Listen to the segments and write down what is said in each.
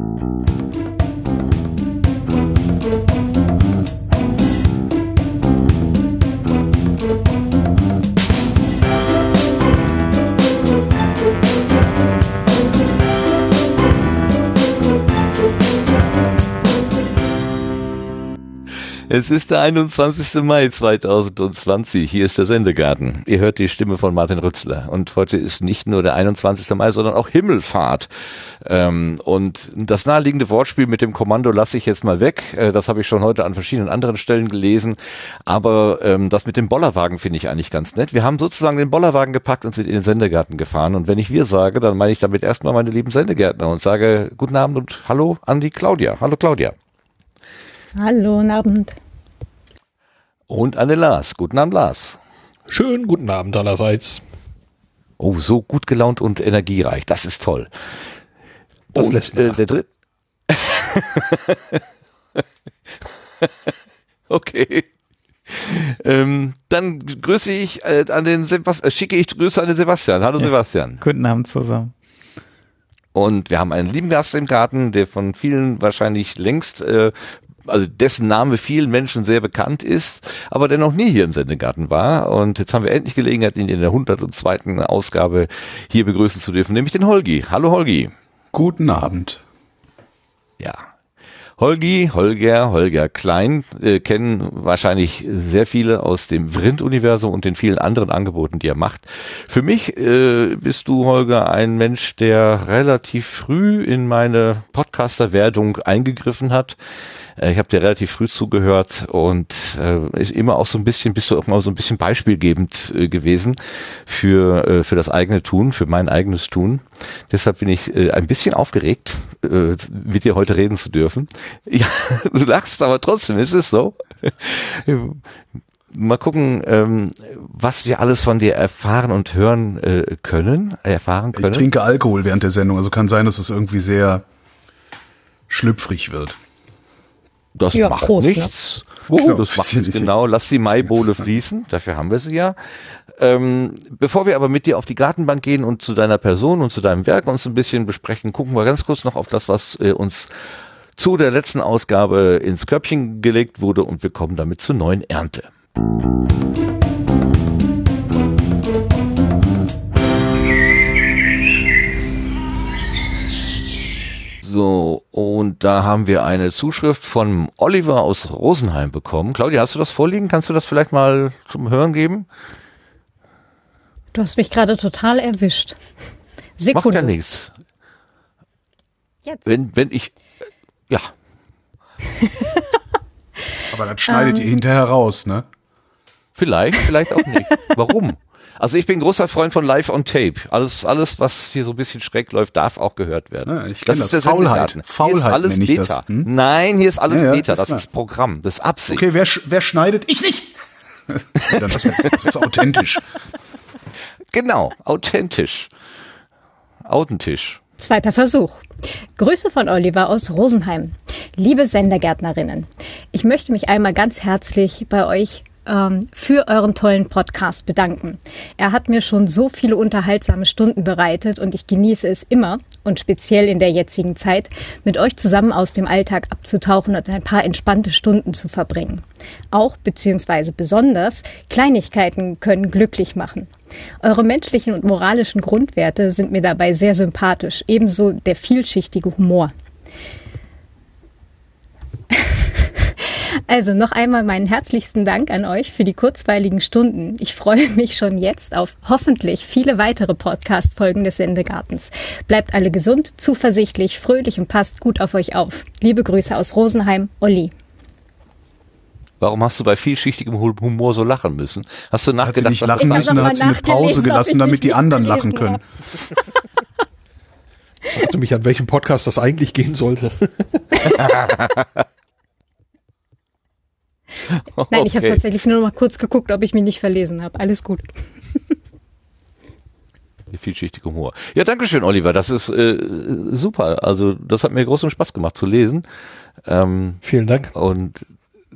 Mm-hmm. Es ist der 21. Mai 2020. Hier ist der Sendegarten. Ihr hört die Stimme von Martin Rützler. Und heute ist nicht nur der 21. Mai, sondern auch Himmelfahrt. Ähm, und das naheliegende Wortspiel mit dem Kommando lasse ich jetzt mal weg. Äh, das habe ich schon heute an verschiedenen anderen Stellen gelesen. Aber ähm, das mit dem Bollerwagen finde ich eigentlich ganz nett. Wir haben sozusagen den Bollerwagen gepackt und sind in den Sendegarten gefahren. Und wenn ich wir sage, dann meine ich damit erstmal meine lieben Sendegärtner und sage guten Abend und hallo an die Claudia. Hallo Claudia. Hallo, guten Abend. Und an den Lars. Guten Abend, Lars. Schönen guten Abend allerseits. Oh, so gut gelaunt und energiereich. Das ist toll. Das und, lässt äh, der dritte. okay. Ähm, dann grüße ich äh, an den Sebastian, äh, schicke ich Grüße an den Sebastian. Hallo ja. Sebastian. Guten Abend zusammen. Und wir haben einen lieben Gast im Garten, der von vielen wahrscheinlich längst äh, also dessen Name vielen Menschen sehr bekannt ist, aber der noch nie hier im Sendegarten war. Und jetzt haben wir endlich Gelegenheit, ihn in der 102. Ausgabe hier begrüßen zu dürfen, nämlich den Holgi. Hallo Holgi. Guten Abend. Ja. Holgi, Holger, Holger Klein äh, kennen wahrscheinlich sehr viele aus dem Vrind-Universum und den vielen anderen Angeboten, die er macht. Für mich äh, bist du, Holger, ein Mensch, der relativ früh in meine Podcaster-Werdung eingegriffen hat. Äh, ich habe dir relativ früh zugehört und äh, ist immer auch so ein bisschen, bist du auch mal so ein bisschen beispielgebend äh, gewesen für, äh, für das eigene Tun, für mein eigenes Tun. Deshalb bin ich äh, ein bisschen aufgeregt, äh, mit dir heute reden zu dürfen. Ja, du lachst, aber trotzdem ist es so. Mal gucken, ähm, was wir alles von dir erfahren und hören äh, können, erfahren können. Ich trinke Alkohol während der Sendung, also kann sein, dass es irgendwie sehr schlüpfrig wird. Das ja, macht Prost, nichts. Ja. Uh, das macht nichts, genau. Lass die Maibohle fließen. Dafür haben wir sie ja. Ähm, bevor wir aber mit dir auf die Gartenbank gehen und zu deiner Person und zu deinem Werk uns ein bisschen besprechen, gucken wir ganz kurz noch auf das, was äh, uns zu der letzten Ausgabe ins Köpfchen gelegt wurde und wir kommen damit zur neuen Ernte. So, und da haben wir eine Zuschrift von Oliver aus Rosenheim bekommen. Claudia, hast du das vorliegen? Kannst du das vielleicht mal zum Hören geben? Du hast mich gerade total erwischt. Sekunde. Macht ja nichts. Jetzt. Wenn, wenn ich, ja. Aber das schneidet um, ihr hinterher raus, ne? Vielleicht, vielleicht auch nicht. Warum? Also ich bin großer Freund von Live on Tape. Alles, alles, was hier so ein bisschen schräg läuft, darf auch gehört werden. Ja, ich das ist das. der Faulheit. Faulheit hier ist alles Beta. Das, hm? Nein, hier ist alles ja, ja, Beta. Das, das ist Programm. Das ist Absicht. Okay, wer, wer schneidet? Ich nicht. das, das ist authentisch. Genau, authentisch. Authentisch. Zweiter Versuch. Grüße von Oliver aus Rosenheim. Liebe Sendergärtnerinnen, ich möchte mich einmal ganz herzlich bei euch ähm, für euren tollen Podcast bedanken. Er hat mir schon so viele unterhaltsame Stunden bereitet und ich genieße es immer und speziell in der jetzigen Zeit, mit euch zusammen aus dem Alltag abzutauchen und ein paar entspannte Stunden zu verbringen. Auch beziehungsweise besonders Kleinigkeiten können glücklich machen. Eure menschlichen und moralischen Grundwerte sind mir dabei sehr sympathisch, ebenso der vielschichtige Humor. Also noch einmal meinen herzlichsten Dank an euch für die kurzweiligen Stunden. Ich freue mich schon jetzt auf hoffentlich viele weitere Podcast-Folgen des Sendegartens. Bleibt alle gesund, zuversichtlich, fröhlich und passt gut auf euch auf. Liebe Grüße aus Rosenheim, Olli. Warum hast du bei vielschichtigem Humor so lachen müssen? Hast du nachgedacht, hat sie nicht lachen müssen, dann hat sie eine Pause gelassen, damit die anderen lachen können. Ich fragte mich, an welchem Podcast das eigentlich gehen sollte. Nein, ich habe tatsächlich nur noch mal kurz geguckt, ob ich mich nicht verlesen habe. Alles gut. Die vielschichtige Humor. Ja, danke schön, Oliver. Das ist äh, super. Also das hat mir großen Spaß gemacht zu lesen. Ähm, Vielen Dank. Und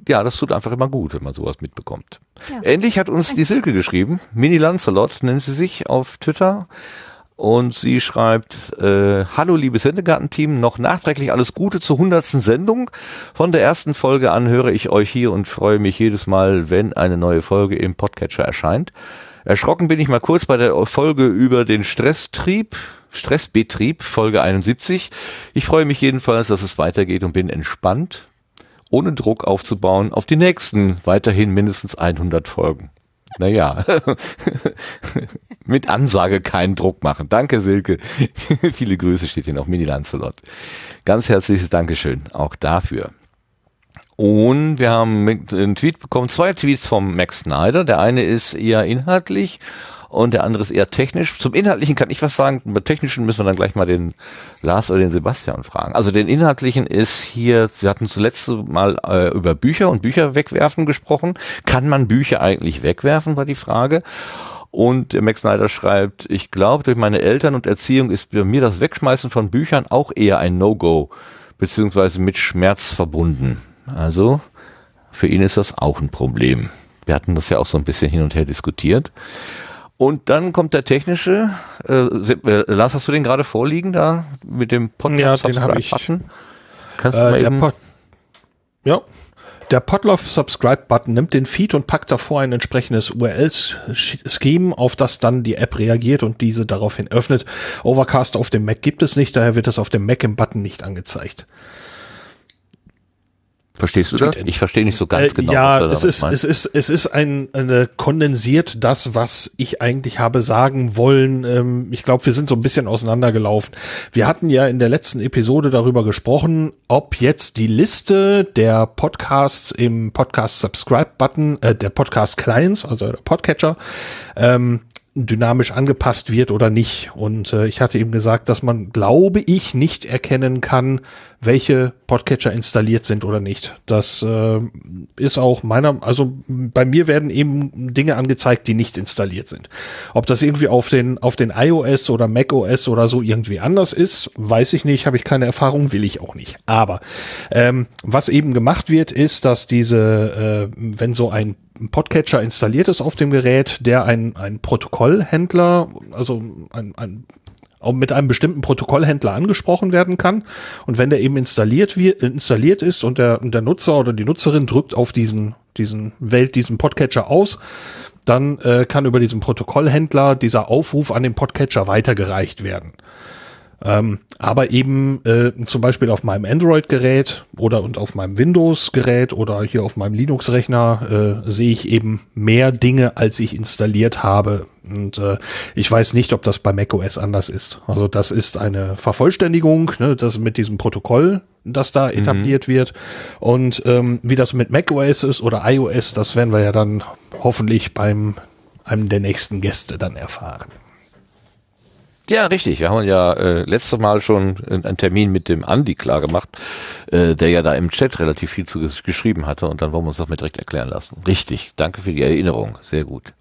ja, das tut einfach immer gut, wenn man sowas mitbekommt. Ja. Ähnlich hat uns die Silke geschrieben. Mini Lancelot nennt sie sich auf Twitter. Und sie schreibt, äh, Hallo liebes Sendegarten-Team, noch nachträglich alles Gute zur hundertsten Sendung. Von der ersten Folge an höre ich euch hier und freue mich jedes Mal, wenn eine neue Folge im Podcatcher erscheint. Erschrocken bin ich mal kurz bei der Folge über den Stresstrieb, Stressbetrieb, Folge 71. Ich freue mich jedenfalls, dass es weitergeht und bin entspannt, ohne Druck aufzubauen, auf die nächsten weiterhin mindestens 100 Folgen. Naja, mit Ansage keinen Druck machen. Danke, Silke. Viele Grüße steht hier noch, Mini Lancelot. Ganz herzliches Dankeschön auch dafür. Und wir haben einen Tweet bekommen, zwei Tweets vom Max Snyder. Der eine ist eher inhaltlich und der andere ist eher technisch. Zum Inhaltlichen kann ich was sagen. Bei Technischen müssen wir dann gleich mal den Lars oder den Sebastian fragen. Also den Inhaltlichen ist hier, wir hatten zuletzt mal äh, über Bücher und Bücher wegwerfen gesprochen. Kann man Bücher eigentlich wegwerfen, war die Frage. Und Max Snyder schreibt, ich glaube, durch meine Eltern und Erziehung ist bei mir das Wegschmeißen von Büchern auch eher ein No-Go, beziehungsweise mit Schmerz verbunden. Also für ihn ist das auch ein Problem. Wir hatten das ja auch so ein bisschen hin und her diskutiert. Und dann kommt der technische. Äh, äh Lars, hast du den gerade vorliegen da mit dem Podcast? Ja, den habe ich. Button? Kannst äh, du mal eben Pod ja. Der Podlove Subscribe Button nimmt den Feed und packt davor ein entsprechendes URL-Scheme, auf das dann die App reagiert und diese daraufhin öffnet. Overcast auf dem Mac gibt es nicht, daher wird es auf dem Mac im Button nicht angezeigt. Verstehst du das? Ich verstehe nicht so ganz äh, genau. Ja, es ist, es ist, es ist ein, eine kondensiert das, was ich eigentlich habe sagen wollen. Ähm, ich glaube, wir sind so ein bisschen auseinandergelaufen. Wir hatten ja in der letzten Episode darüber gesprochen, ob jetzt die Liste der Podcasts im Podcast Subscribe Button, äh, der Podcast Clients, also der Podcatcher, ähm, dynamisch angepasst wird oder nicht. Und äh, ich hatte eben gesagt, dass man, glaube ich, nicht erkennen kann, welche Podcatcher installiert sind oder nicht. Das äh, ist auch meiner, also bei mir werden eben Dinge angezeigt, die nicht installiert sind. Ob das irgendwie auf den, auf den iOS oder macOS oder so irgendwie anders ist, weiß ich nicht, habe ich keine Erfahrung, will ich auch nicht. Aber ähm, was eben gemacht wird, ist, dass diese, äh, wenn so ein Podcatcher installiert ist auf dem Gerät, der ein, ein Protokollhändler, also ein, ein mit einem bestimmten Protokollhändler angesprochen werden kann. Und wenn der eben installiert installiert ist und der, der Nutzer oder die Nutzerin drückt auf diesen, diesen Welt, diesen Podcatcher aus, dann äh, kann über diesen Protokollhändler dieser Aufruf an den Podcatcher weitergereicht werden. Ähm, aber eben äh, zum Beispiel auf meinem Android-Gerät oder und auf meinem Windows-Gerät oder hier auf meinem Linux-Rechner äh, sehe ich eben mehr Dinge, als ich installiert habe. Und äh, ich weiß nicht, ob das bei macOS anders ist. Also das ist eine Vervollständigung, ne, das mit diesem Protokoll, das da mhm. etabliert wird. Und ähm, wie das mit macOS ist oder iOS, das werden wir ja dann hoffentlich beim einem der nächsten Gäste dann erfahren. Ja, richtig. Wir haben ja äh, letztes Mal schon einen Termin mit dem Andi klar gemacht, äh, der ja da im Chat relativ viel zu geschrieben hatte und dann wollen wir uns das mal direkt erklären lassen. Richtig. Danke für die Erinnerung. Sehr gut.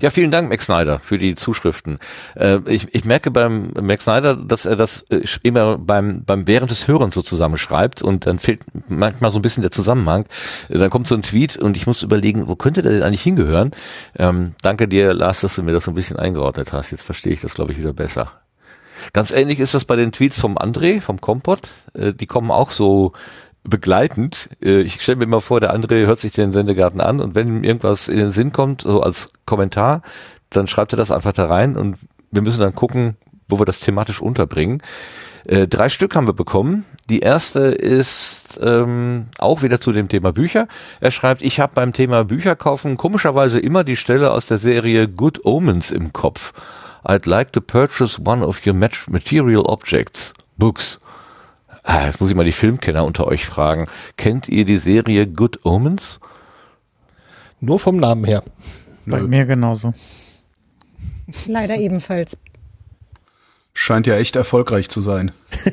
Ja, vielen Dank, Max Snyder, für die Zuschriften. Äh, ich, ich merke beim Max Snyder, dass er das äh, immer beim, beim während des Hörens so zusammenschreibt und dann fehlt manchmal so ein bisschen der Zusammenhang. Äh, dann kommt so ein Tweet und ich muss überlegen, wo könnte der denn eigentlich hingehören? Ähm, danke dir, Lars, dass du mir das so ein bisschen eingeordnet hast. Jetzt verstehe ich das, glaube ich, wieder besser. Ganz ähnlich ist das bei den Tweets vom André, vom Kompott. Äh, die kommen auch so begleitend. Äh, ich stelle mir immer vor, der andere hört sich den Sendegarten an und wenn ihm irgendwas in den Sinn kommt, so als Kommentar, dann schreibt er das einfach da rein und wir müssen dann gucken, wo wir das thematisch unterbringen. Äh, drei Stück haben wir bekommen. Die erste ist ähm, auch wieder zu dem Thema Bücher. Er schreibt, ich habe beim Thema Bücher kaufen komischerweise immer die Stelle aus der Serie Good Omens im Kopf. I'd like to purchase one of your material objects, books. Ah, jetzt muss ich mal die Filmkenner unter euch fragen. Kennt ihr die Serie Good Omens? Nur vom Namen her. Bei Nö. mir genauso. Leider ebenfalls. Scheint ja echt erfolgreich zu sein.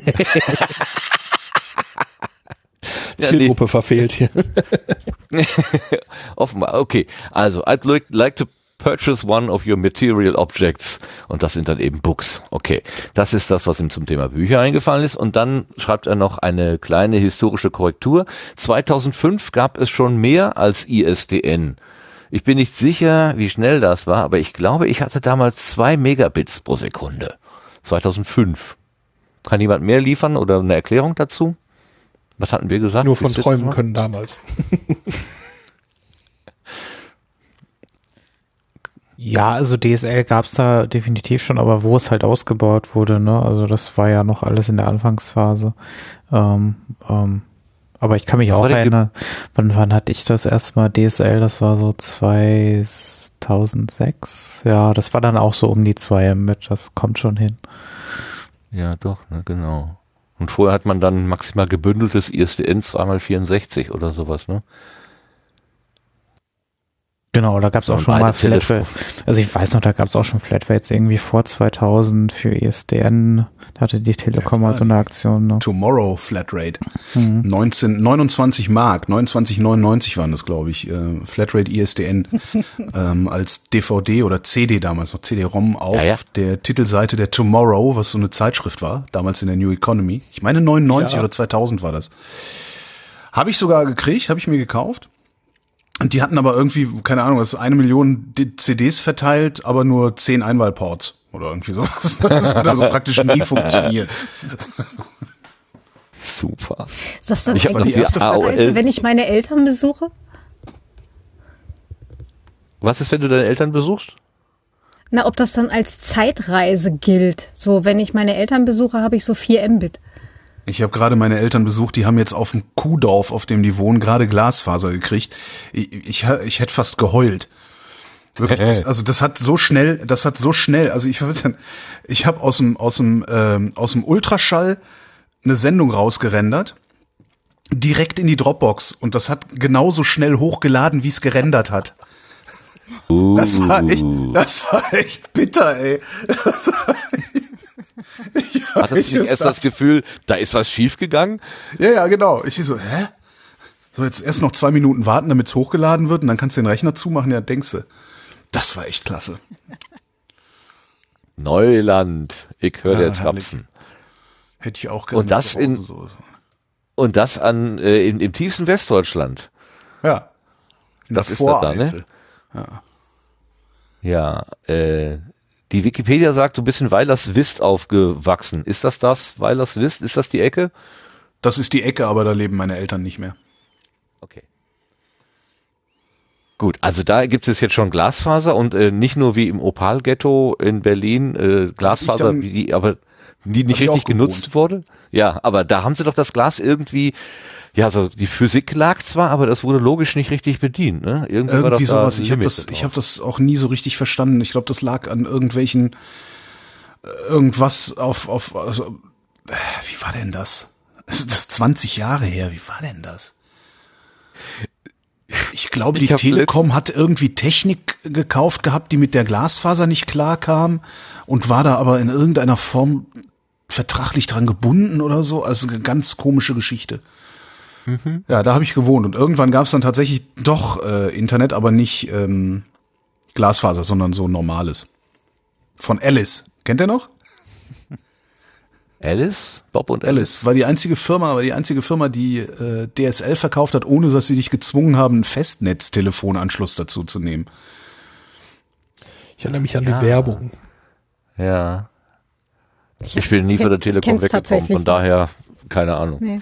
Zielgruppe verfehlt hier. Offenbar, okay. Also, I'd like to purchase one of your material objects. Und das sind dann eben Books. Okay, das ist das, was ihm zum Thema Bücher eingefallen ist. Und dann schreibt er noch eine kleine historische Korrektur. 2005 gab es schon mehr als ISDN. Ich bin nicht sicher, wie schnell das war, aber ich glaube, ich hatte damals zwei Megabits pro Sekunde. 2005. Kann jemand mehr liefern oder eine Erklärung dazu? Was hatten wir gesagt? Nur von träumen können damals. Ja, also DSL gab's da definitiv schon, aber wo es halt ausgebaut wurde, ne? Also das war ja noch alles in der Anfangsphase. Ähm, ähm, aber ich kann mich Was auch erinnern, wann, wann hatte ich das erste Mal DSL? Das war so 2006. Ja, das war dann auch so um die 2 Mbit. Das kommt schon hin. Ja, doch, ne, genau. Und vorher hat man dann maximal gebündeltes ISDN 2x64 oder sowas, ne? Genau, da gab's auch Und schon mal Flatrate. Also ich weiß noch, da gab's auch schon Flatrates irgendwie vor 2000 für ISDN. Da hatte die Telekom mal so eine Aktion. Ne? Tomorrow Flatrate. Mhm. 19, 29 Mark, 29,99 waren das, glaube ich. Äh, Flatrate ISDN ähm, als DVD oder CD damals, noch CD-ROM auf Ja, ja. der Titelseite der Tomorrow, was so eine Zeitschrift war, damals in der New Economy. Ich meine 99 Ja. oder 2000 war das. Habe ich sogar gekriegt, habe ich mir gekauft. Und die hatten aber irgendwie, keine Ahnung, das ist eine Million CDs verteilt, aber nur zehn Einwahlports oder irgendwie sowas. Das hat also praktisch nie funktioniert. Super. Ist das dann Ich noch die erste AOL. Weise, wenn ich meine Eltern besuche? Was ist, wenn du deine Eltern besuchst? Na, ob das dann als Zeitreise gilt. So, wenn ich meine Eltern besuche, habe ich so 4 Mbit. Ich habe gerade meine Eltern besucht, die haben jetzt auf dem Kuhdorf, auf dem die wohnen, gerade Glasfaser gekriegt. Ich, ich, ich hätte fast geheult. Wirklich, das, also das hat so schnell, das hat so schnell, also ich ich habe aus dem aus dem ähm, aus dem Ultraschall eine Sendung rausgerendert, direkt in die Dropbox und das hat genauso schnell hochgeladen, wie es gerendert hat. Das war echt, das war echt bitter, ey. Das war, ich hab Hattest du nicht erst das Gefühl, da ist was schiefgegangen? Ja, ja, genau. Ich so, hä? So, jetzt erst noch zwei Minuten warten, damit's hochgeladen wird und dann kannst du den Rechner zumachen, ja, denkst du. Das war echt klasse. Neuland, ich höre Ja, der. Trapsen. Hätte ich auch gerne. Und das in- so. Und das an äh, in, im tiefsten Westdeutschland. Ja. Das der ist das da, ne? Voreifel. Ja, äh, die Wikipedia sagt, du bist in Weilerswist aufgewachsen. Ist das das, Weilerswist? Ist das die Ecke? Das ist die Ecke, aber da leben meine Eltern nicht mehr. Okay. Gut, also da gibt es jetzt schon Glasfaser und äh, nicht nur wie im Opal-Ghetto in Berlin äh, Glasfaser, dann- die, aber die nicht ich richtig genutzt wurde. Ja, aber da haben sie doch das Glas irgendwie, ja, so die Physik lag zwar, aber das wurde logisch nicht richtig bedient. Ne? Irgendwie, Irgendwie da sowas. ein Ich habe das, ich habe das auch nie so richtig verstanden. Ich glaube, das lag an irgendwelchen äh, irgendwas auf auf. Also, äh, wie war denn das? Das ist das 20 Jahre her. Wie war denn das? Ich glaube, Ich die hab Telekom hat irgendwie Technik gekauft gehabt, die mit der Glasfaser nicht klar kam und war da aber in irgendeiner Form vertraglich dran gebunden oder so. Also eine ganz komische Geschichte. Ja, da habe ich gewohnt und irgendwann gab es dann tatsächlich doch äh, Internet, aber nicht ähm, Glasfaser, sondern so normales. Von Alice. Kennt ihr noch? Alice? Bob und Alice? Alice war die einzige Firma, war die einzige Firma, die äh, DSL verkauft hat, ohne dass sie dich gezwungen haben, einen Festnetztelefonanschluss dazu zu nehmen. Ich erinnere mich an die Werbung. Ja. Ich bin nie von der Telekom weggekommen, von daher keine Ahnung. Nee.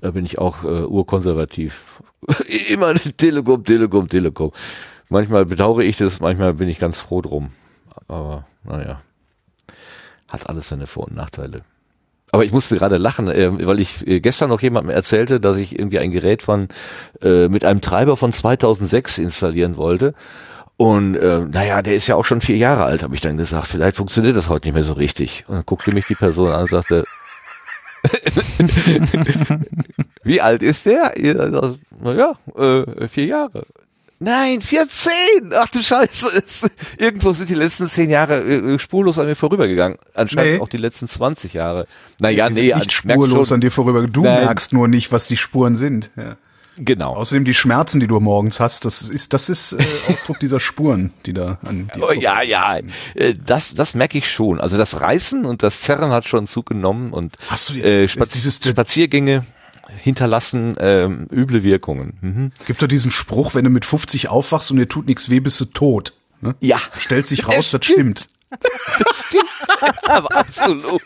Da bin ich auch äh, urkonservativ. Immer Telekom, Telekom, Telekom. Manchmal bedauere ich das, manchmal bin ich ganz froh drum. Aber naja, hat alles seine Vor- und Nachteile. Aber ich musste gerade lachen, äh, weil ich äh, gestern noch jemandem erzählte, dass ich irgendwie ein Gerät von äh, mit einem Treiber von 2006 installieren wollte. Und äh, naja, der ist ja auch schon vier Jahre alt, habe ich dann gesagt. Vielleicht funktioniert das heute nicht mehr so richtig. Und dann guckte mich die Person an und sagte, wie alt ist der? Naja, äh, vier Jahre. Nein, 14! Ach du Scheiße. Irgendwo sind die letzten zehn Jahre äh, spurlos an mir vorübergegangen. Anscheinend Nee. auch die letzten 20 Jahre. Naja, nee, an- nicht spurlos schon. an dir vorüber. Du Nein. merkst nur nicht, was die Spuren sind. Ja. Genau. Außerdem die Schmerzen, die du morgens hast, das ist das ist äh, Ausdruck dieser Spuren, die da an dir Oh, ja, ja, äh, das, das merke ich schon. Also das Reißen und das Zerren hat schon zugenommen und Hast du die- äh, Spaz dieses- Spaziergänge, hinterlassen ähm, üble Wirkungen. Mhm. Gibt doch diesen Spruch, wenn du mit 50 aufwachst und dir tut nichts weh, bist du tot. Ne? Ja, Stellt sich raus, das stimmt. aber absolut.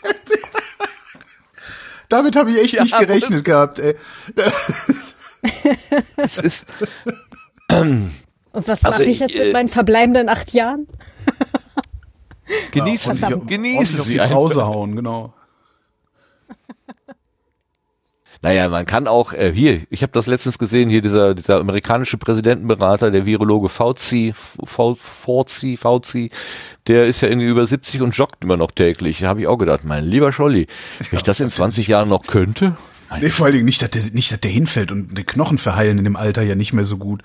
Damit habe ich echt Ja, nicht gerechnet gehabt, ey. Es ist, Und was Also mache ich jetzt äh, mit meinen verbleibenden acht Jahren? genießen ordentlich- Sie, auf Sie die einfach. Brause hauen, genau. Naja, man kann auch, äh, hier, ich habe das letztens gesehen, hier dieser, dieser amerikanische Präsidentenberater, der Virologe Fauci, Fau- Fauci, Fauci, der ist ja irgendwie über 70 und joggt immer noch täglich. Da habe ich auch gedacht, mein lieber Scholli, wenn ich das in 20 Jahren noch könnte, Nee, vor allen Dingen nicht, dass der, nicht, dass der hinfällt und die Knochen verheilen in dem Alter ja nicht mehr so gut.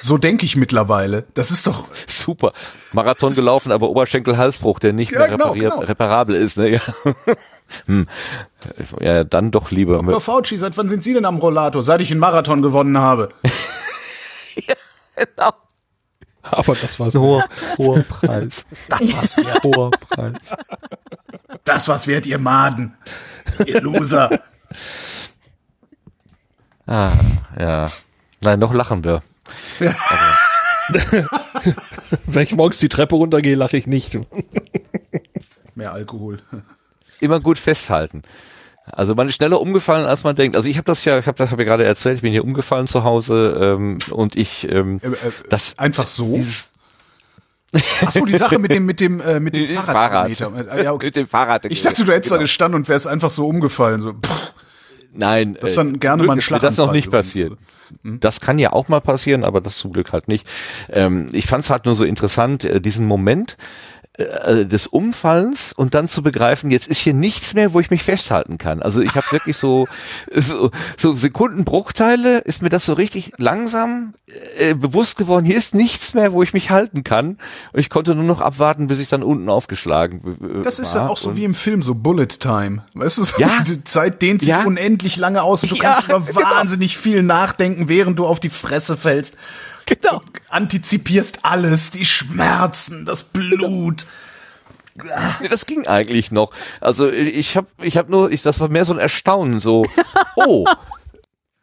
So denke ich mittlerweile. Das ist doch, super. Marathon gelaufen, aber Oberschenkel-Halsbruch, der nicht Ja, mehr genau, genau. reparabel ist. Ne? Ja. hm. ja, dann doch lieber. Dr. Fauci, seit wann sind Sie denn am Rollator? Seit ich einen Marathon gewonnen habe. Genau. Aber das war so. Hoher, hoher Preis. Das war's wert. Hoher Preis. Das war's wert, ihr Maden. Ihr Loser. Ah, ja. Nein, noch lachen wir. Wenn ich morgens die Treppe runtergehe, lache ich nicht. Mehr Alkohol. immer gut festhalten. Also man ist schneller umgefallen, als man denkt. Also ich habe das ja, ich habe das hab ja gerade erzählt, ich bin hier umgefallen zu Hause ähm, und ich ähm, Äh, äh, das Einfach so. dieses Ach so, die Sache mit dem, mit dem, äh, mit dem Fahrrad. Fahrradmeter. Äh, Ja, okay. mit dem Fahrrad. Ich dachte, du hättest da Genau. gestanden und wärst einfach so umgefallen. So, pff. Nein, Das ist dann gerne zum mal ein Das noch nicht passiert. Das kann ja auch mal passieren, aber das zum Glück halt nicht. Ähm, ich fand es halt nur so interessant, äh, diesen Moment äh, des Umfallens und dann zu begreifen, jetzt ist hier nichts mehr, wo ich mich festhalten kann. Also ich habe wirklich so, so, so Sekundenbruchteile, ist mir das so richtig langsam äh, bewusst geworden, hier ist nichts mehr, wo ich mich halten kann. Und ich konnte nur noch abwarten, bis ich dann unten aufgeschlagen äh, Das ist war. dann auch so wie im Film, so Bullet Time. Weißt du, so Ja. die Zeit dehnt sich Ja. unendlich lange aus und du Ja, kannst über genau. wahnsinnig viel nachdenken, während du auf die Fresse fällst. Genau. Antizipierst alles, die Schmerzen, das Blut. Nee, das ging eigentlich noch. Also ich habe ich hab nur, ich, das war mehr so ein Erstaunen, so, oh,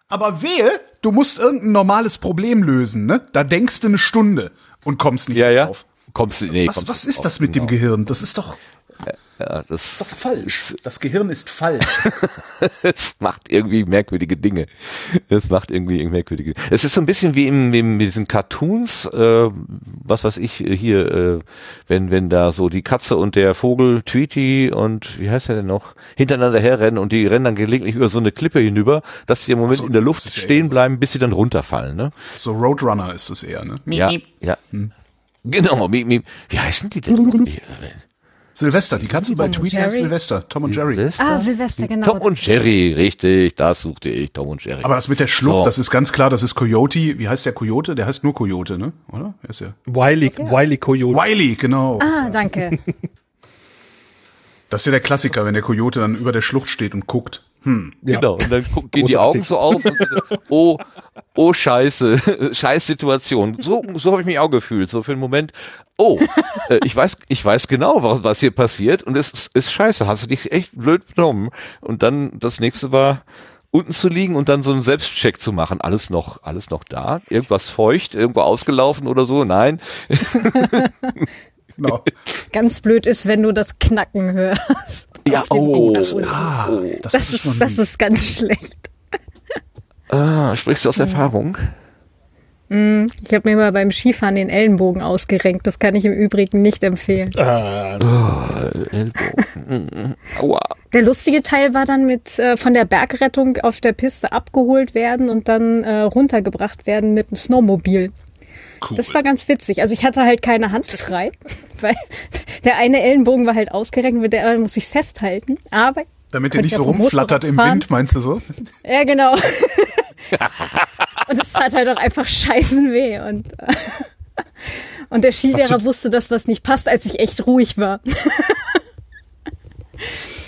Aber wehe, du musst irgendein normales Problem lösen, ne? Da denkst du eine Stunde und kommst nicht ja, ja. drauf. Kommst du, nee, Was, kommst was du ist drauf, das mit dem genau. Gehirn? Das ist doch, Ja, das, doch falsch. Das Gehirn ist falsch. es macht irgendwie merkwürdige Dinge. Es macht irgendwie merkwürdige. Es ist so ein bisschen wie in, in diesen Cartoons, äh, was weiß ich äh, hier, äh, wenn wenn da so die Katze und der Vogel Tweety und wie heißt er denn noch hintereinander herrennen und die rennen dann gelegentlich über so eine Klippe hinüber, dass sie im Moment so, in der Luft ist ja stehen bleiben, bis sie dann runterfallen. Ne? So Roadrunner ist es eher, ne? Ja, ja. Genau. Wie, wie, wie heißen die denn? Silvester, die Katze bei und Tweety heißt? Silvester, Tom und Jerry. Ah, Silvester, genau. Tom und Jerry, richtig, das suchte ich, Tom und Jerry. Aber das mit der Schlucht, So. das ist ganz klar, das ist Coyote. Wie heißt der Coyote? Der heißt nur Coyote, ne? Oder? Er ist ja. Wiley, Wiley Coyote. Wiley, genau. ah, danke. Das ist ja der Klassiker, wenn der Coyote dann über der Schlucht steht und guckt. Hm. Ja. Genau, und dann gucken, gehen die. Augen so auf und oh, oh Scheiße, Scheißsituation. So, so habe ich mich auch gefühlt, so für einen Moment. Oh, äh, ich weiß, ich weiß genau, was, was hier passiert und es ist, ist scheiße, hast du dich echt blöd benommen. Und dann das nächste war, unten zu liegen und dann so einen Selbstcheck zu machen. Alles noch, alles noch da? Irgendwas feucht, irgendwo ausgelaufen oder so? Nein. Genau. Ganz blöd ist, wenn du das Knacken hörst. Ja, oh, Boden. das, Ah, das, Das ist, das ist ganz schlecht. ah, sprichst du aus Erfahrung? Ich habe mir mal beim Skifahren den Ellenbogen ausgerenkt. Das kann ich im Übrigen nicht empfehlen. Ah, Ellbogen. Aua. Der lustige Teil war dann mit äh, von der Bergrettung auf der Piste abgeholt werden und dann äh, runtergebracht werden mit dem Snowmobil. Cool. Das war ganz witzig. Also ich hatte halt keine Hand frei, weil der eine Ellenbogen war halt ausgerenkt, mit der anderen musste ich festhalten. Aber Damit er konnte nicht so rumflattert im Wind, meinst du so? Ja, genau. und es tat halt auch einfach scheißen weh. Und, und der Skilehrer wusste das, was nicht passt, als ich echt ruhig war.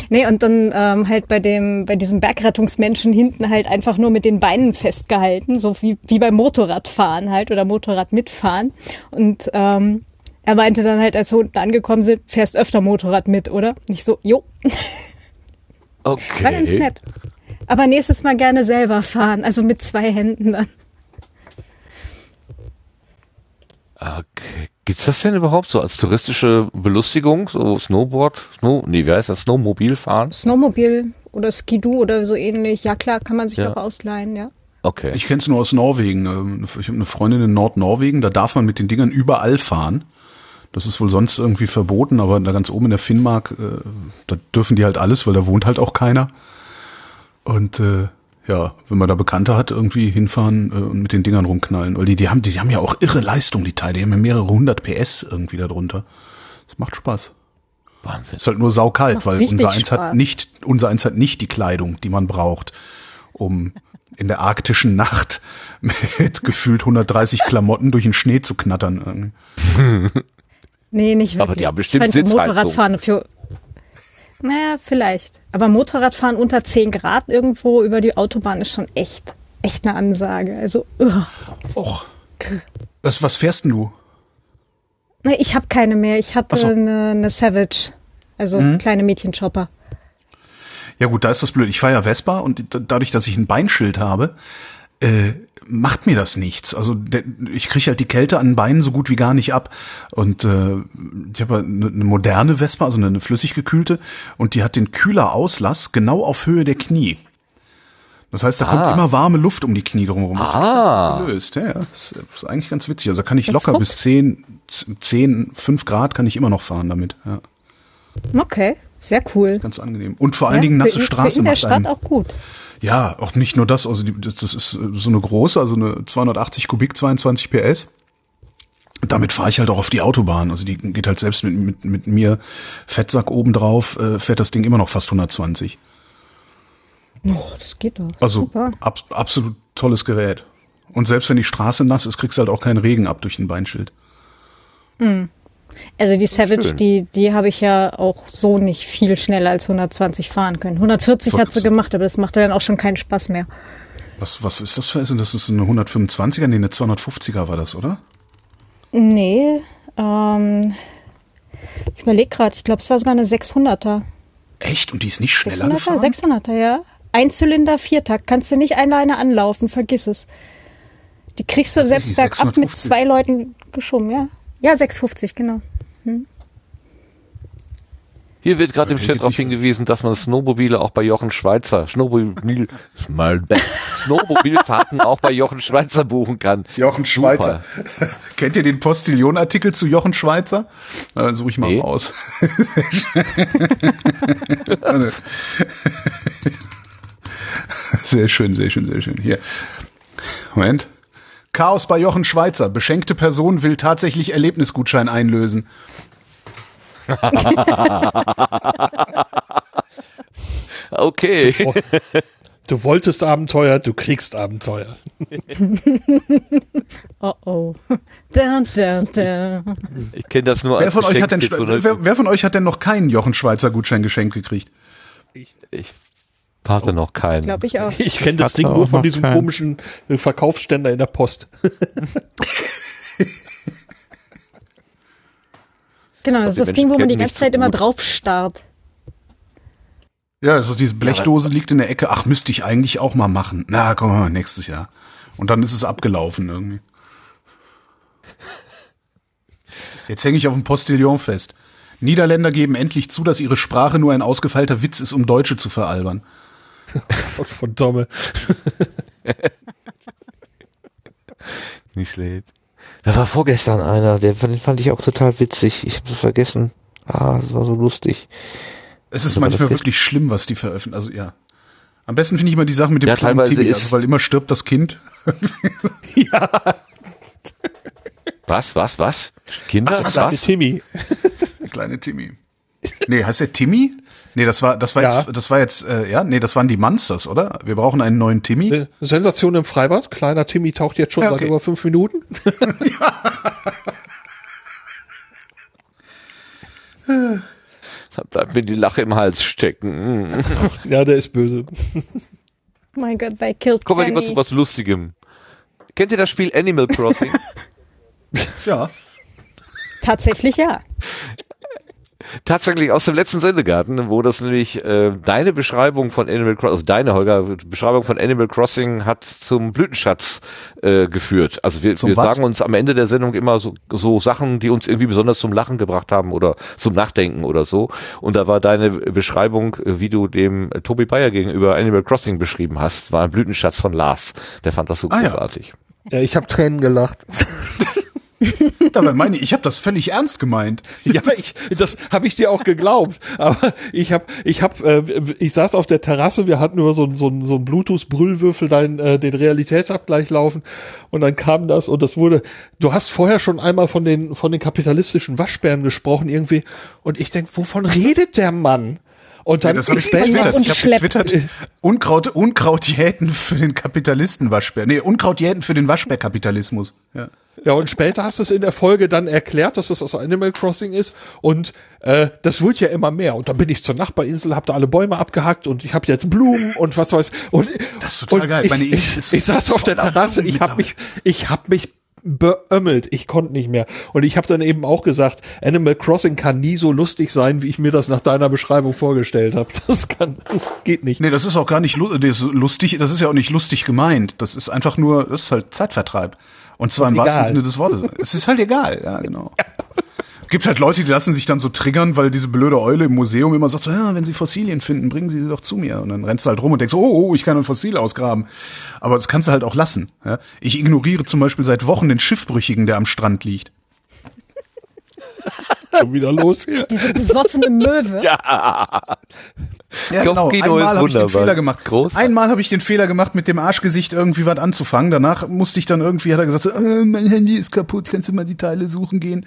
Nee, und dann ähm, halt bei dem, bei diesem Bergrettungsmenschen hinten halt einfach nur mit den Beinen festgehalten, so wie, wie beim Motorradfahren halt oder Motorrad mitfahren. Und ähm, er meinte dann halt, als wir unten angekommen sind, fährst öfter Motorrad mit, oder? Nicht so, jo. War ganz Okay. nett. Aber nächstes Mal gerne selber fahren, also mit zwei Händen dann. Okay. Gibt's das denn überhaupt so als touristische Belustigung? So Snowboard, Snow, nee, wie heißt das? Snowmobil fahren? Snowmobil oder Skidoo oder so ähnlich. Ja klar, kann man sich Ja. auch ausleihen, ja. Okay. Ich kenne es nur aus Norwegen. Ähm, Ich habe eine Freundin in Nordnorwegen, da darf man mit den Dingern überall fahren. Das ist wohl sonst irgendwie verboten, aber da ganz oben in der Finnmark, äh, da dürfen die halt alles, weil da wohnt halt auch keiner. Und äh, ja, wenn man da Bekannte hat, irgendwie hinfahren äh, und mit den Dingern rumknallen. Weil die, die haben, die, die haben ja auch irre Leistung, die Teile. Die haben ja mehrere hundert PS irgendwie da drunter. Das macht Spaß. Wahnsinn. Ist halt nur saukalt, Macht weil unser eins Spaß. hat nicht, unser eins hat nicht die Kleidung, die man braucht, um in der arktischen Nacht mit gefühlt 130 Klamotten durch den Schnee zu knattern. irgendwie. Nee, nicht wirklich. Aber die haben bestimmt Sitzheizung. Motorradfahren für. Naja, vielleicht. Aber Motorradfahren unter 10 Grad irgendwo über die Autobahn ist schon echt, echt eine Ansage. Also, ugh. Och. Was, was fährst denn du? Nee, ich habe keine mehr. Ich hatte so. eine, eine Savage. Also kleine Mädchenshopper. Ja gut, da ist das blöd. Ich fahre ja Vespa und da- dadurch, dass ich ein Beinschild habe, äh, macht mir das nichts. Also der, ich kriege halt die Kälte an den Beinen so gut wie gar nicht ab. Und äh, ich habe eine, eine moderne Vespa, also eine, eine flüssig gekühlte, und die hat den Kühlerauslass genau auf Höhe der Knie. Das heißt, da kommt Ah. immer warme Luft um die Knie drumherum. Das ist Ah. gut gelöst. Ja, ja. Das ist eigentlich ganz witzig. Also kann ich Das locker guckt. bis 10, 10, 5 Grad kann ich immer noch fahren damit. Ja, Okay, sehr cool. ganz angenehm. Und vor allen Ja, Dingen nasse für, Straße für in der macht Stadt einen, auch gut. Ja, auch nicht nur das, also die, das ist äh, so eine große, also eine 280 Kubik, 22 PS. Damit fahre ich halt auch auf die Autobahn. Also die geht halt selbst mit, mit, mit mir Fettsack oben drauf, äh, fährt das Ding immer noch fast 120. Oh, das geht doch. Also Super. ab, absolut tolles Gerät. Und selbst wenn die Straße nass ist, kriegst du halt auch keinen Regen ab durch ein Beinschild. Also die Savage, schön. die, die habe ich ja auch so nicht viel schneller als 120 fahren können. 140 hat sie gemacht, aber das machte dann auch schon keinen Spaß mehr. Was, was ist das für Essen? Das ist eine 125er? Nee, eine 250er war das, oder? Nee, ähm, ich überlege gerade, ich glaube, es war sogar eine 600er. Echt? Und die ist nicht schneller 600er, gefahren? 600er, ja. Einzylinder, Viertakt, kannst du nicht alleine anlaufen, vergiss es. Die kriegst du selbst bergab mit 650. zwei Leuten geschoben, ja. Ja, 650, genau. Hier wird gerade im Chat darauf hingewiesen, dass man Snowmobile auch bei Jochen Schweizer, Snowmobil, Snowmobilfahrten auch bei Jochen Schweizer buchen kann. Jochen Schweizer. Super. Kennt ihr den Postillon-Artikel zu Jochen Schweizer? Na, Dann suche ich mal Nee. raus. sehr schön, sehr schön, sehr schön. Hier. Moment. Chaos bei Jochen Schweizer. Beschenkte Person will tatsächlich Erlebnisgutschein einlösen. Okay. Du wolltest Abenteuer, du kriegst Abenteuer. Oh oh. Dun, dun, dun. Ich kenne das nur Wer als von, euch hat denn, wer, wer von euch hat denn noch keinen Jochen Schweizer Gutschein geschenkt gekriegt? Ich hatte noch keinen. Glaube ich auch. Ich kenne das Ding nur von diesem keinen. komischen äh, Verkaufsständer in der Post. Genau, das ist das Ding, wo man die ganze Zeit immer drauf starrt. Ja, also diese Blechdose liegt in der Ecke. Ach, müsste ich eigentlich auch mal machen. Na, komm mal, nächstes Jahr. Und dann ist es abgelaufen irgendwie. Jetzt hänge ich auf dem Postillon fest. Niederländer geben endlich zu, dass ihre Sprache nur ein ausgefeilter Witz ist, um Deutsche zu veralbern. Gott von Domme. Nicht schlecht. Da war vorgestern einer, der, den fand ich auch total witzig. Ich hab's vergessen. Ah, das war so lustig. Es ist Also manchmal wirklich schlimm, was die veröffentlichen. Also ja. Am besten finde ich immer die Sachen mit dem Ja, kleinen ist- also, weil immer stirbt das Kind. Was, was, was? Kinder? Was, was, Das ist Timmy. Der kleine Timmy. Nee, heißt der Timmy? Nee, das war, das war Ja. jetzt, das war jetzt, äh, ja, nee, das waren die Monsters, oder? Wir brauchen einen neuen Timmy. Sensation im Freibad. Kleiner Timmy taucht jetzt schon Ja, seit okay. über fünf Minuten. Da bleibt mir die Lache im Hals stecken. Ja, der ist böse. Mein Gott, they killed Kommen wir lieber zu was Lustigem. Kennt ihr das Spiel Animal Crossing? Ja. Tatsächlich ja. Tatsächlich aus dem letzten Sendegarten, wo das nämlich äh, deine Beschreibung von Animal Crossing, also deine Holger Beschreibung von Animal Crossing hat zum Blütenschatz äh, geführt. Also wir, wir sagen uns am Ende der Sendung immer so, so Sachen, die uns irgendwie besonders zum Lachen gebracht haben oder zum Nachdenken oder so. Und da war deine Beschreibung, wie du dem Tobi Bayer gegenüber Animal Crossing beschrieben hast, war ein Blütenschatz von Lars. Der fand das so ah, großartig. Ja, ja ich habe Tränen gelacht. Dabei meine ich, ich habe das völlig ernst gemeint. Ja, ich, das habe ich dir auch geglaubt. Aber ich habe, ich habe, äh, ich saß auf der Terrasse, wir hatten über so, so, so einen Bluetooth-Brüllwürfel dein, äh, den Realitätsabgleich laufen und dann kam das und das wurde. Du hast vorher schon einmal von den von den kapitalistischen Waschbären gesprochen irgendwie und ich denk, wovon redet der Mann? Und dann ja, das habe ich getwittert. Ich habe getwittert, Unkraut, Unkraut jäten für den Kapitalisten Waschbär. Nee, Unkraut jäten für den Waschbärkapitalismus. Ja. Ja, und später hast du es in der Folge dann erklärt, dass das aus Animal Crossing ist und äh, das wird ja immer mehr. Und dann bin ich zur Nachbarinsel, hab da alle Bäume abgehackt und ich habe jetzt Blumen und was weiß und Das ist total geil. Ich, Meine ich, ich, ich saß auf der Terrasse, ich habe mich ich habe mich beömmelt. Ich konnte nicht mehr. Und ich habe dann eben auch gesagt, Animal Crossing kann nie so lustig sein, wie ich mir das nach deiner Beschreibung vorgestellt habe. Das kann, geht nicht. Nee, das ist auch gar nicht lustig. Das ist ja auch nicht lustig gemeint. Das ist einfach nur, das ist halt Zeitvertreib. Und zwar im wahrsten Sinne des Wortes. es ist halt egal, ja, genau. Gibt halt Leute, die lassen sich dann so triggern, weil diese blöde Eule im Museum immer sagt, so, ja, wenn sie Fossilien finden, bringen sie sie doch zu mir. Und dann rennst du halt rum und denkst, oh, oh, ich kann ein Fossil ausgraben. Aber das kannst du halt auch lassen. Ja? Ich ignoriere zum Beispiel seit Wochen den Schiffbrüchigen, der am Strand liegt. Schon wieder los hier. Diese besoffene Möwe. Ja. Ja, genau. Einmal habe ich den Fehler gemacht. Groß. Einmal habe ich den Fehler gemacht, mit dem Arschgesicht irgendwie was anzufangen. Danach musste ich dann irgendwie, hat er gesagt, äh, mein Handy ist kaputt, kannst du mal die Teile suchen gehen?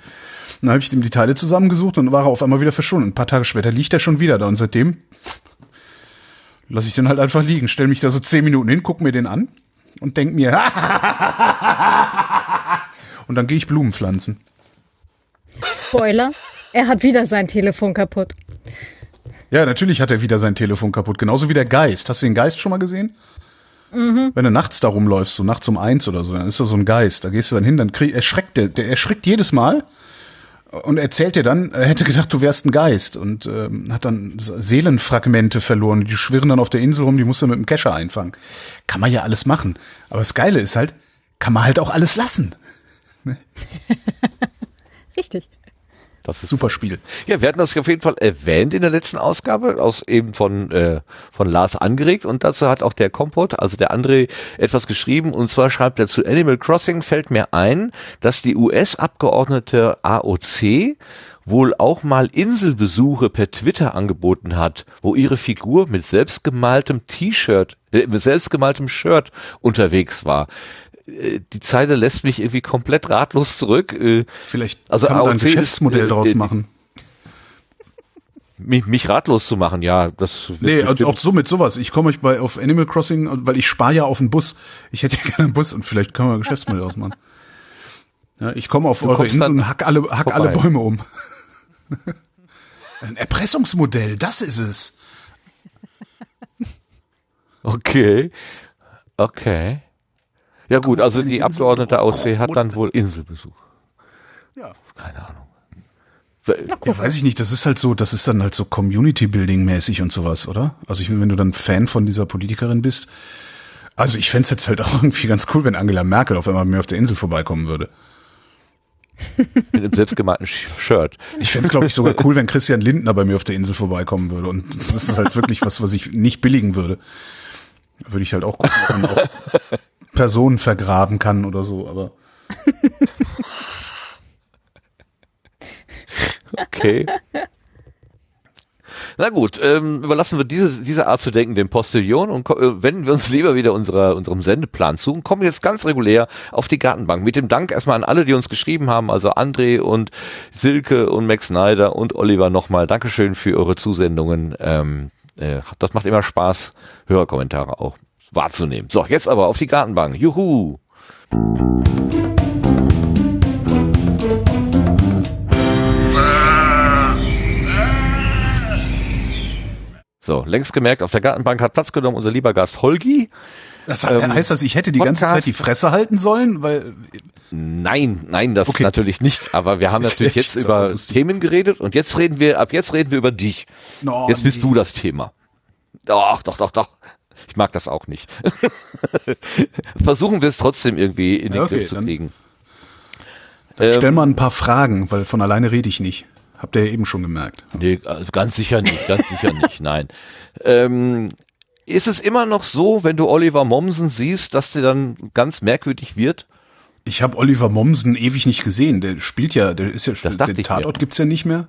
Dann habe ich ihm die Teile zusammengesucht und dann war er auf einmal wieder verschwunden. Ein paar Tage später liegt er schon wieder da und seitdem lasse ich den halt einfach liegen, stell mich da so zehn Minuten hin, guck mir den an und denk mir, und dann gehe ich Blumen pflanzen. Spoiler, er hat wieder sein Telefon kaputt. Ja, natürlich hat er wieder sein Telefon kaputt. Genauso wie der Geist. Hast du den Geist schon mal gesehen? Mhm. Wenn du nachts da rumläufst, so nachts um eins oder so, dann ist da so ein Geist. Da gehst du dann hin, dann krieg, erschreckt der, der erschrickt jedes Mal und erzählt dir dann, er hätte gedacht, du wärst ein Geist und ähm, hat dann Seelenfragmente verloren. Die schwirren dann auf der Insel rum, die musst du mit dem Kescher einfangen. Kann man ja alles machen. Aber das Geile ist halt, kann man halt auch alles lassen. Richtig. Das ist super Spiel. Ja, wir hatten das auf jeden Fall erwähnt in der letzten Ausgabe, aus eben von, äh, von Lars angeregt und dazu hat auch der Kompot, also der André, etwas geschrieben und zwar schreibt er zu Animal Crossing fällt mir ein, dass die US-Abgeordnete AOC wohl auch mal Inselbesuche per Twitter angeboten hat, wo ihre Figur mit selbstgemaltem T-Shirt, äh, mit selbstgemaltem Shirt unterwegs war. Äh, die Zeile lässt mich irgendwie komplett ratlos zurück. Äh, Vielleicht also kann man ein Geschäftsmodell ist, draus machen. Mich, mich ratlos zu machen, ja, das Nee, auch so mit sowas. Ich komme euch bei auf Animal Crossing, weil ich spare ja auf den Bus. Ich hätte ja gerne einen Bus und vielleicht können wir ein Geschäftsmodell draus machen. Ja, ich komme auf du eure Insel und hack alle, hack alle Bäume um. ein Erpressungsmodell, das ist es. Okay. Okay. Ja gut, also die Abgeordnete AOC hat dann wohl Inselbesuch. Ja. Keine Ahnung. Ja, weiß ich nicht, das ist halt so, das ist dann halt so Community-Building-mäßig und sowas, oder? Also ich, wenn du dann Fan von dieser Politikerin bist, also ich fände jetzt halt auch irgendwie ganz cool, wenn Angela Merkel auf einmal mir auf der Insel vorbeikommen würde. Mit einem selbstgemalten Shirt. Ich fände es, glaube ich, sogar cool, wenn Christian Lindner bei mir auf der Insel vorbeikommen würde. Und das ist halt wirklich was, was ich nicht billigen würde. Würde ich halt auch gucken, auch Personen vergraben kann oder so, aber. okay. Na gut, ähm, überlassen wir diese, diese Art zu denken dem Postillon und äh, wenden wir uns lieber wieder unserer, unserem Sendeplan zu und kommen jetzt ganz regulär auf die Gartenbank. Mit dem Dank erstmal an alle, die uns geschrieben haben, also André und Silke und Max Snyder und Oliver nochmal. Dankeschön für eure Zusendungen. Ähm, äh, das macht immer Spaß, Hörerkommentare auch wahrzunehmen. So, jetzt aber auf die Gartenbank. Juhu! So, längst gemerkt, auf der Gartenbank hat Platz genommen unser lieber Gast Holgi. Das ähm, heißt das, ich hätte die Podcast. ganze Zeit die Fresse halten sollen, weil Nein, nein, das Okay. natürlich nicht. Aber wir haben natürlich jetzt über. Themen geredet und jetzt reden wir, ab jetzt reden wir über dich. Oh, jetzt bist nee. du das Thema. Doch, doch, doch, doch. Ich mag das auch nicht. Versuchen wir es trotzdem irgendwie in den Okay, Griff zu dann- kriegen. Stell mal ein paar Fragen, weil von alleine rede ich nicht. Habt ihr ja eben schon gemerkt. Nee, also ganz sicher nicht, ganz sicher nicht, nein. Ähm, ist es immer noch so, wenn du Oliver Mommsen siehst, dass der dann ganz merkwürdig wird? Ich habe Oliver Mommsen ewig nicht gesehen. Der spielt ja, der ist ja, Das dachte den Tatort mir. gibt's ja nicht mehr.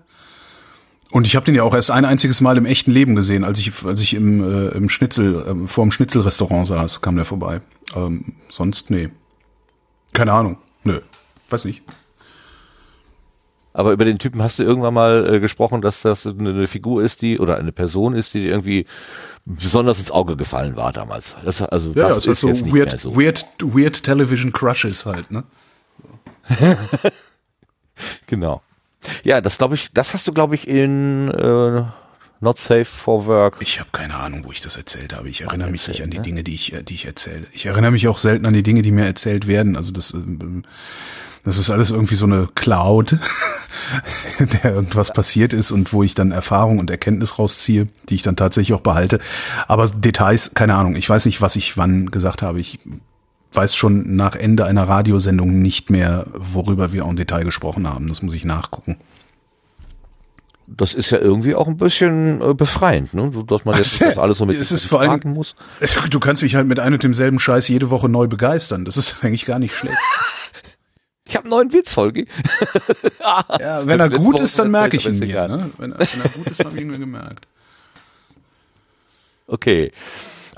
Und ich habe den ja auch erst ein einziges Mal im echten Leben gesehen, als ich, als ich im, äh, im Schnitzel, ähm, vor dem Schnitzelrestaurant saß, kam der vorbei. Ähm, sonst, nee. Keine Ahnung. Nö. Weiß nicht. Aber über den Typen hast du irgendwann mal äh, gesprochen, dass das eine, Figur ist, die oder eine Person ist, die dir irgendwie besonders ins Auge gefallen war damals. Das, also Ja, das ja, ist so jetzt nicht weird, mehr so. weird, weird Television Crushes halt, ne? Genau. Ja, das glaube ich, das hast du glaube ich in äh, Not Safe for Work. Ich habe keine Ahnung, wo ich das erzählt habe. Ich erinnere mich nicht an die ne? Dinge, die ich, äh, die ich erzähle. Ich erinnere mich auch selten an die Dinge, die mir erzählt werden. Also das, ähm, das ist alles irgendwie so eine Cloud, in der irgendwas passiert ist und wo ich dann Erfahrung und Erkenntnis rausziehe, die ich dann tatsächlich auch behalte. Aber Details, keine Ahnung. Ich weiß nicht, was ich wann gesagt habe. Ich weiß schon nach Ende einer Radiosendung nicht mehr, worüber wir en Detail gesprochen haben. Das muss ich nachgucken. Das ist ja irgendwie auch ein bisschen äh, befreiend, ne? Dass man jetzt das alles so mit Es ist vor allem- muss. Du kannst mich halt mit einem und demselben Scheiß jede Woche neu begeistern. Das ist eigentlich gar nicht schlecht. Ich habe einen neuen Witz, Holgi. Ja, wenn er gut ist, dann merke ich ihn mir. Ne? Wenn, er, wenn er gut ist, habe ich ihn mir gemerkt. Okay.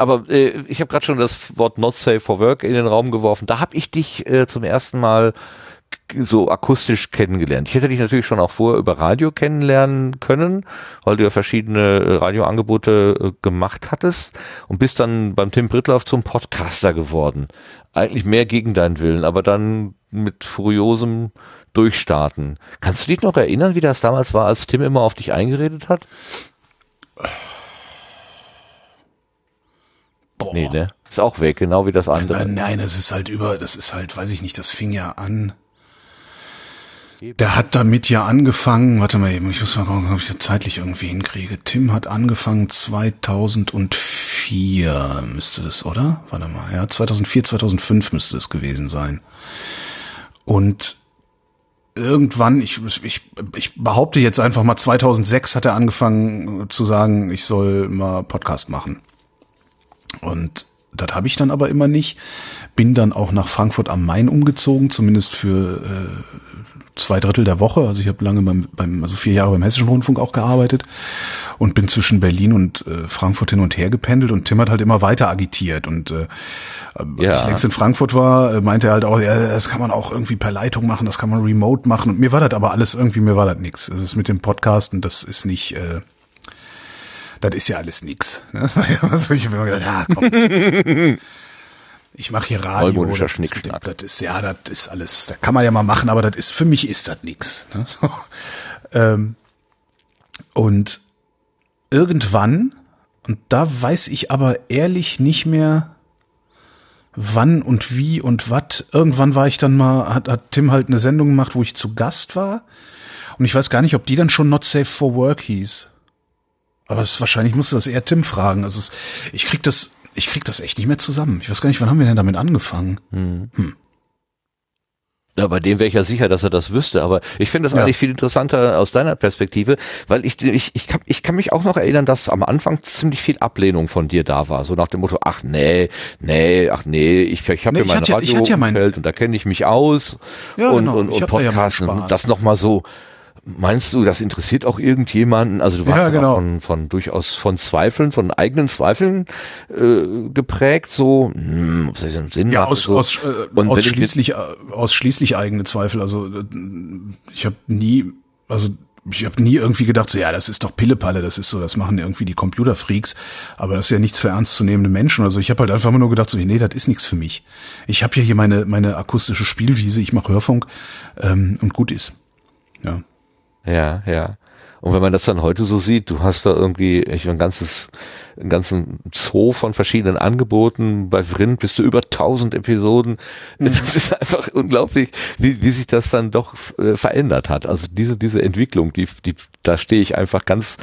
Aber äh, ich habe gerade schon das Wort Not Safe for Work in den Raum geworfen. Da habe ich dich äh, zum ersten Mal so akustisch kennengelernt. Ich hätte dich natürlich schon auch vorher über Radio kennenlernen können, weil du ja verschiedene äh, Radioangebote äh, gemacht hattest und bist dann beim Tim Brittlauf zum Podcaster geworden. Eigentlich mehr gegen deinen Willen, aber dann mit furiosem Durchstarten. Kannst du dich noch erinnern, wie das damals war, als Tim immer auf dich eingeredet hat? Boah. Nee, ne? Ist auch weg, genau wie das andere. Nein, nein, das ist halt über, das ist halt, weiß ich nicht, das fing ja an. Der hat damit ja angefangen, warte mal eben, ich muss mal gucken, ob ich das zeitlich irgendwie hinkriege. Tim hat angefangen 2004, müsste das, oder? Warte mal, ja, 2004, 2005 müsste das gewesen sein. Und irgendwann, ich, ich, ich behaupte jetzt einfach mal, 2006 hat er angefangen zu sagen, ich soll mal Podcast machen. Und das habe ich dann aber immer nicht. Bin dann auch nach Frankfurt am Main umgezogen, zumindest für äh, zwei Drittel der Woche. Also ich habe lange beim, beim, also vier Jahre beim Hessischen Rundfunk auch gearbeitet und bin zwischen Berlin und äh, Frankfurt hin und her gependelt und Tim hat halt immer weiter agitiert und äh, als Ja. ich längst in Frankfurt war, äh, meinte er halt auch, ja, das kann man auch irgendwie per Leitung machen, das kann man remote machen und mir war das aber alles irgendwie, mir war das nix. Es ist mit dem Podcasten, das ist nicht, äh, das ist ja alles nix. Ne? Also ich hab immer gedacht, ja, komm. Ich mache hier Radio. Das Schnickschnack. das ist ja, das ist alles, das kann man ja mal machen, aber das ist für mich ist das nix. Ne? So. Ähm, und irgendwann, und da weiß ich aber ehrlich nicht mehr, wann und wie und wat. Irgendwann war ich dann mal, hat, hat Tim halt eine Sendung gemacht, wo ich zu Gast war. Und ich weiß gar nicht, ob die dann schon Not Safe for Work hieß. Aber es wahrscheinlich musste das eher Tim fragen. Also es, ich krieg das, ich krieg das echt nicht mehr zusammen. Ich weiß gar nicht, wann haben wir denn damit angefangen? Ja, bei dem wäre ich ja sicher, dass er das wüsste, aber ich finde das Ja. eigentlich viel interessanter aus deiner Perspektive, weil ich, ich, ich, kann, ich kann mich auch noch erinnern, dass am Anfang ziemlich viel Ablehnung von dir da war, so nach dem Motto, ach nee, nee, ach nee, ich, ich habe Nee, ja ich mein hatte ja- ja mein- und da kenne ich mich aus Ja, und, genau, und, und hab da ja das nochmal so, meinst du, das interessiert auch irgendjemanden? Also du warst Ja, genau. von, von durchaus von Zweifeln, von eigenen Zweifeln äh, geprägt, so, hm, ob das einen Sinn Ja, macht. aus, so. aus, äh, Und ausschließlich, äh, ausschließlich eigene Zweifel. Also äh, ich habe nie, also ich habe nie irgendwie gedacht, so ja, das ist doch Pillepalle, das ist so, das machen irgendwie die Computerfreaks, aber das ist ja nichts für ernstzunehmende Menschen. Also ich habe halt einfach immer nur gedacht, so nee, das ist nichts für mich. Ich habe ja hier meine meine akustische Spielwiese, ich mache Hörfunk ähm, und gut ist. Ja. Ja, ja. Und wenn man das dann heute so sieht, du hast da irgendwie ich, ein ganzes, einen ganzen Zoo von verschiedenen Angeboten. Bei Vrind bist du über 1000 Episoden. Mhm. Das ist einfach unglaublich, wie, wie sich das dann doch äh, verändert hat. Also diese, diese Entwicklung, die, die, da stehe ich einfach ganz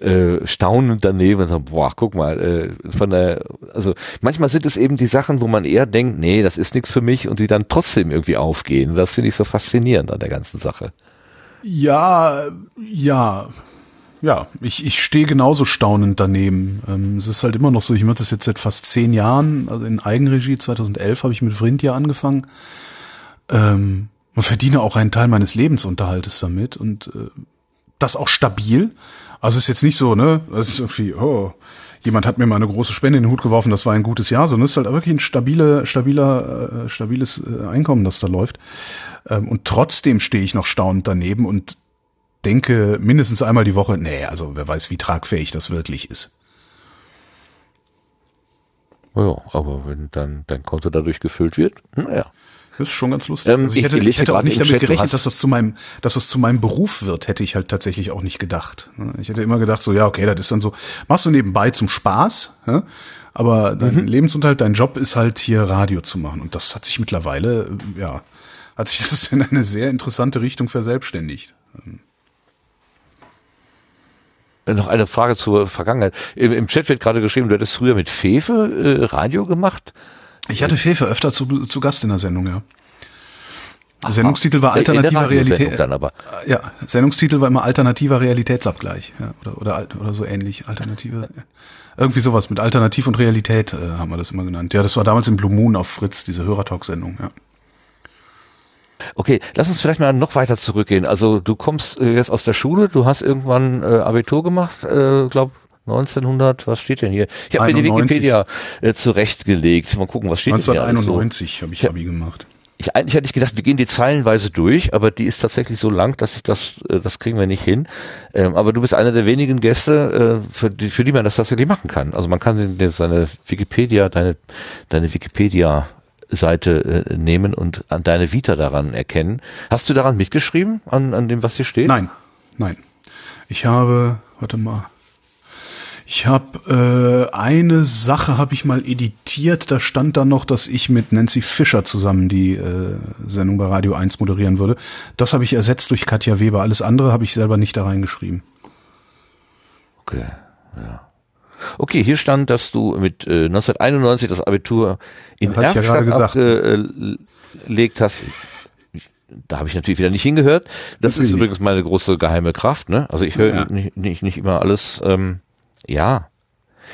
äh, staunend daneben und sage, boah, guck mal, äh, von der, also manchmal sind es eben die Sachen, wo man eher denkt, nee, das ist nichts für mich und die dann trotzdem irgendwie aufgehen. Das finde ich so faszinierend an der ganzen Sache. Ja, ja. Ja, ich, ich stehe genauso staunend daneben. Ähm, es ist halt immer noch so, ich mache das jetzt seit fast zehn Jahren, also in Eigenregie, 2011 habe ich mit Vrind ja angefangen. Ähm, man verdiene auch einen Teil meines Lebensunterhaltes damit und äh, das auch stabil. Also es ist jetzt nicht so, ne, es ist irgendwie, oh, jemand hat mir mal eine große Spende in den Hut geworfen, das war ein gutes Jahr, sondern es ist halt wirklich ein stabile, stabiler, äh, stabiles äh, Einkommen, das da läuft. Ähm, und trotzdem stehe ich noch staunend daneben und denke mindestens einmal die Woche, nee, also wer weiß, wie tragfähig das wirklich ist. Ja, aber wenn dann dein Konto dadurch gefüllt wird, naja. Das ist schon ganz lustig. Ähm, also ich, hätte, ich, ich hätte auch nicht damit Chat, gerechnet, dass das zu meinem, dass das zu meinem Beruf wird, hätte ich halt tatsächlich auch nicht gedacht. Ich hätte immer gedacht, so, ja, okay, das ist dann so, machst du nebenbei zum Spaß, aber dein mhm. Lebensunterhalt, dein Job ist halt hier Radio zu machen. Und das hat sich mittlerweile, ja, hat sich das in eine sehr interessante Richtung verselbstständigt. Noch eine Frage zur Vergangenheit. Im, Im, Chat wird gerade geschrieben, du hättest früher mit Fefe äh, Radio gemacht. Ich hatte Fefe öfter zu, zu Gast in der Sendung, ja. Aha. Sendungstitel war alternativer Realität. Dann aber. Ja, Sendungstitel war immer alternativer Realitätsabgleich, ja, oder oder oder so ähnlich, alternative. Irgendwie sowas mit Alternativ und Realität äh, haben wir das immer genannt. Ja, das war damals im Blue Moon auf Fritz, diese Hörertalk-Sendung, ja. Okay, lass uns vielleicht mal noch weiter zurückgehen. Also du kommst äh, jetzt aus der Schule, du hast irgendwann äh, Abitur gemacht, äh, glaube 1900, was steht denn hier? Ich habe mir die Wikipedia äh, zurechtgelegt. Mal gucken, was steht 1991 so. habe ich Abi gemacht. Ich, eigentlich hätte ich gedacht, wir gehen die zeilenweise durch, aber die ist tatsächlich so lang, dass ich das, äh, das kriegen wir nicht hin. Ähm, aber du bist einer der wenigen Gäste, äh, für, die, für die man das tatsächlich machen kann. Also man kann seine Wikipedia, deine, deine Wikipedia Seite äh, nehmen und an deine Vita daran erkennen. Hast du daran mitgeschrieben, an, an dem, was hier steht? Nein, nein. Ich habe, warte mal, ich habe äh, eine Sache habe ich mal editiert. Da stand dann noch, dass ich mit Nancy Fischer zusammen die äh, Sendung bei Radio 1 moderieren würde. Das habe ich ersetzt durch Katja Weber. Alles andere habe ich selber nicht da reingeschrieben. Okay, ja. Okay, hier stand, dass du mit äh, 1991 das Abitur in ja, Erfstadt ja abgelegt hast. Da habe ich natürlich wieder nicht hingehört. Das natürlich. ist übrigens meine große geheime Kraft. Ne? Also ich höre ja. nicht, nicht, nicht immer alles. Ähm, ja,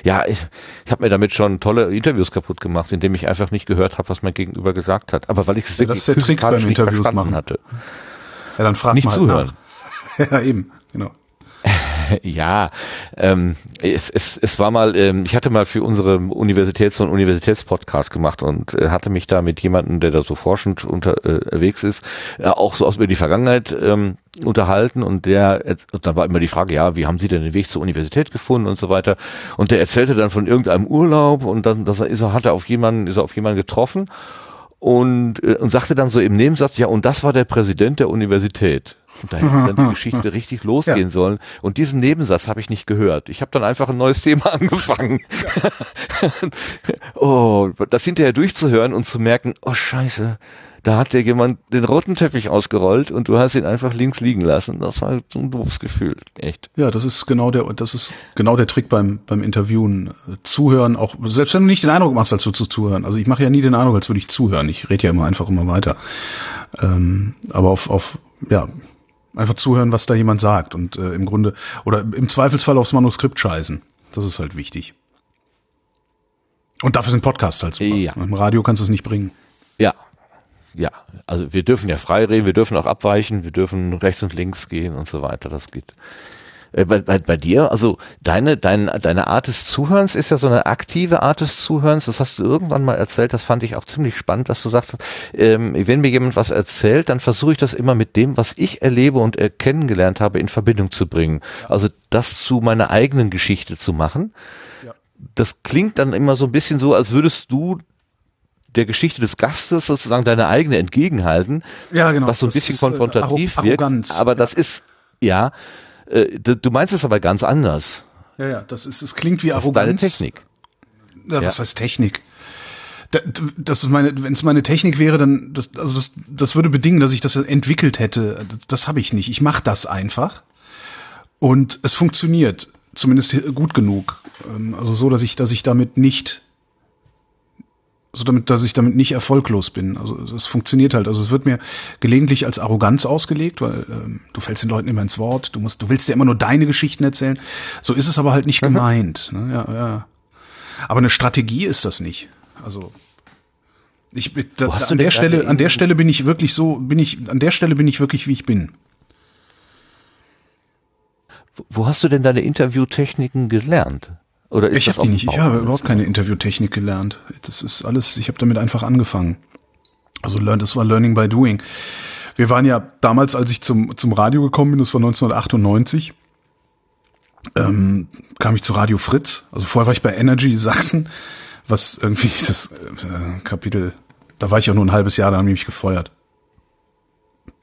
ja, ich, ich habe mir damit schon tolle Interviews kaputt gemacht, indem ich einfach nicht gehört habe, was mein Gegenüber gesagt hat. Aber weil ich es ja, wirklich das ist der Trick beim Interviews machen. hatte. Ja, dann frag nicht mal halt zuhören. Nach. ja, eben, genau. ja, ähm, es, es, es war mal, ähm, ich hatte mal für unsere Universitäts- und Universitätspodcast gemacht und äh, hatte mich da mit jemandem, der da so forschend unterwegs äh, ist, äh, auch so aus über die Vergangenheit ähm, unterhalten und der, und da war immer die Frage, ja, wie haben Sie denn den Weg zur Universität gefunden und so weiter? Und der erzählte dann von irgendeinem Urlaub und dann, dass er ist er, hat er auf jemanden, ist er auf jemanden getroffen und, äh, und sagte dann so im Nebensatz, ja, und das war der Präsident der Universität. Und da hätte dann die Geschichte richtig losgehen ja. sollen. Und diesen Nebensatz habe ich nicht gehört. Ich habe dann einfach ein neues Thema angefangen. Ja. oh, das hinterher durchzuhören und zu merken, oh scheiße, da hat dir jemand den roten Teppich ausgerollt und du hast ihn einfach links liegen lassen. Das war so ein doofes Gefühl, echt. Ja, das ist genau der, das ist genau der Trick beim beim Interviewen. Zuhören, auch selbst wenn du nicht den Eindruck machst, als würdest du zuhören. Also ich mache ja nie den Eindruck, als würde ich zuhören. Ich rede ja immer einfach immer weiter. Ähm, aber auf auf ja Einfach zuhören, was da jemand sagt und äh, im Grunde oder im Zweifelsfall aufs Manuskript scheißen. Das ist halt wichtig. Und dafür sind Podcasts halt super. Ja. Im Radio kannst du es nicht bringen. Ja. Ja, also wir dürfen ja frei reden, wir dürfen auch abweichen, wir dürfen rechts und links gehen und so weiter. Das geht. Äh, bei, bei, bei dir, also deine, deine, deine Art des Zuhörens ist ja so eine aktive Art des Zuhörens. Das hast du irgendwann mal erzählt. Das fand ich auch ziemlich spannend, dass du sagst, ähm, wenn mir jemand was erzählt, dann versuche ich das immer mit dem, was ich erlebe und äh, kennengelernt habe, in Verbindung zu bringen. Also das zu meiner eigenen Geschichte zu machen. Ja. Das klingt dann immer so ein bisschen so, als würdest du der Geschichte des Gastes sozusagen deine eigene entgegenhalten. Ja, genau. Was so ein das bisschen ist, äh, konfrontativ Arroganz. wirkt. Aber das ist, ja, Äh, du meinst es aber ganz anders. Ja, ja, das ist, es klingt wie Das ist Arroganz. deine Technik. Ja, was Ja. heißt Technik? Da- Das ist meine, wenn es meine Technik wäre, dann das, also das, das würde bedingen, dass ich das entwickelt hätte. Das, das habe ich nicht. Ich mache das einfach und es funktioniert zumindest gut genug. Ähm, Also so, dass ich, dass ich damit nicht, so damit, dass ich damit nicht erfolglos bin. Also es funktioniert halt. Also es wird mir gelegentlich als Arroganz ausgelegt, weil ähm, du fällst den Leuten immer ins Wort. Du musst, du willst ja immer nur deine Geschichten erzählen. So ist es aber halt nicht gemeint. Ne? Ja, ja. Aber eine Strategie ist das nicht. Also ich da, an der Stelle, an der Stelle bin ich wirklich so, bin ich an der Stelle bin ich wirklich wie ich bin. Wo hast du denn deine Interviewtechniken gelernt? Oder ist Ich habe die nicht. Ich habe überhaupt keine Interviewtechnik gelernt. Das ist alles. Ich habe damit einfach angefangen. Also learn, das war Learning by Doing. Wir waren ja damals, als ich zum zum Radio gekommen bin, das war 1998. Ähm, kam ich zu Radio Fritz. Also vorher war ich bei Energy Sachsen, was irgendwie das äh, Kapitel. Da war ich ja nur ein halbes Jahr, da haben die mich gefeuert.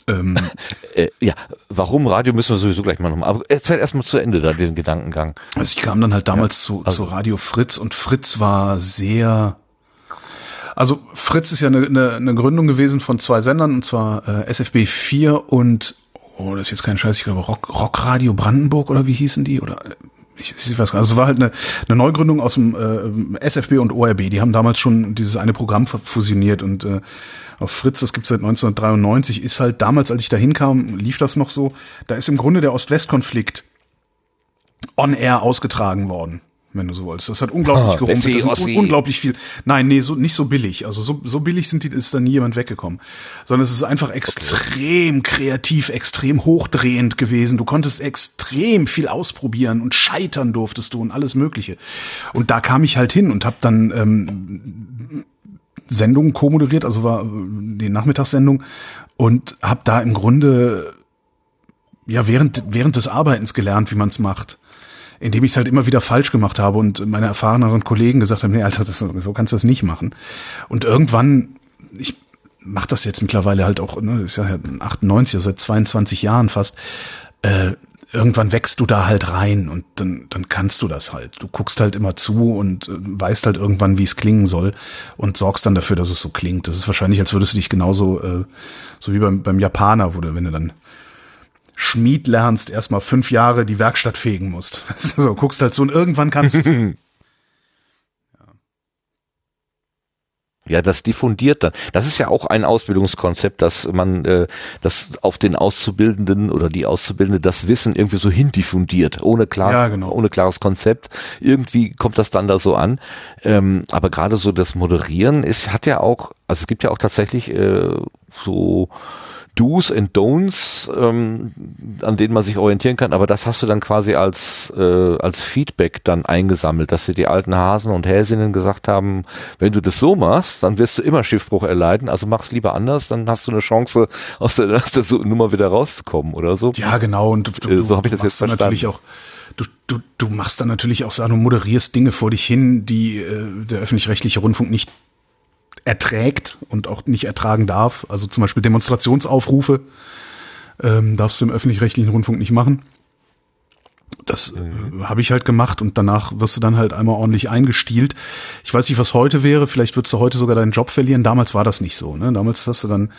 Ähm, Äh, ja, warum Radio müssen wir sowieso gleich mal nochmal. Aber erzähl erstmal zu Ende da den Gedankengang. Also ich kam dann halt damals zu, also- zu Radio Fritz und Fritz war sehr. Also Fritz ist ja eine, eine, eine Gründung gewesen von zwei Sendern, und zwar äh, SFB 4 und, oh, das ist jetzt kein Scheiß, ich glaube Rock, Rockradio Brandenburg oder wie hießen die? Oder ich, ich weiß gar nicht. Also war halt eine, eine Neugründung aus dem äh, SFB und ORB. Die haben damals schon dieses eine Programm fusioniert und äh, auf Fritz, das gibt's seit 1993, ist halt damals, als ich da hinkam, lief das noch so. Da ist im Grunde der Ost-West-Konflikt on air ausgetragen worden, wenn du so wolltest. Das hat unglaublich Ah, gerumpelt. Das ist Ossi. un unglaublich viel. Nein, nee, so, nicht so billig. Also so, so billig sind die, ist da nie jemand weggekommen. Sondern es ist einfach extrem kreativ, extrem hochdrehend gewesen. Du konntest extrem viel ausprobieren und scheitern durftest du und alles Mögliche. Und da kam ich halt hin und habe dann ähm, Sendungen co-moderiert, also war äh, die Nachmittagssendung und habe da im Grunde ja während während des Arbeitens gelernt, wie man es macht, indem ich es halt immer wieder falsch gemacht habe und meine erfahreneren Kollegen gesagt haben, nee, Alter, das, so kannst du das nicht machen. Und irgendwann, ich mache das jetzt mittlerweile halt auch, ne, ist ja 98, also seit 22 Jahren fast. Äh, irgendwann wächst du da halt rein und dann, dann kannst du das halt. Du guckst halt immer zu und äh, weißt halt irgendwann, wie es klingen soll und sorgst dann dafür, dass es so klingt. Das ist wahrscheinlich, als würdest du dich genauso, äh, so wie beim, beim Japaner, wo du, wenn du dann Schmied lernst, erstmal fünf Jahre die Werkstatt fegen musst. so, guckst halt so und irgendwann kannst du Ja, das diffundiert dann. Das ist ja auch ein Ausbildungskonzept, dass man äh, das auf den Auszubildenden oder die Auszubildende das Wissen irgendwie so hindiffundiert, ohne klar, Ja, genau. ohne klares Konzept. Irgendwie kommt das dann da so an. Ähm, aber gerade so das Moderieren ist, hat ja auch, also es gibt ja auch tatsächlich äh, so Do's and Don'ts, ähm, an denen man sich orientieren kann, aber das hast du dann quasi als, äh, als Feedback dann eingesammelt, dass dir die alten Hasen und Häsinnen gesagt haben, wenn du das so machst, dann wirst du immer Schiffbruch erleiden, also mach's lieber anders, dann hast du eine Chance, aus der, aus der Nummer wieder rauszukommen oder so. Ja, genau. Und du, Äh, du, so hab ich das jetzt machst dann natürlich verstanden. auch, du, du, du machst dann natürlich auch Sachen, du moderierst Dinge vor dich hin, die äh, der öffentlich-rechtliche Rundfunk nicht erträgt und auch nicht ertragen darf. Also zum Beispiel Demonstrationsaufrufe ähm, darfst du im öffentlich-rechtlichen Rundfunk nicht machen. Das äh, habe ich halt gemacht und danach wirst du dann halt einmal ordentlich eingestielt. Ich weiß nicht, was heute wäre. Vielleicht würdest du heute sogar deinen Job verlieren. Damals war das nicht so. Ne? Damals hast du dann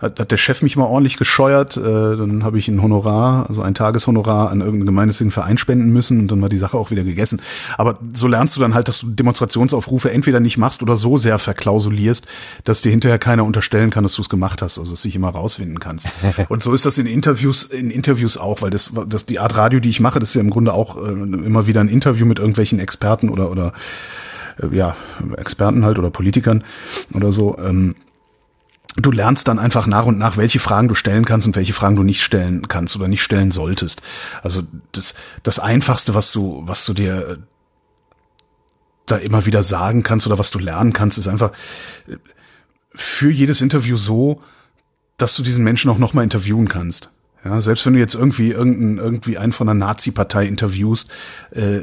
hat, hat der Chef mich mal ordentlich gescheuert. Äh, dann habe ich ein Honorar, also ein Tageshonorar an irgendeinen gemeinnützigen Verein spenden müssen und dann war die Sache auch wieder gegessen. Aber so lernst du dann halt, dass du Demonstrationsaufrufe entweder nicht machst oder so sehr verklausulierst, dass dir hinterher keiner unterstellen kann, dass du es gemacht hast, also dass du dich immer rausfinden kannst. und so ist das in Interviews, in Interviews auch, weil das, das die Art Radio, die ich mache, das ist ja im Grunde auch äh, immer wieder ein Interview mit irgendwelchen Experten oder oder äh, ja Experten halt oder Politikern oder so. Ähm, du lernst dann einfach nach und nach, welche Fragen du stellen kannst und welche Fragen du nicht stellen kannst oder nicht stellen solltest. Also das, das Einfachste, was du, was du dir äh, da immer wieder sagen kannst oder was du lernen kannst, ist einfach äh, für jedes Interview so, dass du diesen Menschen auch nochmal interviewen kannst. Ja, selbst wenn du jetzt irgendwie irgendeinen, irgendwie einen von einer Nazi-Partei interviewst, äh,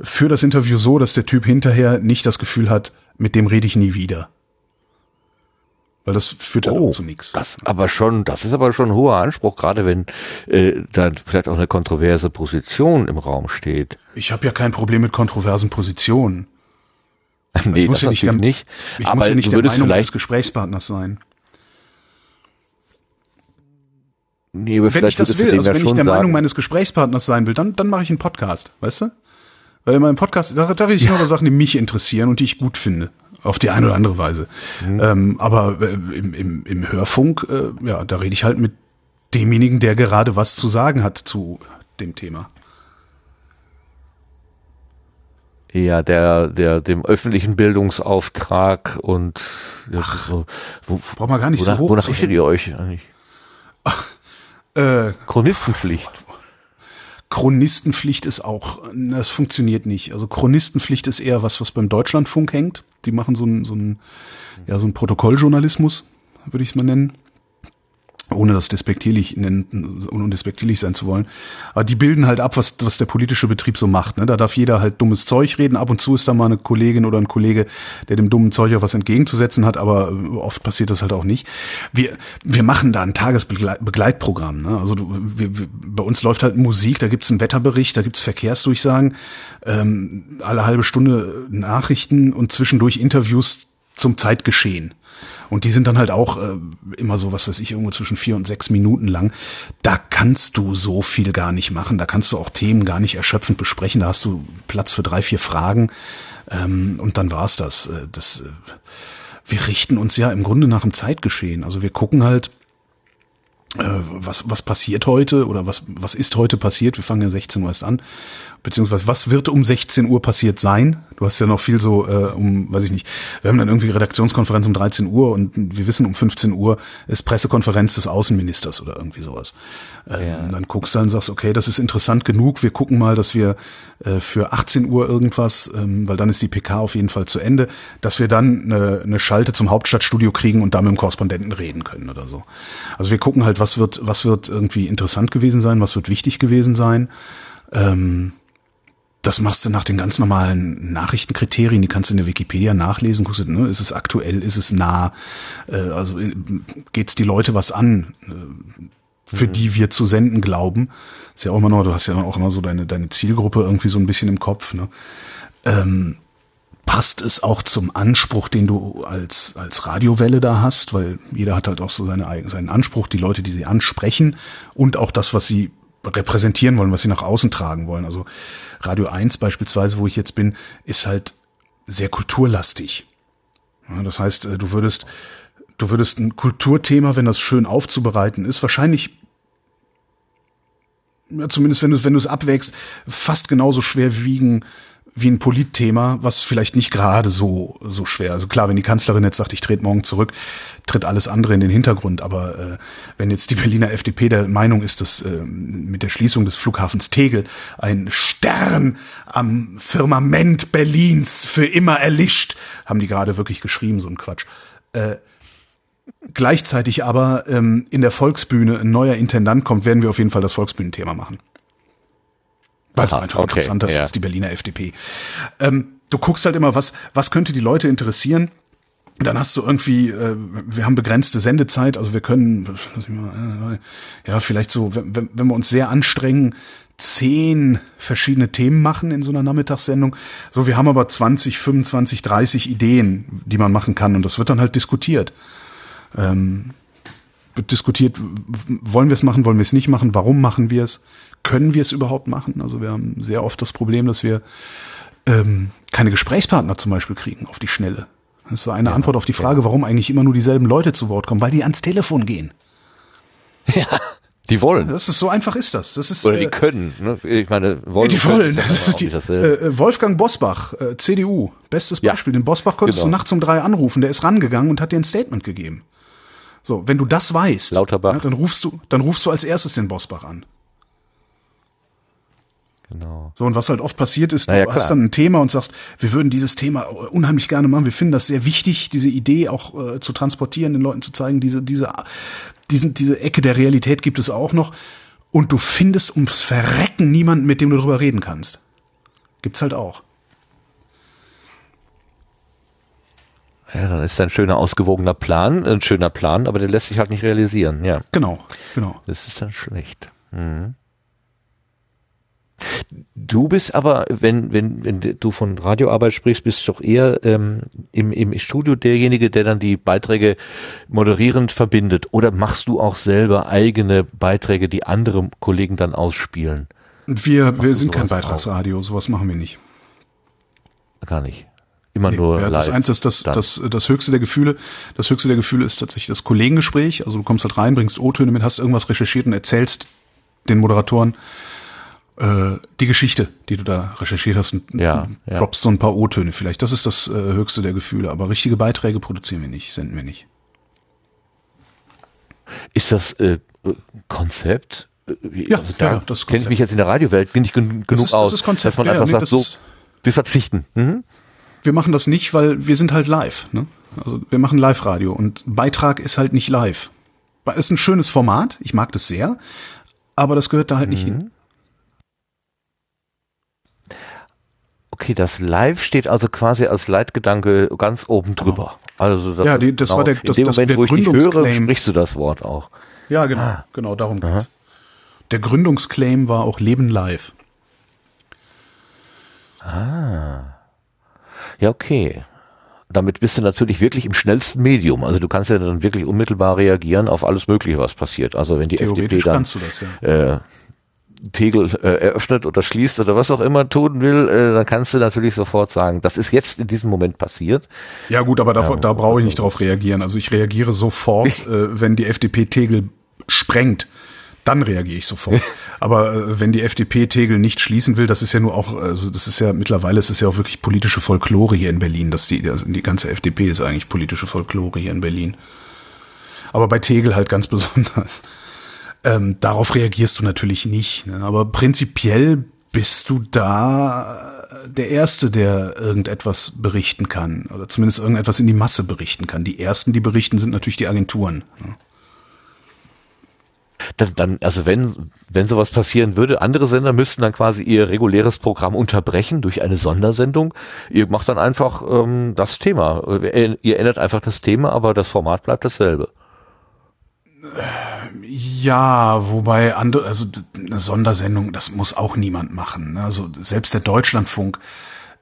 für das Interview so, dass der Typ hinterher nicht das Gefühl hat, mit dem rede ich nie wieder. Weil das führt halt Oh, auch zu nichts. Das aber schon, das ist aber schon ein hoher Anspruch, gerade wenn äh, dann vielleicht auch eine kontroverse Position im Raum steht. Ich habe ja kein Problem mit kontroversen Positionen. nee, ich muss das ja nicht, der, nicht. Ich aber muss ja nicht der Meinung des Gesprächspartners sein. Nee, aber Wenn ich das will, also ja wenn ich der Meinung sagen, meines Gesprächspartners sein will, dann, dann mache ich einen Podcast, weißt du? Weil in meinem Podcast, da, da rede ich nur über Sachen, die mich interessieren und die ich gut finde. Auf die eine oder andere Weise. Mhm. Ähm, aber äh, im, im, im Hörfunk, äh, ja, da rede ich halt mit demjenigen, der gerade was zu sagen hat zu dem Thema. Ja, der, der, dem öffentlichen Bildungsauftrag und ja, so, wo, Braucht man gar nicht wonach, so hoch wonach richtet ihr euch eigentlich? Äh, Chronistenpflicht. Chronistenpflicht ist auch, das funktioniert nicht. Also Chronistenpflicht ist eher was, was beim Deutschlandfunk hängt. Die machen so ein, so ein, ja, so ein Protokolljournalismus, würde ich es mal nennen. Ohne das despektierlich nennen, ohne despektierlich sein zu wollen. Aber die bilden halt ab, was, was der politische Betrieb so macht. Ne? Da darf jeder halt dummes Zeug reden. Ab und zu ist da mal eine Kollegin oder ein Kollege, der dem dummen Zeug auch was entgegenzusetzen hat, aber äh, oft passiert das halt auch nicht. Wir, wir machen da ein Tagesbegleitprogramm. Ne? Also du, wir, wir, bei uns läuft halt Musik, da gibt's einen Wetterbericht, da gibt's Verkehrsdurchsagen, ähm, alle halbe Stunde Nachrichten und zwischendurch Interviews zum Zeitgeschehen. Und die sind dann halt auch äh, immer so, was weiß ich, irgendwo zwischen vier und sechs Minuten lang. Da kannst du so viel gar nicht machen. Da kannst du auch Themen gar nicht erschöpfend besprechen. Da hast du Platz für drei, vier Fragen. Ähm, und dann war's das. Äh, das äh, wir richten uns ja im Grunde nach dem Zeitgeschehen. Also wir gucken halt, äh, was, was passiert heute oder was, was ist heute passiert. Wir fangen ja 16 Uhr erst an. Beziehungsweise, was wird um 16 Uhr passiert sein? Du hast ja noch viel so äh, um, weiß ich nicht, wir haben dann irgendwie Redaktionskonferenz um 13 Uhr und wir wissen, um 15 Uhr ist Pressekonferenz des Außenministers oder irgendwie sowas. Ähm, Ja. Dann guckst du und sagst, okay, das ist interessant genug. Wir gucken mal, dass wir äh, für 18 Uhr irgendwas, ähm, weil dann ist die PK auf jeden Fall zu Ende, dass wir dann eine, eine Schalte zum Hauptstadtstudio kriegen und da mit dem Korrespondenten reden können oder so. Also wir gucken halt, was wird, was wird irgendwie interessant gewesen sein, was wird wichtig gewesen sein. Ähm, das machst du nach den ganz normalen Nachrichtenkriterien, die kannst du in der Wikipedia nachlesen, guckst du, ne, ist es aktuell, ist es nah, äh, also geht's die Leute was an, äh, für die wir zu senden glauben. Ist ja auch immer noch, du hast ja auch immer so deine, deine Zielgruppe irgendwie so ein bisschen im Kopf, ne? Ähm, passt es auch zum Anspruch, den du als, als Radiowelle da hast, weil jeder hat halt auch so seine, seinen Anspruch, die Leute, die sie ansprechen und auch das, was sie repräsentieren wollen, was sie nach außen tragen wollen. Also Radio 1 beispielsweise, wo ich jetzt bin, ist halt sehr kulturlastig. Ja, das heißt, äh, du würdest, du würdest ein Kulturthema, wenn das schön aufzubereiten ist, wahrscheinlich ja, zumindest wenn du es wenn du es abwägst, fast genauso schwer wiegen wie ein Politthema, was vielleicht nicht gerade so so schwer. Also klar, wenn die Kanzlerin jetzt sagt, ich trete morgen zurück, tritt alles andere in den Hintergrund. Aber äh, wenn jetzt die Berliner FDP der Meinung ist, dass äh, mit der Schließung des Flughafens Tegel ein Stern am Firmament Berlins für immer erlischt, haben die gerade wirklich geschrieben, so ein Quatsch. Äh, gleichzeitig aber ähm, in der Volksbühne ein neuer Intendant kommt, werden wir auf jeden Fall das Volksbühnenthema machen. Weil es einfach okay, interessanter ist ja. als die Berliner FDP. Ähm, du guckst halt immer, was, was könnte die Leute interessieren? Dann hast du irgendwie, äh, wir haben begrenzte Sendezeit, also wir können, mal, äh, ja, vielleicht so, wenn, wenn wir uns sehr anstrengen, zehn verschiedene Themen machen in so einer Nachmittagssendung. So, wir haben aber 20, 25, 30 Ideen, die man machen kann und das wird dann halt diskutiert. Ähm, wird diskutiert, wollen wir es machen, wollen wir es nicht machen, warum machen wir es, können wir es überhaupt machen? Also wir haben sehr oft das Problem, dass wir ähm, keine Gesprächspartner zum Beispiel kriegen auf die Schnelle. Das ist eine Antwort auf die Frage, warum eigentlich immer nur dieselben Leute zu Wort kommen, weil die ans Telefon gehen. Die wollen. Das ist so einfach ist das. Das ist Oder die äh, können. Ne? Ich meine, wollen die wollen. ja Das ist die, äh, Wolfgang Bosbach, äh, CDU, bestes Ja. Beispiel. Den Bosbach konntest Genau. du nachts um drei anrufen. Der ist rangegangen und hat dir ein Statement gegeben. So, wenn du das weißt, Lauterbach. ja, dann rufst du, dann rufst du als erstes den Bosbach an. Genau. So, und was halt oft passiert ist, Na ja, du hast klar. dann ein Thema und sagst, wir würden dieses Thema unheimlich gerne machen. Wir finden das sehr wichtig, diese Idee auch äh, zu transportieren, den Leuten zu zeigen, diese, diese, diesen, diese Ecke der Realität gibt es auch noch. Und du findest ums Verrecken niemanden, mit dem du drüber reden kannst. Gibt's halt auch. Ja, dann ist ein schöner ausgewogener Plan, ein schöner Plan, aber der lässt sich halt nicht realisieren, ja. Genau, genau. Das ist dann schlecht. Mhm. Du bist aber, wenn, wenn, wenn du von Radioarbeit sprichst, bist du doch eher ähm, im, im Studio derjenige, der dann die Beiträge moderierend verbindet. Oder machst du auch selber eigene Beiträge, die andere Kollegen dann ausspielen? Wir, wir sind kein Beitragsradio, sowas machen wir nicht. Gar nicht. Immer nee, nur ja, live. Das eins ist das, das, das höchste der Gefühle. Das höchste der Gefühle ist tatsächlich das Kollegengespräch. Also du kommst halt rein, bringst O-Töne mit, hast irgendwas recherchiert und erzählst den Moderatoren äh, die Geschichte, die du da recherchiert hast und ja, ja. droppst so ein paar O-Töne vielleicht. Das ist das äh, höchste der Gefühle. Aber richtige Beiträge produzieren wir nicht, senden wir nicht. Ist das äh, Konzept? Äh, ja, also da ja, das kenne ich mich jetzt in der Radiowelt nicht gen genug ist, aus, das ist Konzept, dass man einfach nee, sagt, so, wir verzichten. Mhm. Wir machen das nicht, weil wir sind halt live. Ne? Also wir machen Live-Radio und Beitrag ist halt nicht live. Ist ein schönes Format, ich mag das sehr, aber das gehört da halt mhm. nicht hin. Okay, das Live steht also quasi als Leitgedanke ganz oben drüber. Also das ja, die, das genau, war der, das, in dem das, Moment, wo ich dich höre, sprichst du das Wort auch. Ja, genau, ah. genau, darum geht's. Der Gründungsclaim war auch Leben live. Ah. Ja, okay. Damit bist du natürlich wirklich im schnellsten Medium. Also du kannst ja dann wirklich unmittelbar reagieren auf alles Mögliche, was passiert. Also wenn die FDP dann kannst du das, ja. äh, Tegel äh, eröffnet oder schließt oder was auch immer tun will, äh, dann kannst du natürlich sofort sagen, das ist jetzt in diesem Moment passiert. Ja gut, aber davon, ja, da brauche ich nicht drauf reagieren. Also ich reagiere sofort, äh, wenn die FDP Tegel sprengt dann reagiere ich sofort. Aber äh, wenn die FDP Tegel nicht schließen will, das ist ja nur auch, also das ist ja mittlerweile, es ist ja auch wirklich politische Folklore hier in Berlin, dass die, also die ganze FDP ist eigentlich politische Folklore hier in Berlin. Aber bei Tegel halt ganz besonders. Ähm, darauf reagierst du natürlich nicht. Ne? Aber prinzipiell bist du da der Erste, der irgendetwas berichten kann. Oder zumindest irgendetwas in die Masse berichten kann. Die Ersten, die berichten, sind natürlich die Agenturen. Ne? dann, dann, also wenn, wenn sowas passieren würde, andere Sender müssten dann quasi ihr reguläres Programm unterbrechen durch eine Sondersendung. Ihr macht dann einfach ähm, das Thema. Ihr ändert einfach das Thema, aber das Format bleibt dasselbe. Ja, wobei andere, also eine Sondersendung, das muss auch niemand machen. Ne? Also selbst der Deutschlandfunk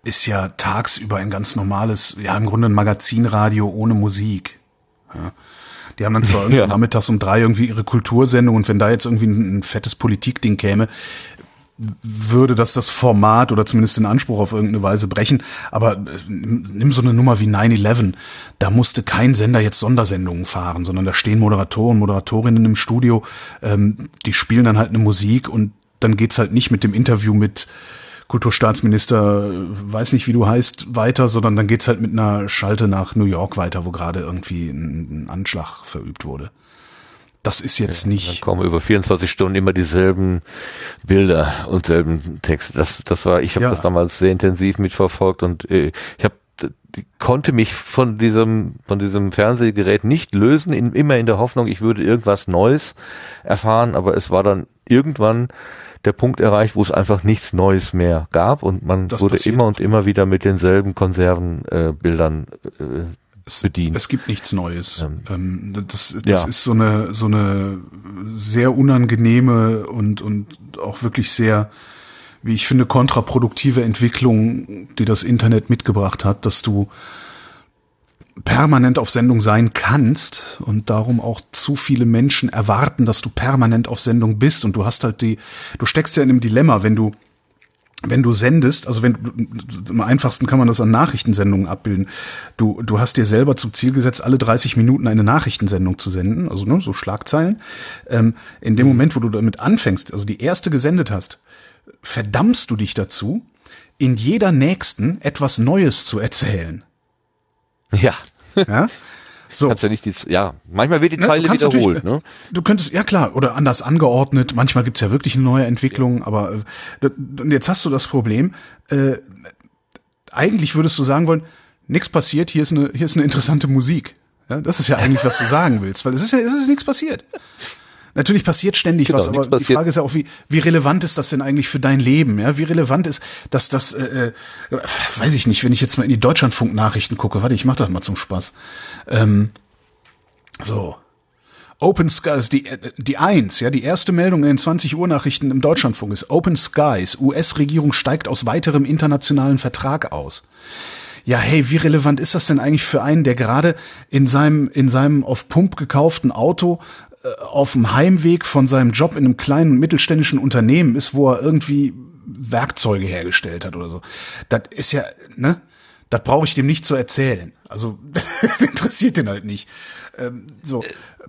ist ja tagsüber ein ganz normales, ja im Grunde ein Magazinradio ohne Musik. Ja. Die haben dann zwar ja. nachmittags um drei irgendwie ihre Kultursendung und wenn da jetzt irgendwie ein, ein fettes Politikding käme, würde das das Format oder zumindest den Anspruch auf irgendeine Weise brechen. Aber äh, nimm so eine Nummer wie 9-11. Da musste kein Sender jetzt Sondersendungen fahren, sondern da stehen Moderatoren, Moderatorinnen im Studio, ähm, die spielen dann halt eine Musik und dann geht's halt nicht mit dem Interview mit Kulturstaatsminister, weiß nicht, wie du heißt, weiter, sondern dann geht's halt mit einer Schalte nach New York weiter, wo gerade irgendwie ein Anschlag verübt wurde. Das ist jetzt ja, nicht. Kommen über 24 Stunden immer dieselben Bilder und selben Texte. Das, das war, ich habe ja. das damals sehr intensiv mitverfolgt und äh, ich habe konnte mich von diesem von diesem Fernsehgerät nicht lösen, in, immer in der Hoffnung, ich würde irgendwas Neues erfahren, aber es war dann irgendwann der Punkt erreicht, wo es einfach nichts Neues mehr gab und man das wurde immer und immer wieder mit denselben Konservenbildern äh, äh, bedient. Es gibt nichts Neues. Ähm, ähm das das ja. ist so eine so eine sehr unangenehme und und auch wirklich sehr wie ich finde kontraproduktive Entwicklung, die das Internet mitgebracht hat, dass du permanent auf Sendung sein kannst und darum auch zu viele Menschen erwarten, dass du permanent auf Sendung bist und du hast halt die, du steckst ja in einem Dilemma, wenn du wenn du sendest, also wenn du, am einfachsten kann man das an Nachrichtensendungen abbilden. Du, du hast dir selber zum Ziel gesetzt, alle 30 Minuten eine Nachrichtensendung zu senden, also ne, so Schlagzeilen. Ähm, in dem mhm. Moment, wo du damit anfängst, also die erste gesendet hast, verdammst du dich dazu, in jeder nächsten etwas Neues zu erzählen. Ja. Ja. So. Kannst ja nicht die, ja, manchmal wird die ne, Zeile wiederholt, ne? Du könntest, ja klar, oder anders angeordnet, manchmal gibt's ja wirklich eine neue Entwicklung, ja. aber äh, jetzt hast du das Problem, äh, eigentlich würdest du sagen wollen, nichts passiert, hier ist eine, hier ist eine interessante Musik. Ja, das ist ja eigentlich, was du sagen willst, weil es ist ja, es ist nichts passiert. Natürlich passiert ständig Genau, was, aber nichts die passiert. Frage ist ja auch, wie, wie relevant ist das denn eigentlich für dein Leben? Ja, wie relevant ist, dass das, äh, äh, weiß ich nicht, wenn ich jetzt mal in die Deutschlandfunk-Nachrichten gucke, warte, ich mach das mal zum Spaß. Ähm, so. Open Skies, die, äh, die eins, ja, die erste Meldung in den 20 Uhr Nachrichten im Deutschlandfunk ist Open Skies, US-Regierung steigt aus weiterem internationalen Vertrag aus. Ja, hey, wie relevant ist das denn eigentlich für einen, der gerade in seinem, in seinem auf Pump gekauften Auto auf dem Heimweg von seinem Job in einem kleinen mittelständischen Unternehmen ist, wo er irgendwie Werkzeuge hergestellt hat oder so. Das ist ja, ne? Das brauche ich dem nicht zu erzählen. Also interessiert den halt nicht. Ähm, so.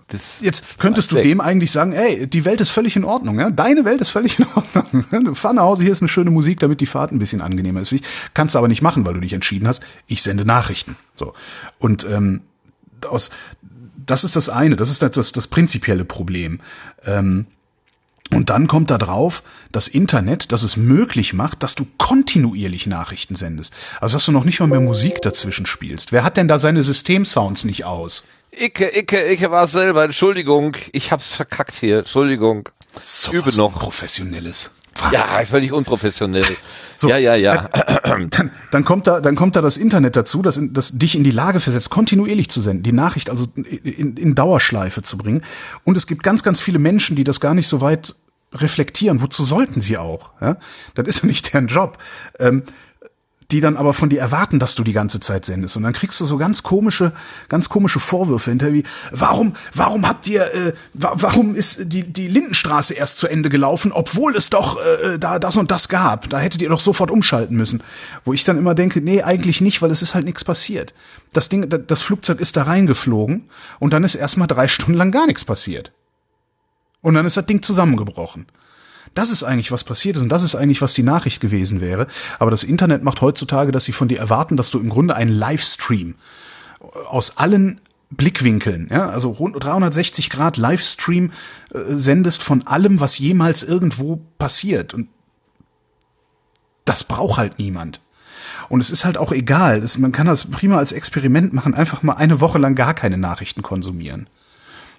Das Jetzt könntest du dem eigentlich sagen, ey, die Welt ist völlig in Ordnung, ja? Deine Welt ist völlig in Ordnung. Du fahr nach Hause, hier ist eine schöne Musik, damit die Fahrt ein bisschen angenehmer ist. Kannst du aber nicht machen, weil du dich entschieden hast, ich sende Nachrichten. So. Und ähm, aus, das ist das eine, das ist das, das, das prinzipielle Problem. Ähm, und dann kommt da drauf das Internet, das es möglich macht, dass du kontinuierlich Nachrichten sendest. Also dass du noch nicht mal mehr Musik dazwischen spielst. Wer hat denn da seine Systemsounds nicht aus? Icke, Icke, Icke war selber. Entschuldigung, ich hab's verkackt hier. Entschuldigung. So Übe noch. Professionelles. Ja, ist völlig unprofessionell. So, ja, ja, ja. Dann, dann kommt da, dann kommt da das Internet dazu, das, das dich in die Lage versetzt, kontinuierlich zu senden, die Nachricht also in, in Dauerschleife zu bringen. Und es gibt ganz, ganz viele Menschen, die das gar nicht so weit reflektieren. Wozu sollten sie auch? Ja? Das ist ja nicht deren Job. Ähm, die dann aber von dir erwarten, dass du die ganze Zeit sendest. Und dann kriegst du so ganz komische, ganz komische Vorwürfe hinterher wie, warum, warum habt ihr, äh, wa warum ist die, die Lindenstraße erst zu Ende gelaufen, obwohl es doch äh, da das und das gab? Da hättet ihr doch sofort umschalten müssen. Wo ich dann immer denke, nee, eigentlich nicht, weil es ist halt nichts passiert. Das Ding, da- das Flugzeug ist da reingeflogen und dann ist erstmal drei Stunden lang gar nichts passiert. Und dann ist das Ding zusammengebrochen. Das ist eigentlich, was passiert ist und das ist eigentlich, was die Nachricht gewesen wäre. Aber das Internet macht heutzutage, dass sie von dir erwarten, dass du im Grunde einen Livestream aus allen Blickwinkeln, ja, also rund 360 Grad Livestream äh, sendest von allem, was jemals irgendwo passiert. Und das braucht halt niemand. Und es ist halt auch egal. Das, man kann das prima als Experiment machen, einfach mal eine Woche lang gar keine Nachrichten konsumieren.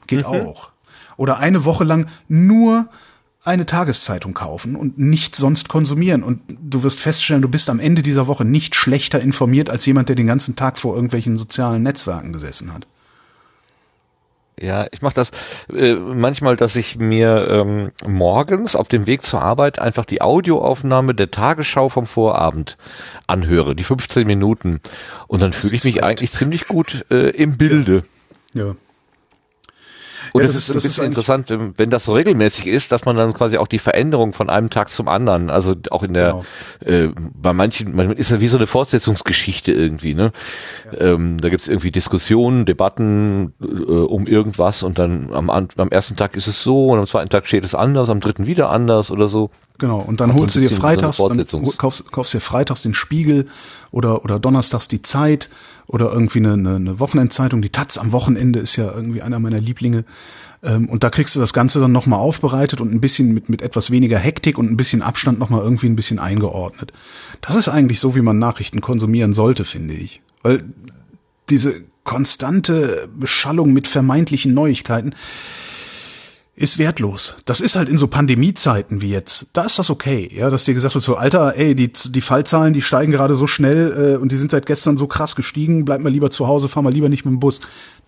Geht auch. Oder eine Woche lang nur eine Tageszeitung kaufen und nicht sonst konsumieren. Und du wirst feststellen, du bist am Ende dieser Woche nicht schlechter informiert als jemand, der den ganzen Tag vor irgendwelchen sozialen Netzwerken gesessen hat. Ja, ich mache das äh, manchmal, dass ich mir ähm, morgens auf dem Weg zur Arbeit einfach die Audioaufnahme der Tagesschau vom Vorabend anhöre, die 15 Minuten. Und dann fühle ich mich eigentlich ziemlich gut äh, im Bilde. Ja. Und Ja, es das ist das ist interessant, wenn- wenn das so regelmäßig ist, dass man dann quasi auch die Veränderung von einem Tag zum anderen, also auch in der, äh, bei manchen, man ist ja wie so eine Fortsetzungsgeschichte irgendwie, ne? Ähm, da gibt's irgendwie Diskussionen, Debatten äh, um irgendwas und dann am, am ersten Tag ist es so und am zweiten Tag steht es anders, am dritten wieder anders oder so. Genau, und dann Hat holst du dir so freitags, dann kaufst, kaufst dir freitags den Spiegel oder, oder donnerstags die Zeit oder irgendwie eine, eine, eine Wochenendzeitung. Die Taz am Wochenende ist ja irgendwie einer meiner Lieblinge. Ähm, und da kriegst du das Ganze dann nochmal aufbereitet und ein bisschen mit, mit etwas weniger Hektik und ein bisschen Abstand nochmal irgendwie ein bisschen eingeordnet. Das ist eigentlich so, wie man Nachrichten konsumieren sollte, finde ich. Weil diese konstante Beschallung mit vermeintlichen Neuigkeiten, ist wertlos. Das ist halt in so Pandemiezeiten wie jetzt. Da ist das okay, ja, dass dir gesagt wird, so Alter, ey, die, die Fallzahlen, die steigen gerade so schnell äh, und die sind seit gestern so krass gestiegen. Bleib mal lieber zu Hause, fahr mal lieber nicht mit dem Bus.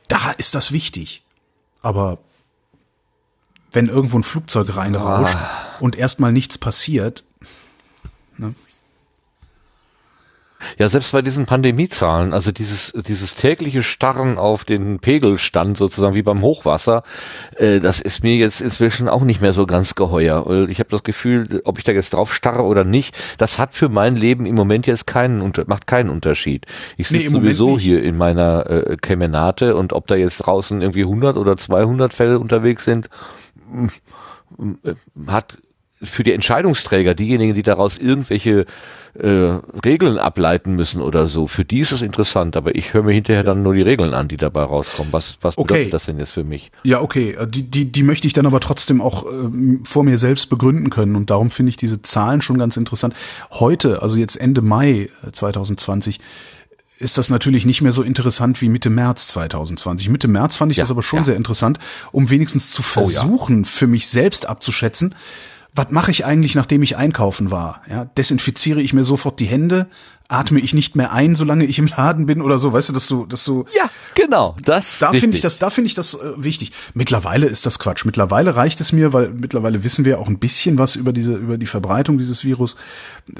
Da ist das wichtig. Aber wenn irgendwo ein Flugzeug reinrauscht und erstmal nichts passiert, Ja, selbst bei diesen Pandemiezahlen, also dieses, dieses tägliche Starren auf den Pegelstand sozusagen wie beim Hochwasser, äh, das ist mir jetzt inzwischen auch nicht mehr so ganz geheuer. Ich habe das Gefühl, ob ich da jetzt drauf starre oder nicht, das hat für mein Leben im Moment jetzt keinen macht keinen Unterschied. Ich Nee, sitze Moment sowieso hier in meiner äh, Kemenate und ob da jetzt draußen irgendwie 100 oder 200 Fälle unterwegs sind, hat für die Entscheidungsträger, diejenigen, die daraus irgendwelche äh, Regeln ableiten müssen oder so, für die ist es interessant, aber ich höre mir hinterher dann nur die Regeln an, die dabei rauskommen. Was, was Okay. bedeutet das denn jetzt für mich? Ja, okay. äh, Die, die, die möchte ich dann aber trotzdem auch ähm, vor mir selbst begründen können. Und darum finde ich diese Zahlen schon ganz interessant. Heute, also jetzt Ende Mai äh, 2020, ist das natürlich nicht mehr so interessant wie Mitte März 2020. Mitte März fand ich Ja, das aber schon ja. sehr interessant, um wenigstens zu Oh, ja. versuchen, für mich selbst abzuschätzen, was mache ich eigentlich, nachdem ich einkaufen war? Ja, desinfiziere ich mir sofort die Hände? Atme ich nicht mehr ein, solange ich im Laden bin oder so? Weißt du, dass du, dass du Ja, genau. Das da finde ich das, da finde ich das äh, wichtig. Mittlerweile ist das Quatsch. Mittlerweile reicht es mir, weil mittlerweile wissen wir auch ein bisschen was über diese, über die Verbreitung dieses Virus.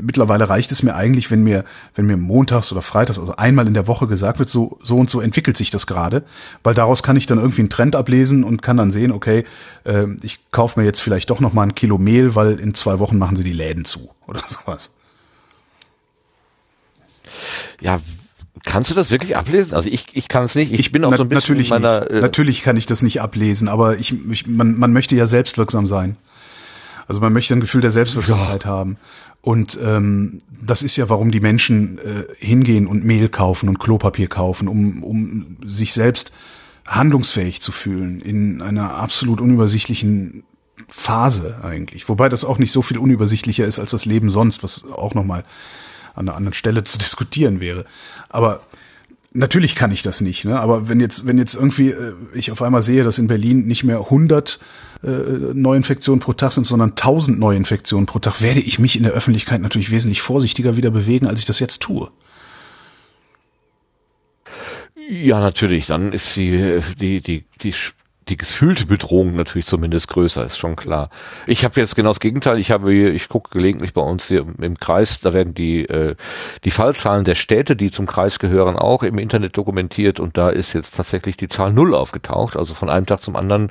Mittlerweile reicht es mir eigentlich, wenn mir, wenn mir montags oder freitags, also einmal in der Woche gesagt wird, so, so und so entwickelt sich das gerade, weil daraus kann ich dann irgendwie einen Trend ablesen und kann dann sehen, okay, äh, ich kaufe mir jetzt vielleicht doch noch mal ein Kilo Mehl, weil in zwei Wochen machen sie die Läden zu oder sowas. Ja, kannst du das wirklich ablesen? Also ich, ich kann es nicht. Ich, bin auch na- so ein bisschen natürlich in meiner. nicht. Äh, natürlich kann ich das nicht ablesen, aber ich, ich man, man möchte ja selbstwirksam sein. Also man möchte ein Gefühl der Selbstwirksamkeit haben. Und ähm, das ist ja, warum die Menschen äh, hingehen und Mehl kaufen und Klopapier kaufen, um, um sich selbst handlungsfähig zu fühlen in einer absolut unübersichtlichen Phase eigentlich. Wobei das auch nicht so viel unübersichtlicher ist als das Leben sonst, was auch nochmal an einer anderen Stelle zu diskutieren wäre. Aber Natürlich kann ich das nicht, ne? aber wenn jetzt, wenn jetzt irgendwie äh, ich auf einmal sehe, dass in Berlin nicht mehr 100 äh, Neuinfektionen pro Tag sind, sondern 1000 Neuinfektionen pro Tag, werde ich mich in der Öffentlichkeit natürlich wesentlich vorsichtiger wieder bewegen, als ich das jetzt tue. ja, natürlich. Dann ist die, die, die, die, die gefühlte Bedrohung natürlich zumindest größer, ist schon klar. Ich habe jetzt genau das Gegenteil. Ich habe, hier- ich gucke gelegentlich bei uns hier im Kreis, da werden die äh, die Fallzahlen der Städte, die zum Kreis gehören, auch im Internet dokumentiert und da ist jetzt tatsächlich die Zahl null aufgetaucht. Also von einem Tag zum anderen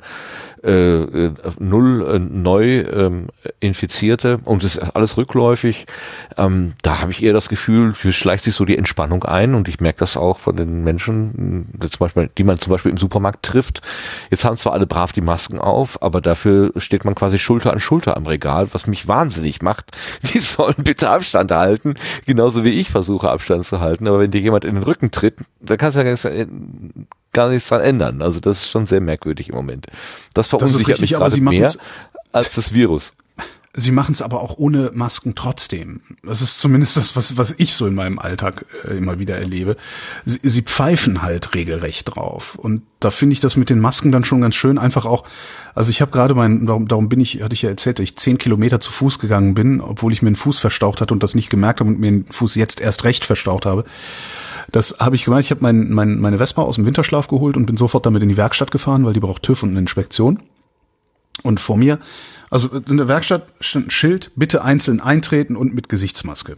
äh, äh, null äh, neu ähm, Infizierte und es ist alles rückläufig. Ähm, da habe ich eher das Gefühl, hier schleicht sich so die Entspannung ein und ich merke das auch von den Menschen, die, zum Beispiel, die man zum Beispiel im Supermarkt trifft. Jetzt haben zwar alle brav die Masken auf, aber dafür steht man quasi Schulter an Schulter am Regal, was mich wahnsinnig macht. Die sollen bitte Abstand halten, genauso wie ich versuche Abstand zu halten. Aber wenn dir jemand in den Rücken tritt, dann kannst du ja gar nichts- dran ändern. Also das ist schon sehr merkwürdig im Moment. Das verunsichert richtig, mich aber gerade sie mehr als das Virus. Sie machen es aber auch ohne Masken trotzdem. Das ist zumindest das, was, was ich so in meinem Alltag äh, immer wieder erlebe. Sie, sie pfeifen halt regelrecht drauf. Und da finde ich das mit den Masken dann schon ganz schön. Einfach auch, also ich habe gerade mein, darum, darum bin ich, hatte ich ja erzählt, dass ich zehn Kilometer zu Fuß gegangen bin, obwohl ich mir den Fuß verstaucht hatte und das nicht gemerkt habe und mir den Fuß jetzt erst recht verstaucht habe. Das habe ich gemacht. Ich habe mein, mein, meine Vespa aus dem Winterschlaf geholt und bin sofort damit in die Werkstatt gefahren, weil die braucht TÜV und eine Inspektion. Und vor mir, also in der Werkstatt stand ein Schild, bitte einzeln eintreten und mit Gesichtsmaske.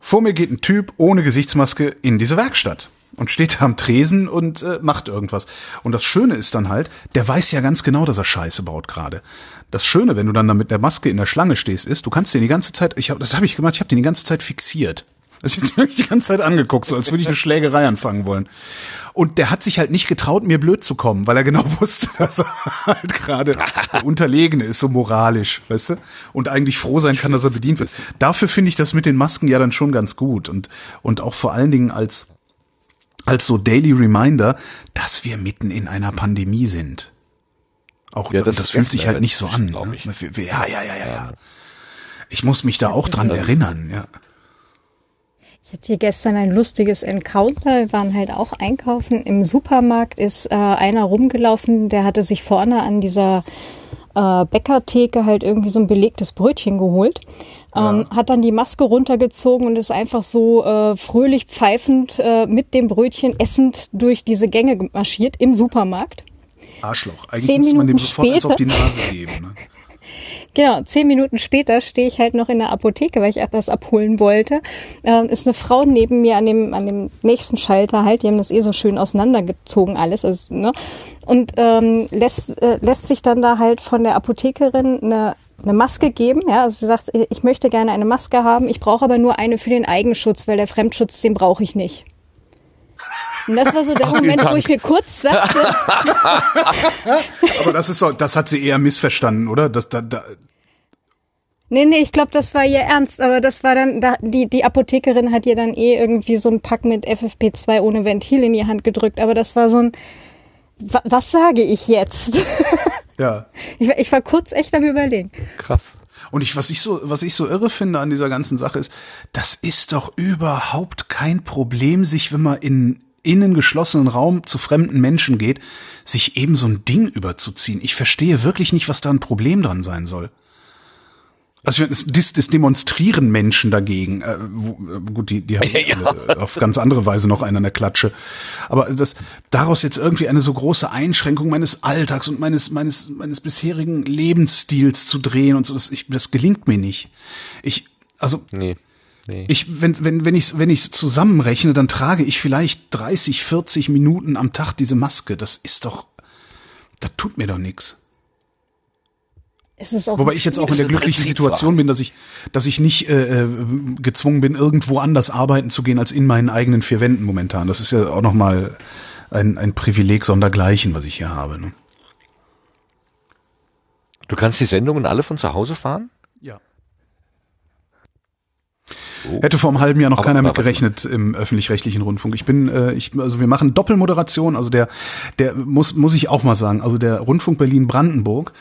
Vor mir geht ein Typ ohne Gesichtsmaske in diese Werkstatt und steht da am Tresen und äh, macht irgendwas. Und das Schöne ist dann halt, der weiß ja ganz genau, dass er Scheiße baut gerade. Das Schöne, wenn du dann da mit der Maske in der Schlange stehst, ist, du kannst den die ganze Zeit, ich hab, das habe ich gemacht, ich habe den die ganze Zeit fixiert. Also ich habe mich die ganze Zeit angeguckt, so als würde ich eine Schlägerei anfangen wollen. Und der hat sich halt nicht getraut, mir blöd zu kommen, weil er genau wusste, dass er halt gerade der Unterlegene ist, so moralisch, weißt du? Und eigentlich froh sein kann, dass er bedient wird. Dafür finde ich das mit den Masken ja dann schon ganz gut. Und, und auch vor allen Dingen als, als so Daily Reminder, dass wir mitten in einer Pandemie sind. Auch Ja, das, das das fühlt sich halt nicht so an. Ne? Ja, ja, ja, ja, ja. Ich muss mich da auch dran erinnern, ja. Ich hatte hier gestern ein lustiges Encounter. Wir waren halt auch einkaufen. Im Supermarkt ist äh, einer rumgelaufen, der hatte sich vorne an dieser äh, Bäckertheke halt irgendwie so ein belegtes Brötchen geholt. Ähm, Hat dann die Maske runtergezogen und ist einfach so äh, fröhlich pfeifend äh, mit dem Brötchen essend durch diese Gänge marschiert im Supermarkt. Arschloch. Eigentlich muss man dem sofort eins später- auf die Nase geben. Ne? Genau, zehn Minuten später stehe ich halt noch in der Apotheke, weil ich etwas abholen wollte. Ähm, ist eine Frau neben mir an dem, an dem nächsten Schalter halt, die haben das eh so schön auseinandergezogen alles. Also, ne? Und ähm, lässt, äh, lässt sich dann da halt von der Apothekerin eine, eine Maske geben. Ja, also sie sagt, ich möchte gerne eine Maske haben, ich brauche aber nur eine für den Eigenschutz, weil der Fremdschutz, den brauche ich nicht. Und das war so der Moment, wo ich mir kurz sagte, Aber das ist doch, das hat sie eher missverstanden, oder? Das, da, da, Nee, nee, ich glaube, das war ihr Ernst, aber das war dann, da, die, die Apothekerin hat ihr dann eh irgendwie so ein Pack mit FFP2 ohne Ventil in die Hand gedrückt, aber das war so ein, wa, was sage ich jetzt? ja. Ich, war- ich war kurz echt am überlegen. Krass. Und ich, was ich so, was ich so irre finde an dieser ganzen Sache ist, das ist doch überhaupt kein Problem, sich, wenn man in innen geschlossenen Raum zu fremden Menschen geht, sich eben so ein Ding überzuziehen. Ich verstehe wirklich nicht, was da ein Problem dran sein soll. Also das, das demonstrieren Menschen dagegen. Äh, wo, gut, die, die haben ja. auf ganz andere Weise noch einen an der Klatsche. Aber das daraus jetzt irgendwie eine so große Einschränkung meines Alltags und meines meines meines bisherigen Lebensstils zu drehen und so, das, ich, das gelingt mir nicht. Ich also nee. Nee. Ich, wenn, wenn, wenn ich wenn ich zusammenrechne, dann trage ich vielleicht 30, 40 Minuten am Tag diese Maske. Das ist doch, das tut mir doch nichts. Wobei ich jetzt auch in der glücklichen Situation bin, dass ich, dass ich nicht äh, äh, gezwungen bin, irgendwo anders arbeiten zu gehen als in meinen eigenen vier Wänden momentan. Das ist ja auch nochmal ein, ein Privileg sondergleichen, was ich hier habe. Ne? Du kannst die Sendungen alle von zu Hause fahren? Ja. Oh. Hätte vor einem halben Jahr noch aber, keiner mit gerechnet im öffentlich-rechtlichen Rundfunk. Ich bin, äh, ich, also wir machen Doppelmoderation, also der, der muss, muss ich auch mal sagen, also der Rundfunk Berlin-Brandenburg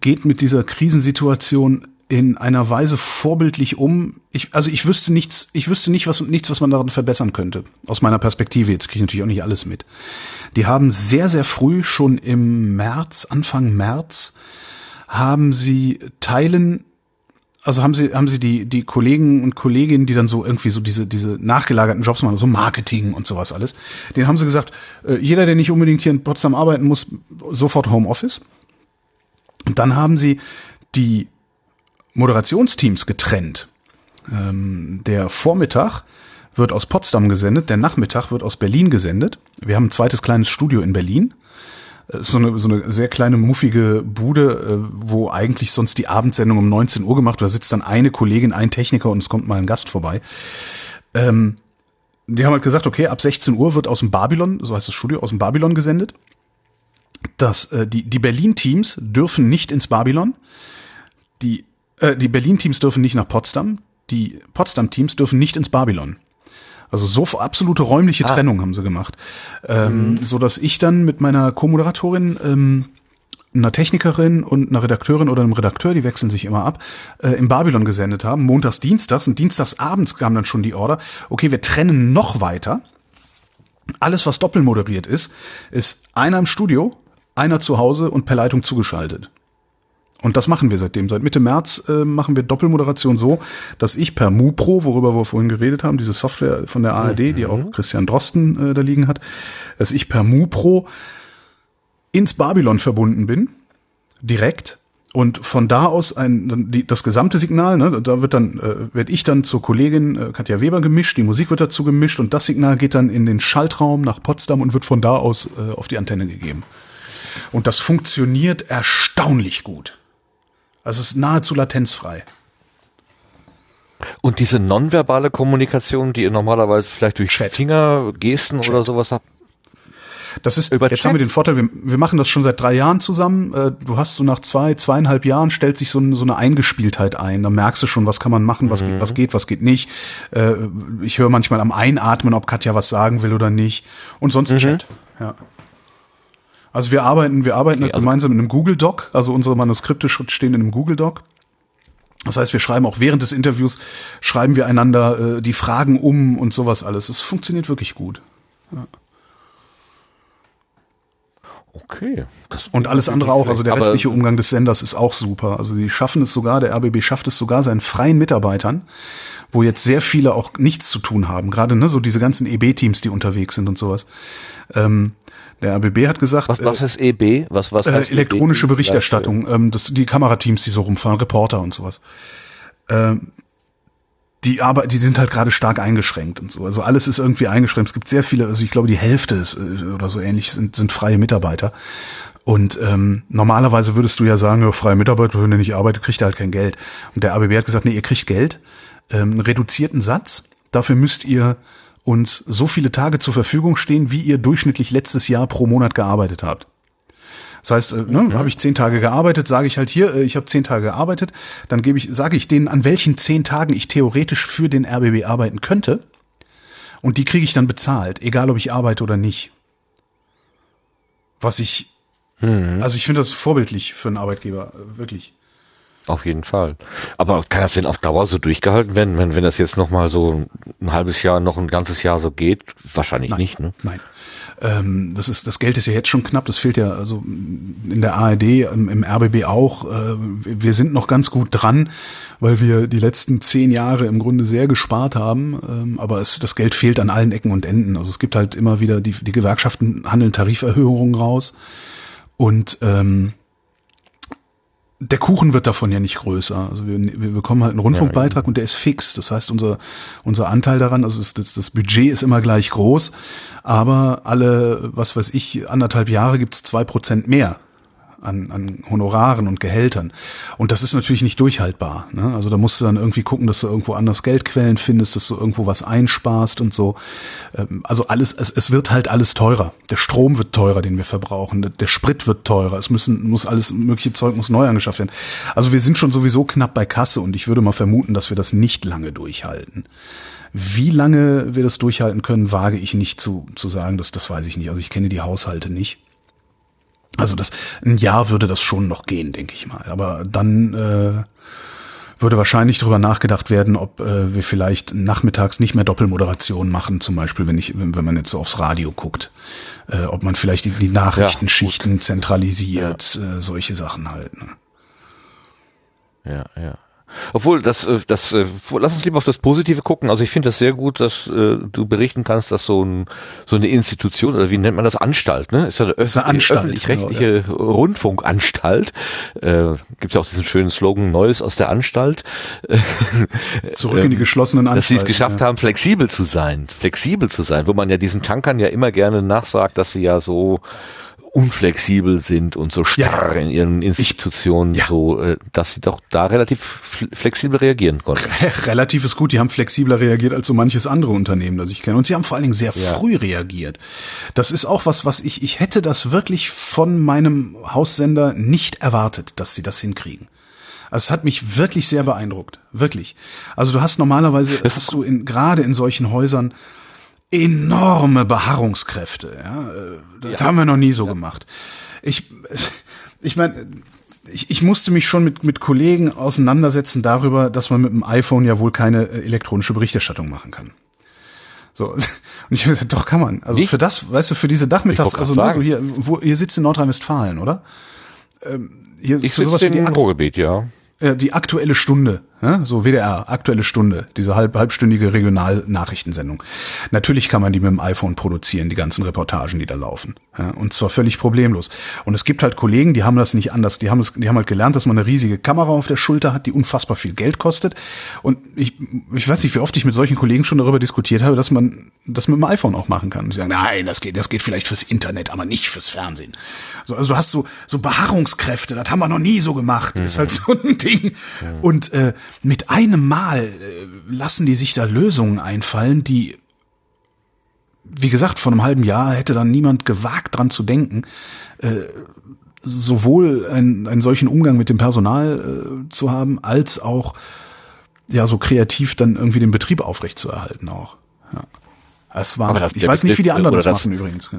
geht mit dieser Krisensituation in einer Weise vorbildlich um. Ich, also ich wüsste nichts, ich wüsste nicht, was, nichts, was man daran verbessern könnte. Aus meiner Perspektive. Jetzt kriege ich natürlich auch nicht alles mit. Die haben sehr, sehr früh, schon im März, Anfang März, haben sie Teilen, also haben sie, haben sie die, die Kollegen und Kolleginnen, die dann so irgendwie so diese, diese nachgelagerten Jobs machen, so Marketing und sowas alles, denen haben sie gesagt, äh, jeder, der nicht unbedingt hier in Potsdam arbeiten muss, sofort Homeoffice. Und dann haben sie die Moderationsteams getrennt. Ähm, der Vormittag wird aus Potsdam gesendet, der Nachmittag wird aus Berlin gesendet. Wir haben ein zweites kleines Studio in Berlin. So eine, so eine sehr kleine, muffige Bude, äh, wo eigentlich sonst die Abendsendung um 19 Uhr gemacht wird. Da sitzt dann eine Kollegin, ein Techniker und es kommt mal ein Gast vorbei. Ähm, die haben halt gesagt, okay, ab 16 Uhr wird aus dem Babylon, so heißt das Studio, aus dem Babylon gesendet dass äh, die, die Berlin-Teams dürfen nicht ins Babylon, die, äh, die Berlin-Teams dürfen nicht nach Potsdam, die Potsdam-Teams dürfen nicht ins Babylon. Also so absolute räumliche ah. Trennung haben sie gemacht. Ähm, mhm. So dass ich dann mit meiner Co-Moderatorin, ähm, einer Technikerin und einer Redakteurin oder einem Redakteur, die wechseln sich immer ab, äh, im Babylon gesendet haben, montags, dienstags und dienstags abends kam dann schon die Order, okay, wir trennen noch weiter. Alles, was doppelmoderiert ist, ist einer im Studio, einer zu Hause und per Leitung zugeschaltet. Und das machen wir seitdem. Seit Mitte März äh, machen wir Doppelmoderation so, dass ich per MuPro, worüber wir vorhin geredet haben, diese Software von der ARD, mhm. die auch Christian Drosten äh, da liegen hat, dass ich per MuPro ins Babylon verbunden bin, direkt, und von da aus ein, die, das gesamte Signal, ne, da wird dann, äh, werde ich dann zur Kollegin äh, Katja Weber gemischt, die Musik wird dazu gemischt und das Signal geht dann in den Schaltraum nach Potsdam und wird von da aus äh, auf die Antenne gegeben. Und das funktioniert erstaunlich gut. Also es ist nahezu latenzfrei. Und diese nonverbale Kommunikation, die ihr normalerweise vielleicht durch Chat. Finger, Gesten Chat. oder sowas habt? Das ist, Über jetzt Chat? haben wir den Vorteil, wir, wir, machen das schon seit drei Jahren zusammen. Äh, du hast so nach zwei, zweieinhalb Jahren stellt sich so, eine, so eine Eingespieltheit ein. Da merkst du schon, was kann man machen, was, mhm. geht, was geht, was geht nicht. Äh, ich höre manchmal am Einatmen, ob Katja was sagen will oder nicht. Und sonst mhm. Chat. Ja. Also wir arbeiten, wir arbeiten okay, also gemeinsam in einem Google Doc, also unsere Manuskripte stehen in einem Google Doc. Das heißt, wir schreiben auch während des Interviews, schreiben wir einander äh, die Fragen um und sowas alles. Es funktioniert wirklich gut. Ja. Okay. und alles andere auch. Also der restliche Umgang des Senders ist auch super. Also die schaffen es sogar, der RBB schafft es sogar seinen freien Mitarbeitern, wo jetzt sehr viele auch nichts zu tun haben. Gerade ne, so diese ganzen EB-Teams, die unterwegs sind und sowas. Ähm, der ABB hat gesagt. Was, was ist EB? Was, was äh, elektronische EB? Berichterstattung. Ähm, das, die Kamerateams, die so rumfahren, Reporter und sowas. Ähm, die aber die sind halt gerade stark eingeschränkt und so. Also alles ist irgendwie eingeschränkt. Es gibt sehr viele, also ich glaube die Hälfte ist, äh, oder so ähnlich sind, sind freie Mitarbeiter. Und ähm, normalerweise würdest du ja sagen, ja, freie Mitarbeiter, wenn der nicht arbeitet, kriegt er halt kein Geld. Und der ABB hat gesagt, nee, ihr kriegt Geld, ähm, einen reduzierten Satz. Dafür müsst ihr uns so viele Tage zur Verfügung stehen, wie ihr durchschnittlich letztes Jahr pro Monat gearbeitet habt. Das heißt, äh, ne, habe ich zehn Tage gearbeitet, sage ich halt hier, äh, ich habe zehn Tage gearbeitet, dann gebe ich, sage ich denen, an welchen zehn Tagen ich theoretisch für den RBB arbeiten könnte, und die kriege ich dann bezahlt, egal ob ich arbeite oder nicht. Was ich, mhm. also ich finde das vorbildlich für einen Arbeitgeber, wirklich. Auf jeden Fall. Aber kann das denn auf Dauer so durchgehalten werden, wenn, wenn das jetzt noch mal so ein halbes Jahr, noch ein ganzes Jahr so geht? Wahrscheinlich Nein. nicht, ne? Nein. Ähm, das ist, das Geld ist ja jetzt schon knapp. Das fehlt ja also in der ARD, im, im RBB auch. Äh, wir sind noch ganz gut dran, weil wir die letzten zehn Jahre im Grunde sehr gespart haben. Ähm, aber es, das Geld fehlt an allen Ecken und Enden. Also es gibt halt immer wieder die, die Gewerkschaften handeln Tariferhöhungen raus und ähm, der Kuchen wird davon ja nicht größer. Also wir, wir bekommen halt einen Rundfunkbeitrag und der ist fix. Das heißt, unser, unser Anteil daran, also das, das, das Budget ist immer gleich groß, aber alle, was weiß ich, anderthalb Jahre gibt's zwei Prozent mehr an, an Honoraren und Gehältern. Und das ist natürlich nicht durchhaltbar. Ne? Also da musst du dann irgendwie gucken, dass du irgendwo anders Geldquellen findest, dass du irgendwo was einsparst und so. Ähm, Also alles, es, es wird halt alles teurer. Der Strom wird teurer, den wir verbrauchen. Der, der Sprit wird teurer. Es müssen, muss alles mögliche Zeug muss neu angeschafft werden. Also wir sind schon sowieso knapp bei Kasse und ich würde mal vermuten, dass wir das nicht lange durchhalten. Wie lange wir das durchhalten können, wage ich nicht zu, zu sagen. Das, das weiß ich nicht. Also ich kenne die Haushalte nicht. Also das ein Jahr würde das schon noch gehen, denke ich mal. Aber dann äh, würde wahrscheinlich darüber nachgedacht werden, ob äh, wir vielleicht nachmittags nicht mehr Doppelmoderation machen, zum Beispiel, wenn ich, wenn, wenn man jetzt so aufs Radio guckt, äh, ob man vielleicht die, Nachrichtenschichten zentralisiert, äh, solche Sachen halt. Ne? Ja, ja. Obwohl, das, äh, das, äh, lass uns lieber auf das Positive gucken. Also ich finde das sehr gut, dass äh, du berichten kannst, dass so, ein, so eine Institution, oder wie nennt man das, Anstalt, ne? Ist ja eine, eine öffentlich-rechtliche genau, Rundfunkanstalt. Äh, Gibt ja auch diesen schönen Slogan, Neues aus der Anstalt. Zurück in die geschlossenen Anstalten. Dass sie es geschafft ja. haben, flexibel zu sein. Flexibel zu sein, wo man ja diesen Tankern ja immer gerne nachsagt, dass sie ja so unflexibel sind und so starr ja. in ihren Institutionen, ich, ja. so, äh, dass sie doch da relativ flexibel reagieren konnten. Relativ ist gut, die haben flexibler reagiert als so manches andere Unternehmen, das ich kenne. Und sie haben vor allen Dingen sehr ja. früh reagiert. Das ist auch was, was ich, ich hätte das wirklich von meinem Haussender nicht erwartet, dass sie das hinkriegen. Also es hat mich wirklich sehr beeindruckt, wirklich. Also du hast normalerweise, hast du in, gerade in solchen Häusern, enorme Beharrungskräfte. Ja? Das ja. haben wir noch nie so ja. gemacht. Ich, ich meine, ich, ich musste mich schon mit, mit Kollegen auseinandersetzen darüber, dass man mit dem iPhone ja wohl keine äh, elektronische Berichterstattung machen kann. So, und ich doch kann man. Also Nicht? für das, weißt du, für diese Nachmittags, also nur so hier, wo ihr sitzt in Nordrhein-Westfalen, oder? Ähm, hier ich sitze im Ruhrgebiet, ja. Äh, die aktuelle Stunde, ja, so WDR, aktuelle Stunde, diese halb, halbstündige Regionalnachrichtensendung. Natürlich kann man die mit dem iPhone produzieren, die ganzen Reportagen, die da laufen. Ja, und zwar völlig problemlos. Und es gibt halt Kollegen, die haben das nicht anders. Die haben, das, die haben halt gelernt, dass man eine riesige Kamera auf der Schulter hat, die unfassbar viel Geld kostet. Und ich, ich weiß nicht, wie oft ich mit solchen Kollegen schon darüber diskutiert habe, dass man das mit dem iPhone auch machen kann. Und die sagen, nein, das geht, das geht vielleicht fürs Internet, aber nicht fürs Fernsehen. So, also du hast so, so Beharrungskräfte, das haben wir noch nie so gemacht. Mhm. Ist halt so ein Ding. Mhm. Und äh, mit einem Mal äh, lassen die sich da Lösungen einfallen, die wie gesagt, vor einem halben Jahr hätte dann niemand gewagt, dran zu denken, äh, sowohl einen, einen solchen Umgang mit dem Personal äh, zu haben, als auch ja so kreativ dann irgendwie den Betrieb aufrechtzuerhalten auch. Ja. Es war, das, ich weiß nicht, wie die anderen das, das machen übrigens.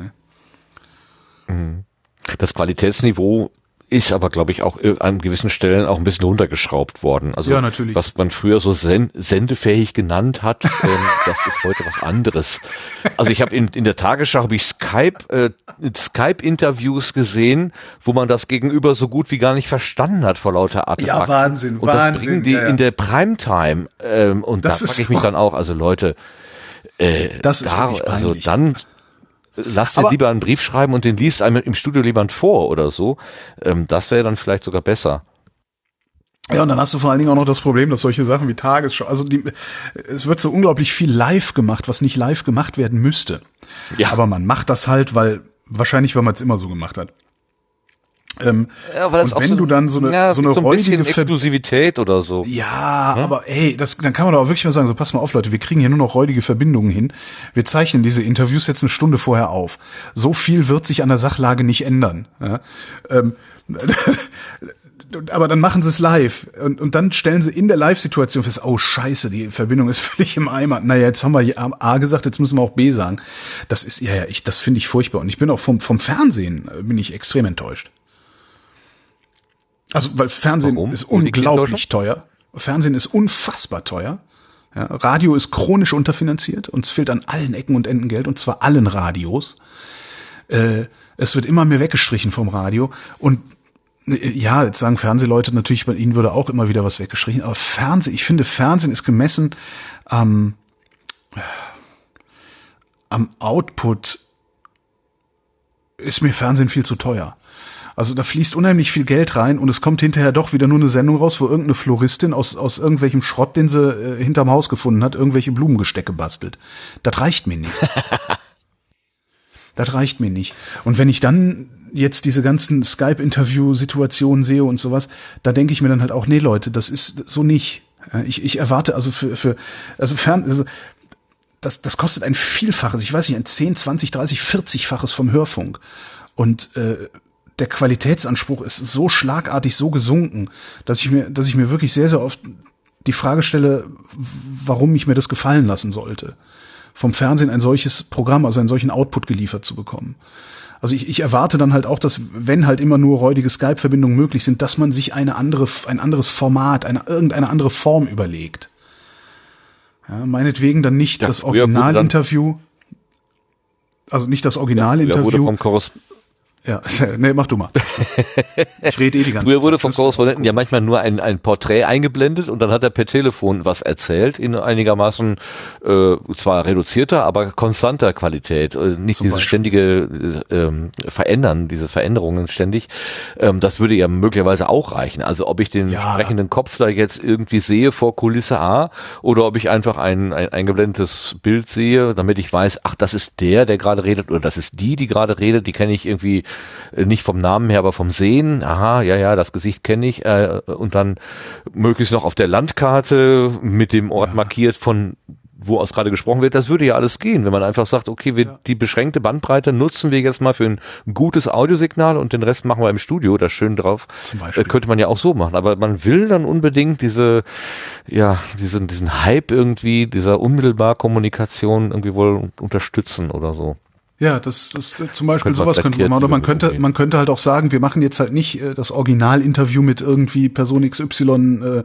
Mhm. Das Qualitätsniveau ist aber, glaube ich, auch an gewissen Stellen auch ein bisschen runtergeschraubt worden. Also ja, natürlich. was man früher so sen sendefähig genannt hat, ähm, das ist heute was anderes. Also ich habe in, in der Tagesschau habe ich Skype äh, Skype-Interviews gesehen, wo man das Gegenüber so gut wie gar nicht verstanden hat vor lauter Artefakten. Ja, Wahnsinn, und Wahnsinn. das bringen die ja, ja. in der Primetime. Ähm, und das da frage ich mich dann auch, also Leute, äh, das ist da, also dann lass dir lieber einen Brief schreiben und den liest einem im Studio jemand vor oder so. Ähm, das wäre dann vielleicht sogar besser. Ja, und dann hast du vor allen Dingen auch noch das Problem, dass solche Sachen wie Tagesschau, also die, es wird so unglaublich viel live gemacht, was nicht live gemacht werden müsste. Ja. Aber man macht das halt, weil, wahrscheinlich, weil man es immer so gemacht hat. Ähm, ja, weil und wenn so, du dann so eine, ja, so eine so ein räudige Exklusivität oder so. Ja, hm? aber ey, das, dann kann man doch auch wirklich mal sagen, so pass mal auf, Leute, wir kriegen hier nur noch räudige Verbindungen hin. Wir zeichnen diese Interviews jetzt eine Stunde vorher auf. So viel wird sich an der Sachlage nicht ändern. Ja? Ähm, aber dann machen sie es live und, und dann stellen sie in der Live-Situation fest, oh scheiße, die Verbindung ist völlig im Eimer. Naja, jetzt haben wir A gesagt, jetzt müssen wir auch B sagen. Das ist, ja, ja, ich, das finde ich furchtbar. Und ich bin auch vom, vom Fernsehen, äh, bin ich extrem enttäuscht. Also, weil Fernsehen Warum? ist unglaublich teuer. Fernsehen ist unfassbar teuer. Ja, Radio ist chronisch unterfinanziert. Uns fehlt an allen Ecken und Enden Geld, und zwar allen Radios. Äh, es wird immer mehr weggestrichen vom Radio. Und äh, ja, jetzt sagen Fernsehleute natürlich, bei ihnen würde auch immer wieder was weggestrichen. Aber Fernsehen, ich finde, Fernsehen ist gemessen am, am Output ist mir Fernsehen viel zu teuer. Also da fließt unheimlich viel Geld rein und es kommt hinterher doch wieder nur eine Sendung raus, wo irgendeine Floristin aus, aus irgendwelchem Schrott, den sie äh, hinterm Haus gefunden hat, irgendwelche Blumengestecke bastelt. Das reicht mir nicht. das reicht mir nicht. Und wenn ich dann jetzt diese ganzen Skype-Interview-Situationen sehe und sowas, da denke ich mir dann halt auch, nee Leute, das ist so nicht. Ich, ich erwarte also für, für also fern, also das, das kostet ein Vielfaches, ich weiß nicht, ein 10, 20, 30, 40-faches vom Hörfunk. Und äh, der Qualitätsanspruch ist so schlagartig so gesunken, dass ich mir, dass ich mir wirklich sehr, sehr oft die Frage stelle, warum ich mir das gefallen lassen sollte, vom Fernsehen ein solches Programm, also einen solchen Output geliefert zu bekommen. Also ich, ich erwarte dann halt auch, dass wenn halt immer nur räudige Skype-Verbindungen möglich sind, dass man sich eine andere, ein anderes Format, eine, irgendeine andere Form überlegt. Ja, meinetwegen dann nicht Ja, das Originalinterview, also nicht das Originalinterview. Korres Ja, nee, mach du mal. Ich rede eh die ganze früher Zeit. wurde vom Korrespondenten ja manchmal nur ein, ein Porträt eingeblendet und dann hat er per Telefon was erzählt in einigermaßen äh, zwar reduzierter, aber konstanter Qualität. Äh, Nicht Zum dieses Beispiel. ständige äh, ähm, Verändern, diese Veränderungen ständig. Ähm, das würde ja möglicherweise auch reichen. Also ob ich den Ja. sprechenden Kopf da jetzt irgendwie sehe vor Kulisse A oder ob ich einfach ein, ein eingeblendetes Bild sehe, damit ich weiß, ach, das ist der, der gerade redet oder das ist die, die gerade redet, die kenne ich irgendwie nicht vom Namen her, aber vom Sehen. Aha, ja, ja, das Gesicht kenne ich. Äh, und dann möglichst noch auf der Landkarte mit dem Ort markiert von wo aus gerade gesprochen wird, das würde ja alles gehen, wenn man einfach sagt, okay, wir, die beschränkte Bandbreite nutzen wir jetzt mal für ein gutes Audiosignal und den Rest machen wir im Studio, da schön drauf. Zum Beispiel. Äh, könnte man ja auch so machen, aber man will dann unbedingt diese, ja, diesen, diesen Hype irgendwie, dieser unmittelbar Kommunikation irgendwie wohl unterstützen oder so. Ja, das, das zum Beispiel Könnte sowas könnte man machen. Oder man könnte, man könnte halt auch sagen, wir machen jetzt halt nicht äh, das Originalinterview mit irgendwie Person XY, äh,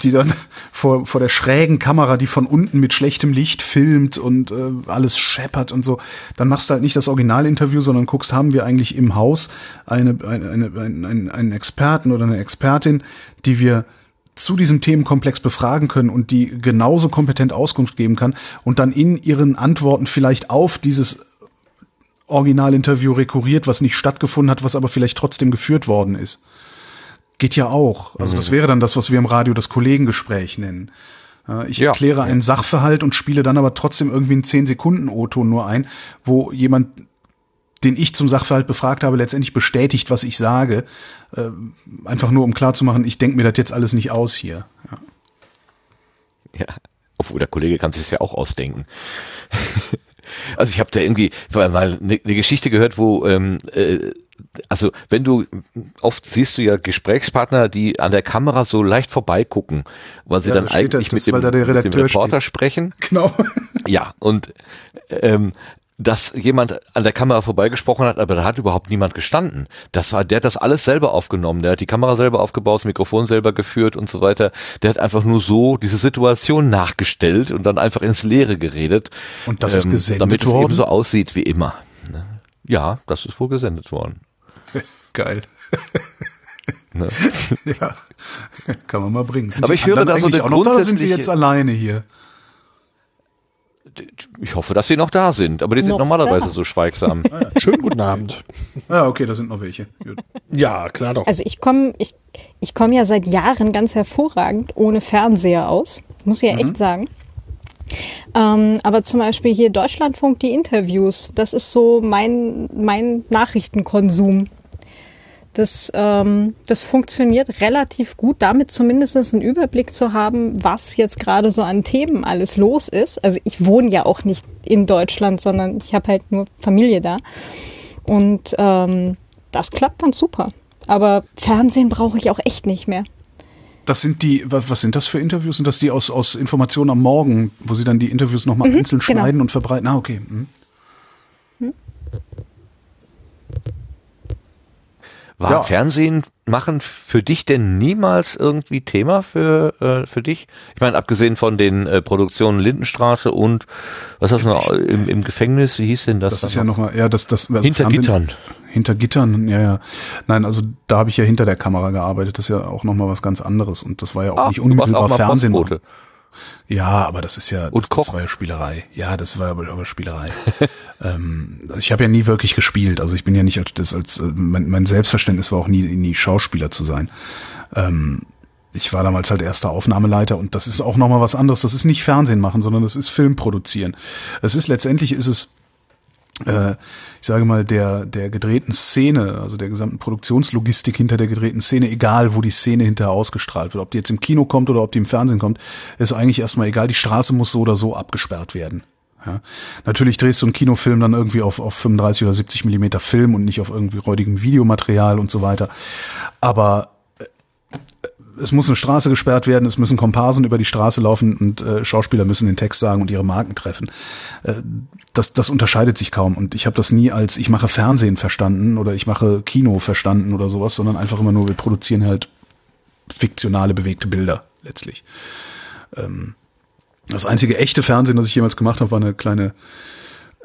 die dann vor, vor der schrägen Kamera, die von unten mit schlechtem Licht filmt und äh, alles scheppert und so. Dann machst du halt nicht das Originalinterview, sondern guckst, haben wir eigentlich im Haus eine, eine, eine, einen, einen Experten oder eine Expertin, die wir zu diesem Themenkomplex befragen können und die genauso kompetent Auskunft geben kann und dann in ihren Antworten vielleicht auf dieses Originalinterview rekurriert, was nicht stattgefunden hat, was aber vielleicht trotzdem geführt worden ist. Geht ja auch. Also das wäre dann das, was wir im Radio das Kollegengespräch nennen. Ich Ja. erkläre einen Sachverhalt und spiele dann aber trotzdem irgendwie einen 10 Sekunden O-Ton nur ein, wo jemand, den ich zum Sachverhalt befragt habe, letztendlich bestätigt, was ich sage. Äh, einfach nur, um klarzumachen, ich denke mir das jetzt alles nicht aus hier. Ja. Ja, obwohl der Kollege kann sich das ja auch ausdenken. also ich habe da irgendwie mal eine ne Geschichte gehört, wo ähm, äh, also wenn du oft siehst du ja Gesprächspartner, die an der Kamera so leicht vorbeigucken, weil sie Ja, dann eigentlich das, mit dem, da mit dem Reporter steht. sprechen. Genau. Ja, und ähm, dass jemand an der Kamera vorbeigesprochen hat, aber da hat überhaupt niemand gestanden. Das war, der hat das alles selber aufgenommen. Der hat die Kamera selber aufgebaut, das Mikrofon selber geführt und so weiter. Der hat einfach nur so diese Situation nachgestellt und dann einfach ins Leere geredet. ähm, Und das ist gesendet damit es worden? eben so aussieht wie immer. ne? Ja, das ist wohl gesendet worden. Geil. Ne? Ja, kann man mal bringen. Sind Aber ich höre da so eine auch noch da, sind wir jetzt alleine hier? Ich hoffe, dass sie noch da sind, aber die sind Noch normalerweise da. so schweigsam. Schönen guten Abend. Ja, okay, da sind noch welche. Gut. Ja, klar doch. Also ich komme ich, ich komm ja seit Jahren ganz hervorragend ohne Fernseher aus, muss ich ja echt sagen. Ähm, aber zum Beispiel hier Deutschlandfunk, die Interviews, das ist so mein, mein Nachrichtenkonsum. Das, ähm, das funktioniert relativ gut, damit zumindest einen Überblick zu haben, was jetzt gerade so an Themen alles los ist. Also ich wohne ja auch nicht in Deutschland, sondern ich habe halt nur Familie da. Und ähm, das klappt ganz super. Aber Fernsehen brauche ich auch echt nicht mehr. Das sind die, was, sind das für Interviews? Sind das die aus, aus Informationen am Morgen, wo sie dann die Interviews nochmal einzeln genau. schneiden und verbreiten? Ah, okay. Mhm. War Ja. Fernsehen machen für dich denn niemals irgendwie Thema für, äh, für dich? Ich meine, abgesehen von den äh, Produktionen Lindenstraße und was hast du noch im, im Gefängnis, wie hieß denn das? Das dann ist ja noch? nochmal, ja, das, das, also Hinter Fernsehen- Gittern. Hinter Gittern, ja, ja. Nein, also da habe ich ja hinter der Kamera gearbeitet. Das ist ja auch nochmal was ganz anderes. Und das war ja auch Ah, nicht unmittelbar Fernsehen. Postbote. Ja, aber das ist ja, Und das, Koch. das war ja Spielerei. Ja, das war aber, aber Spielerei. ähm, ich habe ja nie wirklich gespielt. Also ich bin ja nicht als, das als äh, mein, mein Selbstverständnis war auch nie, nie Schauspieler zu sein. Ähm, ich war damals halt erster Aufnahmeleiter und das ist auch nochmal was anderes. Das ist nicht Fernsehen machen, sondern das ist Film produzieren. Es ist letztendlich ist es ich sage mal, der, der gedrehten Szene, also der gesamten Produktionslogistik hinter der gedrehten Szene, egal wo die Szene hinterher ausgestrahlt wird, ob die jetzt im Kino kommt oder ob die im Fernsehen kommt, ist eigentlich erstmal egal. Die Straße muss so oder so abgesperrt werden. Ja. Natürlich drehst du einen Kinofilm dann irgendwie auf, auf 35 oder 70 Millimeter Film und nicht auf irgendwie räudigem Videomaterial und so weiter. Aber es muss eine Straße gesperrt werden, es müssen Komparsen über die Straße laufen und äh, Schauspieler müssen den Text sagen und ihre Marken treffen. Äh, das, das unterscheidet sich kaum und ich habe das nie als ich mache Fernsehen verstanden oder ich mache Kino verstanden oder sowas, sondern einfach immer nur, wir produzieren halt fiktionale, bewegte Bilder letztlich. Ähm, das einzige echte Fernsehen, das ich jemals gemacht habe, war eine kleine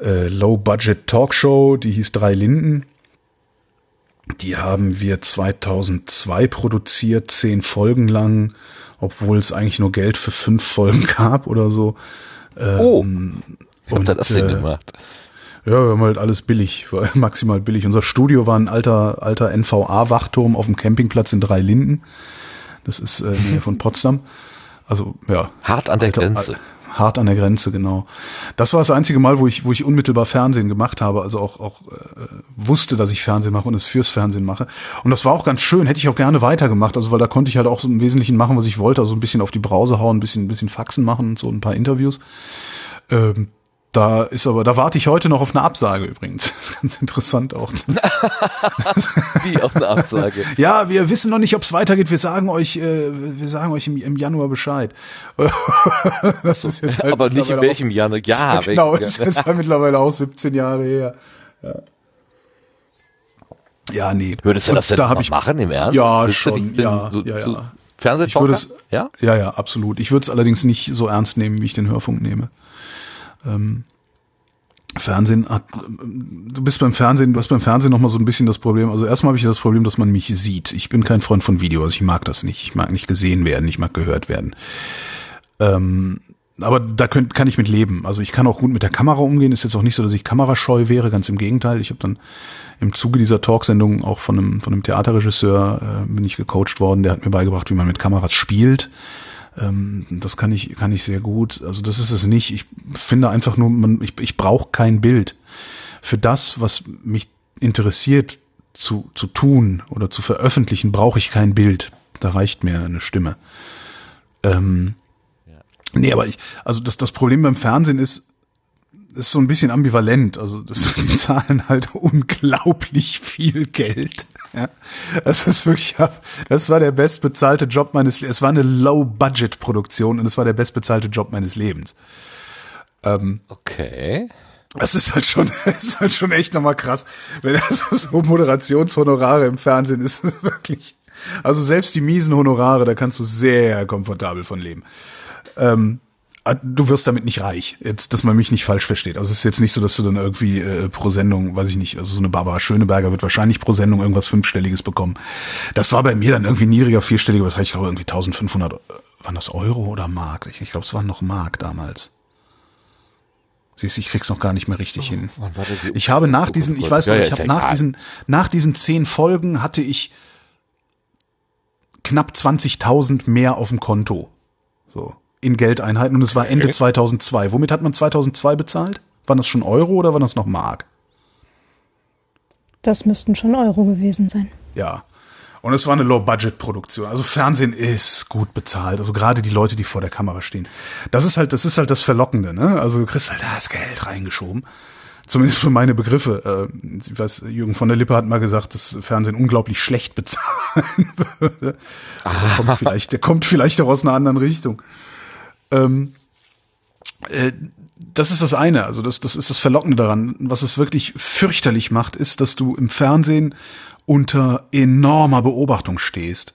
äh, Low-Budget-Talkshow, die hieß Drei Linden. Die haben wir 2002 produziert, zehn Folgen lang, obwohl es eigentlich nur Geld für fünf Folgen gab oder so. Oh, wie habt ihr das denn äh, gemacht? Ja, wir haben halt alles billig, maximal billig. Unser Studio war ein alter, alter NVA-Wachturm auf dem Campingplatz in Drei Linden. Das ist äh, von Potsdam. Also, ja. Hart an der Alter- Grenze. Hart an der Grenze, genau. Das war das einzige Mal, wo ich, wo ich unmittelbar Fernsehen gemacht habe, also auch, auch äh, wusste, dass ich Fernsehen mache und es fürs Fernsehen mache. Und das war auch ganz schön, hätte ich auch gerne weitergemacht, also weil da konnte ich halt auch so im Wesentlichen machen, was ich wollte, also ein bisschen auf die Brause hauen, ein bisschen, ein bisschen Faxen machen und so ein paar Interviews. Ähm, da ist aber, da warte ich heute noch auf eine Absage übrigens. Das ist ganz interessant auch. Wie auf eine Absage. Ja, wir wissen noch nicht, ob es weitergeht. Wir sagen euch, äh, wir sagen euch im, im Januar Bescheid. das ist jetzt halt Aber nicht in welchem Jahr. Ja, auch, genau, welchem ist Jahr. jetzt halt mittlerweile auch 17 Jahre her. Ja, ja nee. Würdest du das denn da hab ich, machen im Ernst? Ja, du schon, denn ja, so, ja, ja. Fernsehen Ich würde es, Ja? ja, ja, absolut. Ich würde es allerdings nicht so ernst nehmen, wie ich den Hörfunk nehme. Ähm, Fernsehen du bist beim Fernsehen, du hast beim Fernsehen noch mal so ein bisschen das Problem. Also erstmal habe ich das Problem, dass man mich sieht. Ich bin kein Freund von Video, also ich mag das nicht. Ich mag nicht gesehen werden, ich mag gehört werden. Ähm, aber da könnt, kann ich mit leben. Also ich kann auch gut mit der Kamera umgehen. Ist jetzt auch nicht so, dass ich kamerascheu wäre, ganz im Gegenteil. Ich habe dann im Zuge dieser Talksendung auch von einem, von einem Theaterregisseur äh, bin ich gecoacht worden. Der hat mir beigebracht, wie man mit Kameras spielt. Ähm, das kann ich, kann ich sehr gut. Also das ist es nicht. Ich finde einfach nur, man, ich, ich brauche kein Bild. Für das, was mich interessiert zu, zu tun oder zu veröffentlichen, brauche ich kein Bild. Da reicht mir eine Stimme. Ähm, Nee, aber ich, also das, das Problem beim Fernsehen ist, ist so ein bisschen ambivalent. Also das, die zahlen halt unglaublich viel Geld. Ja, das ist wirklich, das war der bestbezahlte Job meines Lebens. Es war eine Low-Budget-Produktion und es war der bestbezahlte Job meines Lebens. Okay. Das ist halt schon, ist halt schon echt nochmal krass. Wenn das so, so Moderationshonorare im Fernsehen ist, ist wirklich, also selbst die miesen Honorare, da kannst du sehr komfortabel von leben. Ähm, du wirst damit nicht reich. Jetzt, dass man mich nicht falsch versteht. Also es ist jetzt nicht so, dass du dann irgendwie äh, pro Sendung, weiß ich nicht, also so eine Barbara Schöneberger wird wahrscheinlich pro Sendung irgendwas fünfstelliges bekommen. Das war bei mir dann irgendwie niedriger, vierstelliger, was ich glaube irgendwie 1500, äh, waren das Euro oder Mark? Ich, ich glaube, es waren noch Mark damals. Siehst, du, ich krieg's noch gar nicht mehr richtig hin. War das? Ich habe nach diesen, ich weiß Ja, noch, ja, ich habe nach diesen, nach diesen zehn Folgen hatte ich knapp 20.000 mehr auf dem Konto. So. In Geldeinheiten und es war Ende 2002. Womit hat man 2002 bezahlt? Waren das schon Euro oder waren das noch Mark? Das müssten schon Euro gewesen sein. Ja. Und es war eine Low-Budget-Produktion. Also Fernsehen ist gut bezahlt. Also gerade die Leute, die vor der Kamera stehen. Das ist halt, das ist halt das Verlockende, ne? Also du kriegst halt das Geld reingeschoben. Zumindest für meine Begriffe. Äh, Ich weiß, Jürgen von der Lippe hat mal gesagt, dass Fernsehen unglaublich schlecht bezahlen würde. Der kommt vielleicht, der kommt vielleicht auch aus einer anderen Richtung. Ähm, Äh, das ist das eine, also das, das ist das Verlockende daran. Was es wirklich fürchterlich macht, ist, dass du im Fernsehen unter enormer Beobachtung stehst.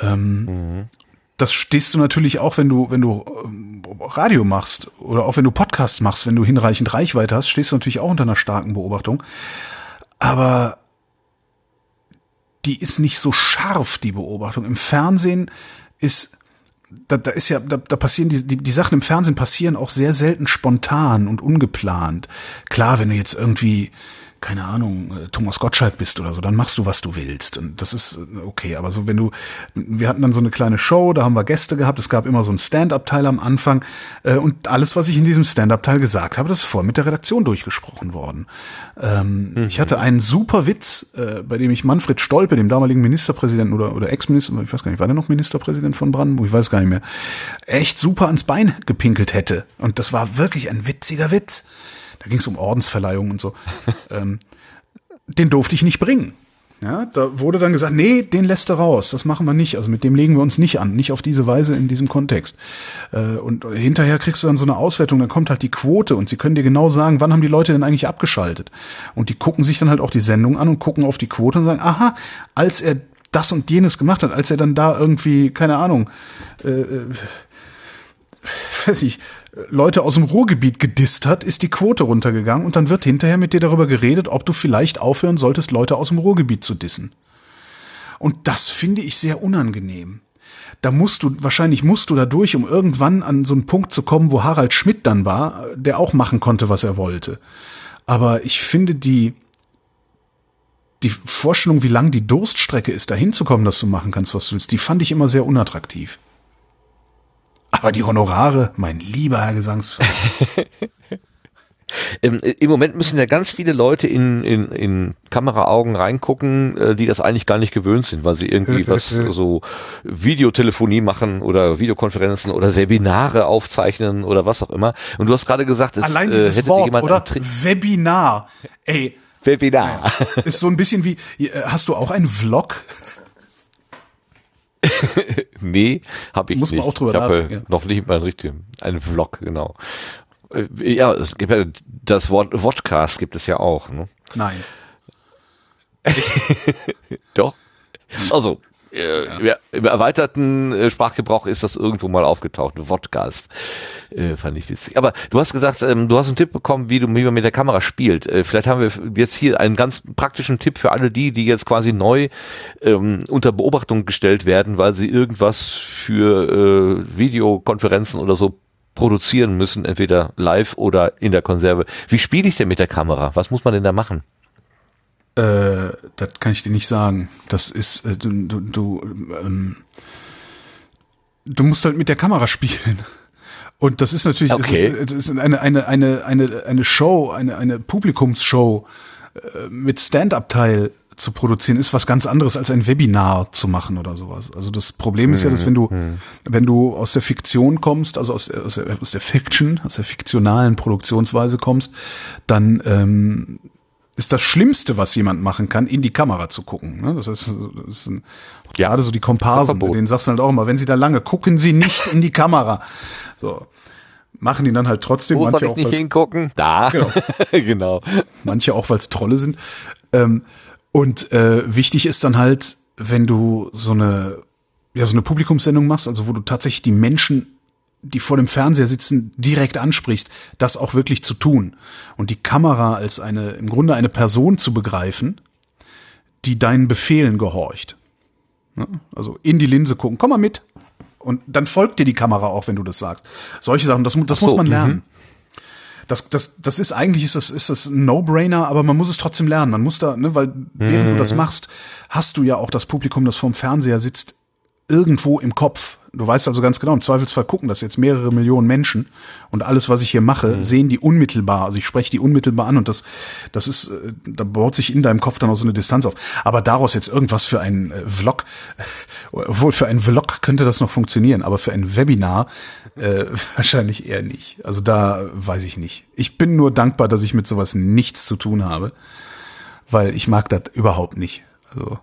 Ähm, mhm. Das stehst du natürlich auch, wenn du, wenn du ähm, Radio machst oder auch wenn du Podcasts machst, wenn du hinreichend Reichweite hast, stehst du natürlich auch unter einer starken Beobachtung. Aber die ist nicht so scharf, die Beobachtung. Im Fernsehen ist da, da ist ja, da, da passieren die, die, die Sachen im Fernsehen passieren auch sehr selten spontan und ungeplant. Klar, wenn du jetzt irgendwie keine Ahnung, äh, Thomas Gottschalk bist oder so, dann machst du, was du willst. Und das ist äh, okay. Aber so, wenn du, wir hatten dann so eine kleine Show, da haben wir Gäste gehabt, es gab immer so einen Stand-Up-Teil am Anfang. Äh, und alles, was ich in diesem Stand-Up-Teil gesagt habe, das ist vorher mit der Redaktion durchgesprochen worden. Ähm, mhm. Ich hatte einen super Witz, äh, bei dem ich Manfred Stolpe, dem damaligen Ministerpräsidenten oder, oder Ex-Minister, ich weiß gar nicht, war der noch Ministerpräsident von Brandenburg? Ich weiß gar nicht mehr. Echt super ans Bein gepinkelt hätte. Und das war wirklich ein witziger Witz da ging es um Ordensverleihung und so. ähm, den durfte ich nicht bringen. Ja, da wurde dann gesagt, nee, den lässt er raus, das machen wir nicht. Also mit dem legen wir uns nicht an, nicht auf diese Weise in diesem Kontext. Äh, und hinterher kriegst du dann so eine Auswertung, dann kommt halt die Quote und sie können dir genau sagen, wann haben die Leute denn eigentlich abgeschaltet. Und die gucken sich dann halt auch die Sendung an und gucken auf die Quote und sagen, aha, als er das und jenes gemacht hat, als er dann da irgendwie, keine Ahnung, äh, äh weiß ich, Leute aus dem Ruhrgebiet gedisst hat, ist die Quote runtergegangen und dann wird hinterher mit dir darüber geredet, ob du vielleicht aufhören solltest, Leute aus dem Ruhrgebiet zu dissen. Und das finde ich sehr unangenehm. Da musst du, wahrscheinlich musst du da durch, um irgendwann an so einen Punkt zu kommen, wo Harald Schmidt dann war, der auch machen konnte, was er wollte. Aber ich finde die, die Vorstellung, wie lang die Durststrecke ist, da hinzukommen, dass du machen kannst, was du willst, die fand ich immer sehr unattraktiv. Aber die Honorare, mein lieber Herr Gesangs. Im, Im Moment müssen ja ganz viele Leute in, in, in Kameraaugen reingucken, äh, die das eigentlich gar nicht gewöhnt sind, weil sie irgendwie was so Videotelefonie machen oder Videokonferenzen oder Webinare aufzeichnen oder was auch immer. Und du hast gerade gesagt, es Allein dieses äh, hätte Wort, jemand oder? Webinar. Ey. Webinar. Ist so ein bisschen wie, äh, hast du auch einen Vlog? nee, habe ich Muss nicht. man auch drüber ich habe nachdenken. Ja. noch nicht mal einen richtigen, einen Vlog, genau. Äh, Ja, es gibt ja das Wort Vodcast gibt es ja auch. Ne? Nein. Doch. Also, äh, ja. im erweiterten äh, Sprachgebrauch ist das irgendwo mal aufgetaucht. Vodcast. Äh, fand ich witzig. Aber du hast gesagt, ähm, du hast einen Tipp bekommen, wie, du, wie man mit der Kamera spielt. Äh, vielleicht haben wir jetzt hier einen ganz praktischen Tipp für alle die, die jetzt quasi neu ähm, unter Beobachtung gestellt werden, weil sie irgendwas für äh, Videokonferenzen oder so produzieren müssen, entweder live oder in der Konserve. Wie spiele ich denn mit der Kamera? Was muss man denn da machen? Äh, das kann ich dir nicht sagen. Das ist, äh, du, du, du, ähm, du musst halt mit der Kamera spielen. Und das ist natürlich Okay. es ist, es ist eine, eine, eine, eine, eine Show, eine, eine Publikumsshow äh, mit Stand-up-Teil zu produzieren, ist was ganz anderes als ein Webinar zu machen oder sowas. Also das Problem ist ja, dass wenn du, wenn du aus der Fiktion kommst, also aus der, aus der, aus der Fiction, aus der fiktionalen Produktionsweise kommst, dann ähm, ist das Schlimmste, was jemand machen kann, in die Kamera zu gucken. Ne? Das ist, das ist ein, Ja. gerade so die Komparsen, denen sagst du halt auch immer, wenn sie da lange, gucken sie nicht in die Kamera. So. Machen die dann halt trotzdem, Wo soll manche ich auch, nicht hingucken? Da. Genau. genau. manche auch, weil es Trolle sind. Ähm, und äh, wichtig ist dann halt, wenn du so eine, ja, so eine Publikumssendung machst, also wo du tatsächlich die Menschen, die vor dem Fernseher sitzen, direkt ansprichst, das auch wirklich zu tun. Und die Kamera als eine, im Grunde eine Person zu begreifen, die deinen Befehlen gehorcht. Ne? Also in die Linse gucken, komm mal mit. Und dann folgt dir die Kamera auch, wenn du das sagst. Solche Sachen, das, das so, muss man mhm. lernen. Das, das, das ist eigentlich ist das, ist das ein No-Brainer, aber man muss es trotzdem lernen. Man muss da, ne, weil während du Mhm. das machst, hast du ja auch das Publikum, das vorm Fernseher sitzt, irgendwo im Kopf. Du weißt also ganz genau, im Zweifelsfall gucken das jetzt mehrere Millionen Menschen und alles, was ich hier mache, Mhm. sehen die unmittelbar. Also ich spreche die unmittelbar an und das, das ist, äh, da baut sich in deinem Kopf dann auch so eine Distanz auf. Aber daraus jetzt irgendwas für einen äh, Vlog, obwohl für einen Vlog könnte das noch funktionieren, aber für ein Webinar äh, wahrscheinlich eher nicht. Also da weiß ich nicht. Ich bin nur dankbar, dass ich mit sowas nichts zu tun habe, weil ich mag das überhaupt nicht. Also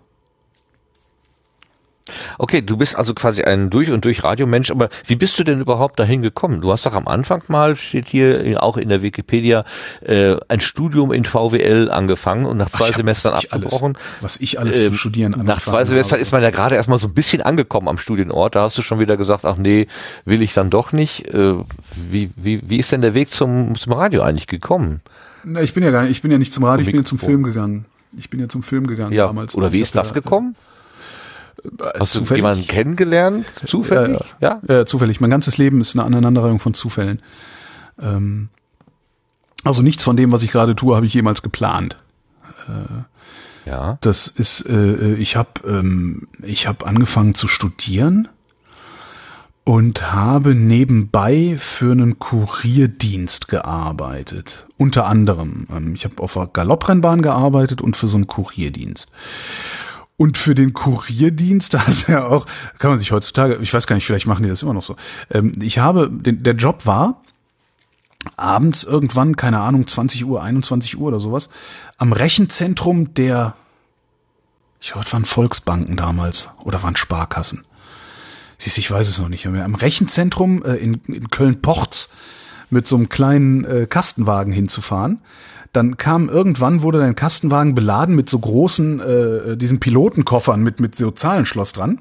Okay, du bist also quasi ein durch und durch Radiomensch, aber wie bist du denn überhaupt dahin gekommen? Du hast doch am Anfang mal, steht hier auch in der Wikipedia, äh, ein Studium in VWL angefangen und nach zwei Ach, Semestern was abgebrochen. Alles, was ich alles Ähm, zu studieren Nach zwei Semestern habe. ist man ja gerade erstmal so ein bisschen angekommen am Studienort. Da hast du schon wieder gesagt, ach nee, will ich dann doch nicht. Äh, wie, wie, wie ist denn der Weg zum, zum Radio eigentlich gekommen? Na, ich bin ja gar nicht, ich bin ja nicht zum Radio, Zum ich bin ja zum. Film gegangen. Ich bin ja zum Film gegangen Ja, damals. oder wie ist das ja, gekommen? äh, Hast du zufällig. jemanden kennengelernt? Zufällig? Ja. Ja, zufällig. Mein ganzes Leben ist eine Aneinanderreihung von Zufällen. Ähm, also nichts von dem, was ich gerade tue, habe ich jemals geplant. Ja. Das ist, äh, ich habe ähm, ich habe angefangen zu studieren und habe nebenbei für einen Kurierdienst gearbeitet. Unter anderem, ähm, ich habe auf einer Galopprennbahn gearbeitet und für so einen Kurierdienst. Und für den Kurierdienst, da ist ja auch, kann man sich heutzutage, ich weiß gar nicht, vielleicht machen die das immer noch so. Ähm, ich habe, der Job war, abends irgendwann, keine Ahnung, 20 Uhr, 21 Uhr oder sowas, am Rechenzentrum der, ich glaube, waren Volksbanken damals oder waren Sparkassen. Siehst, ich weiß es noch nicht mehr. Am Rechenzentrum äh, in, in Köln-Porz mit so einem kleinen äh, Kastenwagen hinzufahren. Dann kam irgendwann, wurde dein Kastenwagen beladen mit so großen, äh, diesen Pilotenkoffern mit, mit so Zahlenschloss dran.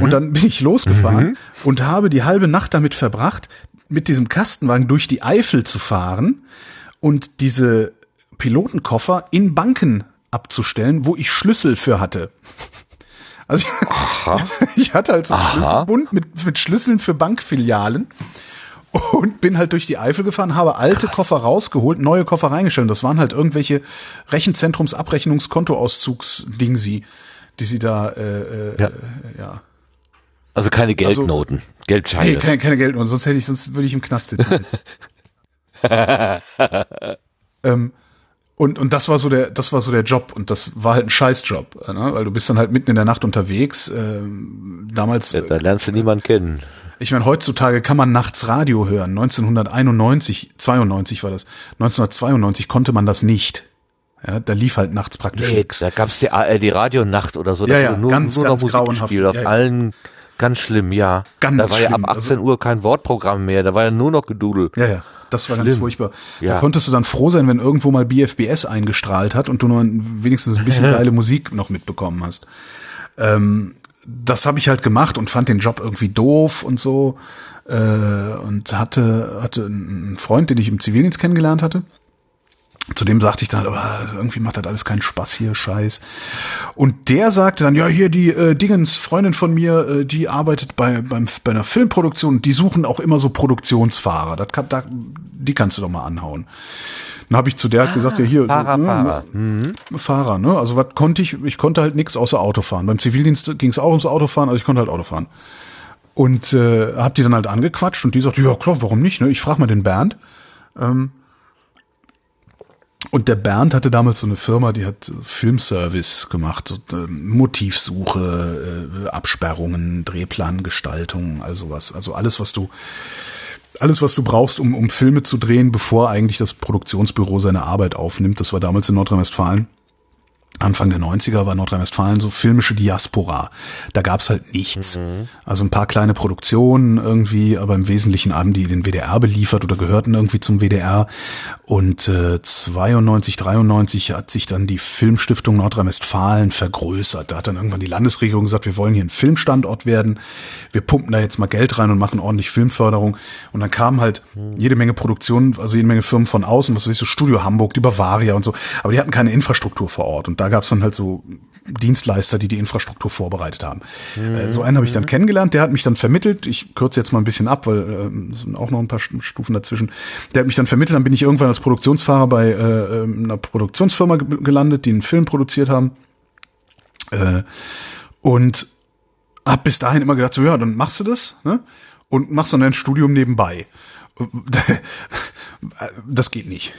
Und dann bin ich losgefahren und habe die halbe Nacht damit verbracht, mit diesem Kastenwagen durch die Eifel zu fahren und diese Pilotenkoffer in Banken abzustellen, wo ich Schlüssel für hatte. Also ich hatte halt so einen Aha. Schlüsselbund mit, mit Schlüsseln für Bankfilialen und bin halt durch die Eifel gefahren, habe alte Koffer rausgeholt, neue Koffer reingestellt. Das waren halt irgendwelche Rechenzentrums-Abrechnungskontoauszugs-Dingsi, die sie da, äh, äh, Ja. äh, ja. Also keine Geldnoten, Geldscheine. Nee, keine, keine Geld, und sonst hätte ich, sonst würde ich im Knast sitzen. ähm, und, und das war so der, das war so der Job und das war halt ein Scheißjob, ne? weil du bist dann halt mitten in der Nacht unterwegs. Ähm, damals, Ja, da lernst du niemanden kennen. Ich meine, heutzutage kann man nachts Radio hören. 1991, 92 war das. 1992 konnte man das nicht. Ja, da lief halt nachts praktisch nichts. da gab's die ARD Radionacht oder so. Ja, ja, nur, ganz, nur ganz noch grauenhaft. gespielt, auf Ja, ja. allen ganz schlimm, ja. Ganz da war ja ab schlimm, 18 also- Uhr kein Wortprogramm mehr, da war ja nur noch Gedudel. Ja, ja. Das war ganz Schlimm. furchtbar. Ja. Da konntest du dann froh sein, wenn irgendwo mal BFBS eingestrahlt hat und du nur wenigstens ein bisschen geile Musik noch mitbekommen hast. Ähm, das habe ich halt gemacht und fand den Job irgendwie doof und so. Äh, und hatte, hatte einen Freund, den ich im Zivildienst kennengelernt hatte. Zudem sagte ich dann, aber irgendwie macht das alles keinen Spaß hier, Scheiß. Und der sagte dann, ja, hier die äh, Dingens, Freundin von mir, äh, die arbeitet bei, beim, bei einer Filmproduktion, die suchen auch immer so Produktionsfahrer. Das kann, da, die kannst du doch mal anhauen. Dann habe ich zu der halt gesagt, ja hier, Fahrer, ne, Fahrer. Fahrer, ne? Also was konnte ich, ich konnte halt nichts außer Autofahren. Beim Zivildienst ging es auch ums Autofahren, also ich konnte halt Autofahren. Und äh, hab die dann halt angequatscht und die sagte, ja klar, warum nicht? Ne? Ich frage mal den Bernd. Ähm, und der Bernd hatte damals so eine Firma, die hat Filmservice gemacht, ähm, Motivsuche, äh, Absperrungen, Drehplangestaltung, all sowas. Also alles, was du alles, was du brauchst, um, um Filme zu drehen, bevor eigentlich das Produktionsbüro seine Arbeit aufnimmt. Das war damals in Nordrhein-Westfalen. Anfang der 90er war Nordrhein-Westfalen so filmische Diaspora. Da gab's halt nichts. Also ein paar kleine Produktionen irgendwie, aber im Wesentlichen haben die den WDR beliefert oder gehörten irgendwie zum WDR. Und äh, 92, 93 hat sich dann die Filmstiftung Nordrhein-Westfalen vergrößert. Da hat dann irgendwann die Landesregierung gesagt, wir wollen hier ein Filmstandort werden. Wir pumpen da jetzt mal Geld rein und machen ordentlich Filmförderung. Und dann kamen halt jede Menge Produktionen, also jede Menge Firmen von außen, was weiß ich, so Studio Hamburg, die Bavaria und so. Aber die hatten keine Infrastruktur vor Ort. Und da gab's dann halt so Dienstleister, die die Infrastruktur vorbereitet haben. Äh, So einen habe ich dann kennengelernt, der hat mich dann vermittelt. Ich kürze jetzt mal ein bisschen ab, weil es sind auch noch ein paar Stufen dazwischen. Der hat mich dann vermittelt, dann bin ich irgendwann als Produktionsfahrer bei äh, ähm, einer Produktionsfirma ge- gelandet, die einen Film produziert haben. Äh, und hab bis dahin immer gedacht, so ja, dann machst du das, ne? Und machst dann dein Studium nebenbei. Das geht nicht.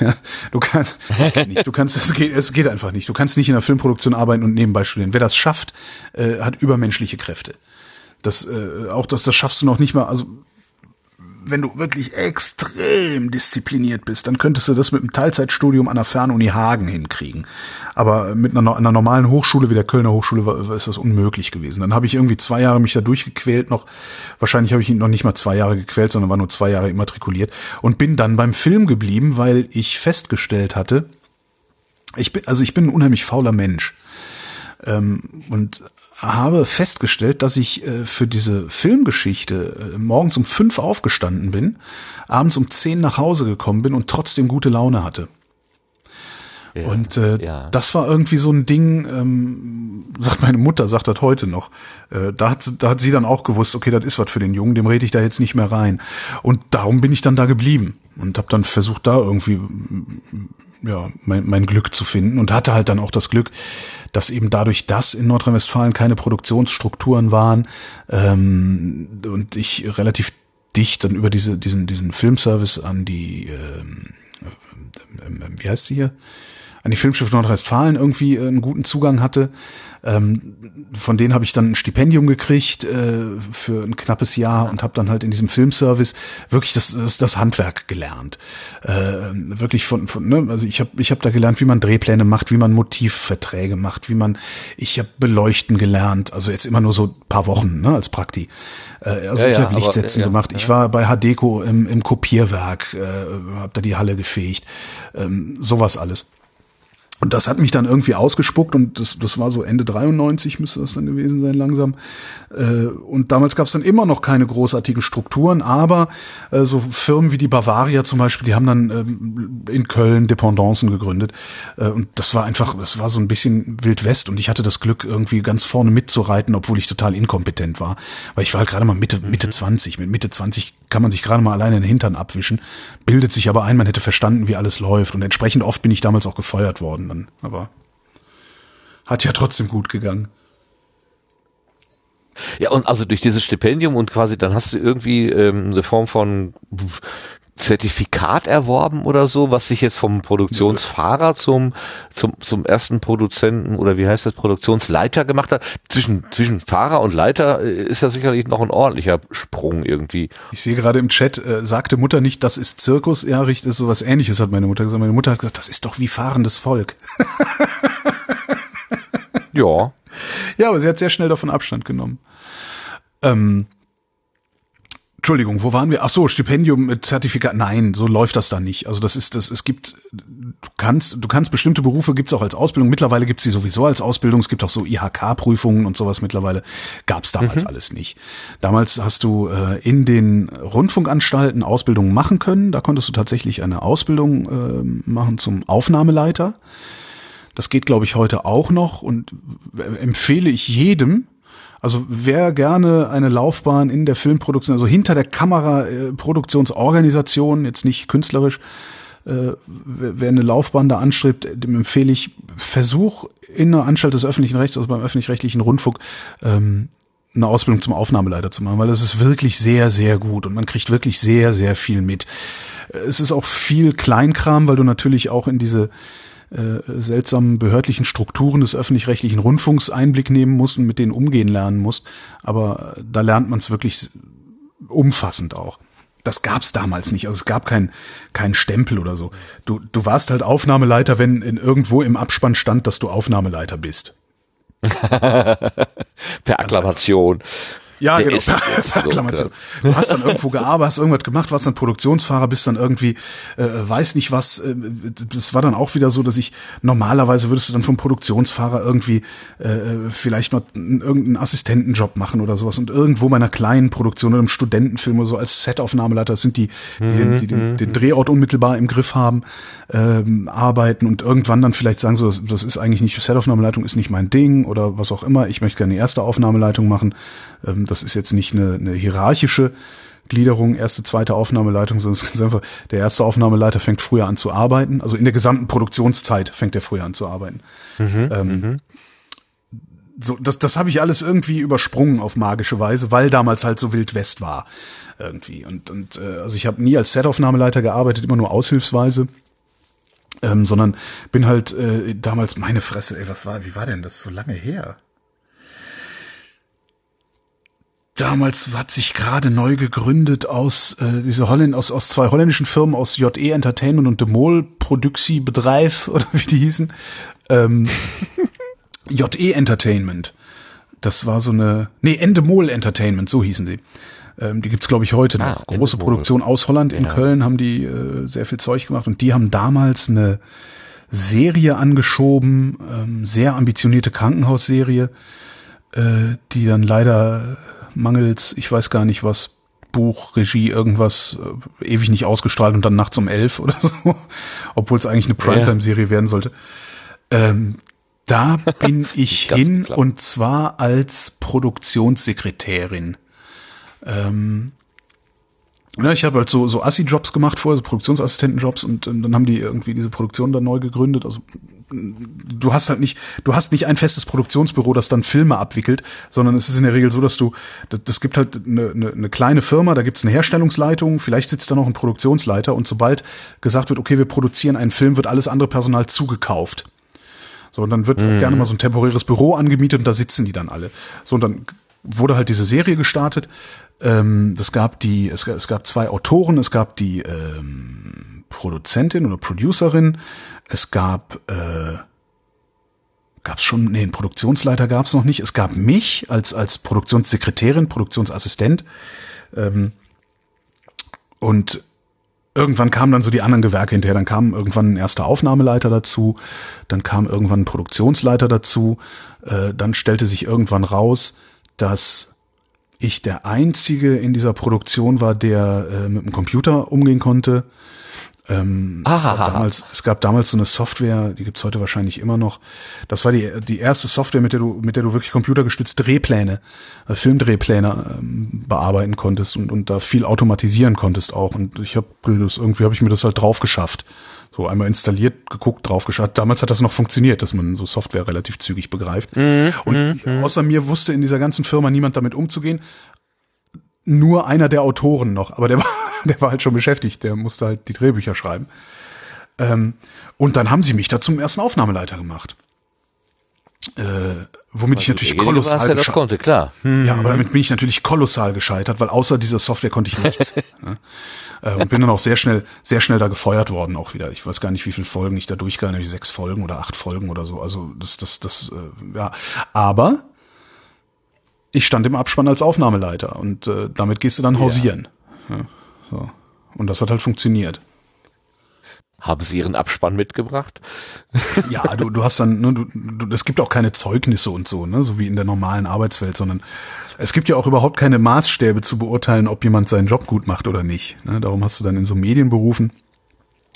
Du kannst, das geht nicht. Du kannst, es geht, es geht einfach nicht. Du kannst nicht in der Filmproduktion arbeiten und nebenbei studieren. Wer das schafft, äh, hat übermenschliche Kräfte. Das, äh, auch das, das schaffst du noch nicht mal. Also wenn du wirklich extrem diszipliniert bist, dann könntest du das mit einem Teilzeitstudium an der Fernuni Hagen hinkriegen. Aber mit einer, einer normalen Hochschule wie der Kölner Hochschule war, ist das unmöglich gewesen. Dann habe ich irgendwie zwei Jahre mich da durchgequält noch. Wahrscheinlich habe ich ihn noch nicht mal zwei Jahre gequält, sondern war nur zwei Jahre immatrikuliert und bin dann beim Film geblieben, weil ich festgestellt hatte, ich bin, also ich bin ein unheimlich fauler Mensch. Ähm, und habe festgestellt, dass ich äh, für diese Filmgeschichte äh, morgens um fünf aufgestanden bin, abends um zehn nach Hause gekommen bin und trotzdem gute Laune hatte. Ja, und äh, ja. das war irgendwie so ein Ding, ähm, sagt meine Mutter, sagt das heute noch. Äh, da, hat, da hat sie dann auch gewusst, okay, das ist was für den Jungen, dem rede ich da jetzt nicht mehr rein. Und darum bin ich dann da geblieben und habe dann versucht, da irgendwie ja, mein, mein Glück zu finden und hatte halt dann auch das Glück, dass eben dadurch, dass in Nordrhein-Westfalen keine Produktionsstrukturen waren ähm, und ich relativ dicht dann über diese, diesen, diesen Filmservice an die, ähm, äh, wie heißt sie hier? An die Filmschiff Nordrhein-Westfalen irgendwie einen guten Zugang hatte, ähm, von denen habe ich dann ein Stipendium gekriegt äh, für ein knappes Jahr und habe dann halt in diesem Filmservice wirklich das, das, das Handwerk gelernt. Äh, wirklich von, von ne? also ich habe ich hab da gelernt, wie man Drehpläne macht, wie man Motivverträge macht, wie man, ich habe Beleuchten gelernt, also jetzt immer nur so paar Wochen ne, als Prakti. Äh, also ja, ich habe Lichtsetzen ja, gemacht. Ich war bei Hadeco im, im Kopierwerk, äh, habe da die Halle gefegt, ähm, sowas alles. Und das hat mich dann irgendwie ausgespuckt und das, das war so Ende 93 müsste das dann gewesen sein langsam. Äh, und damals gab es dann immer noch keine großartigen Strukturen, aber äh, so Firmen wie die Bavaria zum Beispiel, die haben dann ähm, in Köln Dependancen gegründet. Äh, und das war einfach, das war so ein bisschen Wild West und ich hatte das Glück, irgendwie ganz vorne mitzureiten, obwohl ich total inkompetent war. Weil ich war halt gerade mal Mitte, Mitte 20. Mhm. Mit Mitte 20 kann man sich gerade mal alleine in den Hintern abwischen, bildet sich aber ein, man hätte verstanden, wie alles läuft. Und entsprechend oft bin ich damals auch gefeuert worden dann. Aber hat ja trotzdem gut gegangen. Ja, und also durch dieses Stipendium und quasi, dann hast du irgendwie ähm, eine Form von Zertifikat erworben oder so, was sich jetzt vom Produktionsfahrer zum, zum, zum ersten Produzenten oder wie heißt das, Produktionsleiter gemacht hat. Zwischen, zwischen Fahrer und Leiter äh, ist ja sicherlich noch ein ordentlicher Sprung irgendwie. Ich sehe gerade im Chat, äh, sagte Mutter nicht, das ist Zirkus? Ja, richtig, ist sowas ähnliches, hat meine Mutter gesagt. Meine Mutter hat gesagt, das ist doch wie fahrendes Volk. ja. Ja, aber sie hat sehr schnell davon Abstand genommen. Ähm, Entschuldigung, wo waren wir? Ach so, Stipendium mit Zertifikat. Nein, so läuft das da nicht. Also das ist das. Es gibt, du kannst, du kannst bestimmte Berufe gibt's auch als Ausbildung. Mittlerweile gibt's sie sowieso als Ausbildung. Es gibt auch so IHK-Prüfungen und sowas. Mittlerweile gab's damals mhm. alles nicht. Damals hast du äh, in den Rundfunkanstalten Ausbildungen machen können. Da konntest du tatsächlich eine Ausbildung äh, machen zum Aufnahmeleiter. Das geht, glaube ich, heute auch noch und empfehle ich jedem, also wer gerne eine Laufbahn in der Filmproduktion, also hinter der Kamera äh, Produktionsorganisation, jetzt nicht künstlerisch, äh, wer eine Laufbahn da anstrebt, dem empfehle ich, Versuch in einer Anstalt des öffentlichen Rechts, also beim öffentlich-rechtlichen Rundfunk, ähm, eine Ausbildung zum Aufnahmeleiter zu machen, weil das ist wirklich sehr, sehr gut und man kriegt wirklich sehr, sehr viel mit. Es ist auch viel Kleinkram, weil du natürlich auch in diese äh, seltsamen behördlichen Strukturen des öffentlich-rechtlichen Rundfunks Einblick nehmen musst und mit denen umgehen lernen musst. Aber da lernt man es wirklich umfassend auch. Das gab's damals nicht. Also es gab keinen kein Stempel oder so. Du, du warst halt Aufnahmeleiter, wenn in irgendwo im Abspann stand, dass du Aufnahmeleiter bist. per Akklamation. Ja, Der genau. Akklamation. Du hast dann irgendwo gearbeitet, hast irgendwas gemacht, warst dann Produktionsfahrer, bist dann irgendwie, äh, weiß nicht was. Äh, das war dann auch wieder so, dass ich normalerweise würdest du dann vom Produktionsfahrer irgendwie äh, vielleicht noch irgendeinen Assistentenjob machen oder sowas und irgendwo bei einer kleinen Produktion oder einem Studentenfilm oder so als Setaufnahmeleiter, das sind die, die, den, die den, den, Drehort unmittelbar im Griff haben, ähm, arbeiten und irgendwann dann vielleicht sagen so, das, das ist eigentlich nicht, Setaufnahmeleitung ist nicht mein Ding oder was auch immer, ich möchte gerne die erste Aufnahmeleitung machen. Ähm, das ist jetzt nicht eine, eine hierarchische Gliederung, erste, zweite Aufnahmeleitung, sondern es ist ganz einfach, der erste Aufnahmeleiter fängt früher an zu arbeiten. Also in der gesamten Produktionszeit fängt er früher an zu arbeiten. Mhm, ähm, mhm. so, das, das habe ich alles irgendwie übersprungen auf magische Weise, weil damals halt so Wild West war. Irgendwie. Und, und äh, also ich habe nie als Setaufnahmeleiter gearbeitet, immer nur aushilfsweise. Ähm, sondern bin halt äh, damals meine Fresse, ey, was war, wie war denn das so lange her? Damals hat sich gerade neu gegründet aus äh, diese Holländ aus aus zwei holländischen Firmen aus JE Entertainment und Demol Produxie Bedrijf oder wie die hießen. Ähm, JE Entertainment. Das war so eine nee Endemol Entertainment, so hießen sie. Ähm, die gibt's glaube ich heute Ah, noch. Große Endemol. Produktion aus Holland in Ja. Köln haben die äh, sehr viel Zeug gemacht und die haben damals eine Serie angeschoben, ähm, sehr ambitionierte Krankenhausserie, äh, die dann leider mangels, ich weiß gar nicht was, Buch, Regie, irgendwas äh, ewig nicht ausgestrahlt und dann nachts um elf oder so, obwohl es eigentlich eine Primetime-Serie werden sollte. Ähm, da bin ich hin geklappt. und zwar als Produktionssekretärin. Ähm, ja, ich habe halt so, so Assi-Jobs gemacht vorher, so Produktionsassistentenjobs und, ähm, dann haben die irgendwie diese Produktion dann neu gegründet. Also du hast halt nicht, du hast nicht ein festes Produktionsbüro, das dann Filme abwickelt, sondern es ist in der Regel so, dass du, das, das gibt halt eine, eine, eine kleine Firma, da gibt es eine Herstellungsleitung, vielleicht sitzt da noch ein Produktionsleiter und sobald gesagt wird, okay, wir produzieren einen Film, wird alles andere Personal zugekauft. So, und dann wird gerne mal so ein temporäres Büro angemietet und da sitzen die dann alle. So, und dann wurde halt diese Serie gestartet. Ähm, es gab die, es, gab- es gab zwei Autoren, es gab die ähm, Produzentin oder Producerin, es gab äh, gab's schon, nee, einen Produktionsleiter gab's noch nicht. Es gab mich als als Produktionssekretärin, Produktionsassistent. Ähm, und irgendwann kamen dann so die anderen Gewerke hinterher. Dann kam irgendwann ein erster Aufnahmeleiter dazu, dann kam irgendwann ein Produktionsleiter dazu. Äh, dann stellte sich irgendwann raus, dass ich der Einzige in dieser Produktion war, der äh, mit dem Computer umgehen konnte. Ähm, es, gab damals, es gab damals so eine Software, die gibt's heute wahrscheinlich immer noch. Das war die, die erste Software, mit der du, mit der du wirklich computergestützt Drehpläne, äh, Filmdrehpläne ähm, bearbeiten konntest und, und da viel automatisieren konntest auch. Und ich habe das irgendwie habe ich mir das halt drauf geschafft. So einmal installiert, geguckt, drauf geschaut. Damals hat das noch funktioniert, dass man so Software relativ zügig begreift. und außer mir wusste in dieser ganzen Firma niemand damit umzugehen nur einer der Autoren noch, aber der war, der war halt schon beschäftigt, der musste halt die Drehbücher schreiben. Ähm, und dann haben sie mich da zum ersten Aufnahmeleiter gemacht. Äh, womit ich natürlich Derjenige warst, kolossal der das konnte, klar. ja, aber damit bin ich natürlich kolossal gescheitert, weil außer dieser Software konnte ich nichts. ne? äh, und bin dann auch sehr schnell, sehr schnell da gefeuert worden auch wieder. Ich weiß gar nicht, wie viele Folgen ich da durchgehalten habe, sechs Folgen oder acht Folgen oder so. Also das, das, das, äh, ja. Aber ich stand im Abspann als Aufnahmeleiter und äh, damit gehst du dann hausieren. Ja, so. Und das hat halt funktioniert. Haben Sie Ihren Abspann mitgebracht? Ja, du, du hast dann, ne, du, du, es gibt auch keine Zeugnisse und so, ne, so wie in der normalen Arbeitswelt, sondern es gibt ja auch überhaupt keine Maßstäbe zu beurteilen, ob jemand seinen Job gut macht oder nicht. Ne? Darum hast du dann in so Medienberufen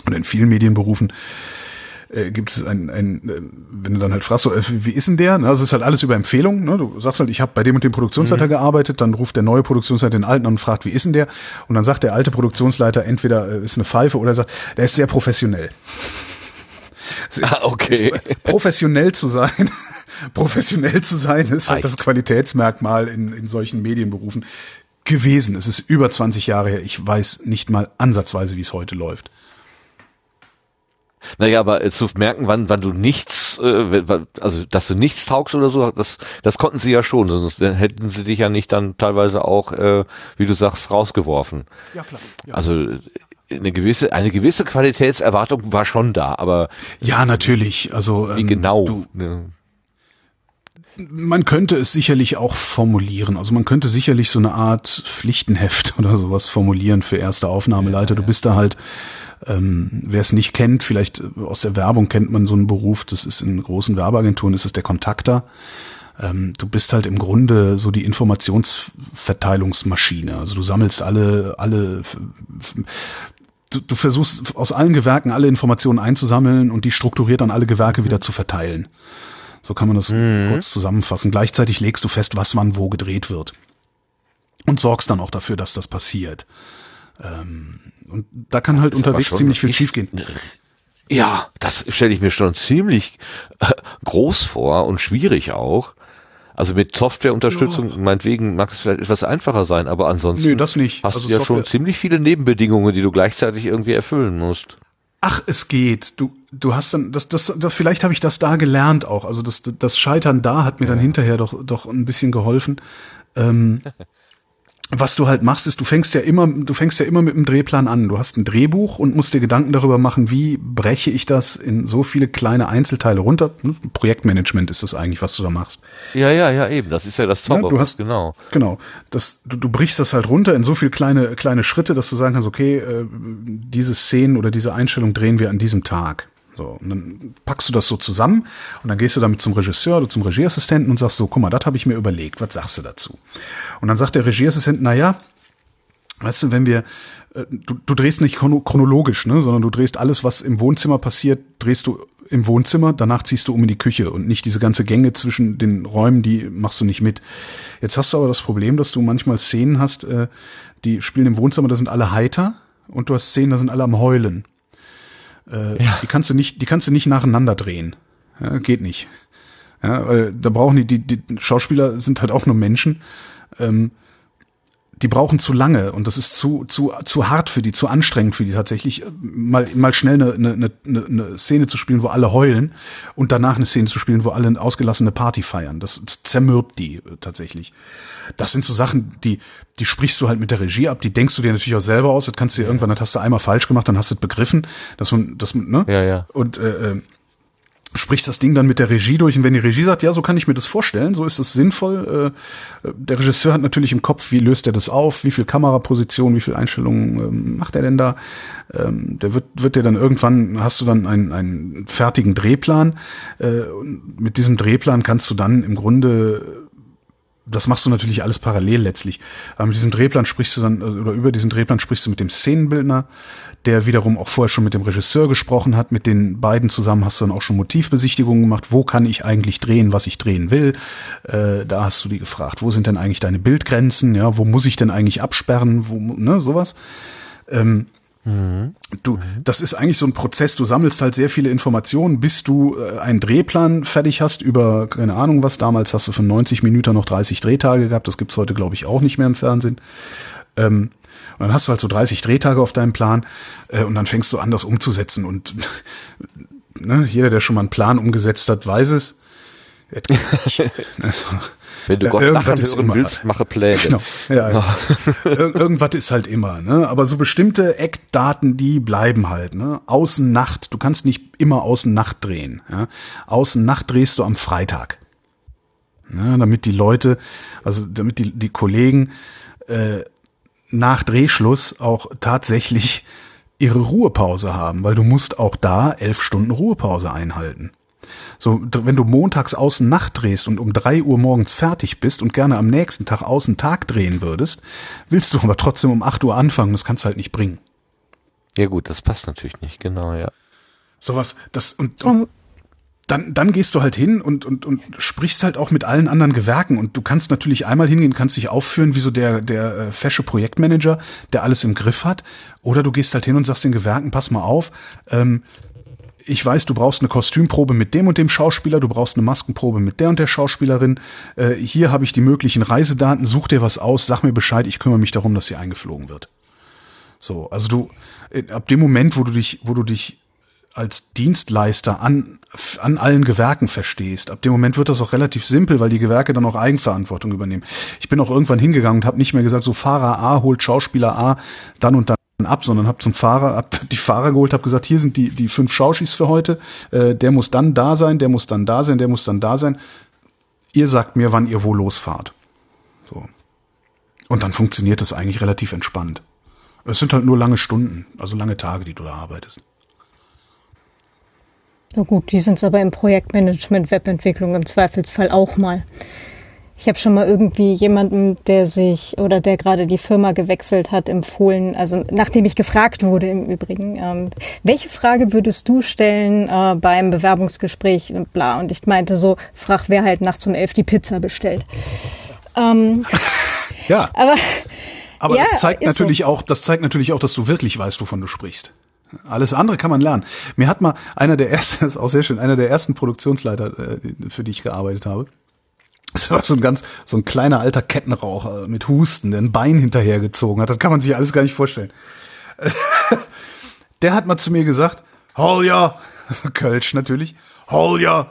und in vielen Medienberufen äh, gibt es ein, ein äh, wenn du dann halt fragst, so, äh, wie ist denn der? Ne, Also es ist halt alles über Empfehlung. Ne? Du sagst halt, ich habe bei dem und dem Produktionsleiter gearbeitet, dann ruft der neue Produktionsleiter den alten an und fragt, wie ist denn der? Und dann sagt der alte Produktionsleiter entweder äh, ist eine Pfeife oder er sagt, der ist sehr professionell. Ah, okay. professionell zu sein, professionell zu sein, ist halt das Qualitätsmerkmal in, in solchen Medienberufen gewesen. Es ist über 20 Jahre her. Ich weiß nicht mal ansatzweise, wie es heute läuft. Naja, aber äh, zu merken, wann, wann du nichts, äh, also dass du nichts taugst oder so, das, das konnten sie ja schon. Sonst hätten sie dich ja nicht dann teilweise auch, äh, wie du sagst, rausgeworfen. Ja, klar. Ja, Also eine gewisse, eine gewisse Qualitätserwartung war schon da, aber ja natürlich. Also wie ähm, genau? Du, ne? man könnte es sicherlich auch formulieren. Also man könnte sicherlich so eine Art Pflichtenheft oder sowas formulieren für erste Aufnahmeleiter. Du bist da halt, ähm, wer es nicht kennt, vielleicht äh, aus der Werbung kennt man so einen Beruf, das ist in großen Werbeagenturen, ist es der Kontakter. Ähm, du bist halt im Grunde so die Informationsverteilungsmaschine. Also du sammelst alle, alle, du, du versuchst aus allen Gewerken alle Informationen einzusammeln und die strukturiert an alle Gewerke wieder zu verteilen. So kann man das kurz zusammenfassen. Gleichzeitig legst du fest, was wann wo gedreht wird. Und sorgst dann auch dafür, dass das passiert. Ähm, und da kann halt unterwegs schon ziemlich viel schiefgehen. Ja, das stelle ich mir schon ziemlich äh, groß vor und schwierig auch. Also mit Softwareunterstützung, meinetwegen mag es vielleicht etwas einfacher sein, aber ansonsten Nö, das nicht. hast Also du ja schon Software- ziemlich viele Nebenbedingungen, die du gleichzeitig irgendwie erfüllen musst. Ach, es geht. Du, du hast dann, das, das, das vielleicht habe ich das da gelernt auch. Also das, das Scheitern da hat mir dann hinterher doch, doch ein bisschen geholfen. Ähm, was du halt machst, ist, du fängst ja immer, du fängst ja immer mit einem Drehplan an. Du hast ein Drehbuch und musst dir Gedanken darüber machen, wie breche ich das in so viele kleine Einzelteile runter. Projektmanagement ist das eigentlich, was du da machst. Ja, ja, ja, eben. Das ist ja das Ja, Top. du hast genau. Genau. Das, du, du brichst das halt runter in so viele kleine, kleine Schritte, dass du sagen kannst, okay, äh, diese Szenen oder diese Einstellung drehen wir an diesem Tag. So, und dann packst du das so zusammen und dann gehst du damit zum Regisseur oder zum Regieassistenten und sagst so, guck mal, das habe ich mir überlegt, was sagst du dazu? Und dann sagt der Regieassistent, na ja, weißt du, wenn wir, äh, du, du drehst nicht chrono- chronologisch, ne, sondern du drehst alles, was im Wohnzimmer passiert, drehst du im Wohnzimmer, danach ziehst du um in die Küche und nicht diese ganze Gänge zwischen den Räumen, die machst du nicht mit. Jetzt hast du aber das Problem, dass du manchmal Szenen hast, äh, die spielen im Wohnzimmer, da sind alle heiter und du hast Szenen, da sind alle am Heulen. Äh, Die kannst du nicht, die kannst du nicht nacheinander drehen. Ja, geht nicht. Ja, weil da brauchen die, die, die Schauspieler sind halt auch nur Menschen. Ähm, die brauchen zu lange und das ist zu, zu, zu hart für die, zu anstrengend für die tatsächlich, äh, mal, mal schnell eine, eine, eine, eine Szene zu spielen, wo alle heulen und danach eine Szene zu spielen, wo alle eine ausgelassene Party feiern. Das zermürbt die äh, tatsächlich. Das sind so Sachen, die, die sprichst du halt mit der Regie ab, die denkst du dir natürlich auch selber aus, das kannst du dir irgendwann, das hast du einmal falsch gemacht, dann hast du es begriffen, dass man, das, ne? Ja, ja. Und äh, äh, sprichst das Ding dann mit der Regie durch und wenn die Regie sagt, ja, so kann ich mir das vorstellen, so ist es sinnvoll. Äh, der Regisseur hat natürlich im Kopf, wie löst er das auf, wie viel Kameraposition, wie viel Einstellungen ähm, macht er denn da? Ähm, der wird, wird dir dann irgendwann, hast du dann einen, einen fertigen Drehplan. Äh, und mit diesem Drehplan kannst du dann im Grunde das machst du natürlich alles parallel letztlich. Aber mit diesem Drehplan sprichst du dann, oder über diesen Drehplan sprichst du mit dem Szenenbildner, der wiederum auch vorher schon mit dem Regisseur gesprochen hat. Mit den beiden zusammen hast du dann auch schon Motivbesichtigungen gemacht. Wo kann ich eigentlich drehen, was ich drehen will? Äh, da hast du die gefragt. Wo sind denn eigentlich deine Bildgrenzen? Ja, wo muss ich denn eigentlich absperren? Wo, ne, sowas. Ähm, Du, das ist eigentlich so ein Prozess. Du sammelst halt sehr viele Informationen, bis du äh, einen Drehplan fertig hast über, keine Ahnung was. Damals hast du von 90 Minuten noch 30 Drehtage gehabt. Das gibt's heute, glaube ich, auch nicht mehr im Fernsehen. Ähm, und dann hast du halt so 30 Drehtage auf deinem Plan äh, und dann fängst du an, das umzusetzen. Und ne, jeder, der schon mal einen Plan umgesetzt hat, weiß es. Wenn du Ja, Gott irgendwas lachen ist hören willst, mache Pläne. Genau. Ja, ja. Ir irgendwas ist halt immer, ne? Aber so bestimmte Eckdaten, die bleiben halt, ne? Außen Nacht, du kannst nicht immer außen Nacht drehen. Ja? Außen Nacht drehst du am Freitag. Ne? Damit die Leute, also damit die, die Kollegen äh, nach Drehschluss auch tatsächlich ihre Ruhepause haben, weil du musst auch da elf Stunden Ruhepause einhalten. So, wenn du montags außen Nacht drehst und um drei Uhr morgens fertig bist und gerne am nächsten Tag außen Tag drehen würdest, willst du aber trotzdem um acht Uhr anfangen. Das kannst du halt nicht bringen. Ja gut, das passt natürlich nicht, genau, ja. Sowas, das und, und dann, dann gehst du halt hin und, und, und sprichst halt auch mit allen anderen Gewerken und du kannst natürlich einmal hingehen, kannst dich aufführen wie so der, der äh, fesche Projektmanager, der alles im Griff hat. Oder du gehst halt hin und sagst den Gewerken, pass mal auf, ähm, ich weiß, du brauchst eine Kostümprobe mit dem und dem Schauspieler, du brauchst eine Maskenprobe mit der und der Schauspielerin. Äh, hier habe ich die möglichen Reisedaten, such dir was aus, sag mir Bescheid, ich kümmere mich darum, dass sie eingeflogen wird. So, also du, äh, ab dem Moment, wo du dich, wo du dich als Dienstleister an, an allen Gewerken verstehst. Ab dem Moment wird das auch relativ simpel, weil die Gewerke dann auch Eigenverantwortung übernehmen. Ich bin auch irgendwann hingegangen und habe nicht mehr gesagt, so Fahrer A holt Schauspieler A dann und dann ab, sondern habe zum Fahrer, hab die Fahrer geholt, habe gesagt, hier sind die die fünf Schauschis für heute. Äh, der muss dann da sein, der muss dann da sein, der muss dann da sein. Ihr sagt mir, wann ihr wo losfahrt. So. Und dann funktioniert das eigentlich relativ entspannt. Es sind halt nur lange Stunden, also lange Tage, die du da arbeitest. na gut, die sind aber im Projektmanagement, Webentwicklung im Zweifelsfall auch mal. Ich habe schon mal irgendwie jemanden, der sich oder der gerade die Firma gewechselt hat, empfohlen, also nachdem ich gefragt wurde im Übrigen, ähm, welche Frage würdest du stellen äh, beim Bewerbungsgespräch und bla. Und ich meinte so, frag, wer halt nachts um elf die Pizza bestellt. Ähm, Ja, aber aber Ja, das zeigt ist so. natürlich auch, das zeigt natürlich auch, dass du wirklich weißt, wovon du sprichst. Alles andere kann man lernen. Mir hat mal einer der ersten, das ist auch sehr schön, einer der ersten Produktionsleiter, äh, für die ich gearbeitet habe. Das war so ein ganz, so ein kleiner alter Kettenraucher mit Husten, der ein Bein hinterhergezogen hat. Das kann man sich alles gar nicht vorstellen. Der hat mal zu mir gesagt, Holja, Kölsch natürlich, Holja,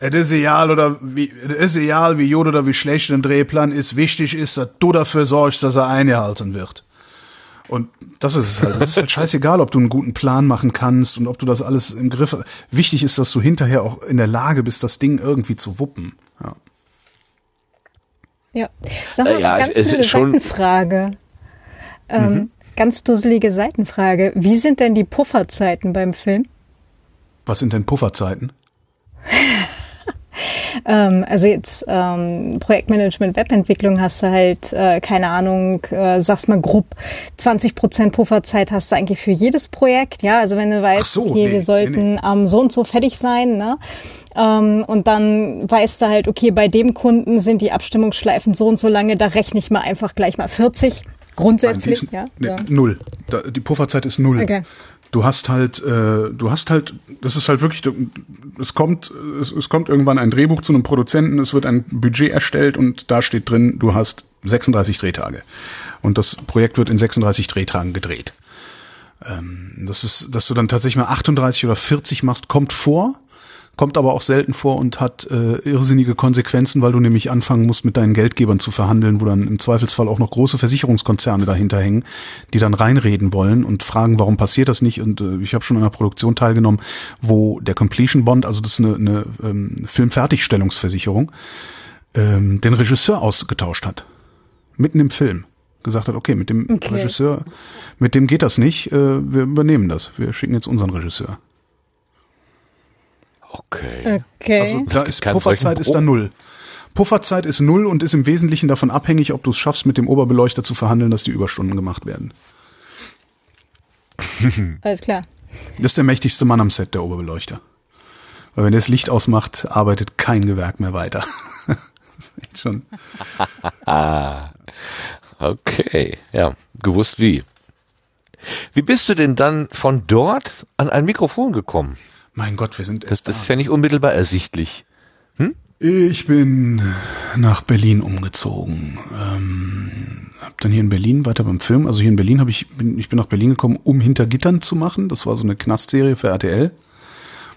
es ist egal oder wie, es ist egal wie gut oder wie schlecht ein Drehplan ist. Wichtig ist, dass du dafür sorgst, dass er eingehalten wird. Und das ist es halt. Es ist halt scheißegal, ob du einen guten Plan machen kannst und ob du das alles im Griff. Wichtig ist, dass du hinterher auch in der Lage bist, das Ding irgendwie zu wuppen. Ja. Ja. Sag mal, Äh, ja, ganz es ist blöde schon- Seitenfrage. Ähm, Ganz dusselige Seitenfrage. Wie sind denn die Pufferzeiten beim Film? Was sind denn Pufferzeiten? Ähm, also jetzt ähm, Projektmanagement, Webentwicklung hast du halt, äh, keine Ahnung, äh, sag's mal grob, 20 Prozent Pufferzeit hast du eigentlich für jedes Projekt. Ja, also wenn du weißt, so, okay, nee, wir sollten nee, am so und so fertig sein, ne? Ähm, und dann weißt du halt, okay, bei dem Kunden sind die Abstimmungsschleifen so und so lange, da rechne ich mal einfach gleich mal 40 Nein, die grundsätzlich. ist, ja, nee, ja. Null. Die Pufferzeit ist null. Okay. Du hast halt, äh, du hast halt, das ist halt wirklich, es kommt, es, es kommt irgendwann ein Drehbuch zu einem Produzenten, es wird ein Budget erstellt und da steht drin, du hast 36 Drehtage. Und das Projekt wird in 36 Drehtagen gedreht. Ähm, das ist, dass du dann tatsächlich mal 38 oder 40 machst, kommt vor, kommt aber auch selten vor und hat äh, irrsinnige Konsequenzen, weil du nämlich anfangen musst, mit deinen Geldgebern zu verhandeln, wo dann im Zweifelsfall auch noch große Versicherungskonzerne dahinter hängen, die dann reinreden wollen und fragen, warum passiert das nicht? Und äh, ich habe schon an einer Produktion teilgenommen, wo der Completion Bond, also das ist eine, eine ähm, Filmfertigstellungsversicherung, ähm, den Regisseur ausgetauscht hat. Mitten im Film. Gesagt hat, okay, mit dem Okay. Regisseur, mit dem geht das nicht, äh, wir übernehmen das. Wir schicken jetzt unseren Regisseur. Okay. Okay. Also da ist Pufferzeit ist da null. Pufferzeit ist null und ist im Wesentlichen davon abhängig, ob du es schaffst, mit dem Oberbeleuchter zu verhandeln, dass die Überstunden gemacht werden. Alles klar. Das ist der mächtigste Mann am Set, der Oberbeleuchter. Weil wenn der das Licht ausmacht, arbeitet kein Gewerk mehr weiter. das ist echt schon. Okay, ja, gewusst wie. Wie bist du denn dann von dort an ein Mikrofon gekommen? Mein Gott, wir sind Das, erst das da. ist ja nicht unmittelbar ersichtlich. Ich bin nach Berlin umgezogen. Ähm, hab dann hier in Berlin weiter beim Film. Also hier in Berlin habe ich bin ich bin nach Berlin gekommen, um hinter Gittern zu machen. Das war so eine Knastserie für RTL,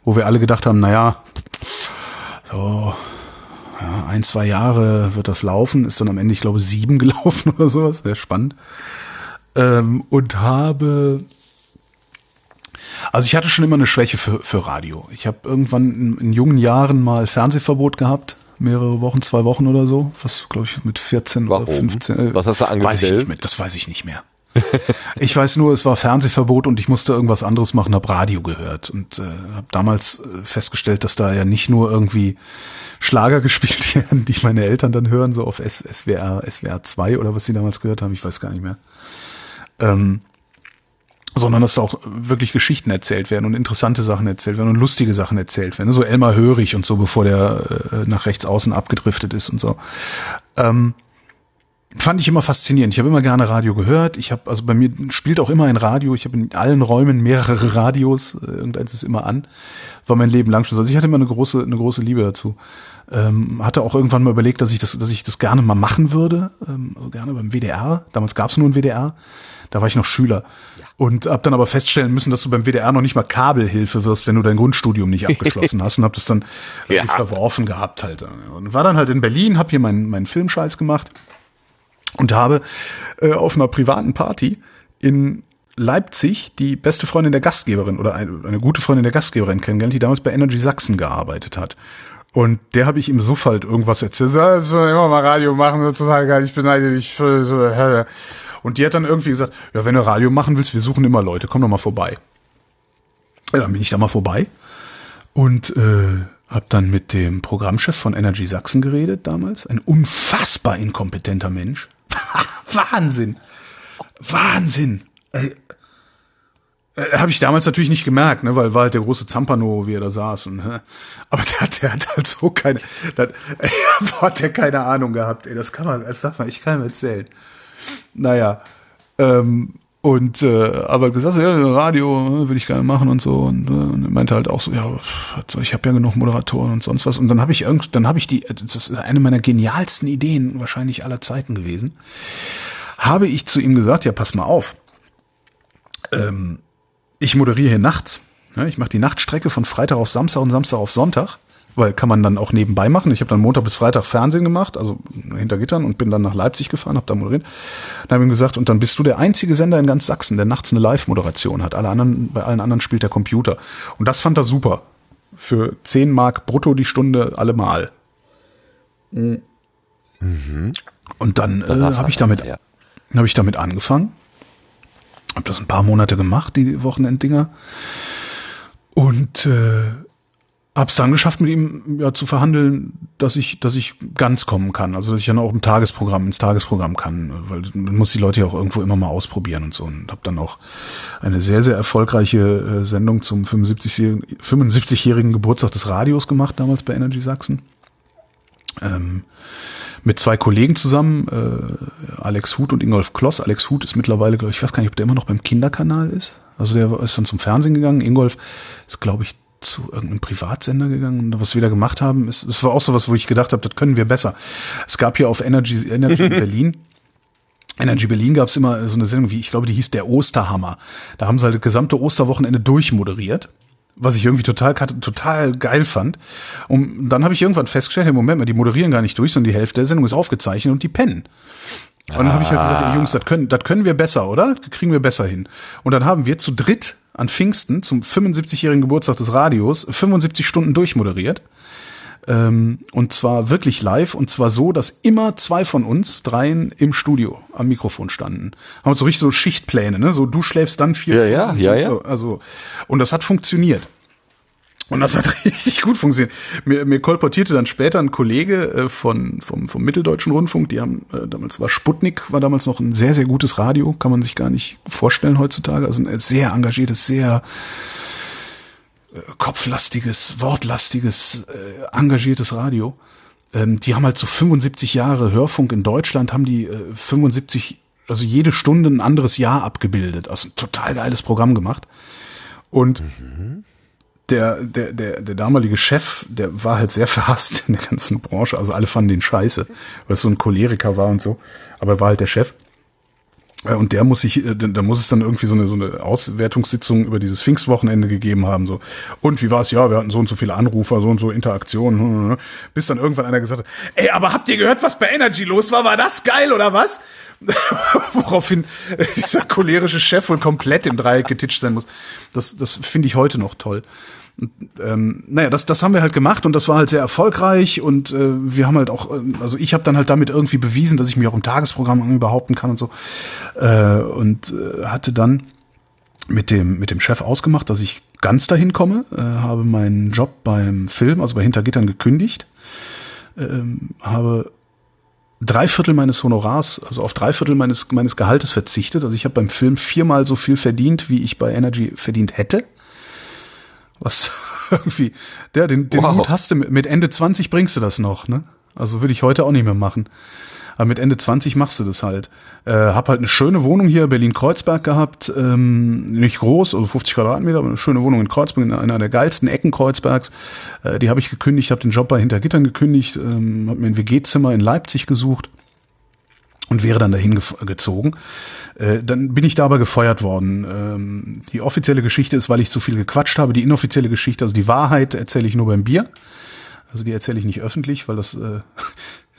wo wir alle gedacht haben, naja, so ja, ein zwei Jahre wird das laufen. Ist dann am Ende, ich glaube, sieben gelaufen oder sowas. Sehr spannend. Ähm, und habe also ich hatte schon immer eine Schwäche für, für Radio. Ich habe irgendwann in, in jungen Jahren mal Fernsehverbot gehabt, mehrere Wochen, zwei Wochen oder so, was glaube ich mit 14 Warum? oder 15. äh, Was hast du Weiß ich angestellt? nicht mehr, das weiß ich nicht mehr. ich weiß nur, es war Fernsehverbot und ich musste irgendwas anderes machen, habe Radio gehört und äh, habe damals äh, festgestellt, dass da ja nicht nur irgendwie Schlager gespielt werden, die meine Eltern dann hören, so auf S SWR, SWR 2 oder was sie damals gehört haben, ich weiß gar nicht mehr. Ähm, sondern dass da auch wirklich Geschichten erzählt werden und interessante Sachen erzählt werden und lustige Sachen erzählt werden. So Elmar Hörig und so, bevor der äh, nach rechts außen abgedriftet ist und so. Ähm, fand ich immer faszinierend. Ich habe immer gerne Radio gehört. Ich habe, also bei mir spielt auch immer ein Radio. Ich habe in allen Räumen mehrere Radios. Äh, Irgendeins ist immer an. War mein Leben lang schon so. Also ich hatte immer eine große, eine große Liebe dazu. Ähm, hatte auch irgendwann mal überlegt, dass ich das, dass ich das gerne mal machen würde. Ähm, also gerne beim WDR. Damals gab es nur ein WDR. Da war ich noch Schüler. Und habe dann aber feststellen müssen, dass du beim WDR noch nicht mal Kabelhilfe wirst, wenn du dein Grundstudium nicht abgeschlossen hast. Und habe das dann Ja. verworfen gehabt halt. Und war dann halt in Berlin, habe hier meinen meinen Filmscheiß gemacht und habe äh, auf einer privaten Party in Leipzig die beste Freundin der Gastgeberin oder eine, eine gute Freundin der Gastgeberin kennengelernt, die damals bei Energy Sachsen gearbeitet hat. Und der habe ich im Suff halt irgendwas erzählt. Ja, soll immer mal Radio machen, total geil, ich beneide dich für so. Und die hat dann irgendwie gesagt, ja, wenn du Radio machen willst, wir suchen immer Leute, komm doch mal vorbei. Ja, dann bin ich da mal vorbei und äh, habe dann mit dem Programmchef von Energy Sachsen geredet damals. Ein unfassbar inkompetenter Mensch. Wahnsinn. Wahnsinn. Äh, äh, habe ich damals natürlich nicht gemerkt, ne, weil war halt der große Zampano, wie er da saß. Und, hä? aber der, hat- der hat halt so keine, der, boah, hat der keine Ahnung gehabt. Ey, das kann man, das darf man, ich kann ihm erzählen. Naja, ähm, und äh, aber gesagt, ja, Radio äh, würde ich gerne machen und so. Und, äh, und meinte halt auch so, ja, ich habe ja genug Moderatoren und sonst was. Und dann habe ich irgend, dann habe ich die, das ist eine meiner genialsten Ideen wahrscheinlich aller Zeiten gewesen, habe ich zu ihm gesagt, ja, pass mal auf, ähm, ich moderiere hier nachts, ne, ich mache die Nachtstrecke von Freitag auf Samstag und Samstag auf Sonntag weil kann man dann auch nebenbei machen. Ich habe dann Montag bis Freitag Fernsehen gemacht, also hinter Gittern und bin dann nach Leipzig gefahren, habe da moderiert. Dann habe ich ihm gesagt, und dann bist du der einzige Sender in ganz Sachsen, der nachts eine Live-Moderation hat. Alle anderen, bei allen anderen spielt der Computer. Und das fand er super. Für 10 Mark brutto die Stunde allemal. Mhm. Und dann, dann äh, habe ich damit, ja. habe ich damit angefangen. Habe das ein paar Monate gemacht, die Wochenenddinger. Und äh, hab's dann geschafft, mit ihm ja zu verhandeln, dass ich, dass ich ganz kommen kann. Also dass ich dann auch im Tagesprogramm, ins Tagesprogramm kann, weil man muss die Leute ja auch irgendwo immer mal ausprobieren und so. Und habe dann auch eine sehr, sehr erfolgreiche äh, Sendung zum 75-jährigen 75 Geburtstag des Radios gemacht, damals bei Energy Sachsen. Ähm, mit zwei Kollegen zusammen, äh, Alex Huth und Ingolf Kloss. Alex Huth ist mittlerweile, glaube ich weiß gar nicht, ob der immer noch beim Kinderkanal ist. Also der ist dann zum Fernsehen gegangen. Ingolf ist, glaube ich, zu irgendeinem Privatsender gegangen und was wir da gemacht haben, ist, es war auch so was, wo ich gedacht habe, das können wir besser. Es gab hier auf Energy, Energy Berlin, Energy Berlin gab es immer so eine Sendung, wie ich glaube, die hieß der Osterhammer. Da haben sie halt das gesamte Osterwochenende durchmoderiert, was ich irgendwie total total geil fand. Und dann habe ich irgendwann festgestellt, hey, Moment mal, die moderieren gar nicht durch, sondern die Hälfte der Sendung ist aufgezeichnet und die pennen. Und dann habe ich halt gesagt, ey, Jungs, das können, das können wir besser, oder? Das kriegen wir besser hin. Und dann haben wir zu dritt an Pfingsten zum 75-jährigen Geburtstag des Radios 75 Stunden durchmoderiert. Ähm, und zwar wirklich live und zwar so, dass immer zwei von uns dreien im Studio am Mikrofon standen. Haben so richtig so Schichtpläne, ne? So du schläfst dann vier ja, Stunden. Ja, ja, ja. Also, und das hat funktioniert. Und das hat richtig gut funktioniert. Mir, mir kolportierte dann später ein Kollege äh, von, vom, vom Mitteldeutschen Rundfunk, die haben, äh, damals war Sputnik, war damals noch ein sehr, sehr gutes Radio, kann man sich gar nicht vorstellen heutzutage. Also ein sehr engagiertes, sehr äh, kopflastiges, wortlastiges, engagiertes Radio. Ähm, die haben halt so 75 Jahre Hörfunk in Deutschland, haben die äh, 75, also jede Stunde ein anderes Jahr abgebildet. Also ein total geiles Programm gemacht. Und mhm der, der, der, der damalige Chef, der war halt sehr verhasst in der ganzen Branche. Also alle fanden den scheiße, weil es so ein Choleriker war und so. Aber er war halt der Chef. Äh, und der muss sich, äh, da muss es dann irgendwie so eine, so eine Auswertungssitzung über dieses Pfingstwochenende gegeben haben. So. Und wie war es? Ja, wir hatten so und so viele Anrufer, so und so Interaktionen. Hm, hm, hm. Bis dann irgendwann einer gesagt hat, ey, aber habt ihr gehört, was bei Energy los war? War das geil oder was? Woraufhin dieser cholerische Chef wohl komplett im Dreieck getitscht sein muss. Das, das finde ich heute noch toll ähm, naja, das, das haben wir halt gemacht und das war halt sehr erfolgreich und äh, wir haben halt auch, äh, also ich habe dann halt damit irgendwie bewiesen, dass ich mich auch im Tagesprogramm behaupten kann und so äh, und äh, hatte dann mit dem mit dem Chef ausgemacht, dass ich ganz dahin komme, äh, habe meinen Job beim Film, also bei Hintergittern gekündigt, äh, habe drei Viertel meines Honorars, also auf drei Viertel meines meines Gehaltes verzichtet. Also ich habe beim Film viermal so viel verdient, wie ich bei Energy verdient hätte. Was irgendwie, der, den, den wow. Mut hast du, mit Ende 20 bringst du das noch, ne? Also würde ich heute auch nicht mehr machen. Aber mit Ende 20 machst du das halt. Äh, hab halt eine schöne Wohnung hier, Berlin-Kreuzberg gehabt. Ähm, nicht groß, also 50 Quadratmeter, aber eine schöne Wohnung in Kreuzberg, in einer der geilsten Ecken Kreuzbergs. Äh, die habe ich gekündigt, habe den Job bei Hintergittern gekündigt, ähm, habe mir ein WG-Zimmer in Leipzig gesucht und wäre dann dahin gezogen. Äh, dann bin ich da aber gefeuert worden. Ähm, die offizielle Geschichte ist, weil ich zu viel gequatscht habe. Die inoffizielle Geschichte, also die Wahrheit, erzähle ich nur beim Bier. Also die erzähle ich nicht öffentlich, weil das äh,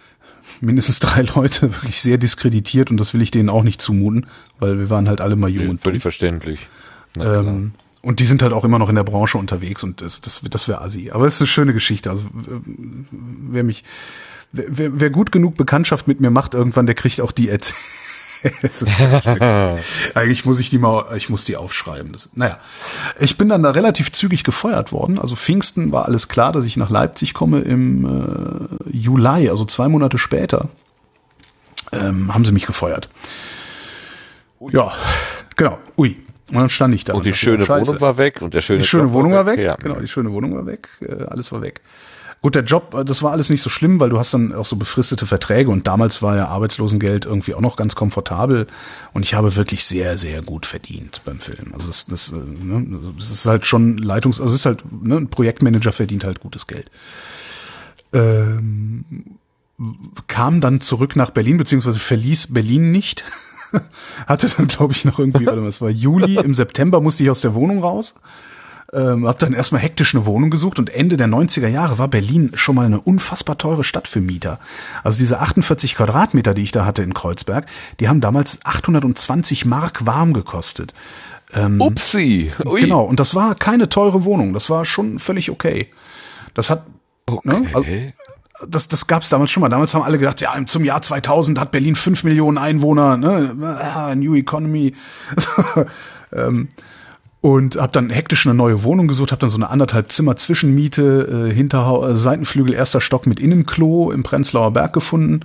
mindestens drei Leute wirklich sehr diskreditiert und das will ich denen auch nicht zumuten, weil wir waren halt alle mal jung. Ja, völlig verständlich. Ähm, und die sind halt auch immer noch in der Branche unterwegs und das, das, das wäre assi. Aber es ist eine schöne Geschichte. Also wer mich, wer, wer gut genug Bekanntschaft mit mir macht irgendwann, der kriegt auch die Erzählung. Eigentlich muss ich die mal, ich muss die aufschreiben. Das, naja, ich bin dann da relativ zügig gefeuert worden. Also Pfingsten war alles klar, dass ich nach Leipzig komme im äh, Juli, also zwei Monate später, ähm, haben sie mich gefeuert. Ui. Ja, genau. Ui. Und dann stand ich da. Und die schöne Wohnung war weg und der schöne Die schöne Wohnung war weg. Ja. Genau, die schöne Wohnung war weg. Äh, alles war weg. Gut, der Job, das war alles nicht so schlimm, weil du hast dann auch so befristete Verträge und damals war ja Arbeitslosengeld irgendwie auch noch ganz komfortabel und ich habe wirklich sehr, sehr gut verdient beim Film. Also das, das, äh, ne, das ist halt schon Leitungs-, also es ist halt, ne, ein Projektmanager verdient halt gutes Geld. Ähm, kam dann zurück nach Berlin, beziehungsweise verließ Berlin nicht. Hatte dann, glaube ich, noch irgendwie, warte mal, es war Juli, im September musste ich aus der Wohnung raus Ähm, hab dann erstmal hektisch eine Wohnung gesucht und Ende der 90er Jahre war Berlin schon mal eine unfassbar teure Stadt für Mieter. Also diese 48 Quadratmeter, die ich da hatte in Kreuzberg, die haben damals 820 Mark warm gekostet. Ähm, Upsi. Ui. Genau, und das war keine teure Wohnung, das war schon völlig okay. Das hat, okay. ne, also, das, das gab es damals schon mal. Damals haben alle gedacht, ja, zum Jahr 2000 hat Berlin fünf Millionen Einwohner, ne? Ah, New Economy. ähm, und habe dann hektisch eine neue Wohnung gesucht, habe dann so eine anderthalb Zimmer Zwischenmiete, äh, Hinterha äh, Seitenflügel, erster Stock mit Innenklo im Prenzlauer Berg gefunden.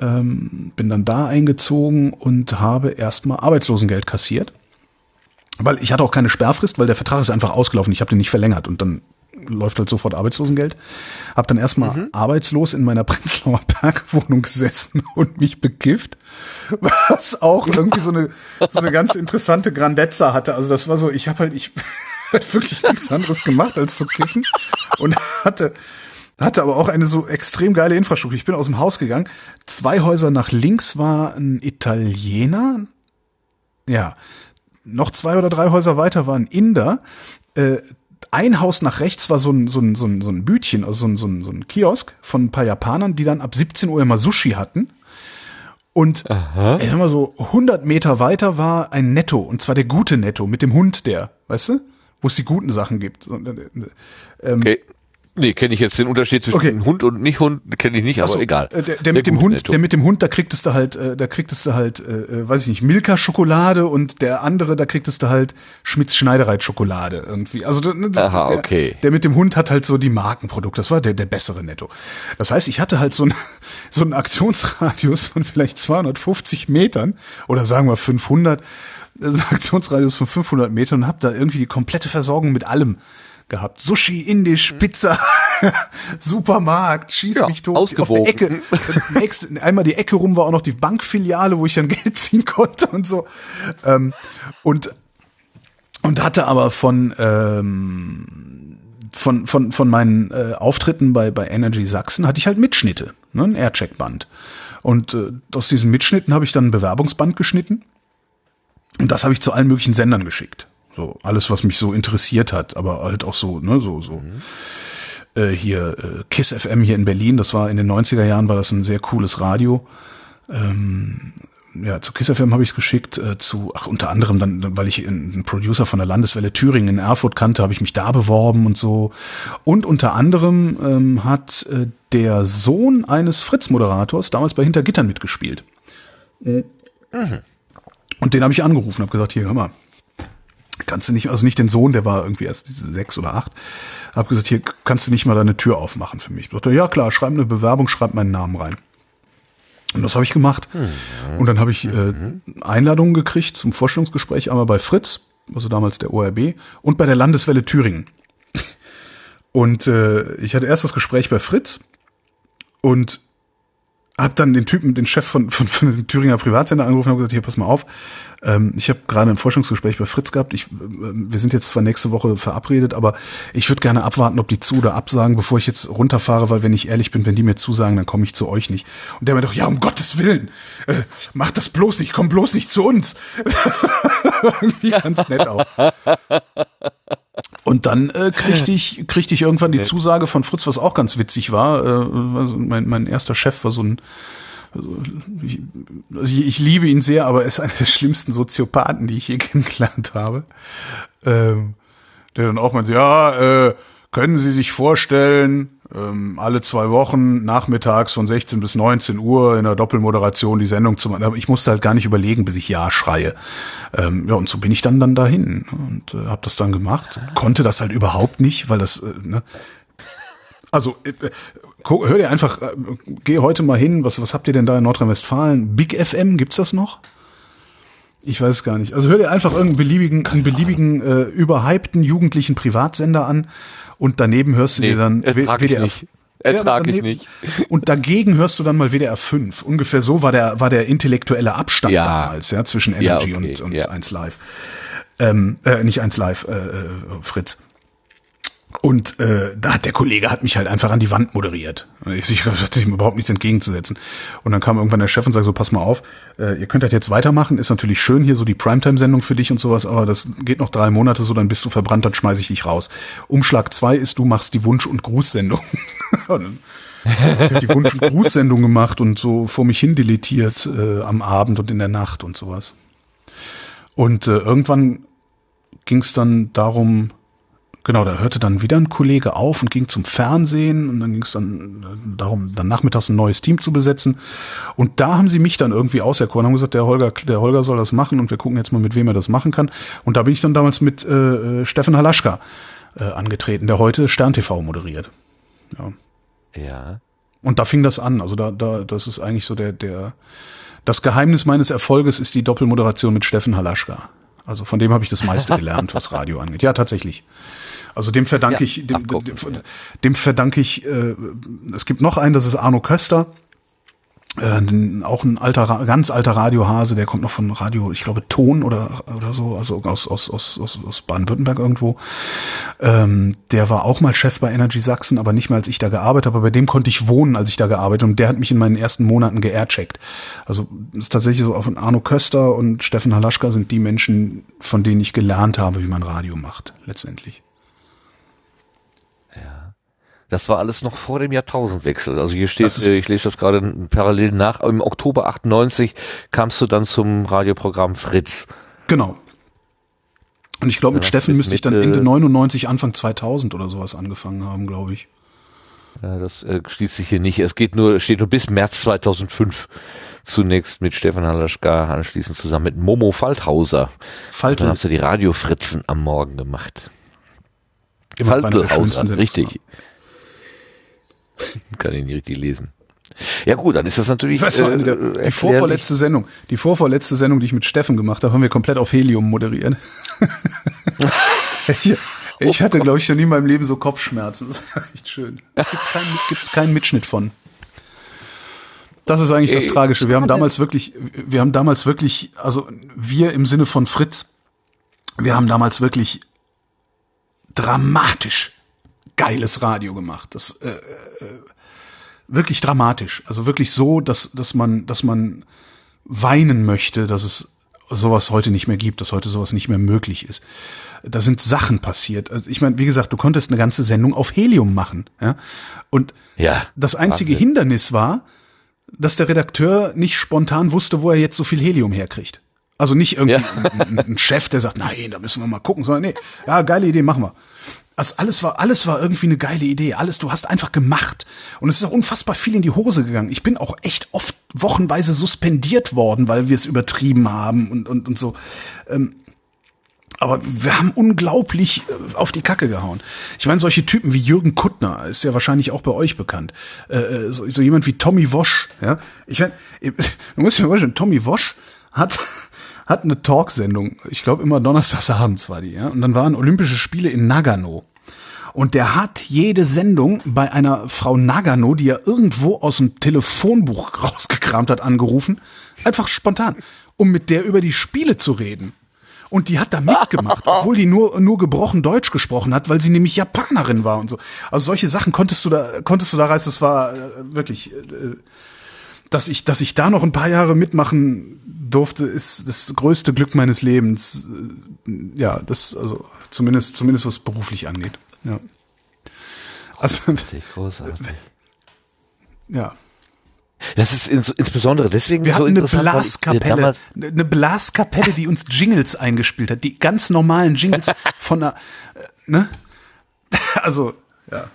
Ähm, bin dann da eingezogen und habe erstmal Arbeitslosengeld kassiert. Weil ich hatte auch keine Sperrfrist, weil der Vertrag ist einfach ausgelaufen. Ich habe den nicht verlängert und dann läuft halt sofort Arbeitslosengeld. Hab dann erstmal mhm. arbeitslos in meiner Prenzlauer Bergwohnung gesessen und mich bekifft, was auch irgendwie so eine so eine ganz interessante Grandezza hatte. Also das war so, ich habe halt ich halt wirklich nichts anderes gemacht als zu kiffen und hatte hatte aber auch eine so extrem geile Infrastruktur. Ich bin aus dem Haus gegangen. Zwei Häuser nach links war ein Italiener. Ja, noch zwei oder drei Häuser weiter war ein Inder. Äh, ein Haus nach rechts war so ein, so ein, so ein, so ein Bütchen, also so ein, so, ein, so ein Kiosk von ein paar Japanern, die dann ab 17 Uhr immer Sushi hatten. Und Aha. ich sag mal so, 100 Meter weiter war ein Netto, und zwar der gute Netto mit dem Hund der, weißt du? Wo es die guten Sachen gibt. Äh, ähm, okay. Nee, kenne ich jetzt den Unterschied zwischen okay. Hund und nicht Hund, kenne ich nicht, aber so, egal. Äh, der, der, der mit dem Hund, Netto. der mit dem Hund, da kriegtest du halt, äh, da kriegtest du halt, äh, äh, weiß ich nicht, Milka Schokolade und der andere, da kriegtest du halt Schmitz Schneidereit Schokolade irgendwie. Also das, Aha, der, okay. der mit dem Hund hat halt so die Markenprodukte. Das war der der bessere Netto. Das heißt, ich hatte halt so ein so einen Aktionsradius von vielleicht 250 Metern oder sagen wir 500, also einen Aktionsradius von 500 Metern und hab da irgendwie die komplette Versorgung mit allem gehabt. Sushi, Indisch, mhm. Pizza, Supermarkt, schieß ja, mich tot. Ausgewogen. Auf der Ecke, nächste, einmal die Ecke rum war auch noch die Bankfiliale, wo ich dann Geld ziehen konnte und so. Ähm, und, und hatte aber von, ähm, von, von, von meinen äh, Auftritten bei, bei Energy Sachsen hatte ich halt Mitschnitte, ne, ein Aircheck-Band. Und äh, aus diesen Mitschnitten habe ich dann ein Bewerbungsband geschnitten. Und das habe ich zu allen möglichen Sendern geschickt. So alles, was mich so interessiert hat, aber halt auch so, ne, so, so. Mhm. Äh, hier äh, Kiss FM hier in Berlin, das war in den 90er Jahren, war das ein sehr cooles Radio. Ähm, ja, zu Kiss FM habe ich es geschickt, äh, zu, ach, unter anderem dann, weil ich einen Producer von der Landeswelle Thüringen in Erfurt kannte, habe ich mich da beworben und so. Und unter anderem ähm, hat äh, der Sohn eines Fritz-Moderators damals bei Hintergittern mitgespielt. Mhm. Und den habe ich angerufen, habe gesagt, hier, hör mal, kannst du nicht, also nicht den Sohn, der war irgendwie erst sechs oder acht, hab gesagt, hier kannst du nicht mal deine Tür aufmachen für mich. Ich dachte, ja klar, schreib eine Bewerbung, schreib meinen Namen rein. Und das habe ich gemacht. Mhm. Und dann habe ich äh, Einladungen gekriegt zum Vorstellungsgespräch, einmal bei Fritz, also damals der ORB, und bei der Landeswelle Thüringen. Und äh, ich hatte erst das Gespräch bei Fritz und hab dann den Typen, den Chef von, von, von dem Thüringer Privatsender angerufen und hab gesagt, hier, pass mal auf, ähm, ich habe gerade ein Forschungsgespräch bei Fritz gehabt. Ich, äh, wir sind jetzt zwar nächste Woche verabredet, aber ich würde gerne abwarten, ob die zu oder absagen, bevor ich jetzt runterfahre, weil wenn ich ehrlich bin, wenn die mir zusagen, dann komme ich zu euch nicht. Und der mir doch, ja, um Gottes Willen, äh, mach das bloß nicht, komm bloß nicht zu uns. Irgendwie ganz nett auch. Und dann äh, kriegte ich, kriegte ich irgendwann die Zusage von Fritz, was auch ganz witzig war. Äh, also mein, mein erster Chef war so ein also ich, also ich, liebe ihn sehr, aber er ist einer der schlimmsten Soziopathen, die ich je kennengelernt habe. Ähm, der dann auch meinte, ja, äh, können Sie sich vorstellen, ähm, alle zwei Wochen nachmittags von 16 bis 19 Uhr in der Doppelmoderation die Sendung zu machen. Aber ich musste halt gar nicht überlegen, bis ich Ja schreie. Ähm, ja, und so bin ich dann dann dahin und äh, habe das dann gemacht. Konnte das halt überhaupt nicht, weil das, äh, ne, also äh, hör dir einfach, äh, geh heute mal hin, was, was habt ihr denn da in Nordrhein-Westfalen? Big FM, gibt's das noch? Ich weiß gar nicht. Also hör dir einfach irgendeinen beliebigen, einen beliebigen, äh, überhypten jugendlichen Privatsender an und daneben hörst du nee, dir dann WDR. Nicht. Ertrag ja, ich nicht. Und dagegen hörst du dann mal WDR 5. Ungefähr so war der, war der intellektuelle Abstand ja. damals, ja, zwischen Energy ja, okay, und, und ja. 1 Live. Ähm, äh, nicht 1 Live, äh, äh, Fritz. Und äh, da hat der Kollege hat mich halt einfach an die Wand moderiert. Ich, ich hatte ihm überhaupt nichts entgegenzusetzen. Und dann kam irgendwann der Chef und sagte so, pass mal auf, äh, ihr könnt das jetzt weitermachen. Ist natürlich schön hier so die Primetime-Sendung für dich und sowas, aber das geht noch drei Monate so, dann bist du verbrannt, dann schmeiß ich dich raus. Umschlag zwei ist, du machst die Wunsch- und Grußsendung. ich habe die Wunsch- und Grußsendung gemacht und so vor mich hin deletiert äh, am Abend und in der Nacht und sowas. Und äh, irgendwann ging es dann darum, genau, da hörte dann wieder ein Kollege auf und ging zum Fernsehen und dann ging es dann äh, darum, dann nachmittags ein neues Team zu besetzen. Und da haben sie mich dann irgendwie auserkoren, haben gesagt, der Holger, der Holger soll das machen und wir gucken jetzt mal, mit wem er das machen kann. Und da bin ich dann damals mit äh, Steffen Halaschka äh, angetreten, der heute Stern TV moderiert. Ja. Ja. Und da fing das an. Also da, da, das ist eigentlich so der, der, das Geheimnis meines Erfolges ist die Doppelmoderation mit Steffen Halaschka. Also von dem habe ich das meiste gelernt, was Radio angeht. Ja, tatsächlich. Also dem verdanke Ja, ich, dem, dem, dem verdanke ich, äh, es gibt noch einen, das ist Arno Köster. Äh, auch ein alter, ganz alter Radiohase, der kommt noch von Radio, ich glaube Ton oder oder so, also aus aus aus aus, aus Baden-Württemberg irgendwo. Ähm, der war auch mal Chef bei Energy Sachsen, aber nicht mehr als ich da gearbeitet habe. Aber bei dem konnte ich wohnen, als ich da gearbeitet habe. Und der hat mich in meinen ersten Monaten geaircheckt. Also ist tatsächlich so, auf Arno Köster und Steffen Halaschka sind die Menschen, von denen ich gelernt habe, wie man Radio macht, letztendlich. Das war alles noch vor dem Jahrtausendwechsel. Also hier steht, äh, ich lese das gerade parallel nach, im Oktober 98 kamst du dann zum Radioprogramm Fritz. Genau. Und ich glaube, mit Ja, Steffen müsste ich dann Ende 99, Anfang 2000 oder sowas angefangen haben, glaube ich. Ja, das äh, schließt sich hier nicht. Es geht nur, steht nur bis März 2005. Zunächst mit Stefan Halaschka, anschließend zusammen mit Momo Falthauser. Dann Faltel. hast du die Radiofritzen am Morgen gemacht. Immer Faltelhauser, schönsten Sendungen. Kann ich nicht richtig lesen. Ja gut, dann ist das natürlich Ich weiß noch, äh, der, die vorvorletzte Sendung, die vorvorletzte Sendung, die ich mit Steffen gemacht habe, haben wir komplett auf Helium moderiert. ich, ich hatte, glaube ich, noch nie in meinem Leben so Kopfschmerzen. Das war echt schön. Gibt's keinen, gibt's keinen Mitschnitt von. Das ist eigentlich das Tragische. Wir haben damals wirklich, wir haben damals wirklich, also wir im Sinne von Fritz, wir haben damals wirklich dramatisch geiles Radio gemacht. Das äh, äh, wirklich dramatisch. Also wirklich so, dass, dass man, dass man weinen möchte, dass es sowas heute nicht mehr gibt, dass heute sowas nicht mehr möglich ist. Da sind Sachen passiert. Also ich meine, wie gesagt, du konntest eine ganze Sendung auf Helium machen. Ja? Und Ja, das einzige Wahnsinn. Hindernis war, dass der Redakteur nicht spontan wusste, wo er jetzt so viel Helium herkriegt. Also nicht irgendwie Ja. ein, ein Chef, der sagt, nein, da müssen wir mal gucken, sondern nee, ja, geile Idee, machen wir. Also alles war, alles war irgendwie eine geile Idee. Alles, du hast einfach gemacht. Und es ist auch unfassbar viel in die Hose gegangen. Ich bin auch echt oft wochenweise suspendiert worden, weil wir es übertrieben haben und, und, und so. Ähm, aber wir haben unglaublich äh, auf die Kacke gehauen. Ich meine, solche Typen wie Jürgen Kuttner ist ja wahrscheinlich auch bei euch bekannt. Äh, äh, so, so jemand wie Tommy Wosch. Ja, ich meine, du musst dir vorstellen, Tommy Wosch hat hat eine Talksendung. Ich glaube immer donnerstags abends war die. Ja, und dann waren Olympische Spiele in Nagano. Und der hat jede Sendung bei einer Frau Nagano, die er irgendwo aus dem Telefonbuch rausgekramt hat, angerufen. Einfach spontan, um mit der über die Spiele zu reden. Und die hat da mitgemacht, obwohl die nur, nur gebrochen Deutsch gesprochen hat, weil sie nämlich Japanerin war und so. Also solche Sachen konntest du da, konntest du da reißen, das war äh, wirklich, äh, dass ich, dass ich da noch ein paar Jahre mitmachen durfte, ist das größte Glück meines Lebens. Äh, Ja, das, also, zumindest, zumindest was beruflich angeht. Ja. Also, Großartig, großartig. ja. Das ist ins, insbesondere deswegen Wir so hatten eine Blaskapelle, eine Blaskapelle, die uns Jingles eingespielt hat, die ganz normalen Jingles von einer, äh, ne? Also, ja.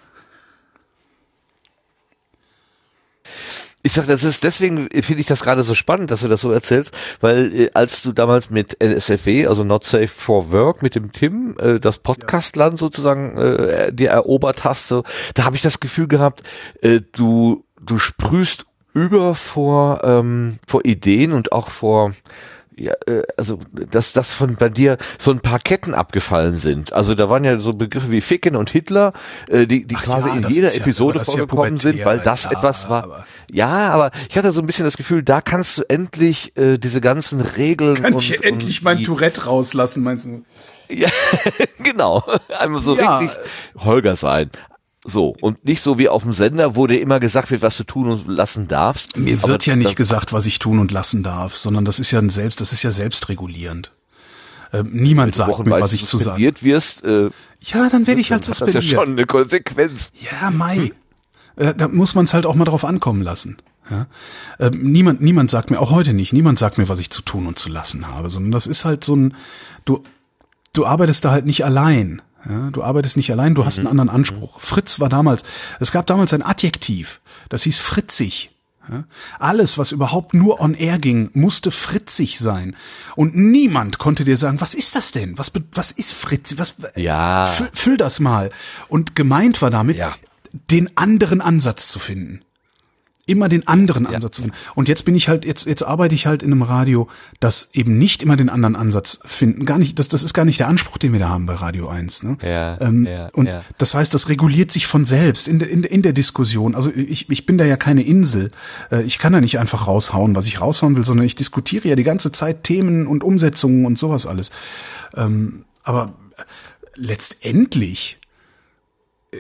Ich sag, das ist deswegen finde ich das gerade so spannend, dass du das so erzählst, weil äh, als du damals mit NSFW, also Not Safe for Work, mit dem Tim, äh, das Podcastland sozusagen äh, dir erobert hast, so, da habe ich das Gefühl gehabt, äh, du du sprühst über vor ähm, vor Ideen und auch vor ja, äh, also dass dass von bei dir so ein paar Ketten abgefallen sind. Also da waren ja so Begriffe wie Ficken und Hitler, äh, die die Ach quasi ja, in das jeder ja- Episode das ja vorgekommen sind, pubertär, weil das ja, etwas war. aber- ja, aber ich hatte so ein bisschen das Gefühl, da kannst du endlich äh, diese ganzen Regeln Kann und, ich endlich und mein Tourette rauslassen, meinst du? ja, genau, einmal so Ja. richtig Holger sein. So, und nicht so wie auf dem Sender, wo dir immer gesagt wird, was du tun und lassen darfst. Mir wird ja nicht gesagt, was ich tun und lassen darf, sondern das ist ja ein selbst, das ist ja selbstregulierend. Ähm, niemand sagt mir, wochenweise was ich zu sagen. suspendiert wirst, äh, Ja, dann werde ich halt hat das suspendiert. ja schon eine Konsequenz. Ja, Mai. Äh, Da muss man es halt auch mal drauf ankommen lassen. Ja? Ähm, niemand, niemand sagt mir, auch heute nicht, niemand sagt mir, was ich zu tun und zu lassen habe, sondern das ist halt so ein, du, du arbeitest da halt nicht allein. Ja? Du arbeitest nicht allein, du hast einen anderen Anspruch. Fritz war damals, es gab damals ein Adjektiv, das hieß fritzig. Ja? Alles, was überhaupt nur on air ging, musste fritzig sein. Und niemand konnte dir sagen, was ist das denn? Was, was ist fritzig? Was, Ja. Füll, füll das mal. Und gemeint war damit, Ja. den anderen Ansatz zu finden. Immer den anderen Ansatz zu finden. Und jetzt bin ich halt, jetzt, jetzt arbeite ich halt in einem Radio, das eben nicht immer den anderen Ansatz finden. Gar nicht, das, das ist gar nicht der Anspruch, den wir da haben bei Radio 1. Ne? Ja, ähm, ja, und ja. das heißt, das reguliert sich von selbst in der, in, der- in der Diskussion. Also ich, ich bin da ja keine Insel. Äh, Ich kann da nicht einfach raushauen, was ich raushauen will, sondern ich diskutiere ja die ganze Zeit Themen und Umsetzungen und sowas alles. Ähm, aber letztendlich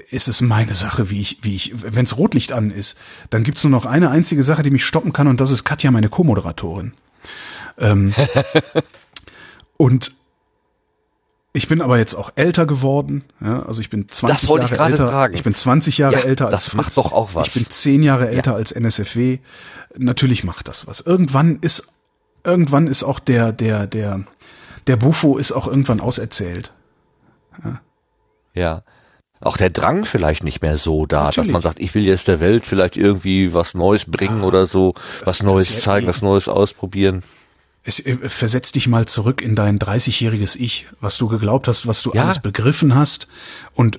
ist es meine Sache, wie ich, wie ich, wenns Rotlicht an ist, dann gibt's nur noch eine einzige Sache, die mich stoppen kann, und das ist Katja, meine Co-Moderatorin. Ähm, und ich bin aber jetzt auch älter geworden, ja, also ich bin 20 Das wollte ich Jahre älter. fragen. Ich bin 20 Jahre Ja, älter als das macht doch auch was. Ich bin 10 Jahre älter als NSFW. Natürlich macht das was. Irgendwann ist, irgendwann ist auch der, der, der, der Bufo ist auch irgendwann auserzählt. Ja. Auch der Drang vielleicht nicht mehr so da, Natürlich. dass man sagt, ich will jetzt der Welt vielleicht irgendwie was Neues bringen oder so, was das Neues ist ja zeigen, was Neues ausprobieren. Es äh, versetz dich mal zurück in dein 30-jähriges Ich, was du geglaubt hast, was du Ja. alles begriffen hast und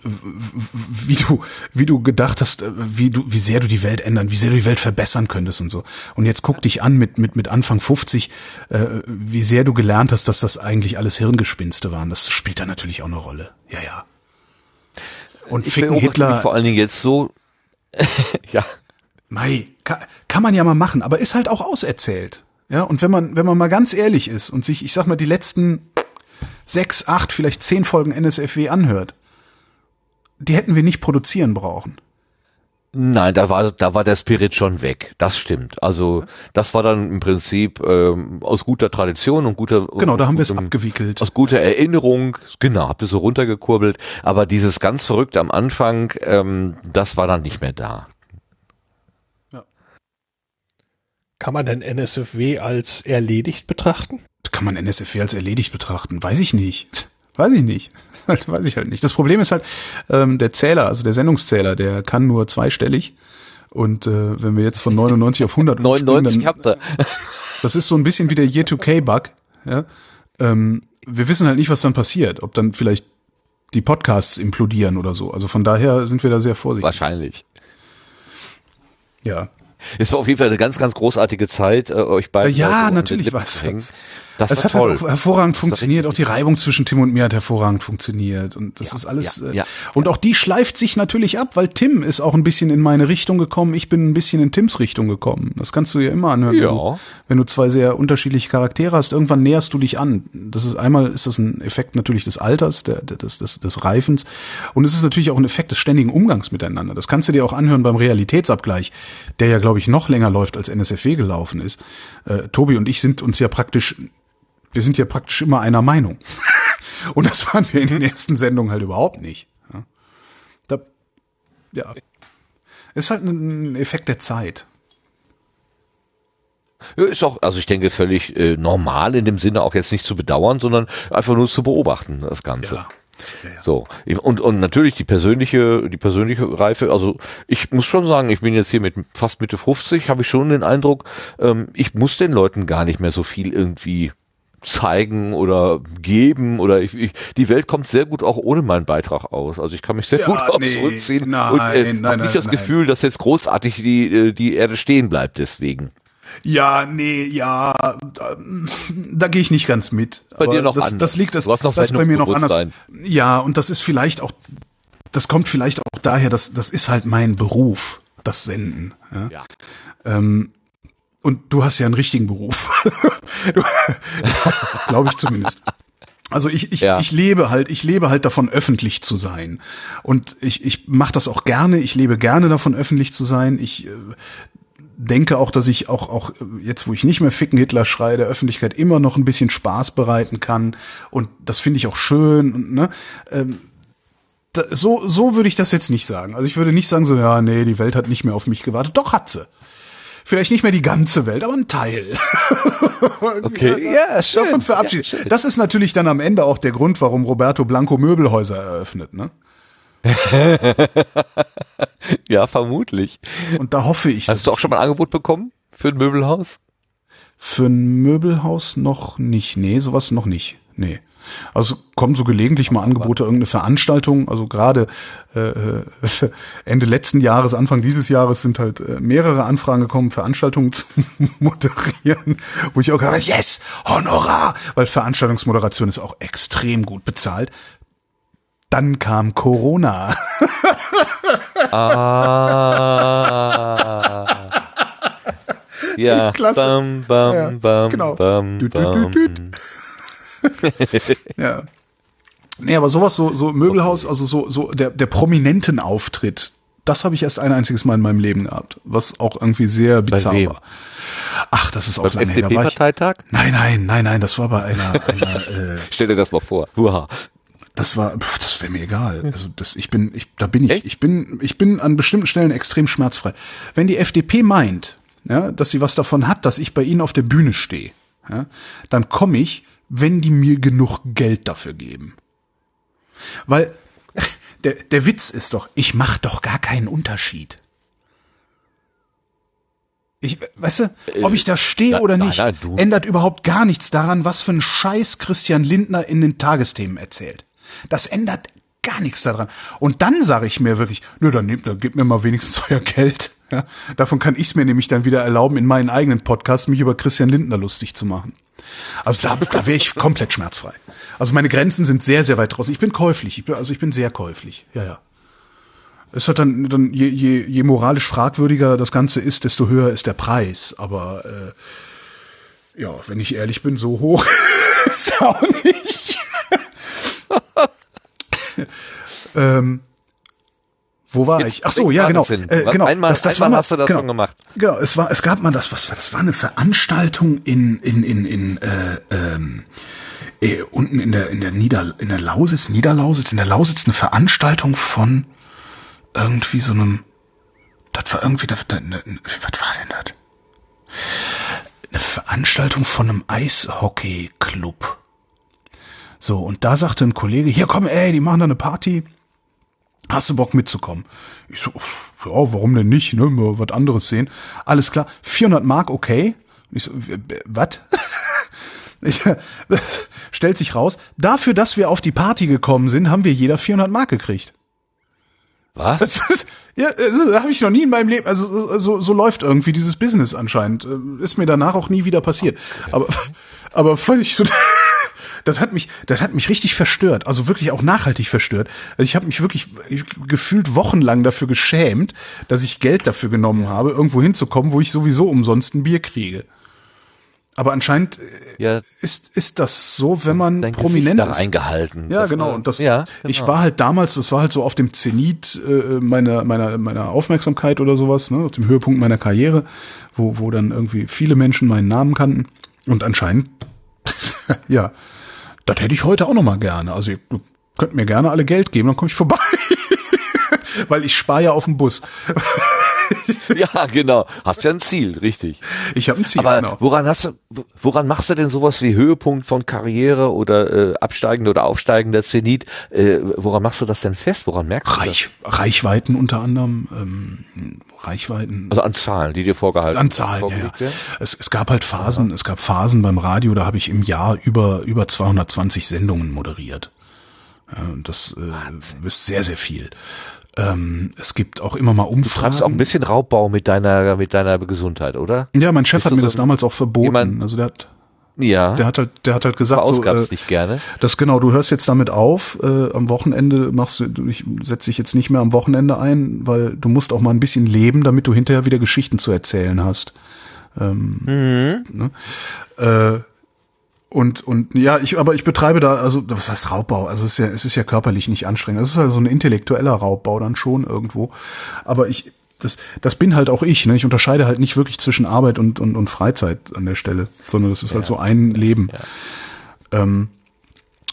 wie du, wie du gedacht hast, äh, wie du, wie sehr du die Welt ändern, wie sehr du die Welt verbessern könntest und so. Und jetzt guck dich an mit, mit, mit Anfang 50, äh, wie sehr du gelernt hast, dass das eigentlich alles Hirngespinste waren. Das spielt da natürlich auch eine Rolle. Ja, ja. Und Ich Ficken Hitler, mich vor allen Dingen jetzt so, ja, Mei, kann, kann man ja mal machen, aber ist halt auch auserzählt. Ja, und wenn man, wenn man mal ganz ehrlich ist und sich, ich sag mal, die letzten sechs, acht, vielleicht zehn Folgen NSFW anhört, die hätten wir nicht produzieren brauchen. Nein, da war, da war der Spirit schon weg. Das stimmt. Also das war dann im Prinzip ähm, aus guter Tradition und guter Genau, da haben wir es gutem- abgewickelt. Aus guter Erinnerung, genau, habt ihr so runtergekurbelt. Aber dieses ganz Verrückte am Anfang, ähm, das war dann nicht mehr da. Kann man denn NSFW als erledigt betrachten? Kann man NSFW als erledigt betrachten? Weiß ich nicht. Weiß ich nicht. Halt, Weiß ich halt nicht. Das Problem ist halt, ähm, der Zähler, also der Sendungszähler, der kann nur zweistellig. Und äh, wenn wir jetzt von 99 auf 100 umspringen, 99 dann- habt ihr. Das ist so ein bisschen wie der Year-2K-Bug. Ja? Ähm, wir wissen halt nicht, was dann passiert. Ob dann vielleicht die Podcasts implodieren oder so. Also von daher sind wir da sehr vorsichtig. Wahrscheinlich. Ja. Es war auf jeden Fall eine ganz, ganz großartige Zeit, äh, euch beiden. Ja, natürlich zu hängen. Das. Das hat toll. halt auch hervorragend funktioniert. Auch die Reibung zwischen Tim und mir hat hervorragend funktioniert. Und das Ja, ist alles. ja, äh, ja, und auch die schleift sich natürlich ab, weil Tim ist auch ein bisschen in meine Richtung gekommen. Ich bin ein bisschen in Tims Richtung gekommen. Das kannst du ja immer anhören. Ja. Wenn, du, wenn du zwei sehr unterschiedliche Charaktere hast, irgendwann näherst du dich an. Das ist einmal ist das ein Effekt natürlich des Alters, der, des, des, des Reifens. Und es ist natürlich auch ein Effekt des ständigen Umgangs miteinander. Das kannst du dir auch anhören beim Realitätsabgleich, der ja, glaube ich, noch länger läuft, als NSFW gelaufen ist. Äh, Tobi und ich sind uns ja praktisch wir sind ja praktisch immer einer Meinung. Und das waren wir in den ersten Sendungen halt überhaupt nicht. Ja. Da, ja. Ist halt ein Effekt der Zeit. Ist auch, also ich denke, völlig äh, normal in dem Sinne auch jetzt nicht zu bedauern, sondern einfach nur zu beobachten, das Ganze. Ja. Ja, ja. So. Und, und natürlich die persönliche, die persönliche Reife, also ich muss schon sagen, ich bin jetzt hier mit fast Mitte 50, habe ich schon den Eindruck, ähm, ich muss den Leuten gar nicht mehr so viel irgendwie zeigen oder geben oder ich, ich, die Welt kommt sehr gut auch ohne meinen Beitrag aus. Also ich kann mich sehr Ja, gut auch nee, zurückziehen nein, und äh, nein, habe nein, nicht das nein. Gefühl, dass jetzt großartig die, äh, die Erde stehen bleibt deswegen. Ja, nee, ja, da, da gehe ich nicht ganz mit. Bei dir noch das, anders. das liegt das, Du hast noch das bei mir noch anders. Ja, und das ist vielleicht auch, das kommt vielleicht auch daher, dass das ist halt mein Beruf, das Senden. Ja. Ja. Ähm, und du hast ja einen richtigen Beruf. Glaube ich zumindest. Also ich, ich, Ja. ich lebe halt, ich lebe halt davon, öffentlich zu sein. Und ich, ich mache das auch gerne, ich lebe gerne davon, öffentlich zu sein. Ich äh, denke auch, dass ich auch, auch jetzt, wo ich nicht mehr Ficken Hitler schreie, der Öffentlichkeit immer noch ein bisschen Spaß bereiten kann. Und das finde ich auch schön. Und, ne, ähm, da, so, so würde ich das jetzt nicht sagen. Also ich würde nicht sagen so, ja, nee, die Welt hat nicht mehr auf mich gewartet. Doch hat sie. Vielleicht nicht mehr die ganze Welt, aber ein Teil. Okay, ja, schön. Davon verabschiedet. Ja, schön. das ist natürlich dann am Ende auch der Grund, warum Roberto Blanco Möbelhäuser eröffnet, ne? Ja, vermutlich. Und da hoffe ich, Hast du auch schon mal ein Angebot bekommen für ein Möbelhaus? für ein Möbelhaus noch nicht. Nee, sowas noch nicht. Nee. Also kommen so gelegentlich mal Angebote, irgendeine Veranstaltung. Also gerade äh, Ende letzten Jahres, Anfang dieses Jahres sind halt äh, mehrere Anfragen gekommen, Veranstaltungen zu moderieren, wo ich auch gesagt habe, yes, Honorar, weil Veranstaltungsmoderation ist auch extrem gut bezahlt. Dann kam Corona. Ah. ja. Klasse. Bam, bam, Ja, bam, genau. bam, düt, bam. Ja. Nee, aber sowas, so, so Möbelhaus, also so, so der, der prominenten Auftritt, das habe ich erst ein einziges Mal in meinem Leben gehabt, was auch irgendwie sehr bizarr war. Ach, das ist auch Beim lange her. FDP-Parteitag? nein, nein, nein, nein, das war bei einer, einer äh, Stell dir das mal vor. Uha. das war, das wäre mir egal. Also das, ich bin, ich, da bin ich, Echt? ich bin, ich bin an bestimmten Stellen extrem schmerzfrei. Wenn die FDP meint, ja, dass sie was davon hat, dass ich bei ihnen auf der Bühne stehe, ja, dann komme ich, wenn die mir genug Geld dafür geben. Weil der, der Witz ist doch, ich mache doch gar keinen Unterschied. Ich, weißt du, ob ich da stehe na- oder nicht, nein, du- ändert überhaupt gar nichts daran, was für ein Scheiß Christian Lindner in den Tagesthemen erzählt. Das ändert gar nichts daran. Und dann sage ich mir wirklich, nö, dann, nehmt, dann gebt mir mal wenigstens euer Geld. Ja, davon kann ich es mir nämlich dann wieder erlauben, in meinen eigenen Podcast mich über Christian Lindner lustig zu machen. Also da, da wäre ich komplett schmerzfrei. Also meine Grenzen sind sehr, sehr weit draußen. Ich bin käuflich. Ich bin, also ich bin sehr käuflich. Ja, ja. Es hat dann, dann je, je, je moralisch fragwürdiger das Ganze ist, desto höher ist der Preis. Aber äh, ja, wenn ich ehrlich bin, so hoch ist er auch nicht. ähm, wo war Jetzt ich? Ach so, ja, genau. Äh, genau. Einmal- einmal mal- hast du das genau, schon gemacht. Genau, es war, es gab mal das, was war, das war eine Veranstaltung in, in, in, in, äh, ähm, äh, unten in der, in der Nieder, in der Lausitz, Niederlausitz, in der Lausitz eine Veranstaltung von irgendwie so einem, das war irgendwie, eine, eine, eine, was war denn das? Eine Veranstaltung von einem Eishockey-Club. So, und da sagte ein Kollege, hier komm, ey, die machen da eine Party. Hast du Bock mitzukommen? Ich so, ja, warum denn nicht? Ne? Mal was anderes sehen. Alles klar. 400 Mark, okay. Ich so, was? Stellt sich raus, dafür, dass wir auf die Party gekommen sind, haben wir jeder 400 Mark gekriegt. Was? Das ist, ja, das habe ich noch nie in meinem Leben. Also so, so, läuft irgendwie dieses Business anscheinend. Ist mir danach auch nie wieder passiert. Aber, aber völlig so. Das hat mich, das hat mich richtig verstört. Also wirklich auch nachhaltig verstört. Also ich habe mich wirklich gefühlt wochenlang dafür geschämt, dass ich Geld dafür genommen habe, irgendwo hinzukommen, wo ich sowieso umsonst ein Bier kriege. Aber anscheinend äh, Ja, ist, ist das so, wenn man dein prominent Gesicht ist. eingehalten. Ja, genau. Und das, ja, ich genau. war halt damals, das war halt so auf dem Zenit äh, meiner, meiner, meiner Aufmerksamkeit oder sowas, ne, auf dem Höhepunkt meiner Karriere, wo, wo dann irgendwie viele Menschen meinen Namen kannten. Und anscheinend, ja, das hätte ich heute auch noch mal gerne. Also ihr könnt mir gerne alle Geld geben, dann komme ich vorbei. Weil ich spare ja auf dem Bus. Ja, genau. Hast ja ein Ziel, richtig. Ich habe ein Ziel, Aber genau. woran hast du, woran machst du denn sowas wie Höhepunkt von Karriere oder äh, absteigende oder aufsteigender Zenit? Äh, woran machst du das denn fest? Woran merkst du Reich, Reichweiten unter anderem, ähm, Reichweiten. das? Also an Zahlen, die dir vorgehalten An Zahlen, ja, ja. Es, es gab halt Phasen, es gab Phasen beim Radio, da habe ich im Jahr über, über 220 Sendungen moderiert. Ja, und das äh, ist sehr, sehr viel. Ähm, es gibt auch immer mal Du treibst auch ein Umfragen. bisschen Raubbau mit deiner, mit deiner Gesundheit, oder? Ja, mein Chef Bist hat mir so das damals auch verboten. jemand- also der hat, Ja. der hat halt, der hat halt gesagt, so, äh, dich gerne. das genau, du hörst jetzt damit auf, äh, am Wochenende machst du, ich setz dich jetzt nicht mehr am Wochenende ein, weil du musst auch mal ein bisschen leben, damit du hinterher wieder Geschichten zu erzählen hast. Ähm, ne? äh, und, und ja, ich, aber ich betreibe da, also was heißt Raubbau? Also es ist ja, es ist ja körperlich nicht anstrengend. Es ist also ein intellektueller Raubbau dann schon irgendwo. Aber ich, das, das bin halt auch ich. Ne? Ich unterscheide halt nicht wirklich zwischen Arbeit und, und, und Freizeit an der Stelle, sondern das ist halt so ein Leben. Ähm,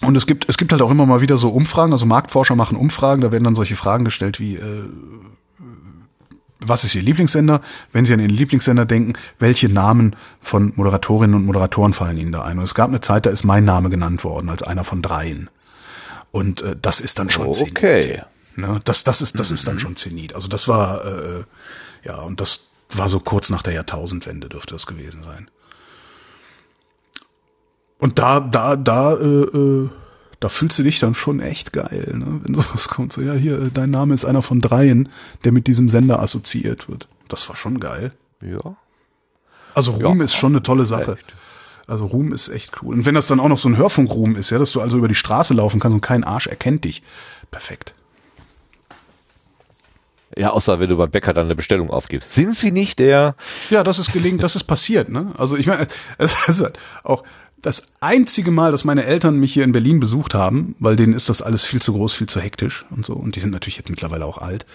und es gibt, es gibt halt auch immer mal wieder so Umfragen, also Marktforscher machen Umfragen, da werden dann solche Fragen gestellt wie, äh, was ist Ihr Lieblingssender? Wenn Sie an Ihren Lieblingssender denken, welche Namen von Moderatorinnen und Moderatoren fallen Ihnen da ein? Und es gab eine Zeit, da ist mein Name genannt worden als einer von dreien. Und äh, das ist dann schon Zenit. Okay. Ne? Das, das ist, das ist dann schon Zenit. Also das war, äh, ja, und das war so kurz nach der Jahrtausendwende dürfte das gewesen sein. Und da, da, da, äh, äh, da fühlst du dich dann schon echt geil, ne? wenn sowas kommt. So, ja, hier, äh, dein Name ist einer von dreien, der mit diesem Sender assoziiert wird. Das war schon geil. Ja. Also Ruhm Ja, ist schon eine tolle Sache. echt. Also Ruhm ist echt cool. Und wenn das dann auch noch so ein Hörfunkruhm ist, ja, dass du also über die Straße laufen kannst und kein Arsch erkennt dich. Perfekt. Ja, außer wenn du beim Bäcker dann eine Bestellung aufgibst. Sind sie nicht der? Ja, das ist gelingen, das ist passiert, ne? Also ich meine, es ist halt auch das einzige Mal, dass meine Eltern mich hier in Berlin besucht haben, weil denen ist das alles viel zu groß, viel zu hektisch und so, und die sind natürlich jetzt mittlerweile auch alt.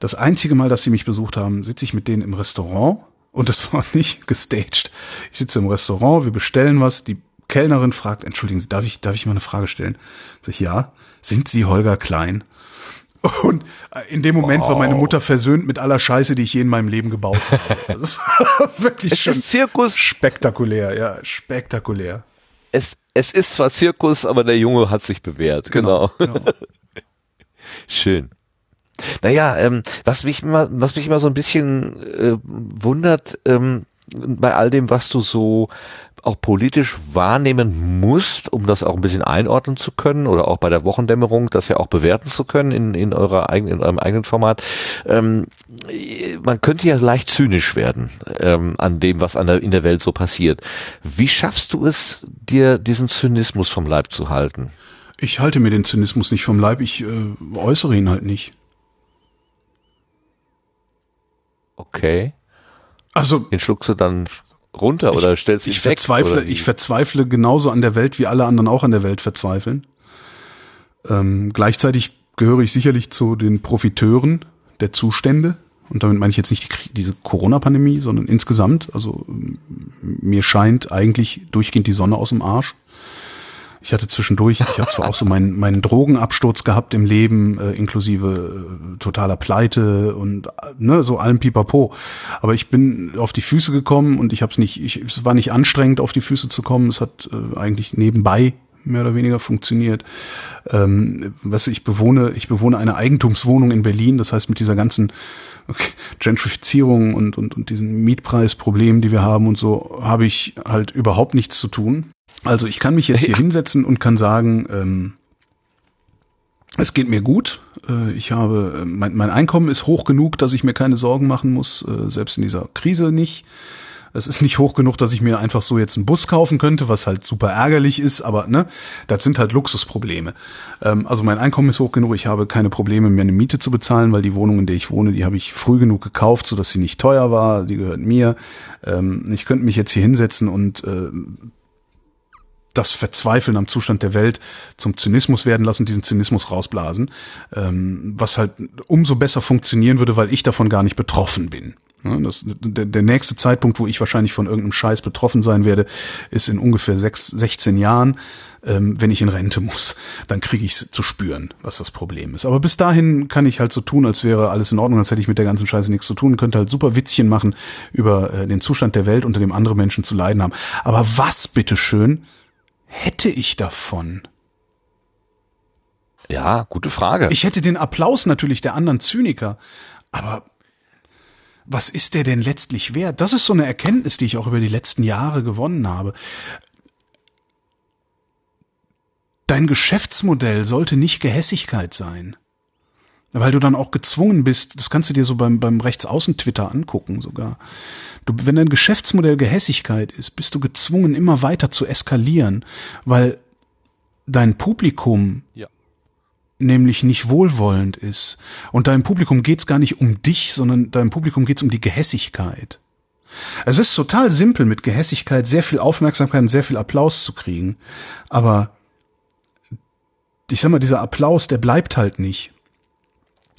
Das einzige Mal, dass sie mich besucht haben, sitze ich mit denen im Restaurant und das war nicht gestaged. Ich sitze im Restaurant, wir bestellen was, die Kellnerin fragt, entschuldigen Sie, darf ich, darf ich mal eine Frage stellen? Sag ich, ja, sind Sie Holger Klein? Und äh, in dem Moment war meine Mutter versöhnt mit aller Scheiße, die ich je in meinem Leben gebaut habe. Das war wirklich Es schon ist Zirkus. spektakulär, ja, spektakulär. Es, es ist zwar Zirkus, aber der Junge hat sich bewährt. Genau. genau. Schön. Naja, ähm, was mich immer, was mich immer so ein bisschen äh, wundert, ähm, bei all dem, was du so auch politisch wahrnehmen musst, um das auch ein bisschen einordnen zu können oder auch bei der Wochendämmerung das ja auch bewerten zu können in, in eurer eigenen, in eurem eigenen Format. Ähm, man könnte ja leicht zynisch werden ähm, an dem, was an der, in der Welt so passiert. Wie schaffst du es, dir diesen Zynismus vom Leib zu halten? Ich halte mir den Zynismus nicht vom Leib, ich äh, äußere ihn halt nicht. Okay. Also Den schluckst du dann runter oder stellst ich verzweifle, ich verzweifle genauso an der Welt, wie alle anderen auch an der Welt verzweifeln. Ähm, gleichzeitig gehöre ich sicherlich zu den Profiteuren der Zustände. Und damit meine ich jetzt nicht die, diese Corona-Pandemie, sondern insgesamt. Also mir scheint eigentlich durchgehend die Sonne aus dem Arsch. Ich hatte zwischendurch, ich habe zwar auch so meinen, meinen Drogenabsturz gehabt im Leben, äh, inklusive äh, totaler Pleite und äh, ne, so allem Pipapo. Aber ich bin auf die Füße gekommen und ich habe es nicht, ich, es war nicht anstrengend, auf die Füße zu kommen. Es hat äh, eigentlich nebenbei mehr oder weniger funktioniert. Ähm, du, ich bewohne, ich bewohne eine Eigentumswohnung in Berlin. Das heißt, mit dieser ganzen Gentrifizierung und, und, und diesen Mietpreisproblemen, die wir haben und so, habe ich halt überhaupt nichts zu tun. Also ich kann mich jetzt hier Ja. hinsetzen und kann sagen, ähm, es geht mir gut. Äh, Ich habe äh, mein, mein Einkommen ist hoch genug, dass ich mir keine Sorgen machen muss, äh, selbst in dieser Krise nicht. Es ist nicht hoch genug, dass ich mir einfach so jetzt einen Bus kaufen könnte, was halt super ärgerlich ist, aber ne, das sind halt Luxusprobleme. Ähm, also mein Einkommen ist hoch genug, ich habe keine Probleme, mir eine Miete zu bezahlen, weil die Wohnung, in der ich wohne, die habe ich früh genug gekauft, sodass sie nicht teuer war, die gehört mir. Ähm, ich könnte mich jetzt hier hinsetzen und das Verzweifeln am Zustand der Welt zum Zynismus werden lassen, diesen Zynismus rausblasen, ähm, was halt umso besser funktionieren würde, weil ich davon gar nicht betroffen bin. Das, der, der nächste Zeitpunkt, wo ich wahrscheinlich von irgendeinem Scheiß betroffen sein werde, ist in ungefähr sechs, 16 Jahren, ähm, wenn ich in Rente muss. Dann kriege ich zu spüren, was das Problem ist. Aber bis dahin kann ich halt so tun, als wäre alles in Ordnung, als hätte ich mit der ganzen Scheiße nichts zu tun, könnte halt super Witzchen machen über äh, den Zustand der Welt, unter dem andere Menschen zu leiden haben. Aber was bitteschön hätte ich davon? Ja, gute Frage. Ich hätte den Applaus natürlich der anderen Zyniker, aber was ist der denn letztlich wert? Das ist so eine Erkenntnis, die ich auch über die letzten Jahre gewonnen habe. Dein Geschäftsmodell sollte nicht Gehässigkeit sein, Weil du dann auch gezwungen bist, das kannst du dir so beim, beim Rechtsaußen-Twitter angucken sogar. Du, wenn dein Geschäftsmodell Gehässigkeit ist, bist du gezwungen, immer weiter zu eskalieren, weil dein Publikum Ja. nämlich nicht wohlwollend ist. Und deinem Publikum geht's gar nicht um dich, sondern deinem Publikum geht's um die Gehässigkeit. Es ist total simpel, mit Gehässigkeit sehr viel Aufmerksamkeit und sehr viel Applaus zu kriegen. Aber ich sag mal, dieser Applaus, der bleibt halt nicht.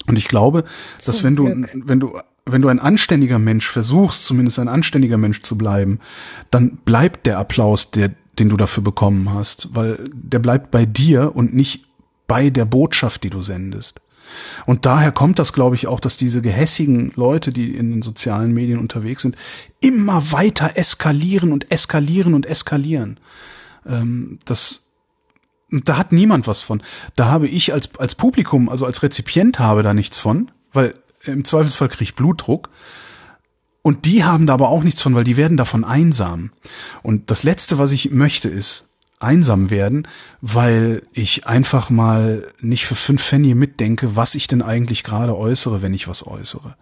Und ich glaube, dass Zum wenn du, Glück. wenn du, wenn du ein anständiger Mensch versuchst, zumindest ein anständiger Mensch zu bleiben, dann bleibt der Applaus, der, den du dafür bekommen hast, weil der bleibt bei dir und nicht bei der Botschaft, die du sendest. Und daher kommt das, glaube ich, auch, dass diese gehässigen Leute, die in den sozialen Medien unterwegs sind, immer weiter eskalieren und eskalieren und eskalieren. Ähm, das, da hat niemand was von. Da habe ich als, als Publikum, also als Rezipient habe da nichts von, weil im Zweifelsfall kriege ich Blutdruck. Und die haben da aber auch nichts von, weil die werden davon einsam. Und das Letzte, was ich möchte, ist einsam werden, weil ich einfach mal nicht für fünf Pfennig mitdenke, was ich denn eigentlich gerade äußere, wenn ich was äußere.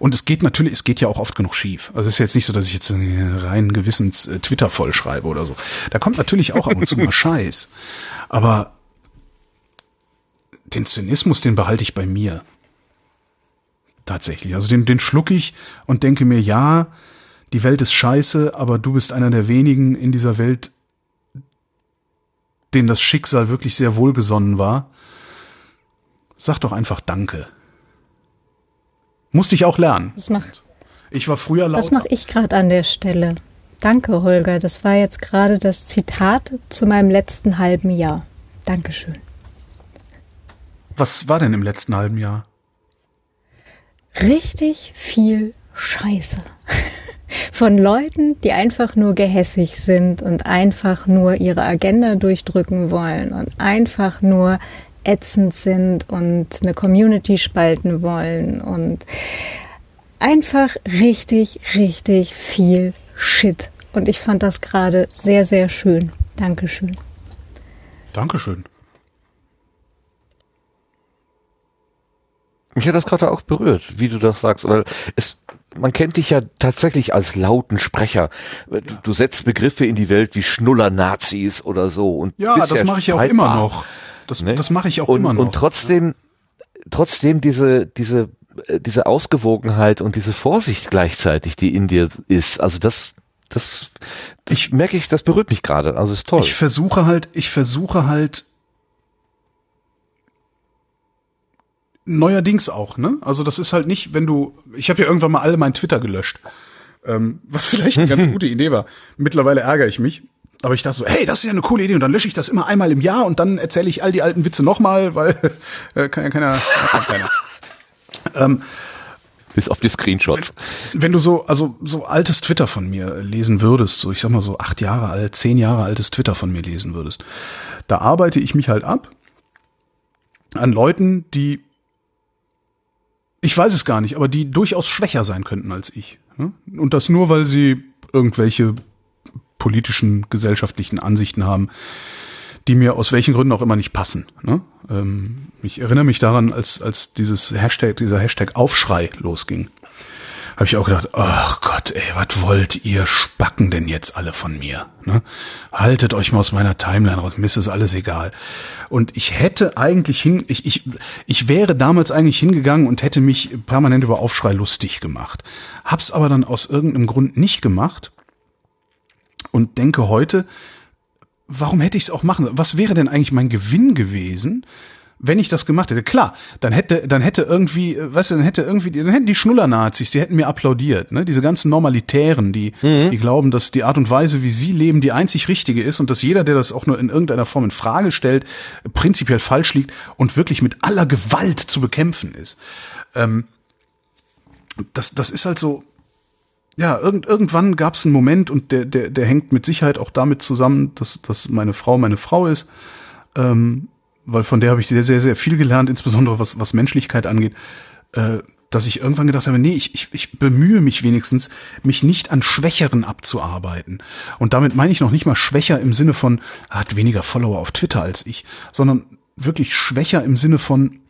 Und es geht natürlich, es geht ja auch oft genug schief. Also es ist jetzt nicht so, dass ich jetzt rein gewissens äh, Twitter vollschreibe oder so. Da kommt natürlich auch ab und zu mal Scheiß. Aber den Zynismus, den behalte ich bei mir. Tatsächlich. Also den, den schluck ich und denke mir, ja, die Welt ist scheiße, aber du bist einer der wenigen in dieser Welt, denen das Schicksal wirklich sehr wohlgesonnen war. Sag doch einfach Danke. Musste ich auch lernen. Das macht, Ich war früher laut. das mache ich gerade an der Stelle. Danke, Holger. Das war jetzt gerade das Zitat zu meinem letzten halben Jahr. Dankeschön. Was war denn im letzten halben Jahr? richtig viel Scheiße. Von Leuten, die einfach nur gehässig sind und einfach nur ihre Agenda durchdrücken wollen und einfach nur ätzend sind und eine Community spalten wollen und einfach richtig, richtig viel Shit. Und ich fand das gerade sehr, sehr schön. Dankeschön. Dankeschön. Mich hat das gerade auch berührt, wie du das sagst, weil es, man kennt dich ja tatsächlich als lauten Sprecher. Du, du setzt Begriffe in die Welt wie Schnuller-Nazis oder so. Und Ja, das mache ich ja auch immer noch. Das, ne? das mache ich auch und, immer noch. Und trotzdem, trotzdem diese, diese, äh, diese Ausgewogenheit und diese Vorsicht gleichzeitig, die in dir ist. Also das, das, das Ich- merke ich, das berührt mich gerade. Also ist toll. Ich versuche halt, ich versuche halt neuerdings auch, ne? Also das ist halt nicht, wenn du, ich habe ja irgendwann mal alle mein Twitter gelöscht, ähm, was vielleicht eine ganz gute Idee war. Mittlerweile ärgere ich mich, aber ich dachte so, hey, das ist ja eine coole Idee und dann lösche ich das immer einmal im Jahr und dann erzähle ich all die alten Witze nochmal, weil äh, kann ja keiner, kann keiner. ähm, Bis auf die Screenshots. wenn du so, also so altes Twitter von mir lesen würdest, so ich sag mal so acht Jahre alt, zehn Jahre altes Twitter von mir lesen würdest, da arbeite ich mich halt ab an Leuten, die ich weiß es gar nicht, aber die durchaus schwächer sein könnten als ich. ne? Und das nur, weil sie irgendwelche politischen, gesellschaftlichen Ansichten haben, die mir aus welchen Gründen auch immer nicht passen. Ne? Ähm, ich erinnere mich daran, als, als dieses Hashtag, dieser Hashtag Aufschrei losging. Habe ich auch gedacht, ach Gott, ey, was wollt ihr Spacken denn jetzt alle von mir? Ne? Haltet euch mal aus meiner Timeline raus, mir ist es alles egal. Und ich hätte eigentlich hin, ich, ich, ich wäre damals eigentlich hingegangen und hätte mich permanent über Aufschrei lustig gemacht. Hab's aber dann aus irgendeinem Grund nicht gemacht und denke heute, warum hätte ich es auch machen? Was wäre denn eigentlich mein Gewinn gewesen, wenn ich das gemacht hätte? Klar, dann hätte, dann hätte irgendwie, äh, weißt du, dann hätte irgendwie, dann hätten die Schnuller-Nazis, die hätten mir applaudiert, ne? Diese ganzen Normalitären, die, die glauben, dass die Art und Weise, wie sie leben, die einzig richtige ist und dass jeder, der das auch nur in irgendeiner Form in Frage stellt, prinzipiell falsch liegt und wirklich mit aller Gewalt zu bekämpfen ist. Ähm, das, das ist halt so, ja, irgend, irgendwann gab es einen Moment und der, der, der hängt mit Sicherheit auch damit zusammen, dass, dass meine Frau meine Frau ist, ähm, weil von der habe ich sehr, sehr, sehr viel gelernt, insbesondere was, was Menschlichkeit angeht, äh, dass ich irgendwann gedacht habe, nee, ich, ich, ich bemühe mich wenigstens, mich nicht an Schwächeren abzuarbeiten. Und damit meine ich noch nicht mal schwächer im Sinne von, hat weniger Follower auf Twitter als ich, sondern wirklich schwächer im Sinne von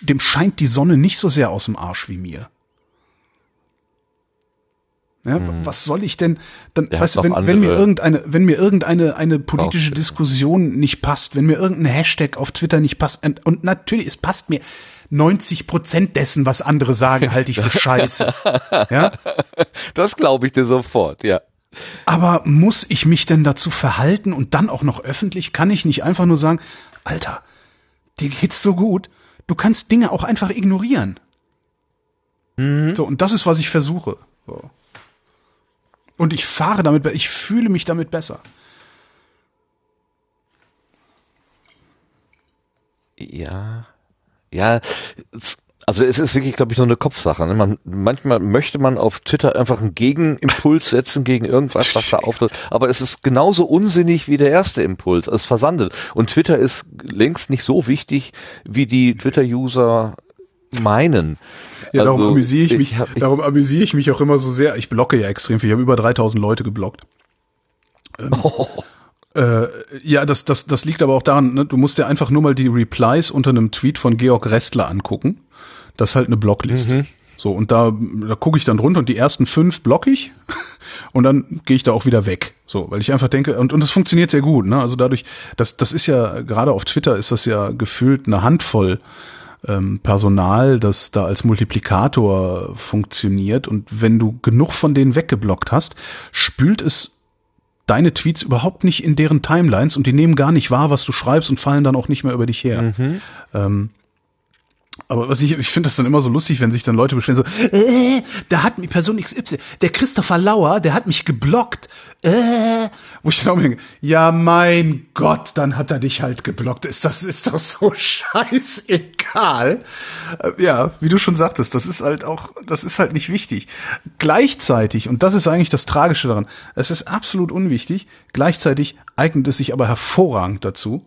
dem scheint die Sonne nicht so sehr aus dem Arsch wie mir. Ja, was soll ich denn dann, Der weißt wenn, wenn mir irgendeine, wenn mir irgendeine eine politische. Diskussion nicht passt, wenn mir irgendein Hashtag auf Twitter nicht passt, und, und natürlich, es passt mir 90 Prozent dessen, was andere sagen, halte ich für scheiße. Ja, Das glaube ich dir sofort, ja. aber muss ich mich denn dazu verhalten und dann auch noch öffentlich? Kann ich nicht einfach nur sagen, Alter, dir geht's so gut, du kannst Dinge auch einfach ignorieren. So, und das ist, was ich versuche. So. Und ich fahre damit, ich fühle mich damit besser. Ja. Ja, also es ist wirklich, glaube ich, nur eine Kopfsache. Ne? Man, manchmal möchte man auf Twitter einfach einen Gegenimpuls setzen gegen irgendwas, was da auftritt. Aber es ist genauso unsinnig wie der erste Impuls. Es versandet. Und Twitter ist längst nicht so wichtig, wie die Twitter-User meinen. Ja, darum Also, amüsiere ich mich, hab- ich- darum amüsiere ich mich auch immer so sehr. Ich blocke ja extrem viel. Ich habe über 3000 Leute geblockt. Ähm, äh, ja, das, das, das liegt aber auch daran, ne, du musst dir einfach nur mal die Replies unter einem Tweet von Georg Restler angucken. Das ist halt eine Blockliste. So, und da, da gucke ich dann runter und die ersten fünf block ich und dann gehe ich da auch wieder weg. So, weil ich einfach denke, und, und das funktioniert sehr gut, ne? Also dadurch, das, das ist ja, gerade auf Twitter ist das ja gefühlt eine Handvoll ähm, Personal, das da als Multiplikator funktioniert. Und wenn du genug von denen weggeblockt hast, spült es deine Tweets überhaupt nicht in deren Timelines und die nehmen gar nicht wahr, was du schreibst und fallen dann auch nicht mehr über dich her. Ähm, aber was ich, ich finde das dann immer so lustig, wenn sich dann Leute beschweren, so, äh, da hat mich Person XY, der Christopher Lauer, der hat mich geblockt, äh, wo ich dann auch denke, ja mein Gott, dann hat er dich halt geblockt. Ist das, ist doch so scheißegal. Äh, ja, wie du schon sagtest, das ist halt auch, das ist halt nicht wichtig. Gleichzeitig, und das ist eigentlich das Tragische daran, es ist absolut unwichtig, gleichzeitig eignet es sich aber hervorragend dazu,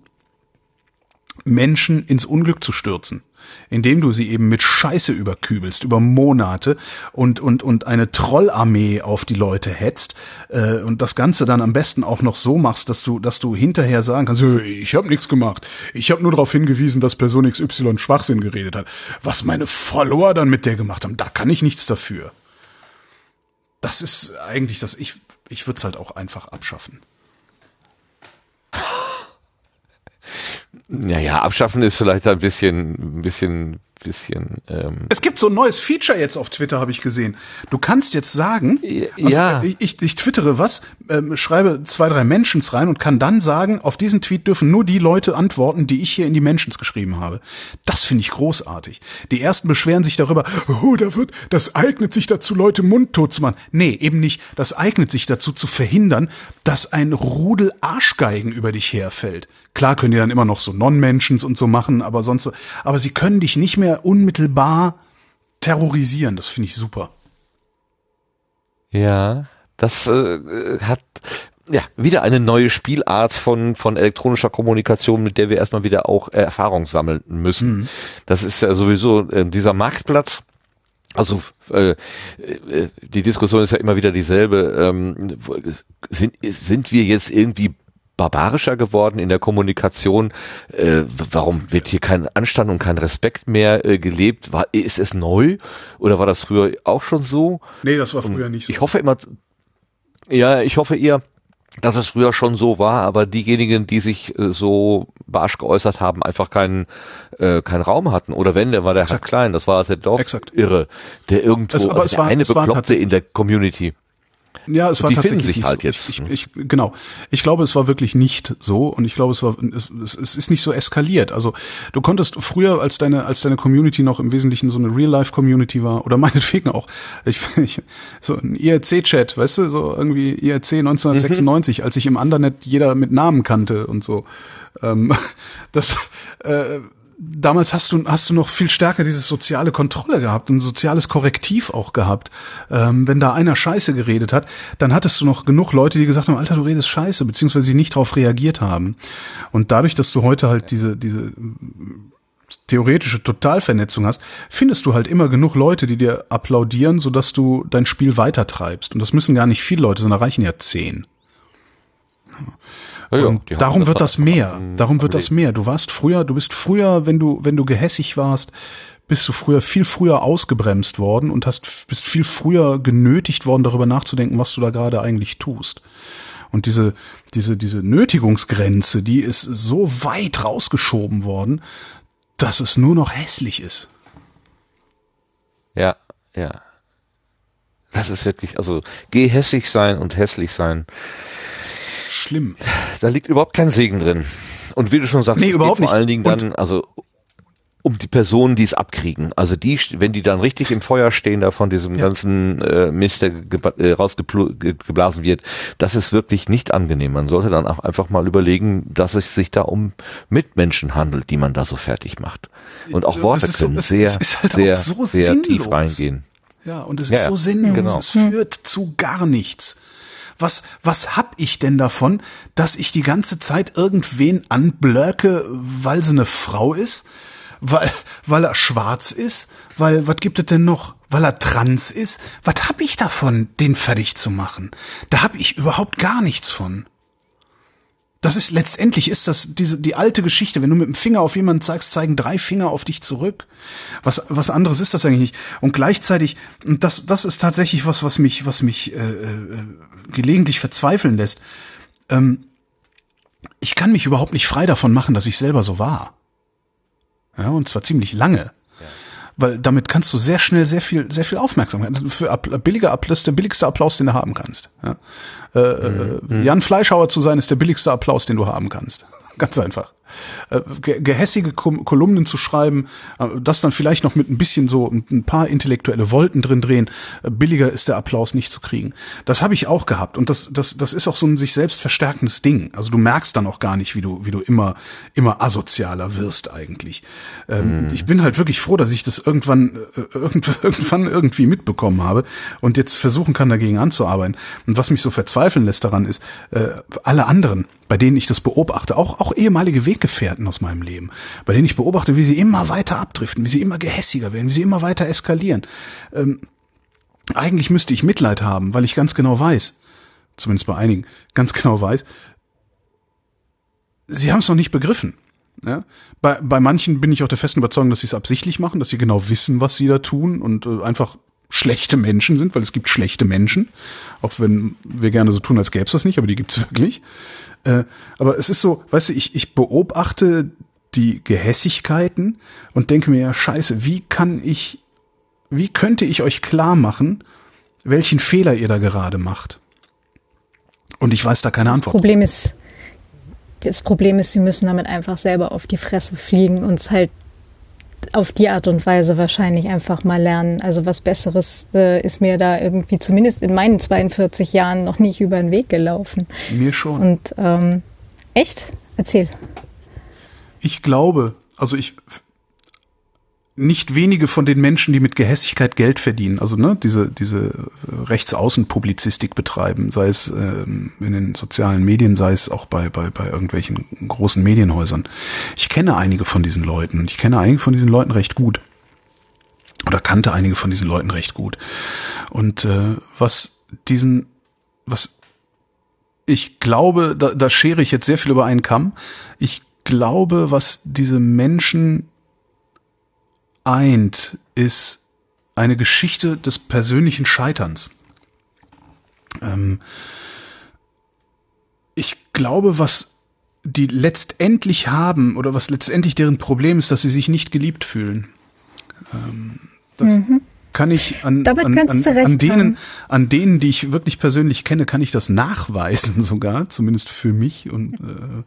Menschen ins Unglück zu stürzen, indem du sie eben mit Scheiße überkübelst über Monate und und und eine Trollarmee auf die Leute hetzt äh, und das Ganze dann am besten auch noch so machst, dass du dass du hinterher sagen kannst, "Äh, ich habe nichts gemacht, ich habe nur darauf hingewiesen, dass Person XY Schwachsinn geredet hat, was meine Follower dann mit der gemacht haben, da kann ich nichts dafür. Das ist eigentlich das ich ich würde es halt auch einfach abschaffen. Naja, abschaffen ist vielleicht ein bisschen, ein bisschen, bisschen, ähm, Es gibt so ein neues Feature jetzt auf Twitter, habe ich gesehen. Du kannst jetzt sagen, also Ja. ich, ich, ich twittere was, ähm, schreibe zwei, drei Mentions rein und kann dann sagen, auf diesen Tweet dürfen nur die Leute antworten, die ich hier in die Mentions geschrieben habe. Das finde ich großartig. Die ersten beschweren sich darüber, oh, da wird, das eignet sich dazu, Leute mundtot zu machen. Nee, eben nicht. Das eignet sich dazu zu verhindern, dass ein Rudel Arschgeigen über dich herfällt. Klar können die dann immer noch so Non-Mentions und so machen, aber sonst, aber sie können dich nicht mehr unmittelbar terrorisieren. Das finde ich super. Ja, das äh, hat ja wieder eine neue Spielart von von elektronischer Kommunikation, mit der wir erstmal wieder auch äh, Erfahrung sammeln müssen. Das ist ja sowieso äh, dieser Marktplatz. Also äh, äh, die Diskussion ist ja immer wieder dieselbe. Ähm, sind sind wir jetzt irgendwie barbarischer geworden in der Kommunikation? Äh, warum wird hier kein Anstand und kein Respekt mehr äh, gelebt? War, ist es neu oder war das früher auch schon so? Nee, das war früher nicht so. Ich hoffe immer, ja, ich hoffe eher, dass es früher schon so war, aber diejenigen, die sich äh, so barsch geäußert haben, einfach keinen äh, keinen Raum hatten. Oder wenn, der war der Exakt. klein, das war der Dorf Exakt. irre, der irgendwo, aber also es der war- eine Bekloppte in der Community. Ja, es war die finden tatsächlich sich nicht halt so. jetzt. Ich, ich, genau. Ich glaube, es war wirklich nicht so und ich glaube, es war es, es, ist nicht so eskaliert. Also du konntest früher, als deine als deine Community noch im Wesentlichen so eine Real-Life-Community war oder meinetwegen auch, ich, ich so ein IRC-Chat, weißt du, so irgendwie IRC 1996, als ich im Andernet jeder mit Namen kannte und so. Ähm, das äh, damals hast du, hast du noch viel stärker diese soziale Kontrolle gehabt und soziales Korrektiv auch gehabt. Ähm, wenn da einer Scheiße geredet hat, dann hattest du noch genug Leute, die gesagt haben, Alter, du redest Scheiße, beziehungsweise die nicht darauf reagiert haben. Und dadurch, dass du heute halt diese, diese theoretische Totalvernetzung hast, findest du halt immer genug Leute, die dir applaudieren, sodass du dein Spiel weitertreibst. Und das müssen gar nicht viele Leute da reichen ja zehn. Ja, ja, haben darum das wird das mehr. Darum wird das mehr. Du warst früher, du bist früher, wenn du, wenn du gehässig warst, bist du früher viel früher ausgebremst worden und hast, bist viel früher genötigt worden, darüber nachzudenken, was du da gerade eigentlich tust. Und diese, diese, diese Nötigungsgrenze, die ist so weit rausgeschoben worden, dass es nur noch hässlich ist. Ja, ja. Das ist wirklich, also gehässig sein und hässlich sein, Schlimm. da liegt überhaupt kein Segen drin. Und wie du schon sagst, Nee, es überhaupt geht vor nicht. allen Dingen Und- dann, also um die Personen, die es abkriegen. Also die, wenn die dann richtig im Feuer stehen, da von diesem ganzen äh, Mist, der äh, rausgeblasen wird, das ist wirklich nicht angenehm. Man sollte dann auch einfach mal überlegen, dass es sich da um Mitmenschen handelt, die man da so fertig macht. Und auch Das Worte so- können sehr, halt sehr, so sehr tief reingehen. Ja, und es Ja, ist so ja. sinnlos. Genau. Es führt zu gar nichts. Was, was hab ich denn davon, dass ich die ganze Zeit irgendwen anblöcke, weil sie eine Frau ist? Weil, weil er schwarz ist? Weil, was gibt es denn noch? Weil er trans ist? Was hab ich davon, den fertig zu machen? Da hab ich überhaupt gar nichts von. Das ist letztendlich ist das diese die alte Geschichte. Wenn du mit dem Finger auf jemanden zeigst, zeigen drei Finger auf dich zurück. Was was anderes ist das eigentlich nicht. Und gleichzeitig und das das ist tatsächlich was was mich was mich äh, äh, gelegentlich verzweifeln lässt. Ähm, ich kann mich überhaupt nicht frei davon machen, dass ich selber so war. Ja und zwar ziemlich lange. Weil damit kannst du sehr schnell sehr viel, sehr viel Aufmerksamkeit. Für App- billiger Applaus, der billigste Applaus, den du haben kannst. Ja. Äh, äh, Jan Fleischhauer zu sein, ist der billigste Applaus, den du haben kannst. Ganz einfach. Äh, ge- gehässige Kolumnen zu schreiben, äh, das dann vielleicht noch mit ein bisschen so ein paar intellektuelle Wolken drin drehen, äh, billiger ist der Applaus nicht zu kriegen. Das habe ich auch gehabt und das, das, das ist auch so ein sich selbst verstärkendes Ding. Also du merkst dann auch gar nicht, wie du, wie du immer, immer asozialer wirst eigentlich. Ähm, Ich bin halt wirklich froh, dass ich das irgendwann, irgend, irgendwann irgendwie mitbekommen habe und jetzt versuchen kann, dagegen anzuarbeiten. Und was mich so verzweifeln lässt daran ist, alle anderen, bei denen ich das beobachte, auch, auch ehemalige Weggefährten aus meinem Leben, bei denen ich beobachte, wie sie immer weiter abdriften, wie sie immer gehässiger werden, wie sie immer weiter eskalieren. Ähm, eigentlich müsste ich Mitleid haben, weil ich ganz genau weiß, zumindest bei einigen, ganz genau weiß, sie haben es noch nicht begriffen. Ja? Bei, bei manchen bin ich auch der festen Überzeugung, dass sie es absichtlich machen, dass sie genau wissen, was sie da tun und äh, einfach schlechte Menschen sind, weil es gibt schlechte Menschen, auch wenn wir gerne so tun, als gäbe es das nicht, aber die gibt es wirklich. Äh, aber es ist so, weißt du, ich, ich beobachte die Gehässigkeiten und denke mir, ja, scheiße, wie kann ich, wie könnte ich euch klar machen, welchen Fehler ihr da gerade macht? Und ich weiß da keine Antwort. Problem ist, das Problem ist, sie müssen damit einfach selber auf die Fresse fliegen und es halt auf die Art und Weise wahrscheinlich einfach mal lernen. Also was Besseres äh, ist mir da irgendwie zumindest in meinen 42 Jahren noch nicht über den Weg gelaufen. Mir schon. Und ähm, echt? Erzähl. Ich glaube, also ich nicht wenige von den Menschen, die mit Gehässigkeit Geld verdienen, also ne, diese diese Rechtsaußenpublizistik betreiben, sei es ähm, in den sozialen Medien, sei es auch bei bei bei irgendwelchen großen Medienhäusern. Ich kenne einige von diesen Leuten und ich kenne einige von diesen Leuten recht gut oder kannte einige von diesen Leuten recht gut. Und äh, was diesen was ich glaube, da, da schere ich jetzt sehr viel über einen Kamm. Ich glaube, was diese Menschen eint, ist eine Geschichte des persönlichen Scheiterns. Ähm, ich glaube, was die letztendlich haben oder was letztendlich deren Problem ist, dass sie sich nicht geliebt fühlen. Ähm, das kann ich an, an, an, an denen, haben. an denen, die ich wirklich persönlich kenne, kann ich das nachweisen sogar, zumindest für mich und äh,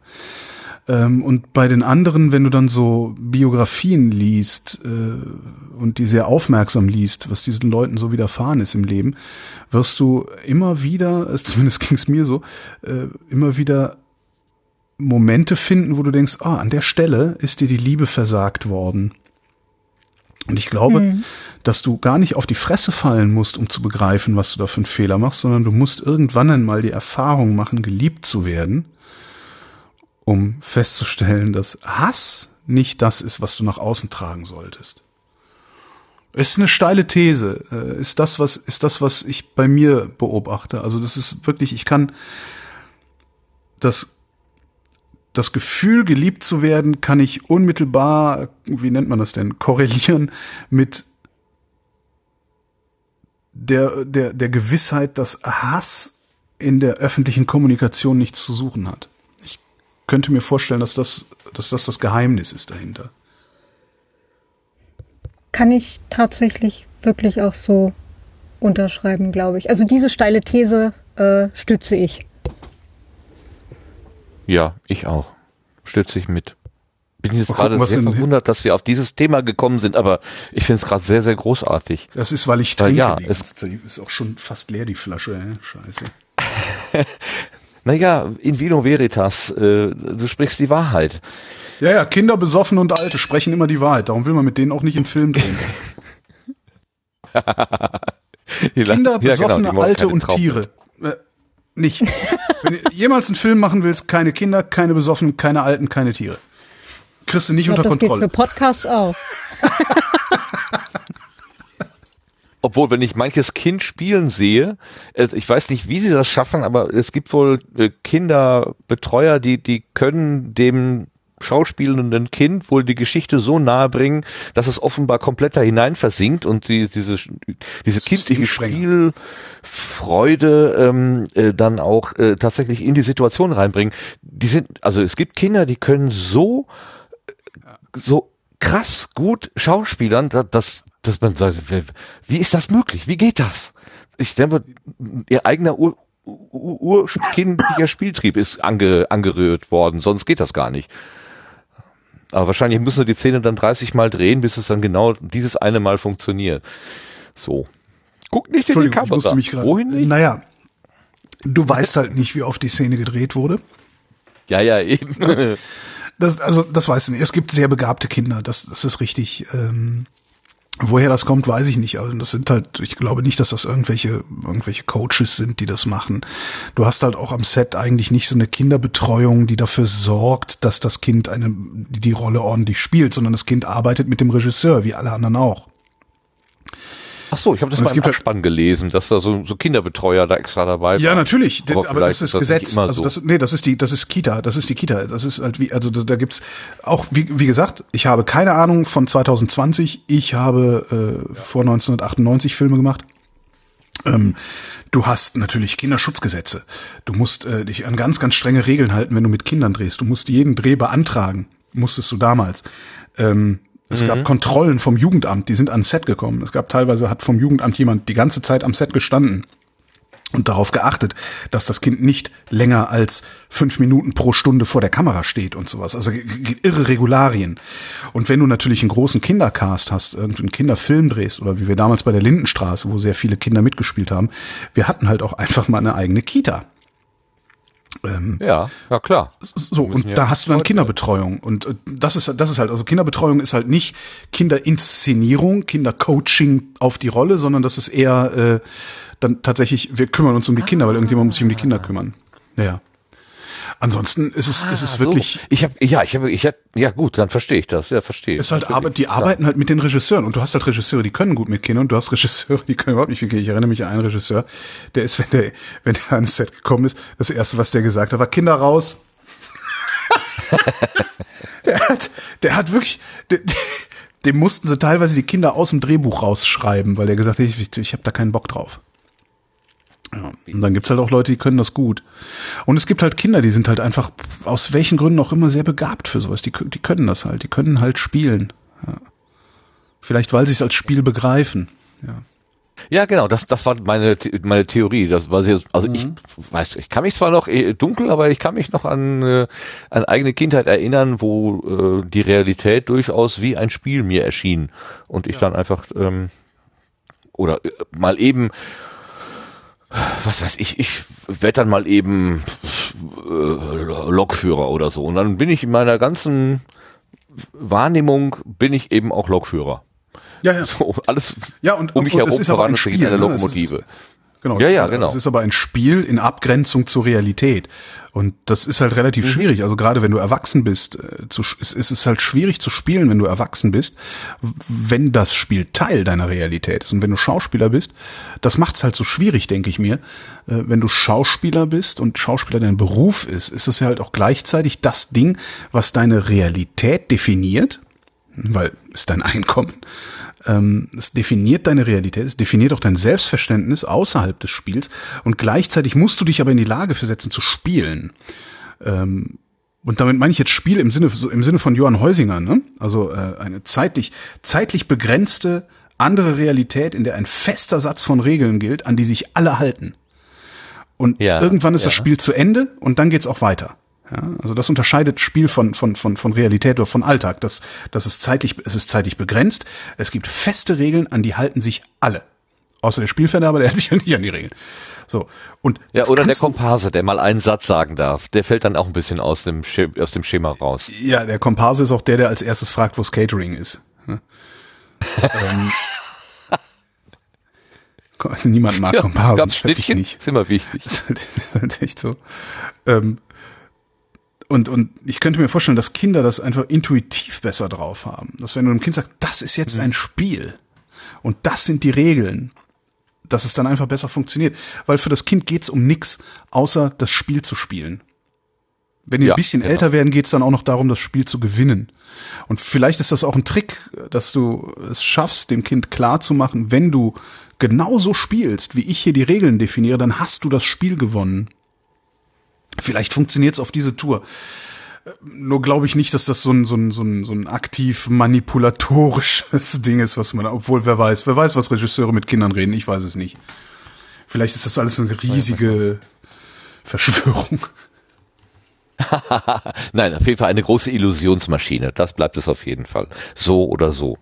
und bei den anderen, wenn du dann so Biografien liest äh, und die sehr aufmerksam liest, was diesen Leuten so widerfahren ist im Leben, wirst du immer wieder, es zumindest ging es mir so, äh, immer wieder Momente finden, wo du denkst, ah, an der Stelle ist dir die Liebe versagt worden. Und ich glaube, dass du gar nicht auf die Fresse fallen musst, um zu begreifen, was du da für einen Fehler machst, sondern du musst irgendwann einmal die Erfahrung machen, geliebt zu werden um festzustellen, dass Hass nicht das ist, was du nach außen tragen solltest. Ist eine steile These. Äh, Ist das, was, ist das, was ich bei mir beobachte. Also das ist wirklich, ich kann das das Gefühl, geliebt zu werden, kann ich unmittelbar, wie nennt man das denn, korrelieren mit der, der, der Gewissheit, dass Hass in der öffentlichen Kommunikation nichts zu suchen hat. Ich könnte mir vorstellen, dass das, dass das das Geheimnis ist dahinter. Kann ich tatsächlich wirklich auch so unterschreiben, glaube ich. Also diese steile These äh, stütze ich. Ja, ich auch. Stütze ich mit. Bin jetzt gerade gucken, was sehr verwundert, dass wir auf dieses Thema gekommen sind, aber ich finde es gerade sehr, sehr großartig. Das ist, weil ich Weil trinke. ja, die es- ist auch schon fast leer, die Flasche. Ey. Scheiße. Naja, in vino veritas, äh, du sprichst die Wahrheit. Ja, ja, Kinder, Besoffen und Alte sprechen immer die Wahrheit. Darum will man mit denen auch nicht im Film drehen. Kinder, Ja, genau, Besoffene, die machen Alte und Traum- Tiere. Äh, nicht. Wenn du jemals einen Film machen willst, keine Kinder, keine Besoffenen, keine Alten, keine Tiere. Kriegst du nicht Ich glaube, unter das geht für Kontrolle. Podcasts auch. Obwohl, wenn ich manches Kind spielen sehe, äh, ich weiß nicht, wie sie das schaffen, aber es gibt wohl äh, Kinderbetreuer, die, die können dem schauspielenden Kind wohl die Geschichte so nahe bringen, dass es offenbar komplett da hinein versinkt und die, diese, diese kindliche. Spielfreude ähm, äh, dann auch äh, tatsächlich in die Situation reinbringen. Die sind, also es gibt Kinder, die können so so krass gut Schauspielern, da- dass, dass man sagt, wie- ist das möglich? Wie geht das? Ich denke, ihr eigener Ur, Ur, urkindlicher Spieltrieb ist ange, angerührt worden, sonst geht das gar nicht. Aber wahrscheinlich müssen sie die Szene dann 30 Mal drehen, bis es dann genau dieses eine Mal funktioniert. So. Guck nicht in die Entschuldigung, ich Kamera. musste mich gerade. Wohin nicht? Naja, du weißt halt nicht, wie oft die Szene gedreht wurde. Ja, ja, eben. Das, also, das weißt du nicht. Es gibt sehr begabte Kinder, das, das ist richtig. Ähm, woher das kommt, weiß ich nicht. Also das sind halt, ich glaube nicht, dass das irgendwelche, irgendwelche Coaches sind, die das machen. Du hast halt auch am Set eigentlich nicht so eine Kinderbetreuung, die dafür sorgt, dass das Kind eine, die, Rolle ordentlich spielt, sondern das Kind arbeitet mit dem Regisseur, wie alle anderen auch. Ach so, ich habe das Und mal im halt- Abspann gelesen, dass da so, so Kinderbetreuer da extra dabei waren. Ja, natürlich, Aber, aber, das ist nicht Gesetz. Also so. das, nee, das ist die, das ist Kita, das ist die Kita. Das ist halt wie, also da, da gibt's auch, wie, wie gesagt, ich habe keine Ahnung von 2020. Ich habe äh, vor 1998 Filme gemacht. Ähm, du hast natürlich Kinderschutzgesetze. Du musst äh, dich an ganz, ganz strenge Regeln halten, wenn du mit Kindern drehst. Du musst jeden Dreh beantragen. Musstest du damals. Ähm, es gab Kontrollen vom Jugendamt, die sind ans Set gekommen. Es gab teilweise, hat vom Jugendamt jemand die ganze Zeit am Set gestanden und darauf geachtet, dass das Kind nicht länger als fünf Minuten pro Stunde vor der Kamera steht und sowas. Also irre Regularien. Und wenn du natürlich einen großen Kindercast hast, irgendeinen Kinderfilm drehst, oder wie wir damals bei der Lindenstraße, wo sehr viele Kinder mitgespielt haben, wir hatten halt auch einfach mal eine eigene Kita. Ähm, Ja, ja klar. so, und ja da hast du dann Kinderbetreuung. Und äh, das ist, das ist halt, also Kinderbetreuung ist halt nicht Kinderinszenierung, Kindercoaching auf die Rolle, sondern das ist eher äh, dann tatsächlich, wir kümmern uns um die Kinder, weil irgendjemand muss sich um die Kinder kümmern. Ja. Ansonsten ist es, ist es Ah, wirklich, So. Ich habe, ja, ich habe, ich hab, ja gut, dann verstehe ich das. Ja, verstehe. ist halt Arbeit, die arbeiten halt mit den Regisseuren und du hast halt Regisseure, die können gut mit Kindern und du hast Regisseure, die können überhaupt nicht mit Kindern. Ich erinnere mich an einen Regisseur, der ist, wenn der, wenn der ans Set gekommen ist, das erste, was der gesagt hat, war Kinder raus. der hat, der hat wirklich, der, dem mussten sie teilweise die Kinder aus dem Drehbuch rausschreiben, weil der gesagt hat, ich, ich habe da keinen Bock drauf. Ja, und dann gibt's halt auch Leute, die können das gut. Und es gibt halt Kinder, die sind halt einfach, aus welchen Gründen auch immer, sehr begabt für sowas. Die, die können das halt, die können halt spielen. Ja. Vielleicht, weil sie es als Spiel begreifen. Ja. Ja, genau, das, das war meine, meine Theorie. Das war sehr, also ich weiß, ich kann mich zwar noch eh dunkel, aber ich kann mich noch an, äh, an eigene Kindheit erinnern, wo äh, die Realität durchaus wie ein Spiel mir erschien. Und ich dann einfach, ähm, oder äh, mal eben, was weiß ich, ich werd dann mal eben äh, Lokführer oder so. Und dann bin ich in meiner ganzen Wahrnehmung, bin ich eben auch Lokführer. Ja, ja. So, alles Ja, und- um mich und- herum voran steht eine ne? Es ist-. Genau. Ja, ja, ist, genau. Es ist aber ein Spiel in Abgrenzung zur Realität. Und das ist halt relativ Mhm. schwierig. Also gerade wenn du erwachsen bist, äh, zu, es, es ist halt schwierig zu spielen, wenn du erwachsen bist, wenn das Spiel Teil deiner Realität ist. Und wenn du Schauspieler bist, das macht's halt so schwierig, denke ich mir. Äh, wenn du Schauspieler bist und Schauspieler dein Beruf ist, ist es ja halt auch gleichzeitig das Ding, was deine Realität definiert, weil es dein Einkommen. Ähm, es definiert deine Realität, es definiert auch dein Selbstverständnis außerhalb des Spiels und gleichzeitig musst du dich aber in die Lage versetzen zu spielen. Ähm, und damit meine ich jetzt Spiel im Sinne, im Sinne von Johann Heusinger, ne? Also äh, eine zeitlich, zeitlich begrenzte andere Realität, in der ein fester Satz von Regeln gilt, an die sich alle halten. Und Ja, irgendwann ist das ja. Spiel zu Ende und dann geht's auch weiter. Ja, also das unterscheidet Spiel von, von, von, von Realität oder von Alltag. Das, das ist zeitlich, es ist zeitlich begrenzt. Es gibt feste Regeln, an die halten sich alle. Außer der Spielverderber, der hält sich ja nicht an die Regeln. So. Und Ja, oder der Komparse, der mal einen Satz sagen darf, der fällt dann auch ein bisschen aus dem, Sch aus dem Schema raus. Ja, der Komparse ist auch der, der als erstes fragt, wo's Catering ist. Ne? ähm, Niemand mag Komparsen. Gab's Schnittchen? nicht. Ist immer wichtig. Das ist halt, das ist halt echt so. Ähm, und, und ich könnte mir vorstellen, dass Kinder das einfach intuitiv besser drauf haben. Dass wenn du einem Kind sagst, das ist jetzt ein Spiel und das sind die Regeln, dass es dann einfach besser funktioniert. Weil für das Kind geht's um nix, außer das Spiel zu spielen. Wenn die Ja, ein bisschen genau. älter werden, geht's dann auch noch darum, das Spiel zu gewinnen. Und vielleicht ist das auch ein Trick, dass du es schaffst, dem Kind klar zu machen, wenn du genauso spielst, wie ich hier die Regeln definiere, dann hast du das Spiel gewonnen. Vielleicht funktioniert's auf diese Tour. Äh, Nur glaube ich nicht, dass das so ein, so ein, so ein, so ein aktiv manipulatorisches Ding ist, was man, obwohl wer weiß, wer weiß, was Regisseure mit Kindern reden, ich weiß es nicht. Vielleicht ist das alles eine riesige Verschwörung. Nein, auf jeden Fall eine große Illusionsmaschine. Das bleibt es auf jeden Fall. So oder so.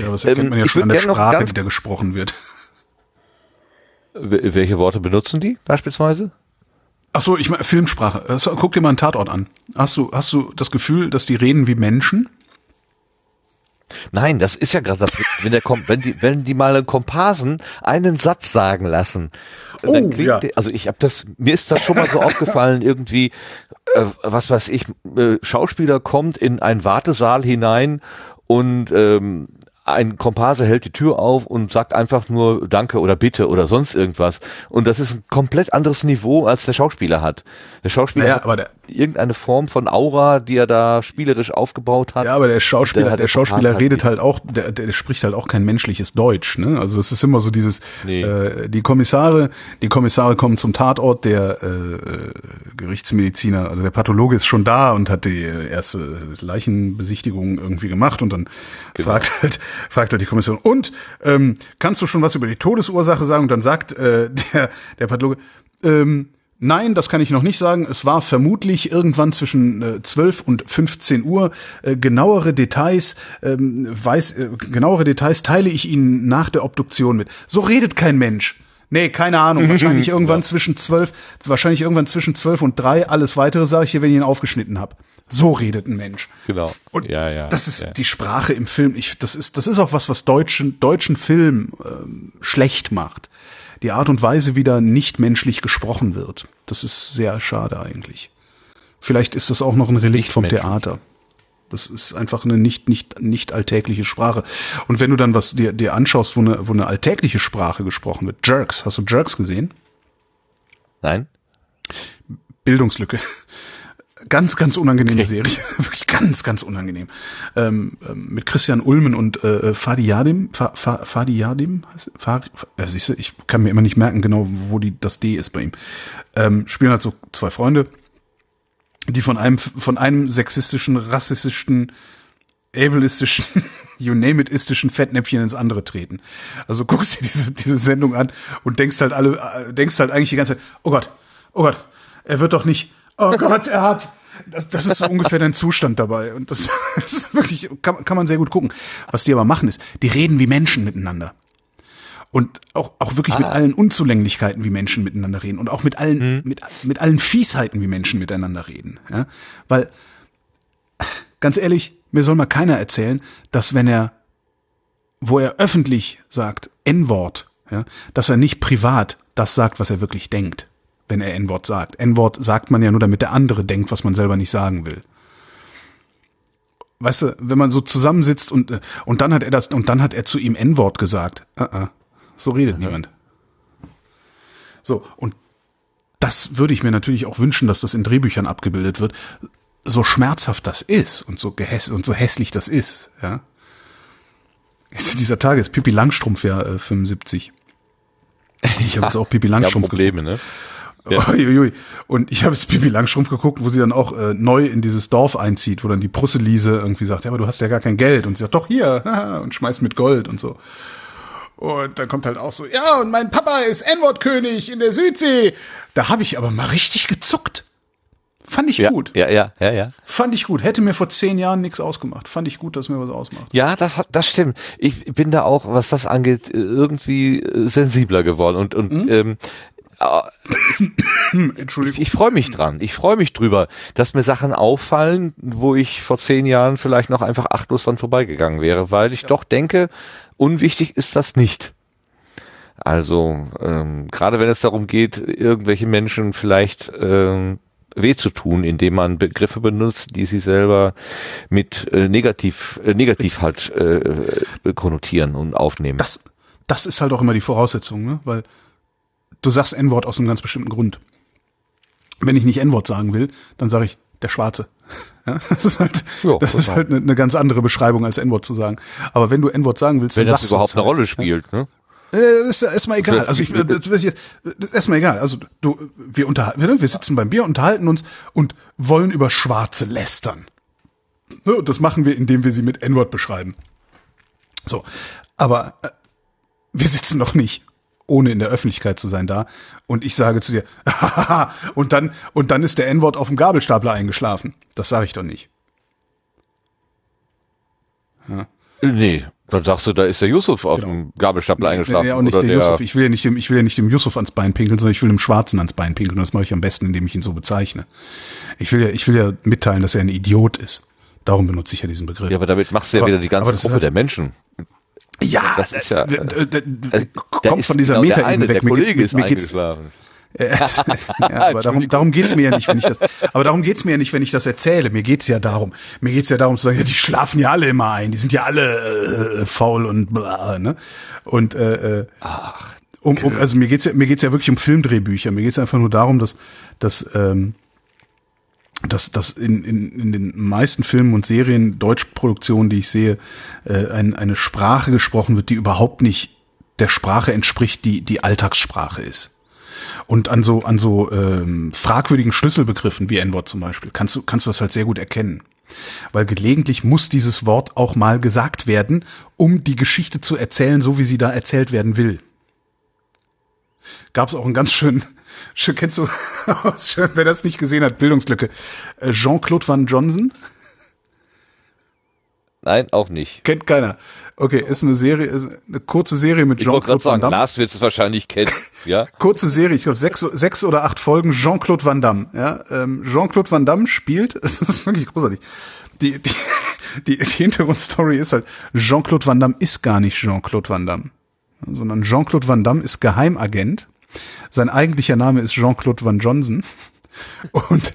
Ja, das erkennt Ähm, man ja ich schon an der Sprache, die da gesprochen wird. Wel- Welche Worte benutzen die beispielsweise? Ach so, ich meine Filmsprache. Das- Guck dir mal einen Tatort an. Hast du, hast du das Gefühl, dass die reden wie Menschen? Nein, das ist ja gerade das, wenn der Kom wenn die, wenn die mal einen Komparsen einen Satz sagen lassen, Oh, dann klingt ja. der, also ich habe das, mir ist das schon mal so aufgefallen, irgendwie, äh, was weiß ich, äh, Schauspieler kommt in einen Wartesaal hinein und ähm, ein Komparse hält die Tür auf und sagt einfach nur Danke oder Bitte oder sonst irgendwas. Und das ist ein komplett anderes Niveau, als der Schauspieler hat. Der Schauspieler Naja, hat aber der- irgendeine Form von Aura, die er da spielerisch aufgebaut hat. Ja, aber der Schauspieler, hat der Schauspieler Komparse redet halt auch, der, der spricht halt auch kein menschliches Deutsch, ne? Also es ist immer so dieses, Nee. äh, die Kommissare, die Kommissare kommen zum Tatort, der äh, äh, Gerichtsmediziner, also der Pathologe ist schon da und hat die äh, erste Leichenbesichtigung irgendwie gemacht und dann Genau. fragt halt, fragt halt die Kommission, und ähm, kannst du schon was über die Todesursache sagen? Und dann sagt äh, der, der Pathologe, ähm, Nein, das kann ich noch nicht sagen. Es war vermutlich irgendwann zwischen äh, 12 und 15 Uhr. Äh, genauere Details ähm, weiß, äh, genauere Details teile ich Ihnen nach der Obduktion mit. So redet kein Mensch. Nee, keine Ahnung. Wahrscheinlich irgendwann zwischen 12, wahrscheinlich irgendwann zwischen 12 und 3. Alles weitere sage ich dir, wenn ich ihn aufgeschnitten habe. So redet ein Mensch. Genau. Und ja, ja. das ist ja. die Sprache im Film. Ich, das ist, das ist auch was, was deutschen, deutschen Film ähm, schlecht macht. Die Art und Weise, wie da nicht menschlich gesprochen wird. Das ist sehr schade eigentlich. Vielleicht ist das auch noch ein Relikt vom. Theater. Das ist einfach eine nicht, nicht, nicht alltägliche Sprache. Und wenn du dann was dir, dir anschaust, wo eine, wo eine alltägliche Sprache gesprochen wird, Jerks, hast du Jerks gesehen? Nein? Bildungslücke. Ganz, ganz unangenehme Serie. Wirklich ganz, ganz unangenehm. Ähm, ähm, mit Christian Ulmen und äh, Fadi Yadim. Fa, Fa, Fadi Yadim? Heißt- Fa, Fa, ja, siehst du, ich kann mir immer nicht merken, genau, wo die, das D ist bei ihm. Ähm, spielen halt so zwei Freunde, die von einem, von einem sexistischen, rassistischen, ableistischen, you name it, istischen Fettnäpfchen ins andere treten. Also guckst dir diese, diese Sendung an und denkst halt alle, äh, denkst halt eigentlich die ganze Zeit, oh Gott, oh Gott, er wird doch nicht, oh Gott, er hat, das, das ist so ungefähr dein Zustand dabei. Und das, ist wirklich, kann, kann man sehr gut gucken. Was die aber machen ist, die reden wie Menschen miteinander. Und auch, auch wirklich mit allen Unzulänglichkeiten, wie Menschen miteinander reden. Und auch mit allen, mit, mit allen Fiesheiten, wie Menschen miteinander reden. Ja? Weil, ganz ehrlich, mir soll mal keiner erzählen, dass wenn er, wo er öffentlich sagt, N-Wort, Ja, dass er nicht privat das sagt, was er wirklich denkt, wenn er N-Wort sagt. N-Wort sagt man ja nur, damit der andere denkt, was man selber nicht sagen will. Weißt du, wenn man so zusammensitzt und, äh, und dann hat er das, und dann hat er zu ihm N-Wort gesagt. Uh -uh, so redet mhm. niemand. So, und das würde ich mir natürlich auch wünschen, dass das in Drehbüchern abgebildet wird. So schmerzhaft das ist und so gehäss und so hässlich das ist, ja. Dieser Tag ist Pippi Langstrumpf ja äh, 75. Ich habe jetzt auch Pippi Langstrumpf Probleme, geguckt. ne? Ja. Uiuiui. Und ich habe jetzt Pippi Langstrumpf geguckt, wo sie dann auch äh, neu in dieses Dorf einzieht, wo dann die Brüsseliese irgendwie sagt, ja, aber du hast ja gar kein Geld. Und sie sagt, doch hier, und schmeißt mit Gold und so. Und dann kommt halt auch so, ja, und mein Papa ist N-Wort-König in der Südsee. Da habe ich aber mal richtig gezuckt. Fand ich ja, gut. Ja, ja, ja, ja. Fand ich gut. Hätte mir vor zehn Jahren nichts ausgemacht. Fand ich gut, dass mir was ausmacht. Ja, das, das stimmt. Ich bin da auch, was das angeht, irgendwie äh, sensibler geworden. Und, und mhm. ähm, Entschuldigung. Ich, ich freue mich dran. Ich freue mich drüber, dass mir Sachen auffallen, wo ich vor zehn Jahren vielleicht noch einfach achtlos dran vorbeigegangen wäre, weil ich ja. doch denke, unwichtig ist das nicht. Also ähm, gerade wenn es darum geht, irgendwelche Menschen vielleicht ähm, weh zu tun, indem man Begriffe benutzt, die sie selber mit äh, negativ, äh, negativ halt äh, konnotieren und aufnehmen. Das, das ist halt auch immer die Voraussetzung, ne? weil du sagst N-Wort aus einem ganz bestimmten Grund. Wenn ich nicht N-Wort sagen will, dann sage ich der Schwarze. Ja, das ist halt, jo, das ist halt eine, eine, ganz andere Beschreibung als N-Wort zu sagen. Aber wenn du N-Wort sagen willst, wenn dann das überhaupt eine halt. Rolle spielt, ja? ne? Äh, ist erstmal egal. Also ich, das ist erstmal egal. Also du, wir unterhalten, wir sitzen beim Bier, unterhalten uns und wollen über Schwarze lästern. Ne, das machen wir, indem wir sie mit N-Wort beschreiben. So, aber äh, wir sitzen noch nicht, ohne in der Öffentlichkeit zu sein da. Und ich sage zu dir, und dann und dann ist der N-Wort auf dem Gabelstapler eingeschlafen. Das sage ich doch nicht. Ja. Nee, dann sagst du, da ist der Yusuf auf genau. dem Gabelstapler eingeschlafen. Ja, auch nicht der, der Yusuf. Ich will ja nicht dem, ich will ja nicht dem Yusuf ans Bein pinkeln, sondern ich will dem Schwarzen ans Bein pinkeln. Und das mache ich am besten, indem ich ihn so bezeichne. Ich will ja, ich will ja mitteilen, dass er ein Idiot ist. Darum benutze ich ja diesen Begriff. Ja, aber damit machst du ja aber, wieder die ganze Gruppe halt, der Menschen. Ja, das ist ja, äh, äh, äh, kommt von dieser genau Meta-Ebene weg. Mir geht's, mir geht's, ja, aber darum, darum geht's mir ja nicht, wenn ich das. Aber darum geht's mir ja nicht, wenn ich das erzähle. Mir geht's ja darum. Mir geht's ja darum zu sagen, ja, die schlafen ja alle immer ein. Die sind ja alle äh, faul und bla. Ne? Und äh, äh Ach, um, um, also mir geht's ja, mir geht's ja wirklich um Filmdrehbücher. Mir geht's einfach nur darum, dass, dass ähm, dass, dass in, in, in den meisten Filmen und Serien, Deutschproduktionen, die ich sehe, äh, ein, eine Sprache gesprochen wird, die überhaupt nicht der Sprache entspricht, die die Alltagssprache ist. Und an so, an so ähm, fragwürdigen Schlüsselbegriffen wie N-Wort zum Beispiel kannst du, kannst du das halt sehr gut erkennen. Weil gelegentlich muss dieses Wort auch mal gesagt werden, um die Geschichte zu erzählen, so wie sie da erzählt werden will. Gab es auch einen ganz schönen, schön, kennst du, wer das nicht gesehen hat, Bildungslücke, äh, Jean-Claude Van Johnson? Nein, auch nicht. Kennt keiner. Okay, ist eine Serie, ist eine kurze Serie mit Jean-Claude Van Damme. Lars wird es wahrscheinlich kennen, ja. kurze Serie, ich glaube sechs, sechs oder acht Folgen Jean-Claude Van Damme. Ja, ähm, Jean-Claude Van Damme spielt, es ist wirklich großartig. Die, die, die, die Hintergrundstory ist halt, Jean-Claude Van Damme ist gar nicht Jean-Claude Van Damme, sondern Jean-Claude Van Damme ist Geheimagent. Sein eigentlicher Name ist Jean-Claude Van Johnson. Und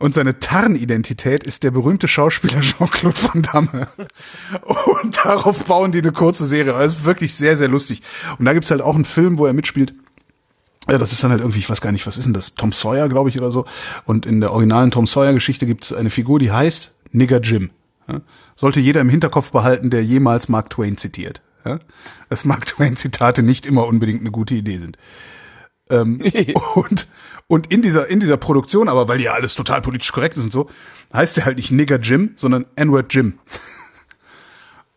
und seine Tarnidentität ist der berühmte Schauspieler Jean-Claude Van Damme. Und darauf bauen die eine kurze Serie. Ist wirklich sehr, sehr lustig. Und da gibt's halt auch einen Film, wo er mitspielt. Ja, das ist dann halt irgendwie, ich weiß gar nicht, was ist denn das? Tom Sawyer, glaube ich, oder so. Und in der originalen Tom Sawyer-Geschichte gibt's eine Figur, die heißt Nigger Jim. Sollte jeder im Hinterkopf behalten, der jemals Mark Twain zitiert. Dass Mark Twain-Zitate nicht immer unbedingt eine gute Idee sind. Ähm, und, und in dieser, in dieser Produktion, aber weil ja alles total politisch korrekt ist und so, heißt er halt nicht Nigger Jim, sondern N-Word Jim.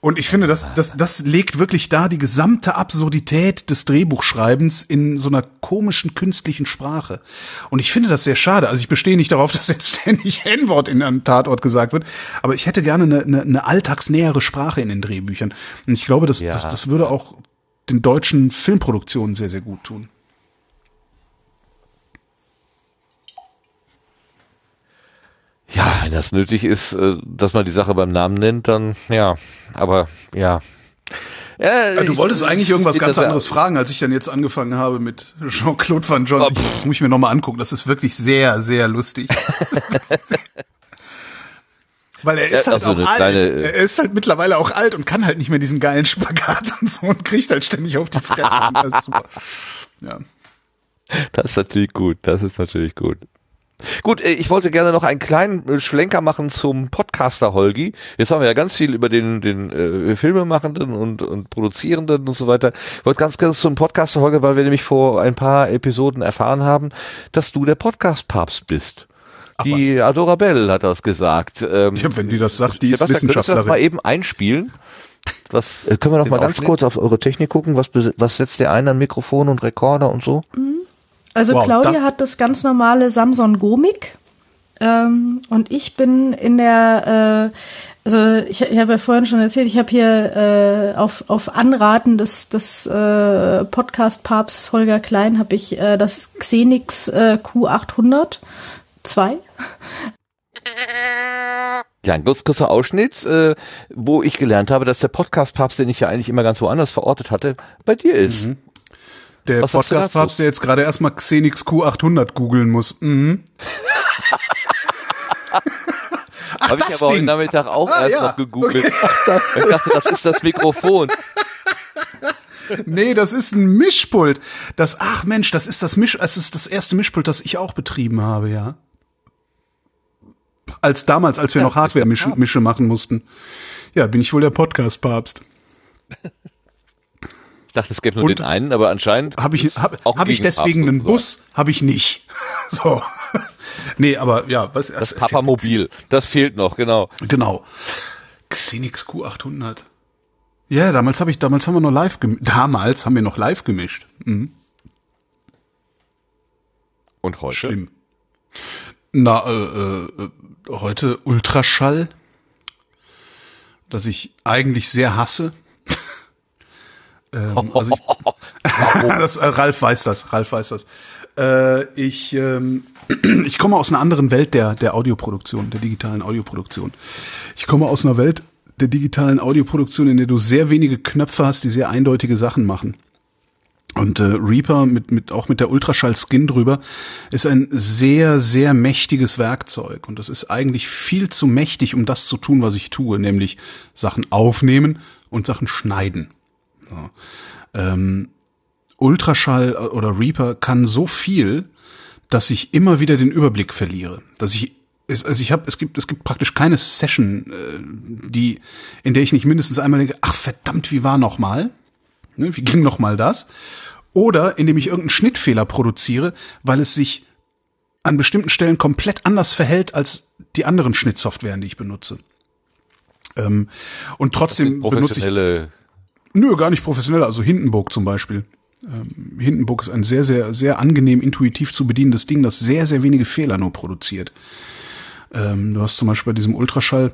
Und ich finde, das, das, das legt wirklich da die gesamte Absurdität des Drehbuchschreibens in so einer komischen künstlichen Sprache. Und ich finde das sehr schade. Also ich bestehe nicht darauf, dass jetzt ständig N-Wort in einem Tatort gesagt wird, aber ich hätte gerne eine, eine, eine alltagsnähere Sprache in den Drehbüchern. Und ich glaube, das, ja. das, das würde auch den deutschen Filmproduktionen sehr, sehr gut tun. Ja, wenn das nötig ist, äh, dass man die Sache beim Namen nennt, dann ja. Aber ja. Ja, du ich- wolltest eigentlich irgendwas ganz anderes fragen, als ich dann jetzt angefangen habe mit Jean-Claude Van John. Ich, das muss ich mir nochmal angucken. Das ist wirklich sehr, sehr lustig. Weil er ist Ja, halt also auch alt. äh, er ist halt mittlerweile auch alt und kann halt nicht mehr diesen geilen Spagat und so und kriegt halt ständig auf die Fresse. das ist super. Ja. Das ist natürlich gut. Das ist natürlich gut. Gut, äh, ich wollte gerne noch einen kleinen äh, Schlenker machen zum Podcaster Holgi. Jetzt haben wir ja ganz viel über den, den äh, Filmemachenden und, und Produzierenden und so weiter. Ich wollte ganz gerne zum Podcaster Holgi, weil wir nämlich vor ein paar Episoden erfahren haben, dass du der Podcast-Papst bist. Die Adora Bell hat das gesagt. Ähm, Ja, wenn die das sagt, die ist Sebastian, könntest du das mal Wissenschaftlerin. eben einspielen? Was, äh, können wir noch mal ganz kurz auf eure Technik gucken? Was, was setzt ihr ein an Mikrofon und Rekorder und so? Also Wow, Claudia da- hat das ganz normale Samsung Gomik ähm, und ich bin in der, äh, also ich, ich habe ja vorhin schon erzählt, ich habe hier äh, auf, auf Anraten des, des äh, Podcast-Papsts Holger Klein habe ich äh, das Xenix äh, Q800 2. Ja, ein ganz kurzer Ausschnitt, äh, wo ich gelernt habe, dass der Podcast-Papst, den ich ja eigentlich immer ganz woanders verortet hatte, bei dir ist. Der Podcast-Papst, der jetzt gerade erstmal Xenix Q800 googeln muss. Mhm. Habe ich aber heute. Nachmittag auch Ah, erst ja. noch gegoogelt. Okay. Ach, das. Ich dachte, das ist das Mikrofon. Nee, das ist ein Mischpult. Das, ach Mensch, das ist das Misch, es ist das erste Mischpult, das ich auch betrieben habe, ja. Als damals, als wir noch Hardware-Mische Mische machen mussten. Ja, bin ich wohl der Podcast-Papst. Ich dachte, es gäbe nur Und- den einen, aber anscheinend Habe ich, ist hab, ich deswegen einen. Bus? Habe ich nicht. So. Nee, aber ja, was Das Papamobil. Das fehlt noch, genau. Genau. Xenix Q800. Ja, damals habe ich, damals haben wir noch live gemischt. Damals haben wir noch live gemischt. Mhm. Und heute? Schlimm. Na, äh, äh, heute Ultraschall, das ich eigentlich sehr hasse. Ähm, also ich, das, äh, Ralf weiß das, Ralf weiß das. Äh, ich, ähm, ich komme aus einer anderen Welt der, der Audioproduktion, der digitalen Audioproduktion. Ich komme aus einer Welt der digitalen Audioproduktion, in der du sehr wenige Knöpfe hast, die sehr eindeutige Sachen machen. Und äh, Reaper mit, mit auch mit der Ultraschall-Skin drüber ist ein sehr, sehr mächtiges Werkzeug. Und das ist eigentlich viel zu mächtig, um das zu tun, was ich tue, nämlich Sachen aufnehmen und Sachen schneiden. So. Ähm, Ultraschall oder Reaper kann so viel, dass ich immer wieder den Überblick verliere. Dass ich es, also ich habe es gibt es gibt praktisch keine Session, äh, die in der ich nicht mindestens einmal denke, ach verdammt, wie war noch mal? Ne, wie ging noch mal das? Oder indem ich irgendeinen Schnittfehler produziere, weil es sich an bestimmten Stellen komplett anders verhält als die anderen Schnittsoftwaren, die ich benutze. Ähm, und trotzdem benutze ich Nö, gar nicht professionell. Also Hindenburg zum Beispiel. Ähm, Hindenburg ist ein sehr, sehr, sehr angenehm, intuitiv zu bedienendes Ding, das sehr, sehr wenige Fehler nur produziert. Ähm, du hast zum Beispiel bei diesem Ultraschall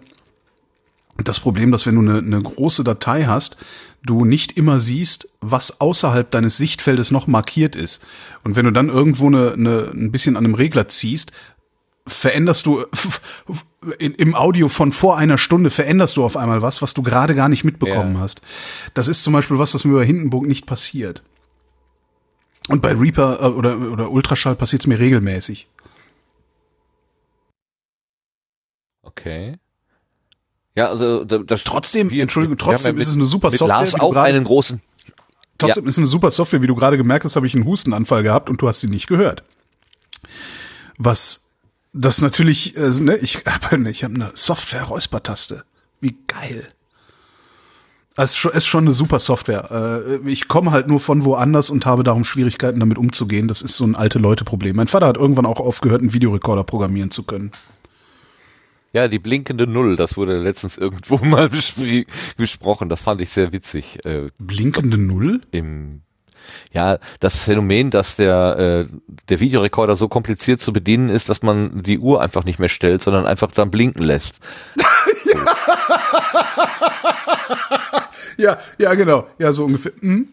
das Problem, dass wenn du eine, eine große Datei hast, du nicht immer siehst, was außerhalb deines Sichtfeldes noch markiert ist. Und wenn du dann irgendwo eine, eine, ein bisschen an einem Regler ziehst, veränderst du im Audio von vor einer Stunde veränderst du auf einmal was, was du gerade gar nicht mitbekommen Ja. hast. Das ist zum Beispiel was, was mir bei Hindenburg nicht passiert. Und bei Reaper äh, oder, oder Ultraschall passiert es mir regelmäßig. Okay. Ja, also da- das Trotzdem, wir- Entschuldigung, trotzdem ja ist es eine super mit Software, Lars auch gerade- einen großen. Trotzdem ist eine super Software, wie du gerade gemerkt hast, habe ich einen Hustenanfall gehabt und du hast ihn nicht gehört. Was das natürlich, äh, ne, ich habe ich hab eine Software-Räuspertaste. Wie geil. Es ist schon- ist schon eine super Software. Äh, Ich komme halt nur von woanders und habe darum Schwierigkeiten damit umzugehen. Das ist so ein alte Leute-Problem. Mein Vater hat irgendwann auch aufgehört, einen Videorekorder programmieren zu können. Ja, die blinkende Null, das wurde letztens irgendwo mal besprochen. Das fand ich sehr witzig. Äh, Blinkende Null? im ja, das Phänomen, dass der, äh, der Videorekorder so kompliziert zu bedienen ist, dass man die Uhr einfach nicht mehr stellt, sondern einfach dann blinken lässt. Ja, ja, genau. Ja, so ungefähr. Hm?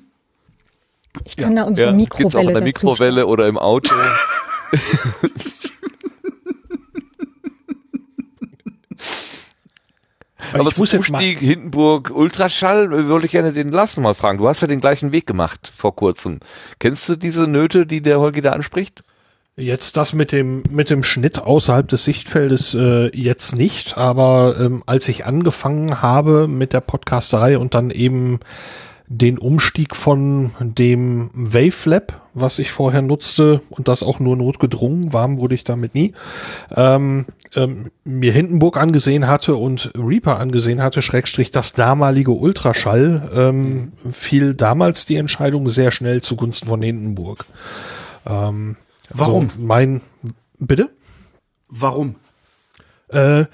Ich kann da unsere Ja, gibt's auch Mikrowelle in der dazu Mikrowelle oder im Auto. Aber, ich muss zum jetzt mal, Umstieg Hindenburg Ultraschall äh, würde ich gerne den Lars nochmal fragen. Du hast ja den gleichen Weg gemacht vor kurzem. Kennst du diese Nöte, die der Holgi da anspricht? Jetzt das mit dem mit dem Schnitt außerhalb des Sichtfeldes äh, jetzt nicht, aber ähm, als ich angefangen habe mit der Podcasterei und dann eben den Umstieg von dem Wavelab, was ich vorher nutzte und das auch nur notgedrungen, warm wurde ich damit nie, ähm, ähm, mir Hindenburg angesehen hatte und Reaper angesehen hatte, Schrägstrich das damalige Ultraschall, ähm, fiel damals die Entscheidung sehr schnell zugunsten von Hindenburg. Ähm, Warum? So mein, bitte? Warum? Äh,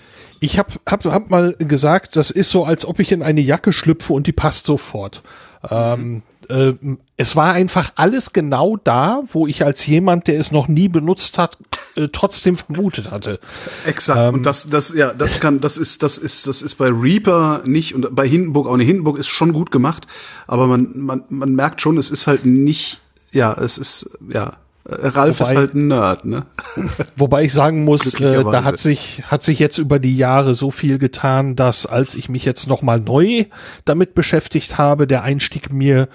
ich habe hab, hab mal gesagt, das ist so, als ob ich in eine Jacke schlüpfe und die passt sofort. Ähm, äh, es war einfach alles genau da, wo ich als jemand, der es noch nie benutzt hat, äh, trotzdem vermutet hatte. Exakt. Ähm, und das, das, ja, das kann, das ist, das ist, das ist bei Reaper nicht und bei Hindenburg auch nicht. Hindenburg ist schon gut gemacht, aber man, man, man merkt schon, es ist halt nicht, ja, es ist, ja, Ralf Wobei- ist halt ein Nerd, ne? Wobei ich sagen muss, äh, da hat sich, hat sich jetzt über die Jahre so viel getan, dass als ich mich jetzt nochmal neu damit beschäftigt habe, der Einstieg mir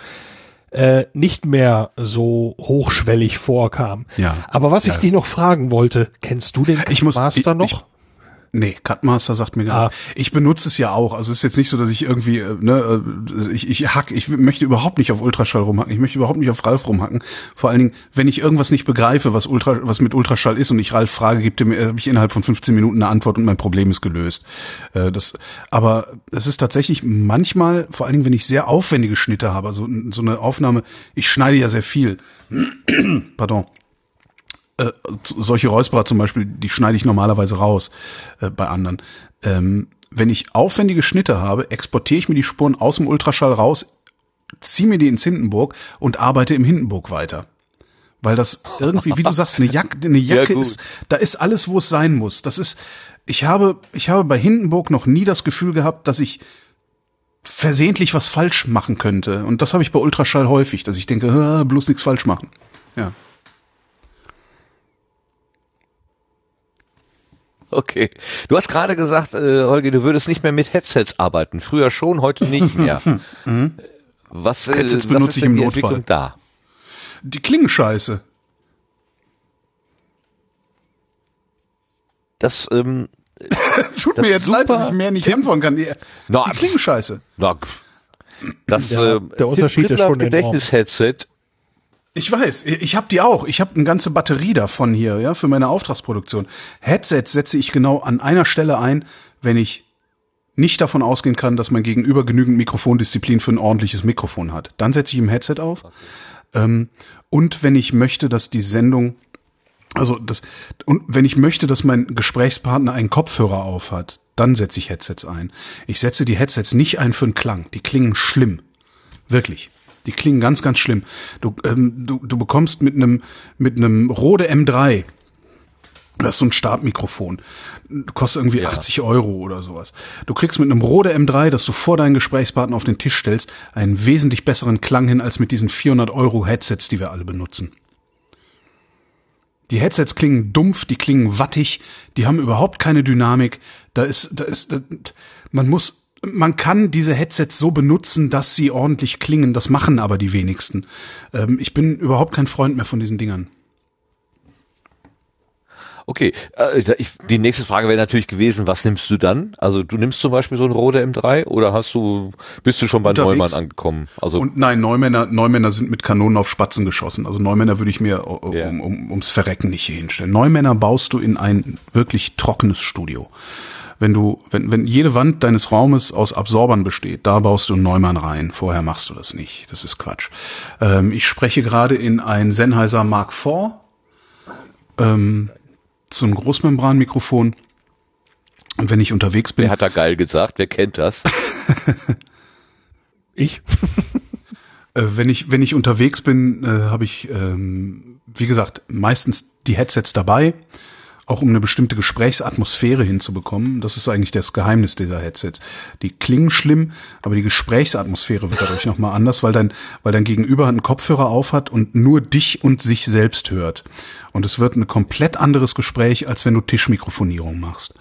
äh, nicht mehr so hochschwellig vorkam. Ja. Aber was ich Ja. dich noch fragen wollte, kennst du den Ich muss- Master ich- noch? ich- Nee, Cutmaster sagt mir gar Ah. nichts. Ich benutze es ja auch. Also es ist jetzt nicht so, dass ich irgendwie, äh, ne, äh, ich, ich hack, ich möchte überhaupt nicht auf Ultraschall rumhacken. Ich möchte überhaupt nicht auf Ralf rumhacken. Vor allen Dingen, wenn ich irgendwas nicht begreife, was Ultra, was mit Ultraschall ist und ich Ralf frage, gibt er mir, habe ich innerhalb von 15 Minuten eine Antwort und mein Problem ist gelöst. Äh, das, aber es ist tatsächlich manchmal, vor allen Dingen, wenn ich sehr aufwendige Schnitte habe, also so eine Aufnahme, ich schneide ja sehr viel. Pardon äh, solche Räusperer zum Beispiel, die schneide ich normalerweise raus äh, bei anderen. Ähm, wenn ich aufwendige Schnitte habe, exportiere ich mir die Spuren aus dem Ultraschall raus, ziehe mir die ins Hindenburg und arbeite im Hindenburg weiter. Weil das irgendwie, wie du sagst, eine Jacke, eine Jacke gut. ist, da ist alles, wo es sein muss. Das ist, ich habe, ich habe bei Hindenburg noch nie das Gefühl gehabt, dass ich versehentlich was falsch machen könnte. Und das habe ich bei Ultraschall häufig, dass ich denke, "Ah, bloß nichts falsch machen. Ja. Okay. Du hast gerade gesagt, äh, Holger, du würdest nicht mehr mit Headsets arbeiten. Früher schon, heute nicht mehr. was, äh, Headsets was benutze ist ich im die Notfall. Entwicklung da? Die klingen scheiße. Das, ähm, Tut Das mir ist jetzt leid, dass ich mehr nicht Tim- antworten kann. Die, Na, die klingen scheiße. na, das äh, der Unterschied ist Prittler schon enorm. Gedächtnis-Headset Ich weiß, ich habe die auch. Ich habe eine ganze Batterie davon hier, ja, für meine Auftragsproduktion. Headsets setze ich genau an einer Stelle ein, wenn ich nicht davon ausgehen kann, dass mein Gegenüber genügend Mikrofondisziplin für ein ordentliches Mikrofon hat. Dann setze ich ihm Headset auf. Ähm, und wenn ich möchte, dass die Sendung, also das, und wenn ich möchte, dass mein Gesprächspartner einen Kopfhörer auf hat, dann setze ich Headsets ein. Ich setze die Headsets nicht ein für einen Klang. Die klingen schlimm. Wirklich. Die klingen ganz, ganz schlimm. Du, ähm, du, du bekommst mit einem mit einem Rode M3, das ist so ein Stabmikrofon, kostet irgendwie 80 Euro oder sowas. Du kriegst mit einem Rode M3, das du vor deinen Gesprächspartner auf den Tisch stellst, einen wesentlich besseren Klang hin als mit diesen 400 Euro Headsets, die wir alle benutzen. Die Headsets klingen dumpf, die klingen wattig, die haben überhaupt keine Dynamik. Da ist, da ist, da, man muss, man kann diese Headsets so benutzen, dass sie ordentlich klingen. Das machen aber die wenigsten. Ähm, ich bin überhaupt kein Freund mehr von diesen Dingern. Okay, äh, die nächste Frage wäre natürlich gewesen, was nimmst du dann? Also du nimmst zum Beispiel so ein Rode M3 oder hast du, bist du schon bei Unterwegs. Neumann angekommen? Also Und nein, Neumänner, Neumänner sind mit Kanonen auf Spatzen geschossen. Also Neumänner würde ich mir um, Ja. um, ums Verrecken nicht hier hinstellen. Neumänner baust du in ein wirklich trockenes Studio. Wenn du, wenn, wenn jede Wand deines Raumes aus Absorbern besteht, da baust du einen Neumann rein. Vorher machst du das nicht. Das ist Quatsch. Ähm, ich spreche gerade in ein Sennheiser Mark IV, ähm, so ein Großmembranmikrofon. Und wenn ich unterwegs bin, wer hat da geil gesagt? Wer kennt das? Ich? Äh, wenn ich wenn ich unterwegs bin, äh, habe ich ähm, wie gesagt meistens die Headsets dabei, auch um eine bestimmte Gesprächsatmosphäre hinzubekommen. Das ist eigentlich das Geheimnis dieser Headsets. Die klingen schlimm, aber die Gesprächsatmosphäre wird dadurch noch mal anders, weil dein weil dein Gegenüber einen Kopfhörer aufhat und nur dich und sich selbst hört. Und es wird ein komplett anderes Gespräch, als wenn du Tischmikrofonierung machst.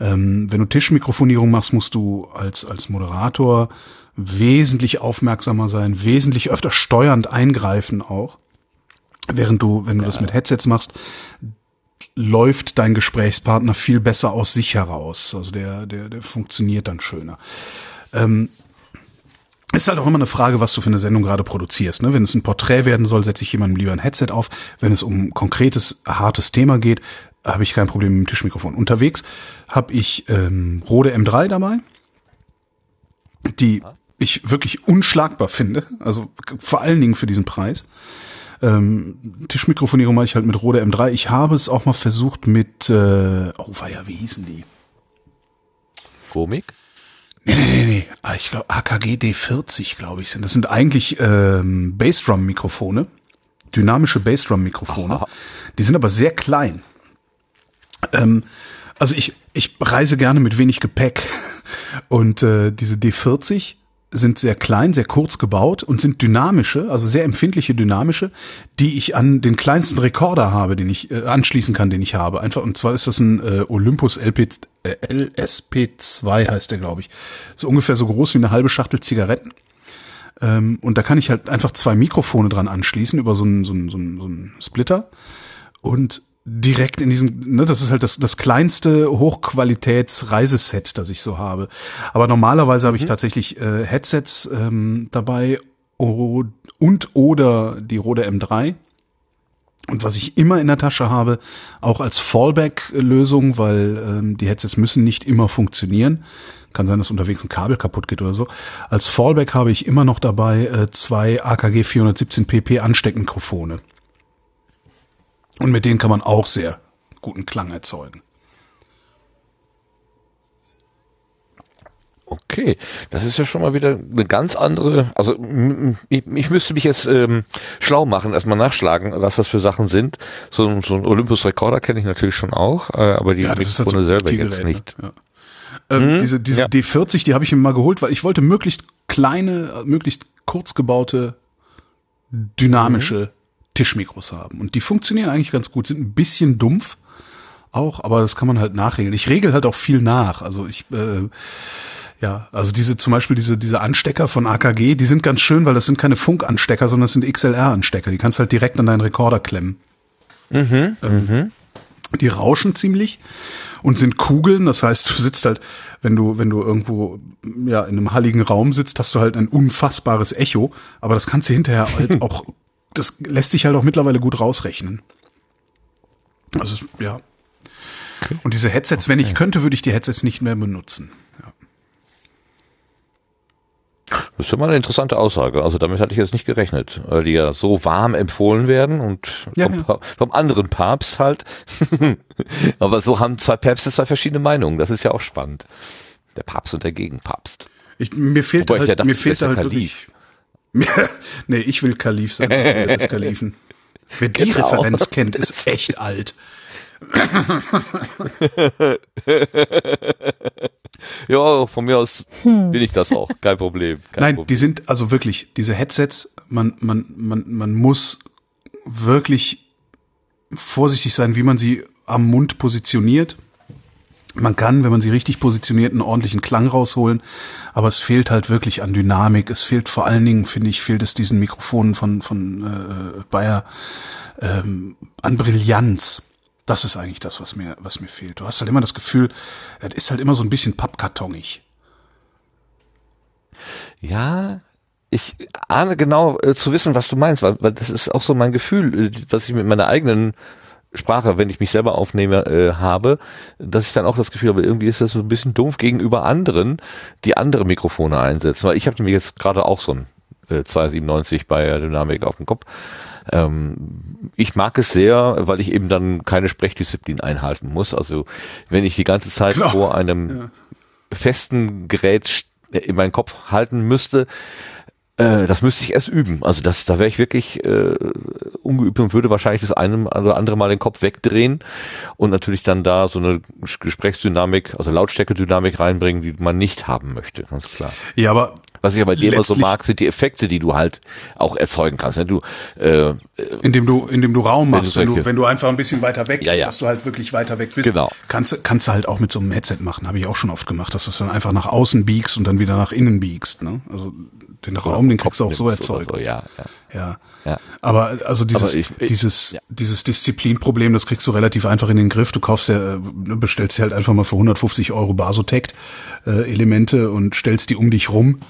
Ähm, wenn du Tischmikrofonierung machst, musst du als, als Moderator wesentlich aufmerksamer sein, wesentlich öfter steuernd eingreifen auch. Während du, wenn du ja. das mit Headsets machst, läuft dein Gesprächspartner viel besser aus sich heraus. Also der, der, der funktioniert dann schöner. Ähm, ist halt auch immer eine Frage, was du für eine Sendung gerade produzierst. Ne? Wenn es ein Porträt werden soll, setze ich jemandem lieber ein Headset auf. Wenn es um ein konkretes, hartes Thema geht, habe ich kein Problem mit dem Tischmikrofon. Unterwegs habe ich ähm, Rode M3 dabei, die ich wirklich unschlagbar finde. Also vor allen Dingen für diesen Preis. Ähm, Tischmikrofonierung mache ich halt mit Rode M3. Ich habe es auch mal versucht mit, äh, oh ja, wie hießen die? Komik? Nee, nee, nee, nee. Ah, ich glaube, AKG D40, glaube ich, sind. Das sind eigentlich ähm, Bassdrum-Mikrofone. Dynamische Bassdrum-Mikrofone. Die sind aber sehr klein. Ähm, also ich, ich reise gerne mit wenig Gepäck. Und äh, diese D40 sind sehr klein, sehr kurz gebaut und sind dynamische, also sehr empfindliche dynamische, die ich an den kleinsten Rekorder habe, den ich äh, anschließen kann, den ich habe. Einfach und zwar ist das ein äh, Olympus LP, äh, LSP2 heißt der, glaube ich. So ungefähr so groß wie eine halbe Schachtel Zigaretten. Ähm, und da kann ich halt einfach zwei Mikrofone dran anschließen über so einen so so einen Splitter und direkt in diesen, ne, das ist halt das, das kleinste Hochqualitäts-Reiseset, das ich so habe. Aber normalerweise habe ich mhm. tatsächlich äh, Headsets ähm, dabei und oder die Rode M3. Und was ich immer in der Tasche habe, auch als Fallback-Lösung, weil ähm, die Headsets müssen nicht immer funktionieren. Kann sein, dass unterwegs ein Kabel kaputt geht oder so. Als Fallback habe ich immer noch dabei äh, zwei AKG 417 pp Ansteckmikrofone. Und mit denen kann man auch sehr guten Klang erzeugen. Okay, das ist ja schon mal wieder eine ganz andere, also ich, ich müsste mich jetzt ähm, schlau machen, erstmal nachschlagen, was das für Sachen sind. So, so ein Olympus-Rekorder kenne ich natürlich schon auch, äh, aber die ja, Mikrofone halt so selber jetzt nicht. Ja. Ähm, hm? Diese, diese ja. D40, die habe ich mir mal geholt, weil ich wollte möglichst kleine, möglichst kurz gebaute, dynamische Tischmikros haben. Und die funktionieren eigentlich ganz gut, sind ein bisschen dumpf auch, aber das kann man halt nachregeln. Ich regel halt auch viel nach. Also ich, äh, ja, also diese zum Beispiel diese diese Anstecker von AKG, die sind ganz schön, weil das sind keine Funkanstecker, sondern das sind XLR-Anstecker. Die kannst halt direkt an deinen Rekorder klemmen. Mhm, ähm, mhm. Die rauschen ziemlich und sind Kugeln. Das heißt, du sitzt halt, wenn du wenn du irgendwo ja in einem halligen Raum sitzt, hast du halt ein unfassbares Echo. Aber das kannst du hinterher halt auch das lässt sich halt auch mittlerweile gut rausrechnen. Also, ja. Okay. Und diese Headsets, okay. wenn ich könnte, würde ich die Headsets nicht mehr benutzen. Ja. Das ist ja mal eine interessante Aussage. Also damit hatte ich jetzt nicht gerechnet, weil die ja so warm empfohlen werden und ja, vom, ja. vom, anderen Papst halt. Aber so haben zwei Päpste zwei verschiedene Meinungen. Das ist ja auch spannend. Der Papst und der Gegenpapst. Ich, mir fehlt Wobei halt, dachte, mir fehlt halt wirklich, nee, ich will Kalif sein, des Kalifen. Wer die genau. Referenz kennt, ist echt alt. ja, von mir aus bin ich das auch, kein Problem. Kein Nein, Problem. die sind also wirklich, diese Headsets, man, man, man, man muss wirklich vorsichtig sein, wie man sie am Mund positioniert. Man kann, wenn man sie richtig positioniert, einen ordentlichen Klang rausholen, aber es fehlt halt wirklich an Dynamik. Es fehlt vor allen Dingen, finde ich, fehlt es diesen Mikrofonen von, von äh, Bayer ähm, an Brillanz. Das ist eigentlich das, was mir, was mir fehlt. Du hast halt immer das Gefühl, das ist halt immer so ein bisschen pappkartonig. Ja, ich ahne genau äh, zu wissen, was du meinst, weil, weil das ist auch so mein Gefühl, äh, was ich mit meiner eigenen Sprache, wenn ich mich selber aufnehme, äh, habe, dass ich dann auch das Gefühl habe, irgendwie ist das so ein bisschen dumpf gegenüber anderen, die andere Mikrofone einsetzen. Weil ich habe nämlich jetzt gerade auch so ein äh, 297 bei Dynamik auf dem Kopf. Ähm, ich mag es sehr, weil ich eben dann keine Sprechdisziplin einhalten muss. Also wenn ich die ganze Zeit Klar. vor einem ja. festen Gerät in meinen Kopf halten müsste, Äh, das müsste ich erst üben. Also das, da wäre ich wirklich äh, ungeübt und würde wahrscheinlich das eine oder andere Mal den Kopf wegdrehen und natürlich dann da so eine Gesprächsdynamik, also Lautstärke-Dynamik reinbringen, die man nicht haben möchte, ganz klar. Ja, aber Was ich aber dir immer so mag, sind die Effekte, die du halt auch erzeugen kannst. ne? Du, äh, indem du, indem du Raum machst, wenn du, wenn du einfach ein bisschen weiter weg Ja, bist, ja. dass du halt wirklich weiter weg bist, Genau. kannst, du- kannst du halt auch mit so einem Headset machen, habe ich auch schon oft gemacht, dass du es dann einfach nach außen biegst und dann wieder nach innen biegst. Ne? Also den Raum, den kriegst du auch so erzeugt. So, ja, ja. Ja. Aber also dieses, Aber ich- ich- dieses, ja. dieses Disziplinproblem, das kriegst du relativ einfach in den Griff. Du kaufst ja, äh, bestellst dir halt einfach mal für 150 Euro Basotect äh, und stellst die um dich rum.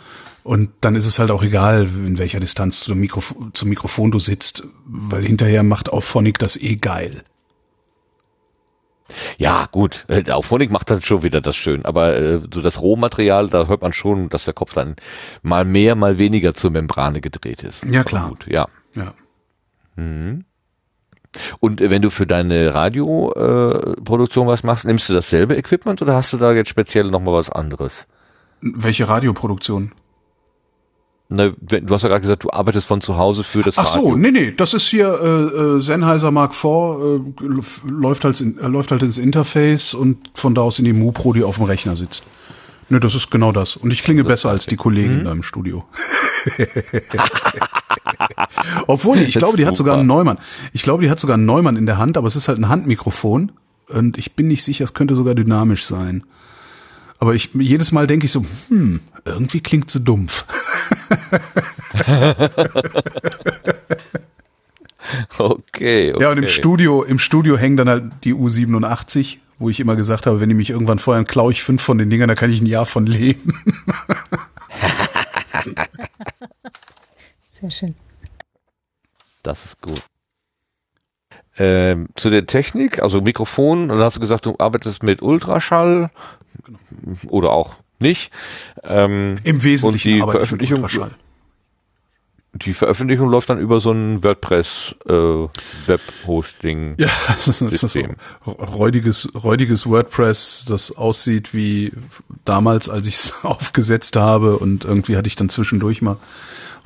Und dann ist es halt auch egal, in welcher Distanz zum, Mikrof zum Mikrofon du sitzt, weil hinterher macht auch Phonic das eh geil. Ja, gut. Äh, Der Auphonic macht dann schon wieder das schön. Aber äh, so das Rohmaterial, da hört man schon, dass der Kopf dann mal mehr, mal weniger zur Membrane gedreht ist. Ja, klar. Gut, ja. Ja. Und äh, wenn du für deine Radioproduktion äh, was machst, nimmst du dasselbe Equipment oder hast du da jetzt speziell nochmal was anderes? Welche Radioproduktion? Ne, du hast ja gerade gesagt, du arbeitest von zu Hause für das Ach so, Radio. nee, nee, das ist hier äh, äh, Sennheiser Mark IV, äh, läuft, halt in, äh, läuft halt ins Interface und von da aus in die Mu Pro, die auf dem Rechner sitzt. Nee, das ist genau das. Und ich klinge besser als die Kollegin da im Studio. Obwohl, ich glaube, die hat sogar einen Neumann. Ich glaube, die hat sogar einen Neumann in der Hand, aber es ist halt ein Handmikrofon. Und ich bin nicht sicher, es könnte sogar dynamisch sein. Aber ich, jedes Mal denke ich so, hm, irgendwie klingt sie dumpf. Okay, okay. Ja, und im Studio, im Studio hängen dann halt die U87, wo ich immer gesagt habe, wenn die mich irgendwann feuern, klaue ich fünf von den Dingern, da kann ich ein Jahr von leben. Sehr schön. Das ist gut. Ähm, zu der Technik, also Mikrofon, dann hast du gesagt, du arbeitest mit Ultraschall oder auch nicht. Ähm, Im Wesentlichen und die mit Veröffentlichung, Ultraschall. die Veröffentlichung läuft dann über so ein WordPress äh, Web-Hosting. Ja, das ist, das ist so räudiges, räudiges WordPress, das aussieht wie damals, als ich es aufgesetzt habe und irgendwie hatte ich dann zwischendurch mal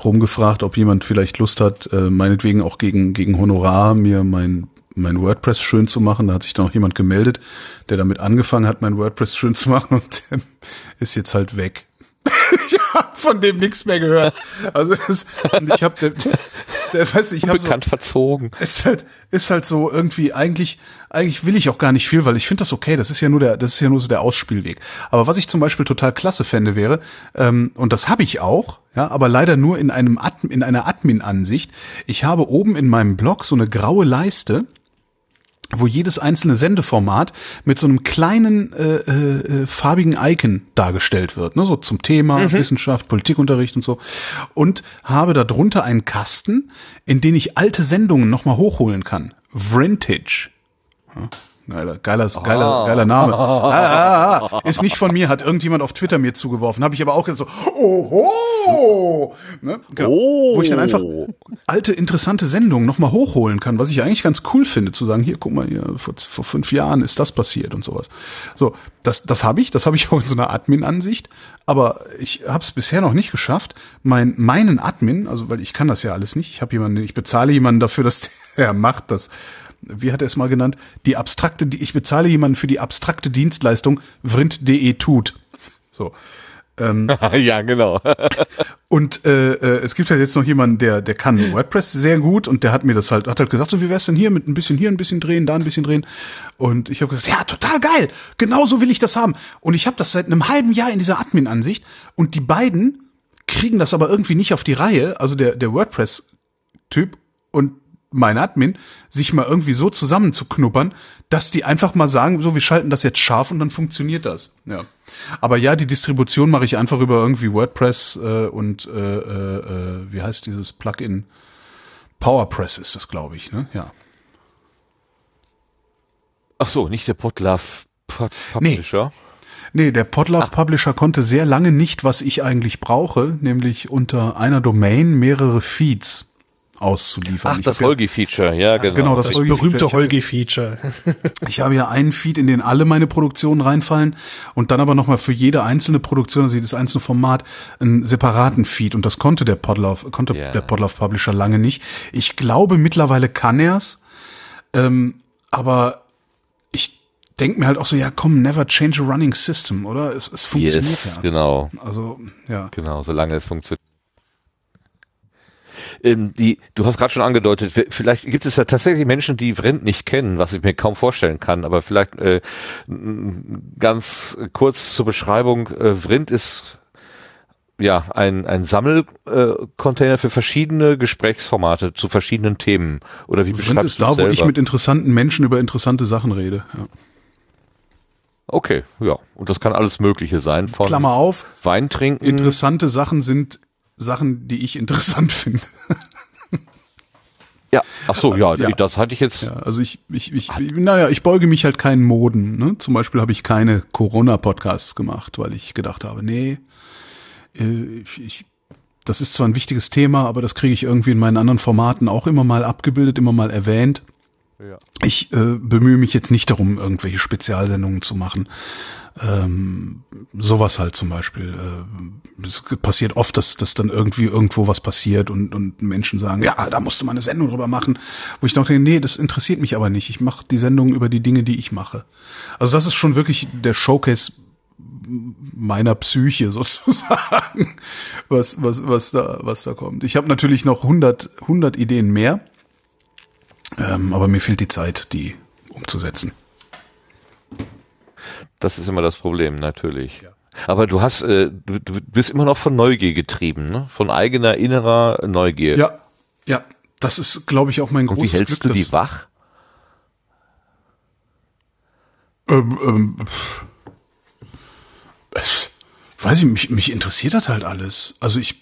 rumgefragt, ob jemand vielleicht Lust hat, äh, meinetwegen auch gegen, gegen Honorar mir mein, mein WordPress schön zu machen. Da hat sich dann auch jemand gemeldet, der damit angefangen hat, mein WordPress schön zu machen und der ist jetzt halt weg. ich habe von dem nichts mehr gehört. Also das, und ich habe, der, der, weiß ich, habe so, Bekannt verzogen. ist halt ist halt so irgendwie eigentlich eigentlich will ich auch gar nicht viel, weil ich finde das okay. Das ist ja nur der das ist ja nur so der Ausspielweg. Aber was ich zum Beispiel total klasse fände wäre ähm, und das habe ich auch, ja, aber leider nur in einem Admin, in einer Admin-Ansicht. Ich habe oben in meinem Blog so eine graue Leiste wo jedes einzelne Sendeformat mit so einem kleinen äh, äh, farbigen Icon dargestellt wird, ne, so zum Thema Wissenschaft, Politikunterricht und so, und habe darunter einen Kasten, in den ich alte Sendungen nochmal hochholen kann. Vintage. Ja, Geiler, geiler, geiler, geiler Name. Ah, ah, ah, ist nicht von mir, hat irgendjemand auf Twitter mir zugeworfen. Habe ich aber auch gesagt so, oho! Ne? Genau. Wo ich dann einfach alte, interessante Sendungen nochmal hochholen kann, was ich eigentlich ganz cool finde, zu sagen, hier, guck mal, hier, vor, vor fünf Jahren ist das passiert und sowas. So, das, das habe ich, das habe ich auch in so einer Admin-Ansicht, aber ich habe es bisher noch nicht geschafft, mein, meinen Admin, also weil ich kann das ja alles nicht, ich habe jemanden, ich bezahle jemanden dafür, dass der macht das. Wie hat er es mal genannt? Die abstrakte, die, ich bezahle jemanden für die abstrakte Dienstleistung vrind.de tut. So. ja, genau. Und äh, äh, es gibt halt jetzt noch jemanden, der der kann WordPress sehr gut und der hat mir das halt hat halt gesagt, so wie wär's denn hier mit ein bisschen hier ein bisschen drehen, da ein bisschen drehen und ich habe gesagt, ja, total geil. Genauso will ich das haben. Und ich habe das seit einem halben Jahr in dieser Admin Ansicht und die beiden kriegen das aber irgendwie nicht auf die Reihe, also der der WordPress Typ und mein Admin, sich mal irgendwie so zusammenzuknuppern, dass die einfach mal sagen, so, wir schalten das jetzt scharf und dann funktioniert das. Ja. Aber ja, die Distribution mache ich einfach über irgendwie WordPress äh, und äh, äh, äh, wie heißt dieses Plugin? PowerPress ist das, glaube ich, ne? Ja. Ach so, nicht der Potlove Pod Publisher. Nee, der Podlove Publisher konnte sehr lange nicht, was ich eigentlich brauche, nämlich unter einer Domain mehrere Feeds auszuliefern. Ach, das Holgi-Feature, ja, genau. genau, das Das Holgi- berühmte Holgi-Feature. Ich habe ja einen Feed, in den alle meine Produktionen reinfallen und dann aber nochmal für jede einzelne Produktion, also jedes einzelne Format, einen separaten Feed und das konnte der Podlove, konnte Ja. der Podlove Publisher lange nicht. Ich glaube, mittlerweile kann er's, ähm, aber ich denke mir halt auch so, ja komm, never change a running system, oder? Es, es funktioniert Yes, ja. genau. Also, ja. Genau, solange es funktioniert. Ähm, die, du hast gerade schon angedeutet, vielleicht gibt es ja tatsächlich Menschen, die Vrind nicht kennen, was ich mir kaum vorstellen kann, aber vielleicht äh, ganz kurz zur Beschreibung. Äh, Vrind ist ja ein, ein Sammelcontainer Container für verschiedene Gesprächsformate zu verschiedenen Themen. Oder wie Vrind beschreibst ist du da, wo ich mit interessanten Menschen über interessante Sachen rede. Ja. Okay, ja. Und das kann alles Mögliche sein. Von Klammer auf, Wein trinken. interessante Sachen sind Sachen, die ich interessant finde. ja, ach so, ja, Ja. das hatte ich jetzt Ja, also ich, ich, ich, naja, ich beuge mich halt keinen Moden. Ne? Zum Beispiel habe ich keine Corona-Podcasts gemacht, weil ich gedacht habe, nee, äh, ich, ich, das ist zwar ein wichtiges Thema, aber das kriege ich irgendwie in meinen anderen Formaten auch immer mal abgebildet, immer mal erwähnt. Ja. Ich äh, bemühe mich jetzt nicht darum, irgendwelche Spezialsendungen zu machen. Ähm, sowas halt zum Beispiel. Äh, es passiert oft, dass, dass dann irgendwie irgendwo was passiert und, und Menschen sagen, ja, da musst du mal eine Sendung drüber machen. Wo ich denke, nee, das interessiert mich aber nicht. Ich mache die Sendung über die Dinge, die ich mache. Also das ist schon wirklich der Showcase meiner Psyche sozusagen, was, was, was da, was da kommt. Ich habe natürlich noch 100, 100 Ideen mehr, ähm, aber mir fehlt die Zeit, die umzusetzen. Das ist immer das Problem, natürlich. Aber du hast, äh, du, du bist immer noch von Neugier getrieben, ne? Von eigener innerer Neugier. Ja, ja, das ist, glaube ich, auch mein Und wie großes hältst Glück. du die wach? Ähm, ähm, es, weiß ich, mich, mich interessiert das halt alles. Also ich,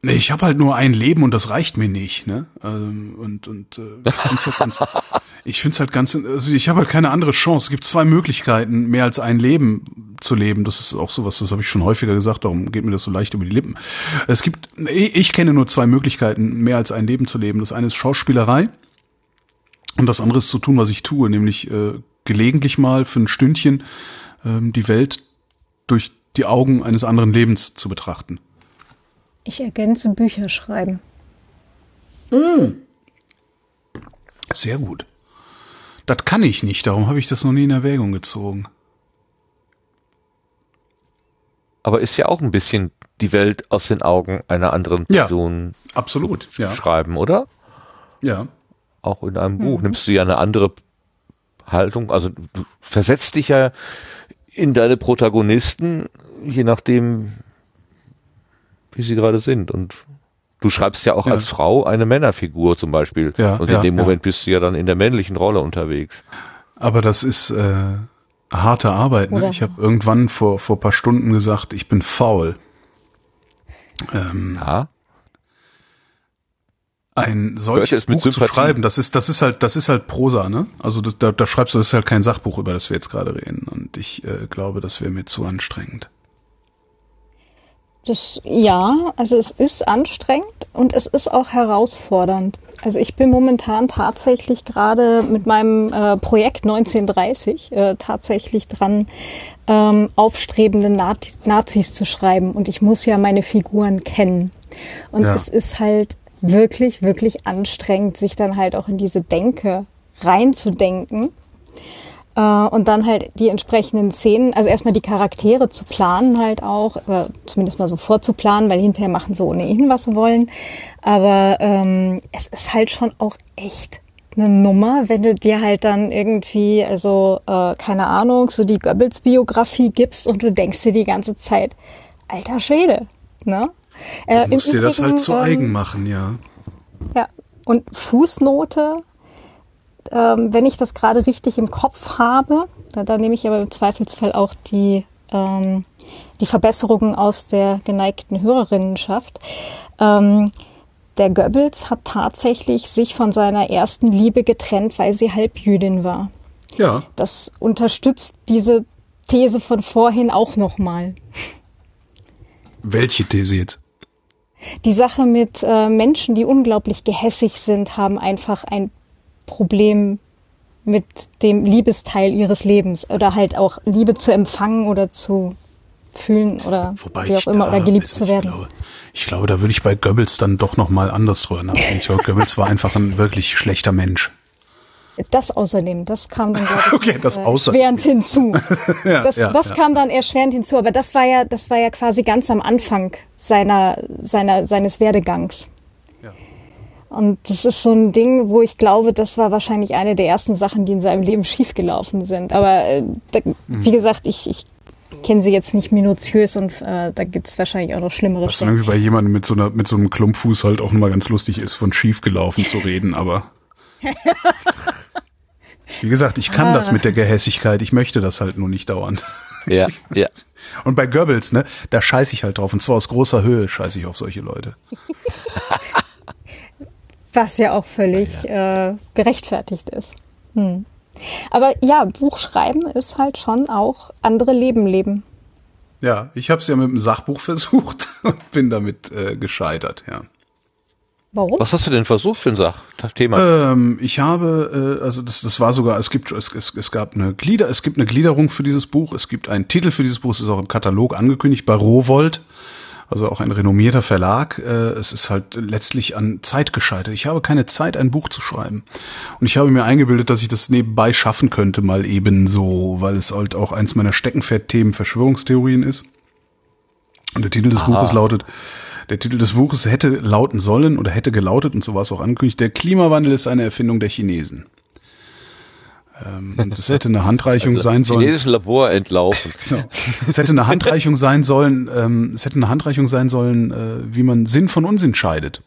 nee, ich habe halt nur ein Leben und das reicht mir nicht, ne? Ähm, und und äh, ich ich find's halt ganz, also ich habe halt keine andere Chance. Es gibt zwei Möglichkeiten, mehr als ein Leben zu leben. Das ist auch sowas, das habe ich schon häufiger gesagt. Darum geht mir das so leicht über die Lippen. Es gibt, ich, kenne nur zwei Möglichkeiten, mehr als ein Leben zu leben. Das eine ist Schauspielerei. Und das andere ist zu tun, was ich tue, nämlich äh, gelegentlich mal für ein Stündchen ähm, die Welt durch die Augen eines anderen Lebens zu betrachten. Ich ergänze Bücher schreiben. Sehr gut. Das kann ich nicht, darum habe ich das noch nie in Erwägung gezogen. Aber ist ja auch ein bisschen die Welt aus den Augen einer anderen Ja. Person Absolut, ja. schreiben, oder? Ja. Auch in einem Buch nimmst du ja eine andere Haltung. Also du versetzt dich ja in deine Protagonisten, je nachdem, wie sie gerade sind. Und du schreibst ja auch Ja. als Frau eine Männerfigur zum Beispiel. Ja, Und in ja, dem ja. Moment bist du ja dann in der männlichen Rolle unterwegs. Aber das ist äh, harte Arbeit. Ne? Ich habe irgendwann vor vor paar Stunden gesagt, ich bin faul. Ähm, Ja. ein solches Buch zu schreiben, das ist, das ist halt, das ist halt Prosa, ne? Also das, da, da schreibst du, das ist halt kein Sachbuch, über das wir jetzt gerade reden. Und ich äh, glaube, das wäre mir zu anstrengend. Das, ja, also es ist anstrengend und es ist auch herausfordernd. Also ich bin momentan tatsächlich gerade mit meinem äh, Projekt 1930 äh, tatsächlich dran, ähm, aufstrebende Nazis, Nazis zu schreiben. Und ich muss ja meine Figuren kennen. Und Ja. es ist halt wirklich, wirklich anstrengend, sich dann halt auch in diese Denke reinzudenken. Äh, und dann halt die entsprechenden Szenen, also erstmal die Charaktere zu planen halt auch, äh, zumindest mal so vorzuplanen, weil hinterher machen sie ohnehin, was sie wollen. Aber ähm, es ist halt schon auch echt eine Nummer, wenn du dir halt dann irgendwie, also äh, keine Ahnung, so die Goebbels-Biografie gibst und du denkst dir die ganze Zeit, alter Schwede, ne? Äh, Du musst dir das halt zu ähm, eigen machen, ja. ja, und Fußnote, ähm, wenn ich das gerade richtig im Kopf habe, da, da nehme ich aber im Zweifelsfall auch die, ähm, die Verbesserungen aus der geneigten Hörerinnenschaft. Ähm, der Goebbels hat tatsächlich sich von seiner ersten Liebe getrennt, weil sie Halbjüdin war. Ja, Das unterstützt diese These von vorhin auch nochmal. welche These jetzt? Die Sache mit äh, Menschen, die unglaublich gehässig sind, haben einfach ein Problem mit dem Liebesteil ihres Lebens oder halt auch Liebe zu empfangen oder zu fühlen oder Wobei wie auch immer da, oder geliebt zu werden. Ich glaube, ich glaube, da würde ich bei Goebbels dann doch noch mal anders drüber nachdenken. Ich glaube, Goebbels war einfach ein wirklich schlechter Mensch. Das außerdem, das kam dann ich Okay, das äh, erschwerend hinzu. Ja, das ja, das ja. kam dann erschwerend hinzu, aber das war ja, das war ja quasi ganz am Anfang seiner, seiner, seines Werdegangs. Und das ist so ein Ding, wo ich glaube, das war wahrscheinlich eine der ersten Sachen, die in seinem Leben schiefgelaufen sind. Aber äh, da, Mhm. wie gesagt, ich, ich kenne sie jetzt nicht minutiös und äh, da gibt es wahrscheinlich auch noch schlimmere Was irgendwie bei jemandem mit so einer mit so einem Klumpfuß halt auch nochmal ganz lustig ist, von schief gelaufen zu reden, aber wie gesagt, ich kann das mit der Gehässigkeit, ich möchte das halt nur nicht dauernd. Ja, ja. Und bei Goebbels, ne, da scheiße ich halt drauf. Und zwar aus großer Höhe scheiße ich auf solche Leute. Was ja auch völlig Äh, gerechtfertigt ist. Hm. Aber ja, Buchschreiben ist halt schon auch andere Leben leben. Ja, ich habe es ja mit einem Sachbuch versucht und bin damit äh, gescheitert, ja. Warum? Was hast du denn versucht für ein Sachthema? Ähm, ich habe, äh, also das, das war sogar, es gibt, es, es, es gab eine Glieder, es gibt eine Gliederung für dieses Buch, es gibt einen Titel für dieses Buch, es ist auch im Katalog angekündigt bei Rowold, also auch ein renommierter Verlag. Äh, es ist halt letztlich an Zeit gescheitert. Ich habe keine Zeit, ein Buch zu schreiben. Und ich habe mir eingebildet, dass ich das nebenbei schaffen könnte, mal eben so, weil es halt auch eins meiner Steckenpferdthemen Verschwörungstheorien ist. Und der Titel des Buches lautet, der Titel des Buches hätte lauten sollen oder hätte gelautet, und so war es auch angekündigt, der Klimawandel ist eine Erfindung der Chinesen. Ähm, und es hätte eine Handreichung sein sollen. Chinesischen Labor entlaufen. Genau. Es hätte eine Handreichung sein sollen, ähm, es hätte eine Handreichung sein sollen, äh, wie man Sinn von Unsinn scheidet.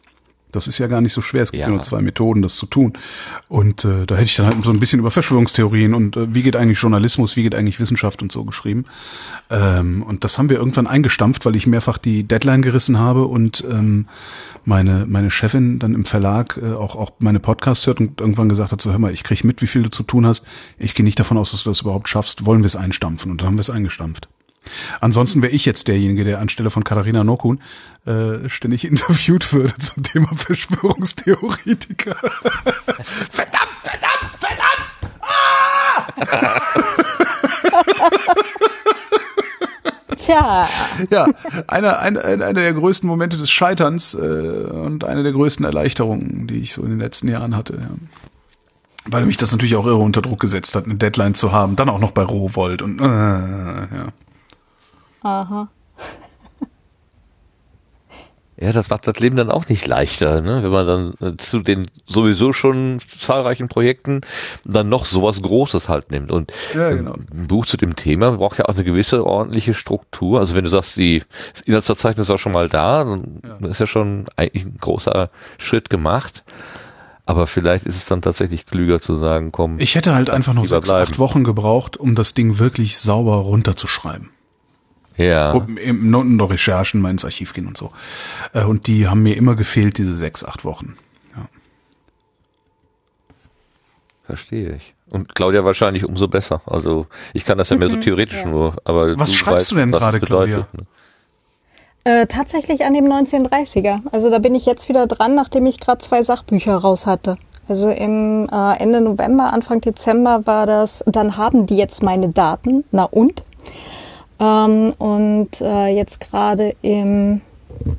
Das ist ja gar nicht so schwer. Es gibt ja, nur zwei Methoden, das zu tun. Und äh, da hätte ich dann halt so ein bisschen über Verschwörungstheorien und äh, wie geht eigentlich Journalismus, wie geht eigentlich Wissenschaft und so geschrieben. Ähm, und das haben wir irgendwann eingestampft, weil ich mehrfach die Deadline gerissen habe und ähm, meine meine Chefin dann im Verlag äh, auch auch meine Podcasts hört und irgendwann gesagt hat, so hör mal, ich krieg mit, wie viel du zu tun hast. Ich gehe nicht davon aus, dass du das überhaupt schaffst. Wollen wir es einstampfen? Und dann haben wir es eingestampft. Ansonsten wäre ich jetzt derjenige, der anstelle von Katharina Nokun äh, ständig interviewt würde zum Thema Verschwörungstheoretiker. verdammt, verdammt, verdammt! Tja, Ja, einer, einer, einer der größten Momente des Scheiterns äh, und eine der größten Erleichterungen, die ich so in den letzten Jahren hatte. Ja. Weil mich das natürlich auch irre unter Druck gesetzt hat, eine Deadline zu haben, dann auch noch bei Rowold und äh, ja. Aha. Ja, das macht das Leben dann auch nicht leichter, ne? wenn man dann äh, zu den sowieso schon zahlreichen Projekten dann noch sowas Großes halt nimmt. Und Ja, genau. ein Buch zu dem Thema braucht ja auch eine gewisse ordentliche Struktur. Also wenn du sagst, die, das Inhaltsverzeichnis war schon mal da, dann ist ja schon eigentlich ein großer Schritt gemacht. Aber vielleicht ist es dann tatsächlich klüger zu sagen, komm. Ich hätte halt einfach noch sechs, bleiben. acht Wochen gebraucht, um das Ding wirklich sauber runterzuschreiben. Ja. Um, Im Noten der Recherchen mal ins Archiv gehen und so. Äh, Und die haben mir immer gefehlt, diese sechs, acht Wochen. Ja. Verstehe ich. Und Claudia wahrscheinlich umso besser. Also ich kann das ja mehr so theoretisch nur, aber Was du schreibst weißt, du denn gerade, Claudia? ne? Äh, tatsächlich an dem 1930er. Also da bin ich jetzt wieder dran, nachdem ich gerade zwei Sachbücher raus hatte. Also im äh, Ende November, Anfang Dezember war das, dann haben die jetzt meine Daten, na und? Ähm, und äh, jetzt gerade im,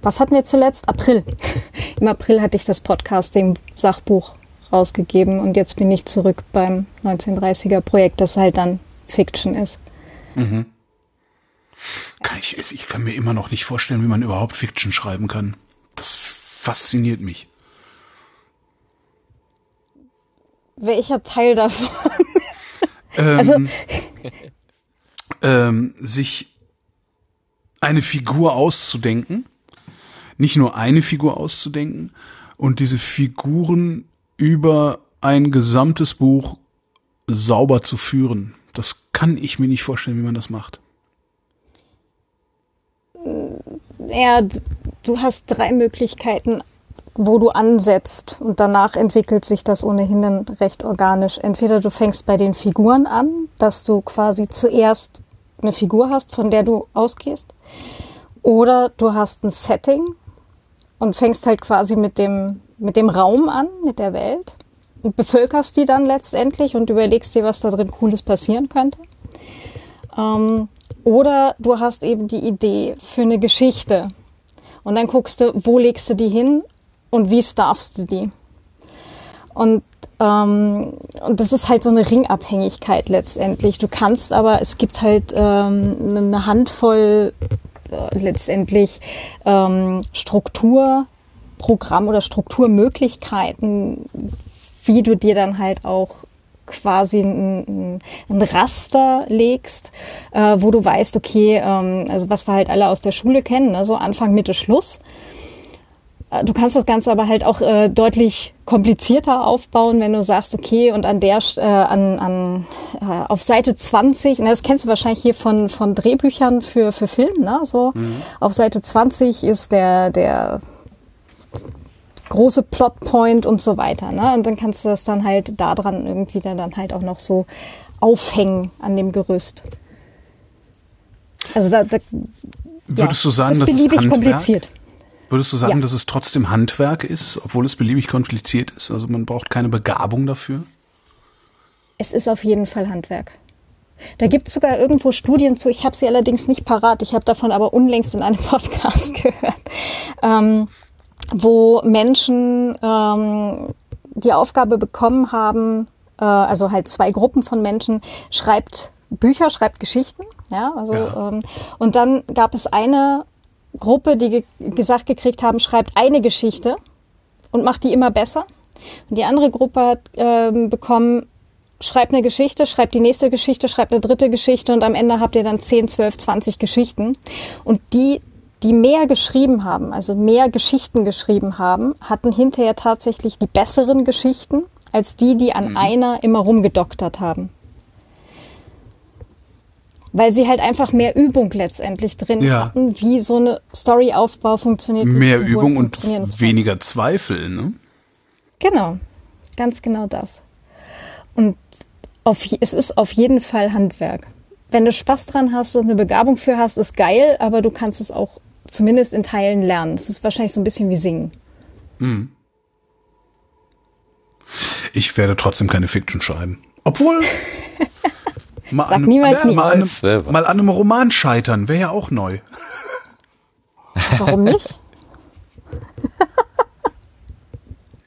was hatten wir zuletzt? April. Im April hatte ich das Podcasting-Sachbuch rausgegeben und jetzt bin ich zurück beim 1930er Projekt, das halt dann Fiction ist. Kann ich, ich kann mir immer noch nicht vorstellen, wie man überhaupt Fiction schreiben kann. Das fasziniert mich. Welcher Teil davon? Ähm, Also- ähm, sich eine Figur auszudenken, nicht nur eine Figur auszudenken und diese Figuren über ein gesamtes Buch sauber zu führen. Das kann ich mir nicht vorstellen, wie man das macht. Ja, du hast drei Möglichkeiten, wo du ansetzt und danach entwickelt sich das ohnehin dann recht organisch. Entweder du fängst bei den Figuren an, dass du quasi zuerst eine Figur hast, von der du ausgehst, oder du hast ein Setting und fängst halt quasi mit dem, mit dem Raum an, mit der Welt und bevölkerst die dann letztendlich und überlegst dir, was da drin Cooles passieren könnte. Ähm, oder du hast eben die Idee für eine Geschichte und dann guckst du, wo legst du die hin und wie staffst du die. Und, ähm, und das ist halt so eine Ringabhängigkeit letztendlich. Du kannst aber, es gibt halt ähm, eine Handvoll äh, letztendlich ähm, Strukturprogramm oder Strukturmöglichkeiten, wie du dir dann halt auch quasi ein, ein Raster legst, äh, wo du weißt, okay, ähm, also was wir halt alle aus der Schule kennen, ne? so Anfang, Mitte, Schluss. Äh, du kannst das Ganze aber halt auch äh, deutlich komplizierter aufbauen, wenn du sagst, okay, und an der, äh, an, an, äh, auf Seite 20, na, das kennst du wahrscheinlich hier von, von Drehbüchern für, für Film, ne? So, mhm. auf Seite 20 ist der, der große Plotpoint und so weiter, ne? Und dann kannst du das dann halt da dran irgendwie dann halt auch noch so aufhängen an dem Gerüst. Also da, da Würdest ja, du sagen, das ist beliebig das ist kompliziert. Würdest du sagen, Ja. dass es trotzdem Handwerk ist, obwohl es beliebig kompliziert ist? Also man braucht keine Begabung dafür? Es ist auf jeden Fall Handwerk. Da gibt es sogar irgendwo Studien zu, ich habe sie allerdings nicht parat, ich habe davon aber unlängst in einem Podcast gehört, ähm, wo Menschen ähm, die Aufgabe bekommen haben, äh, also halt zwei Gruppen von Menschen, schreibt Bücher, schreibt Geschichten, ja, also Ja. Ähm, und dann gab es eine Gruppe, die ge gesagt gekriegt haben, schreibt eine Geschichte und macht die immer besser. Und die andere Gruppe hat ähm, bekommen, schreibt eine Geschichte, schreibt die nächste Geschichte, schreibt eine dritte Geschichte und am Ende habt ihr dann 10, 12, 20 Geschichten. Und die, die mehr geschrieben haben, also mehr Geschichten geschrieben haben, hatten hinterher tatsächlich die besseren Geschichten als die, die an einer immer rumgedoktert haben. Weil sie halt einfach mehr Übung letztendlich drin Ja. hatten, wie so eine Storyaufbau funktioniert. Mehr Übung und weniger Zweifel, ne? Genau, ganz genau das. Und auf, es ist auf jeden Fall Handwerk. Wenn du Spaß dran hast und eine Begabung für hast, ist geil, aber du kannst es auch zumindest in Teilen lernen. Es ist wahrscheinlich so ein bisschen wie Singen. Ich werde trotzdem keine Fiction schreiben. Obwohl. Mal Sag niemals nie. mal, an einem, mal an einem Roman scheitern, wäre ja auch neu. Warum nicht?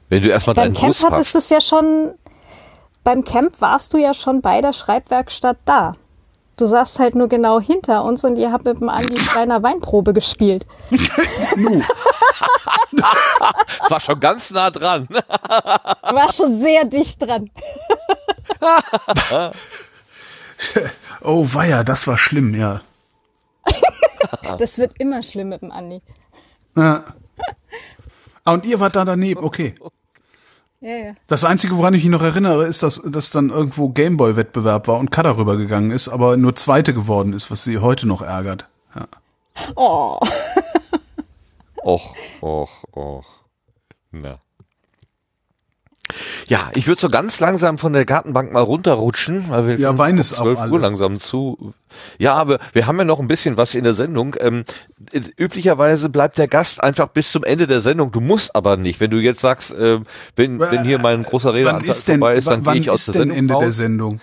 Wenn du erstmal beim deinen Camp Bus hattest hast. es ja schon, beim Camp warst du ja schon bei der Schreibwerkstatt da. Du saßt halt nur genau hinter uns und ihr habt mit dem Andi bei einer Weinprobe gespielt. Das war schon ganz nah dran. War schon sehr dicht dran. Oh, weia, das war schlimm, ja. Das wird immer schlimm mit dem Andi. ja. Ah, und ihr wart da daneben, okay. Ja, ja. Das Einzige, woran ich mich noch erinnere, ist, dass, dass dann irgendwo Gameboy-Wettbewerb war und Kada rübergegangen ist, aber nur Zweite geworden ist, was sie heute noch ärgert. Ja. Oh. Och, och, och. Na. Ja, ich würde so ganz langsam von der Gartenbank mal runterrutschen, weil wir Ja, Wein ist auch 12 alle. Uhr langsam zu. Ja, aber wir haben ja noch ein bisschen was in der Sendung. Ähm, äh, üblicherweise bleibt der Gast einfach bis zum Ende der Sendung. Du musst aber nicht. Wenn du jetzt sagst, ähm, wenn, wenn hier mein großer Wann Redeanteil ist denn, vorbei ist, dann wann gehe ich aus ist der denn Sendung Ende der raus. Sendung?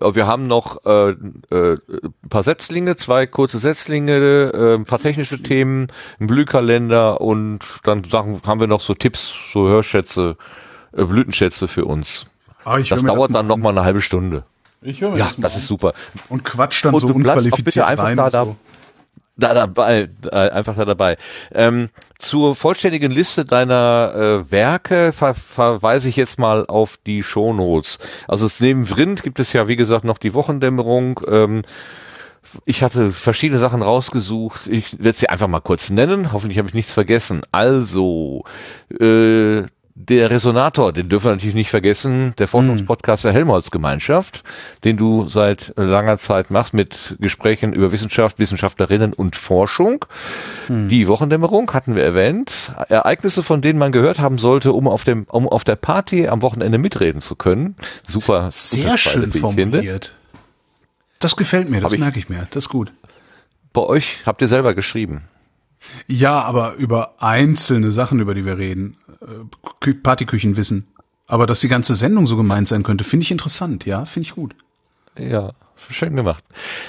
Äh, Wir haben noch äh, äh, ein paar Setzlinge, zwei kurze Setzlinge, äh, ein paar technische Themen, einen Blühkalender und dann Sachen, haben wir noch so Tipps, so Hörschätze, äh, Blütenschätze für uns. Ah, Das dauert mal dann noch an. mal eine halbe Stunde. Ich höre mir Ja, das das ist super. Und quatsch dann Und so unqualifiziert einfach rein da, da, da dabei, äh, einfach da dabei. Ähm, zur vollständigen Liste deiner äh, Werke ver verweise ich jetzt mal auf die Shownotes. Also neben Vrind gibt es ja, wie gesagt, noch die Wochendämmerung. Ähm, ich hatte verschiedene Sachen rausgesucht. Ich werde sie einfach mal kurz nennen. Hoffentlich habe ich nichts vergessen. Also, äh, der Resonator, den dürfen wir natürlich nicht vergessen, der Forschungspodcast der Helmholtz-Gemeinschaft, den du seit langer Zeit machst mit Gesprächen über Wissenschaft, Wissenschaftlerinnen und Forschung. Die Wochendämmerung hatten wir erwähnt. Ereignisse, von denen man gehört haben sollte, um auf dem, um auf der Party am Wochenende mitreden zu können. Super. Sehr schön finde. formuliert. Das gefällt mir, das merke ich mir. Das ist gut. Bei euch habt ihr selber geschrieben. Ja, aber über einzelne Sachen, über die wir reden, äh, Partyküchenwissen. Aber dass die ganze Sendung so gemeint sein könnte, finde ich interessant, ja, finde ich gut. Ja, schön gemacht.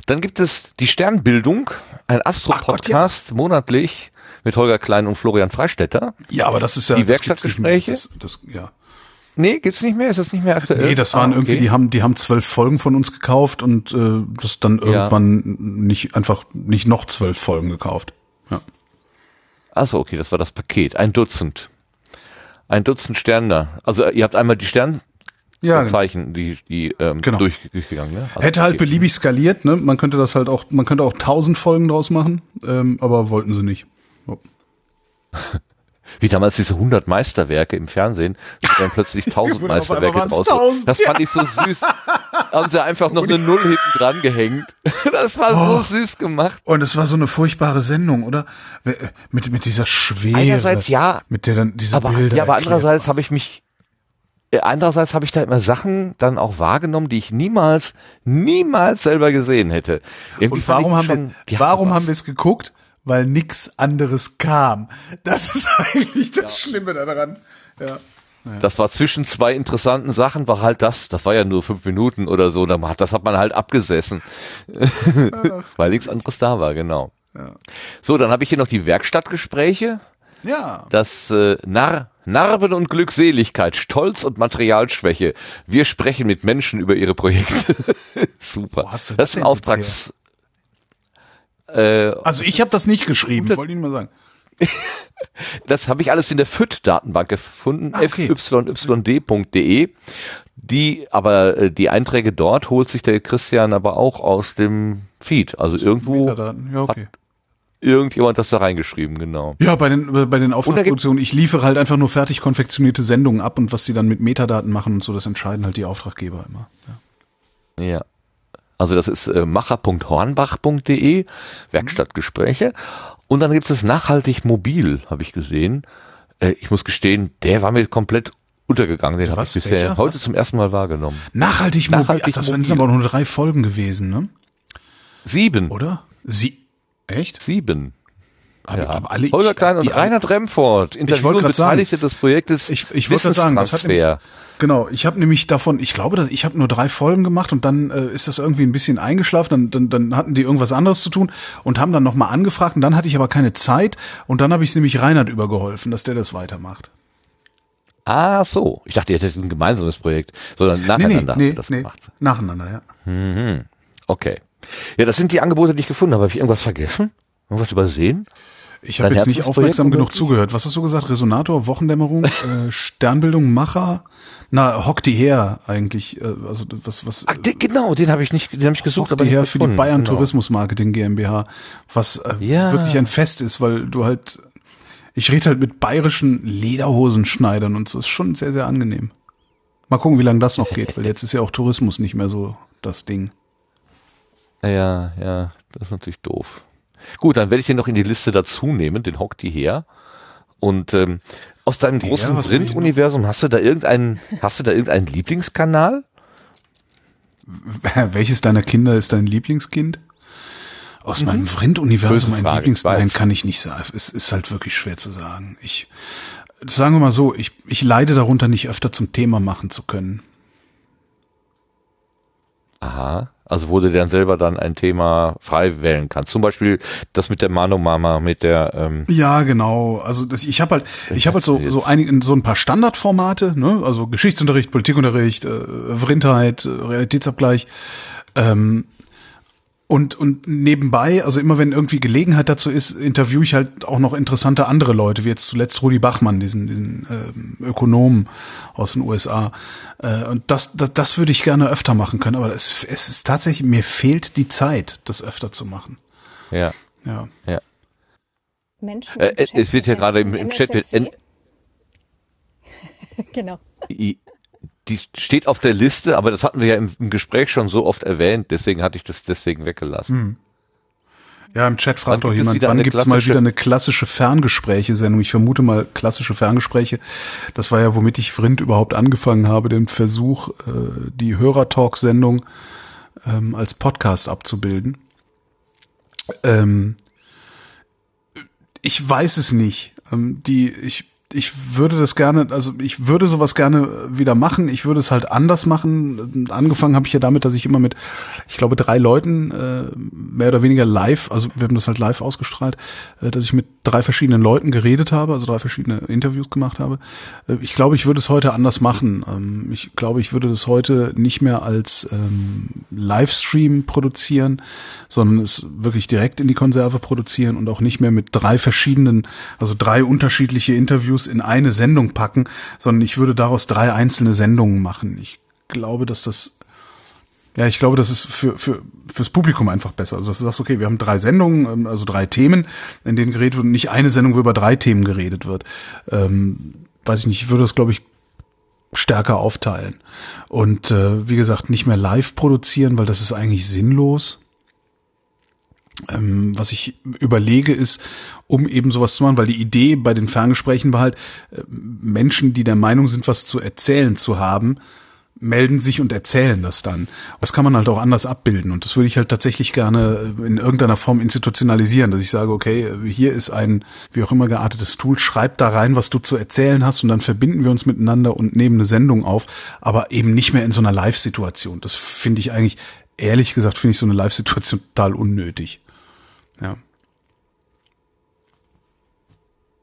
Dann gibt es die Sternbildung, ein Astro-Podcast, ja. monatlich mit Holger Klein und Florian Freistetter. Ja, aber das ist ja die Werkstattgespräche. Das, das, ja. Nee, gibt's nicht mehr? Ist das nicht mehr aktuell? Nee, das waren ah, okay. irgendwie, die haben, die haben zwölf Folgen von uns gekauft und äh, das dann irgendwann ja. nicht einfach nicht noch zwölf Folgen gekauft. Achso, okay, das war das Paket. Ein Dutzend. Ein Dutzend Sterne. Also ihr habt einmal die Stern ja, genau. Zeichen, die, die ähm, genau. durch, durchgegangen. Ja? Also Hätte halt beliebig skaliert, ne? Man könnte das halt auch, man könnte auch tausend Folgen draus machen, ähm, aber wollten sie nicht. Oh. Wie damals diese 100 Meisterwerke im Fernsehen, dann plötzlich 1000 Meisterwerke draus. Das fand ich so süß. Haben sie einfach noch eine Null hinten dran gehängt. Das war oh. so süß gemacht. Und es war so eine furchtbare Sendung, oder? Mit, mit dieser Schwere. Einerseits ja. Mit der dann diese aber, Bilder. Ja, aber andererseits habe ich mich äh, andererseits habe ich da immer Sachen dann auch wahrgenommen, die ich niemals, niemals selber gesehen hätte. Irgendwie Und warum haben wir, warum haben wir es geguckt? Weil nix anderes kam. Das ist eigentlich das ja. Schlimme daran. Ja. Das war zwischen zwei interessanten Sachen, war halt das, das war ja nur fünf Minuten oder so, das hat man halt abgesessen, weil nichts anderes da war, genau. Ja. So, dann habe ich hier noch die Werkstattgespräche. Ja. Das äh, Narr, Narben und Glückseligkeit, Stolz und Materialschwäche. Wir sprechen mit Menschen über ihre Projekte. Super. das, das ist ein Auftrags. Äh, also ich habe das nicht geschrieben, wollte ich mal sagen. das habe ich alles in der FIT-Datenbank gefunden, ah, okay. fyyd.de. Die, aber äh, die Einträge dort holt sich der Christian aber auch aus dem Feed. Also irgendwo ja, okay. hat irgendjemand das da reingeschrieben, genau. Ja, bei den, bei den Auftragsproduktionen, ich liefere halt einfach nur fertig konfektionierte Sendungen ab und was die dann mit Metadaten machen und so, das entscheiden halt die Auftraggeber immer. Ja. ja. Also das ist äh, macher.hornbach.de, Werkstattgespräche. Und dann gibt es nachhaltig mobil, habe ich gesehen. Äh, ich muss gestehen, der war mir komplett untergegangen. Den habe ich bisher Welcher? heute Was? zum ersten Mal wahrgenommen. Nachhaltig, nachhaltig mobil. Ach, das mobil. sind aber nur drei Folgen gewesen, ne? Sieben. Oder? Sie Echt? Sieben. Aber, ja. aber alle, Holger Klein und Reinhard Remford, Interview und Beteiligte des Projektes ich, ich sagen, nämlich, Genau, ich habe nämlich davon, ich glaube, ich habe nur drei Folgen gemacht und dann äh, ist das irgendwie ein bisschen eingeschlafen, dann, dann, dann hatten die irgendwas anderes zu tun und haben dann nochmal angefragt und dann hatte ich aber keine Zeit und dann habe ich nämlich Reinhard übergeholfen, dass der das weitermacht. Ah, so. Ich dachte, ihr hättet ein gemeinsames Projekt, sondern nacheinander nee, nee, nee, das nee, gemacht. Nacheinander, ja. Mhm. Okay. Ja, das sind die Angebote, die ich gefunden habe. Habe ich irgendwas vergessen? Irgendwas übersehen? Ich habe jetzt nicht aufmerksam genug zugehört. Was hast du gesagt? Resonator, Wochendämmerung, äh, Sternbildung, Macher? Na, hock die her eigentlich. Äh, also was was? Ach, den, genau, den habe ich nicht, den habe ich gesucht, hock aber die her für die Bayern genau. Tourismus Marketing GmbH, was äh, ja. wirklich ein Fest ist, weil du halt, ich rede halt mit bayerischen Lederhosenschneidern und so ist schon sehr sehr angenehm. Mal gucken, wie lange das noch geht, weil jetzt ist ja auch Tourismus nicht mehr so das Ding. Ja, ja, das ist natürlich doof. Gut, dann werde ich den noch in die Liste dazu nehmen, den hockt die her. Und ähm, aus deinem der, großen Print-Universum hast du da irgendeinen, hast du da irgendeinen Lieblingskanal? Welches deiner Kinder ist dein Lieblingskind? Aus mhm. meinem Vrind-Universum ein Lieblings, nein, kann ich nicht sagen. Es ist halt wirklich schwer zu sagen. Ich, sagen wir mal so, ich, ich leide darunter, nicht öfter zum Thema machen zu können. Aha. Also wo du dann selber dann ein Thema frei wählen kannst. Zum Beispiel das mit der Mano Mama, mit der ähm Ja, genau. Also das, ich habe halt, ich habe halt so so einige so ein paar Standardformate, ne? Also Geschichtsunterricht, Politikunterricht, äh, Vrindheit, äh, Realitätsabgleich. Ähm, und, und nebenbei, also immer wenn irgendwie Gelegenheit dazu ist, interviewe ich halt auch noch interessante andere Leute, wie jetzt zuletzt Rudi Bachmann, diesen, diesen ähm, Ökonomen aus den USA. Äh, und das, das, das würde ich gerne öfter machen können, aber es, es ist tatsächlich, mir fehlt die Zeit, das öfter zu machen. Ja. Ja. ja. Menschen äh, es wird ja gerade im, im Chat. genau die steht auf der Liste, aber das hatten wir ja im, im Gespräch schon so oft erwähnt, deswegen hatte ich das deswegen weggelassen. Hm. Ja, im Chat fragt doch jemand, wann gibt's mal wieder eine klassische Ferngespräche-Sendung? Ich vermute mal klassische Ferngespräche. Das war ja, womit ich Vrind überhaupt angefangen habe, den Versuch, äh, die Hörertalk-Sendung ähm, als Podcast abzubilden. Ähm, Ich weiß es nicht. Ähm, die, ich, ich würde das gerne, also ich würde sowas gerne wieder machen. Ich würde es halt anders machen. Angefangen habe ich ja damit, dass ich immer mit, ich glaube, drei Leuten äh, mehr oder weniger live, also wir haben das halt live ausgestrahlt, äh, dass ich mit drei verschiedenen Leuten geredet habe, also drei verschiedene Interviews gemacht habe. Äh, ich glaube, ich würde es heute anders machen. Ähm, ich glaube, ich würde das heute nicht mehr als ähm, Livestream produzieren, sondern es wirklich direkt in die Konserve produzieren und auch nicht mehr mit drei verschiedenen, also drei unterschiedliche Interviews in eine Sendung packen, sondern ich würde daraus drei einzelne Sendungen machen. Ich glaube, dass das ja, ich glaube, das ist für, für, fürs Publikum einfach besser. Also, dass du sagst, okay, wir haben drei Sendungen, ähm, also drei Themen, in denen geredet wird, und nicht eine Sendung, wo über drei Themen geredet wird. Ähm, weiß ich nicht, ich würde das, glaube ich, stärker aufteilen. Und äh, wie gesagt, nicht mehr live produzieren, weil das ist eigentlich sinnlos. Ähm, was ich überlege ist, um eben sowas zu machen, weil die Idee bei den Ferngesprächen war halt, äh, Menschen, die der Meinung sind, was zu erzählen zu haben, melden sich und erzählen das dann. Das kann man halt auch anders abbilden und das würde ich halt tatsächlich gerne in irgendeiner Form institutionalisieren, dass ich sage, okay, hier ist ein wie auch immer geartetes Tool, schreib da rein, was du zu erzählen hast und dann verbinden wir uns miteinander und nehmen eine Sendung auf, aber eben nicht mehr in so einer Live-Situation. Das finde ich eigentlich, ehrlich gesagt, finde ich so eine Live-Situation total unnötig. Ja.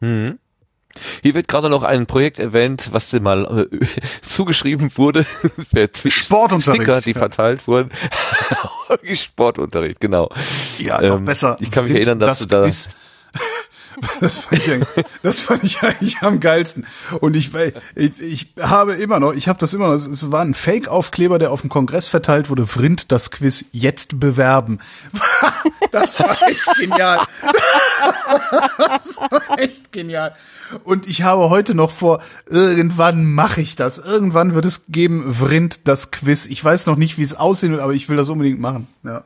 Hm. Hier wird gerade noch ein Projekt erwähnt, was dir mal äh, zugeschrieben wurde. Sportunterricht. Sticker, die verteilt wurden. Sportunterricht, genau. Ja, noch Ähm, besser. Ich kann mich erinnern, dass das du da. Quiz. Das fand, ich, eigentlich- das fand ich eigentlich am geilsten. Und ich, ich, ich habe immer noch, ich habe das immer noch, es- es war ein Fake-Aufkleber, der auf dem Kongress verteilt wurde, Vrind das Quiz jetzt bewerben. Das war echt genial. Das war echt genial. Und ich habe heute noch vor, irgendwann mache ich das. Irgendwann wird es geben, Vrind das Quiz. Ich weiß noch nicht, wie es aussehen wird, aber ich will das unbedingt machen. Ja.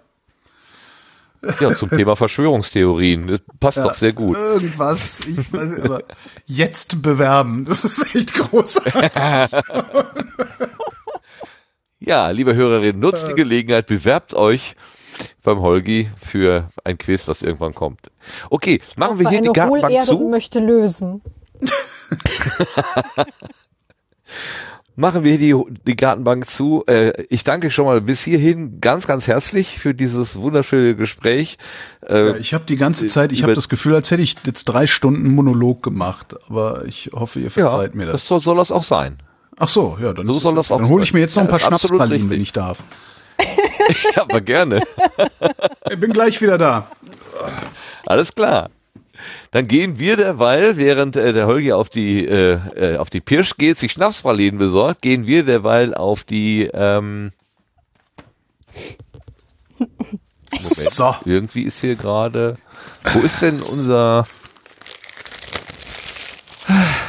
Ja, zum Thema Verschwörungstheorien. Das passt doch sehr gut. Irgendwas, ich weiß nicht, aber jetzt bewerben, das ist echt großartig. Ja, liebe Hörerinnen, nutzt die Gelegenheit, bewerbt euch beim Holgi für ein Quiz, das irgendwann kommt. Okay, machen wir hier die Gartenbank Hohlerde und zu. möchte lösen. Machen wir die, die Gartenbank zu. Äh, ich danke schon mal bis hierhin ganz, ganz herzlich für dieses wunderschöne Gespräch. Äh, Ja, ich habe die ganze Zeit, ich habe das Gefühl, als hätte ich jetzt drei Stunden Monolog gemacht, aber ich hoffe, ihr verzeiht mir das. das soll, soll das auch sein. Ach so, ja, dann So soll es das auch Dann hole ich mir jetzt noch ein Ja, paar Schnapspralinen, wenn ich darf. Ja, aber gerne. Ich bin gleich wieder da. Alles klar. Dann gehen wir derweil, während äh, der Holgi auf die äh, äh, auf die Pirsch geht, sich Schnapspralinen besorgt, gehen wir derweil auf die ähm, So. irgendwie ist hier gerade wo ist denn unser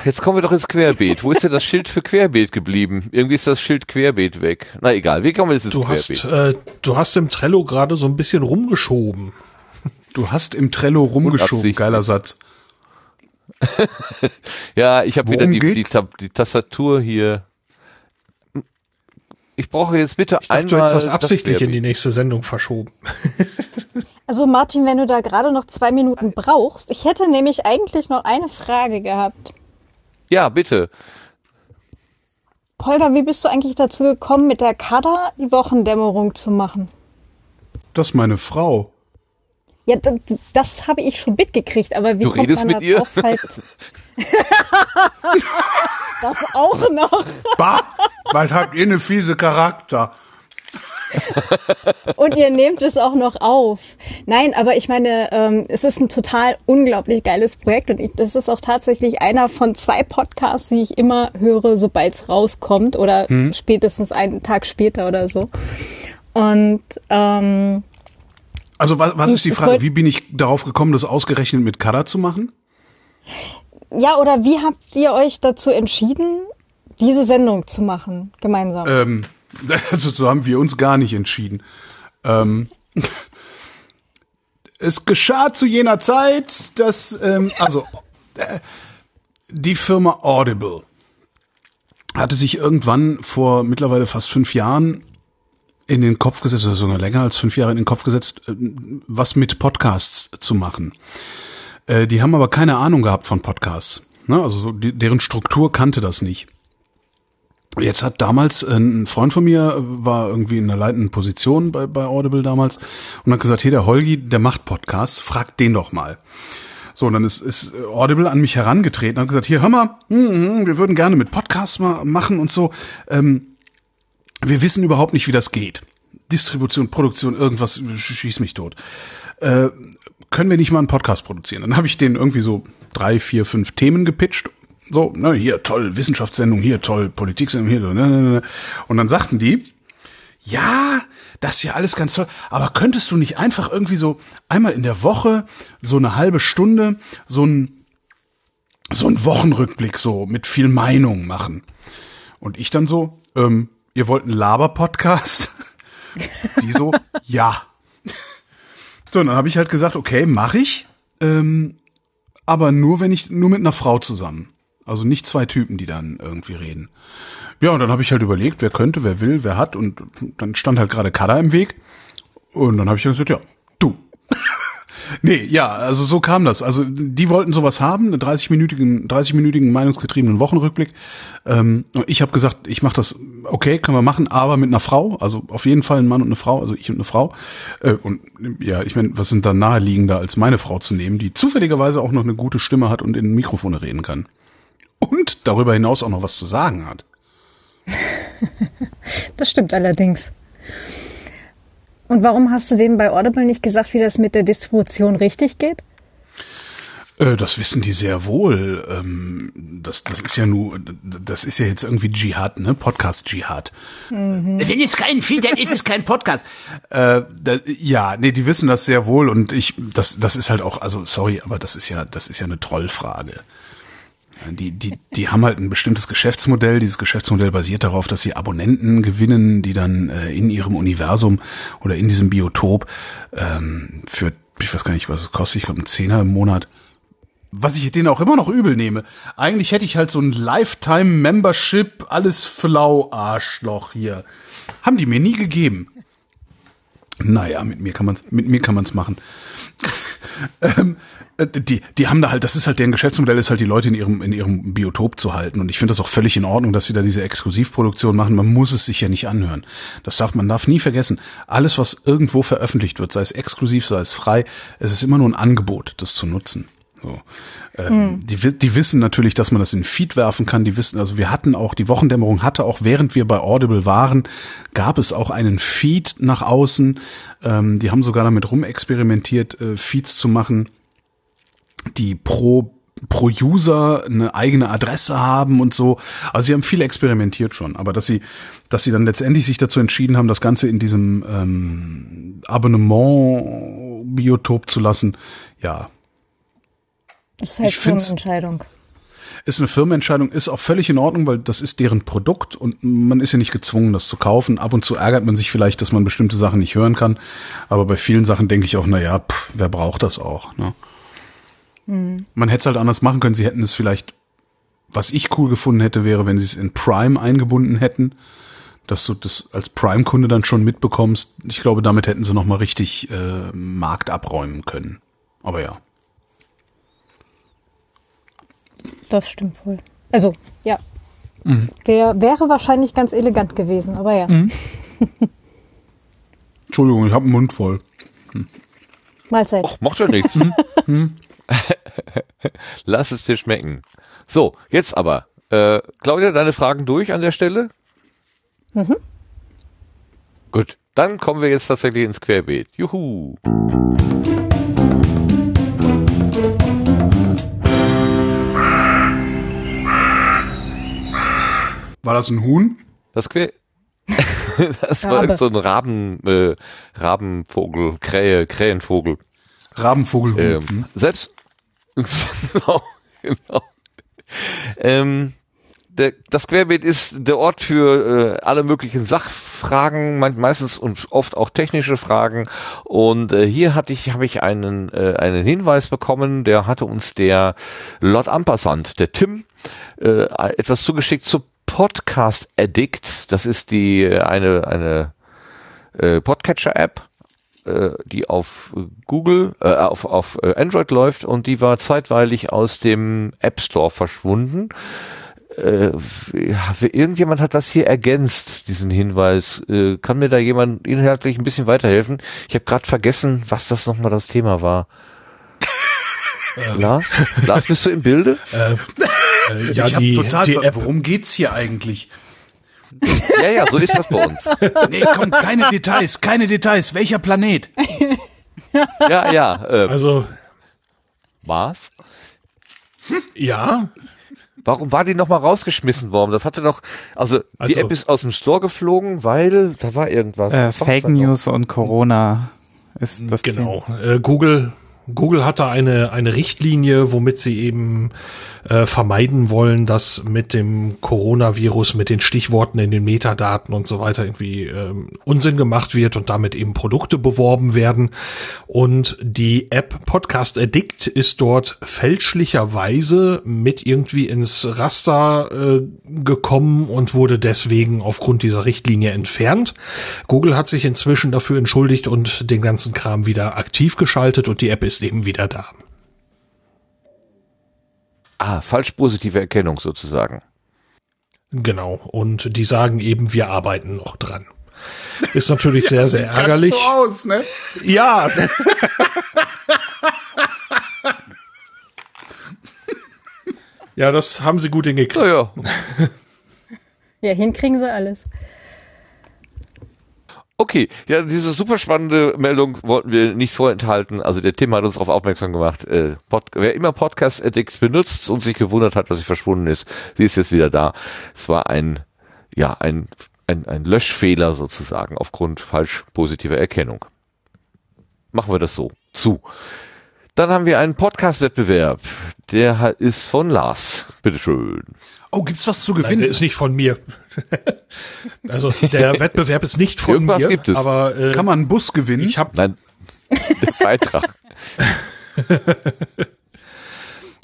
Jetzt kommen wir doch ins Querbeet. Wo ist denn das Schild für Querbeet geblieben? Irgendwie ist das Schild Querbeet weg. Na egal, wir kommen jetzt ins Du hast, Querbeet. äh, du hast im Trello gerade so ein bisschen rumgeschoben. Du hast im Trello rumgeschoben, geiler Satz. Ja, ich habe wieder die, die, die Tastatur hier. Ich brauche jetzt bitte Ich dachte, einmal du hättest das absichtlich in Querbeet. die nächste Sendung verschoben. Also Martin, wenn du da gerade noch zwei Minuten brauchst, ich hätte nämlich eigentlich noch eine Frage gehabt. Ja, bitte. Holger, wie bist du eigentlich dazu gekommen, mit der Kada die Wochendämmerung zu machen? Das ist meine Frau. Ja, das, das habe ich schon mitgekriegt, aber wie Du kommt redest man mit da ihr? drauf halt? das auch noch. Bah, was habt ihr eine fiese Charakter? Und ihr nehmt es auch noch auf. Nein, aber ich meine, ähm, es ist ein total unglaublich geiles Projekt und ich, das ist auch tatsächlich einer von zwei Podcasts, die ich immer höre, sobald es rauskommt oder spätestens einen Tag später oder so. Und ähm, Also was, was ist die Frage? Wie bin ich darauf gekommen, das ausgerechnet mit Kada zu machen? ja, oder wie habt ihr euch dazu entschieden, diese Sendung zu machen, gemeinsam? Ähm, also so haben wir uns gar nicht entschieden. Ähm, es geschah zu jener Zeit, dass ähm, also äh, die Firma Audible hatte sich irgendwann vor mittlerweile fast fünf Jahren in den Kopf gesetzt, oder sogar länger als fünf Jahre in den Kopf gesetzt, äh, was mit Podcasts zu machen. Äh, die haben aber keine Ahnung gehabt von Podcasts. Ne? Also deren Struktur kannte das nicht. Jetzt hat damals äh, ein Freund von mir war irgendwie in einer leitenden Position bei, bei Audible damals und hat gesagt, hey, der Holgi, der macht Podcasts, frag den doch mal. So, und dann ist, ist Audible an mich herangetreten und hat gesagt, hier, hör mal, mm, wir würden gerne mit Podcasts machen und so. Ähm, wir wissen überhaupt nicht, wie das geht. Distribution, Produktion, irgendwas schießt mich tot. Äh, können wir nicht mal einen Podcast produzieren? Dann habe ich denen irgendwie so drei, vier, fünf Themen gepitcht so, ne, hier toll, Wissenschaftssendung, hier toll, Politiksendung, hier, ne, ne, ne. Und dann sagten die, ja, das ist ja alles ganz toll, aber könntest du nicht einfach irgendwie so einmal in der Woche so eine halbe Stunde so ein so ein Wochenrückblick so mit viel Meinung machen? Und ich dann so, ähm, ihr wollt einen Laber-Podcast? Die so, ja. So, und dann habe ich halt gesagt, okay, mach ich, ähm, aber nur wenn ich nur mit einer Frau zusammen. Also nicht zwei Typen, die dann irgendwie reden. Ja, und dann habe ich halt überlegt, wer könnte, wer will, wer hat. Und dann stand halt gerade Kada im Weg. Und dann habe ich gesagt, ja, du. Nee, ja, also so kam das. Also die wollten sowas haben, einen 30-minütigen 30-minütigen meinungsgetriebenen Wochenrückblick. Ähm, ich habe gesagt, ich mache das, okay, können wir machen, aber mit einer Frau. Also auf jeden Fall ein Mann und eine Frau, also ich und eine Frau. Äh, und ja, ich meine, was sind da naheliegender, als meine Frau zu nehmen, die zufälligerweise auch noch eine gute Stimme hat und in Mikrofone reden kann und darüber hinaus auch noch was zu sagen hat. das stimmt allerdings. Und warum hast du denen bei Audible nicht gesagt, wie das mit der Distribution richtig geht? Äh, das wissen die sehr wohl. Ähm, das, das ist ja nur, das ist ja jetzt irgendwie Dschihad, ne? Podcast-Dschihad. Mhm. Wenn es keinen Feed dann ist es kein Podcast. Äh, da, ja, nee, die wissen das sehr wohl und ich, das, das ist halt auch, also sorry, aber das ist ja, das ist ja eine Trollfrage. Die, die, die haben halt ein bestimmtes Geschäftsmodell. Dieses Geschäftsmodell basiert darauf, dass sie Abonnenten gewinnen, die dann äh, in ihrem Universum oder in diesem Biotop ähm, für, ich weiß gar nicht, was es kostet, ich glaube ein Zehner im Monat, was ich denen auch immer noch übel nehme. Eigentlich hätte ich halt so ein Lifetime-Membership, alles flau Arschloch hier. Haben die mir nie gegeben. Naja, mit mir kann man's, mit mir kann man's machen. Ähm, äh, die, die haben da halt, das ist halt deren Geschäftsmodell, ist halt die Leute in ihrem, in ihrem Biotop zu halten. Und ich finde das auch völlig in Ordnung, dass sie da diese Exklusivproduktion machen. Man muss es sich ja nicht anhören. Das darf, man darf nie vergessen. Alles, was irgendwo veröffentlicht wird, sei es exklusiv, sei es frei, es ist immer nur ein Angebot, das zu nutzen. So. Ähm, mhm. die, die wissen natürlich, dass man das in Feed werfen kann. Die wissen, also wir hatten auch, die Wochendämmerung hatte auch, während wir bei Audible waren, gab es auch einen Feed nach außen. Ähm, die haben sogar damit rumexperimentiert, äh, Feeds zu machen die pro pro User eine eigene Adresse haben und so. Also sie haben viel experimentiert schon, aber dass sie, dass sie dann letztendlich sich dazu entschieden haben, das Ganze in diesem ähm, Abonnement-Biotop zu lassen, ja. Das ist halt ich eine Entscheidung. Ist eine Firmenentscheidung, ist auch völlig in Ordnung, weil das ist deren Produkt und man ist ja nicht gezwungen, das zu kaufen. Ab und zu ärgert man sich vielleicht, dass man bestimmte Sachen nicht hören kann. Aber bei vielen Sachen denke ich auch, na ja, pff, wer braucht das auch? Ne? Mhm. Man hätte es halt anders machen können. Sie hätten es vielleicht, was ich cool gefunden hätte, wäre, wenn sie es in Prime eingebunden hätten, dass du das als Prime-Kunde dann schon mitbekommst. Ich glaube, damit hätten sie noch mal richtig äh, Markt abräumen können. Aber ja. Das stimmt wohl. Also, ja. Mhm. Wär, wäre wahrscheinlich ganz elegant gewesen, aber ja. Mhm. Entschuldigung, ich habe einen Mund voll. Hm. Mahlzeit. Och, macht ja nichts. Hm. Lass es dir schmecken. So, jetzt aber. Äh, Claudia, deine Fragen durch an der Stelle? Mhm. Gut, dann kommen wir jetzt tatsächlich ins Querbeet. Juhu. War das ein Huhn? Das Quer. das war so ein Raben, äh, Rabenvogel, Krähe, Krähenvogel. Rabenvogel. Ähm, hm? selbst, genau, genau. Ähm, der, das Querbeet ist der Ort für äh, alle möglichen Sachfragen, meistens und oft auch technische Fragen. Und äh, hier hatte ich, habe ich einen, äh, einen Hinweis bekommen, der hatte uns der Lord Ampersand, der Tim, äh, etwas zugeschickt zu Podcast Addict. Das ist die eine, eine äh, Podcatcher-App äh, die auf Google, äh, auf, auf äh, Android läuft und die war zeitweilig aus dem App Store verschwunden. Äh, irgendjemand hat das hier ergänzt, diesen Hinweis. Äh, kann mir da jemand inhaltlich ein bisschen weiterhelfen? Ich habe gerade vergessen, was das nochmal das Thema war. Lars? Lars, bist du im Bilde? Äh, ja, ich hab die, total, die App, worum geht's hier eigentlich? Ja, ja, so ist das bei uns. Nee, komm, keine Details, keine Details. Welcher Planet? Ja, ja. Äh, also was? ja, Warum war die nochmal rausgeschmissen worden? Das hatte doch, also die Also- App ist aus dem Store geflogen, weil da war irgendwas. Äh, Fake? News und Corona ist das genau. Äh, Google Google hatte eine, eine Richtlinie, womit sie eben äh, vermeiden wollen, dass mit dem Coronavirus, mit den Stichworten in den Metadaten und so weiter irgendwie ähm, Unsinn gemacht wird und damit eben Produkte beworben werden. Und die App Podcast Addict ist dort fälschlicherweise mit irgendwie ins Raster äh, gekommen und wurde deswegen aufgrund dieser Richtlinie entfernt. Google hat sich inzwischen dafür entschuldigt und den ganzen Kram wieder aktiv geschaltet und die App ist eben wieder da. Ah, falsch positive Erkennung sozusagen. Genau. Und die sagen eben, wir arbeiten noch dran. Ist natürlich sehr, sehr ärgerlich. So aus, ne? Ja. ja, das haben sie gut hingekriegt. Naja, Ja, hinkriegen sie alles. Okay. Ja, diese super spannende Meldung wollten wir nicht vorenthalten. Also der Tim hat uns darauf aufmerksam gemacht. Äh, wer immer Podcast Addict benutzt und sich gewundert hat, was sie verschwunden ist, sie ist jetzt wieder da. Es war ein, ja, ein, ein, ein Löschfehler sozusagen aufgrund falsch positiver Erkennung. Machen wir das so. Zu. Dann haben wir einen Podcast-Wettbewerb. Der ist von Lars. Bitteschön. Oh, gibt's was zu Nein, der gewinnen? ist nicht von mir. also der Wettbewerb ist nicht von Irgendwas mir, gibt es. aber äh, Kann man einen Bus gewinnen? ich habe Nein, der Beitrag.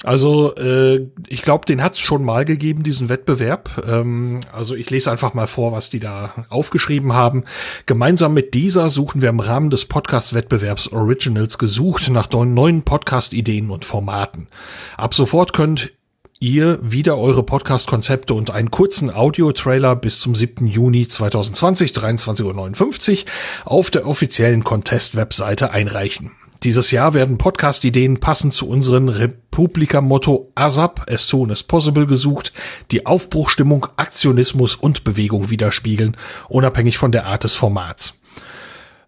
Also äh, ich glaube, den hat es schon mal gegeben, diesen Wettbewerb. Ähm, also ich lese einfach mal vor, was die da aufgeschrieben haben. Gemeinsam mit dieser suchen wir im Rahmen des Podcast-Wettbewerbs Originals gesucht nach neuen- neuen Podcast-Ideen und Formaten. Ab sofort könnt ihr wieder eure Podcast-Konzepte und einen kurzen Audio-Trailer bis zum 7. Juni 2020, 23.59 Uhr auf der offiziellen Contest-Webseite einreichen. Dieses Jahr werden Podcast-Ideen passend zu unserem Republika-Motto ASAP, as soon as possible gesucht, die Aufbruchstimmung, Aktionismus und Bewegung widerspiegeln, unabhängig von der Art des Formats.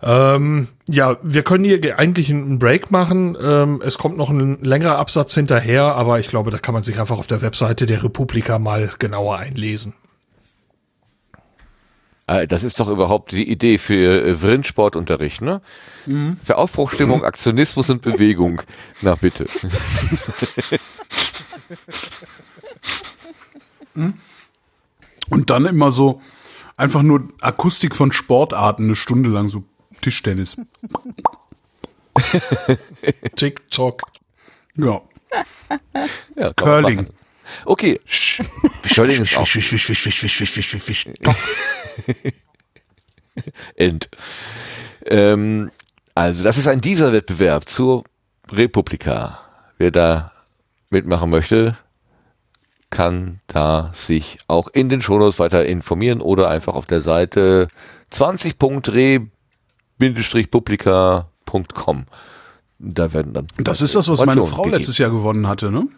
Ähm, ja, wir können hier eigentlich einen Break machen. Ähm, es kommt noch ein längerer Absatz hinterher, aber ich glaube, da kann man sich einfach auf der Webseite der Republika mal genauer einlesen. Äh, Das ist doch überhaupt die Idee für äh, Vrindsportunterricht, ne? Für Aufbruchstimmung, Aktionismus und Bewegung. Na bitte. Und dann immer so einfach nur Akustik von Sportarten eine Stunde lang, so Tischtennis. TikTok. Ja. Ja, Curling. Okay. Curling ist auch End. Ähm, also, das ist ein dieser Wettbewerb zur Republika. Wer da mitmachen möchte, kann da sich auch in den Shownotes weiter informieren oder einfach auf der Seite 20.re-publika.com. Da werden dann. Das ist das, was meine Frau gegeben. letztes Jahr gewonnen hatte, ne?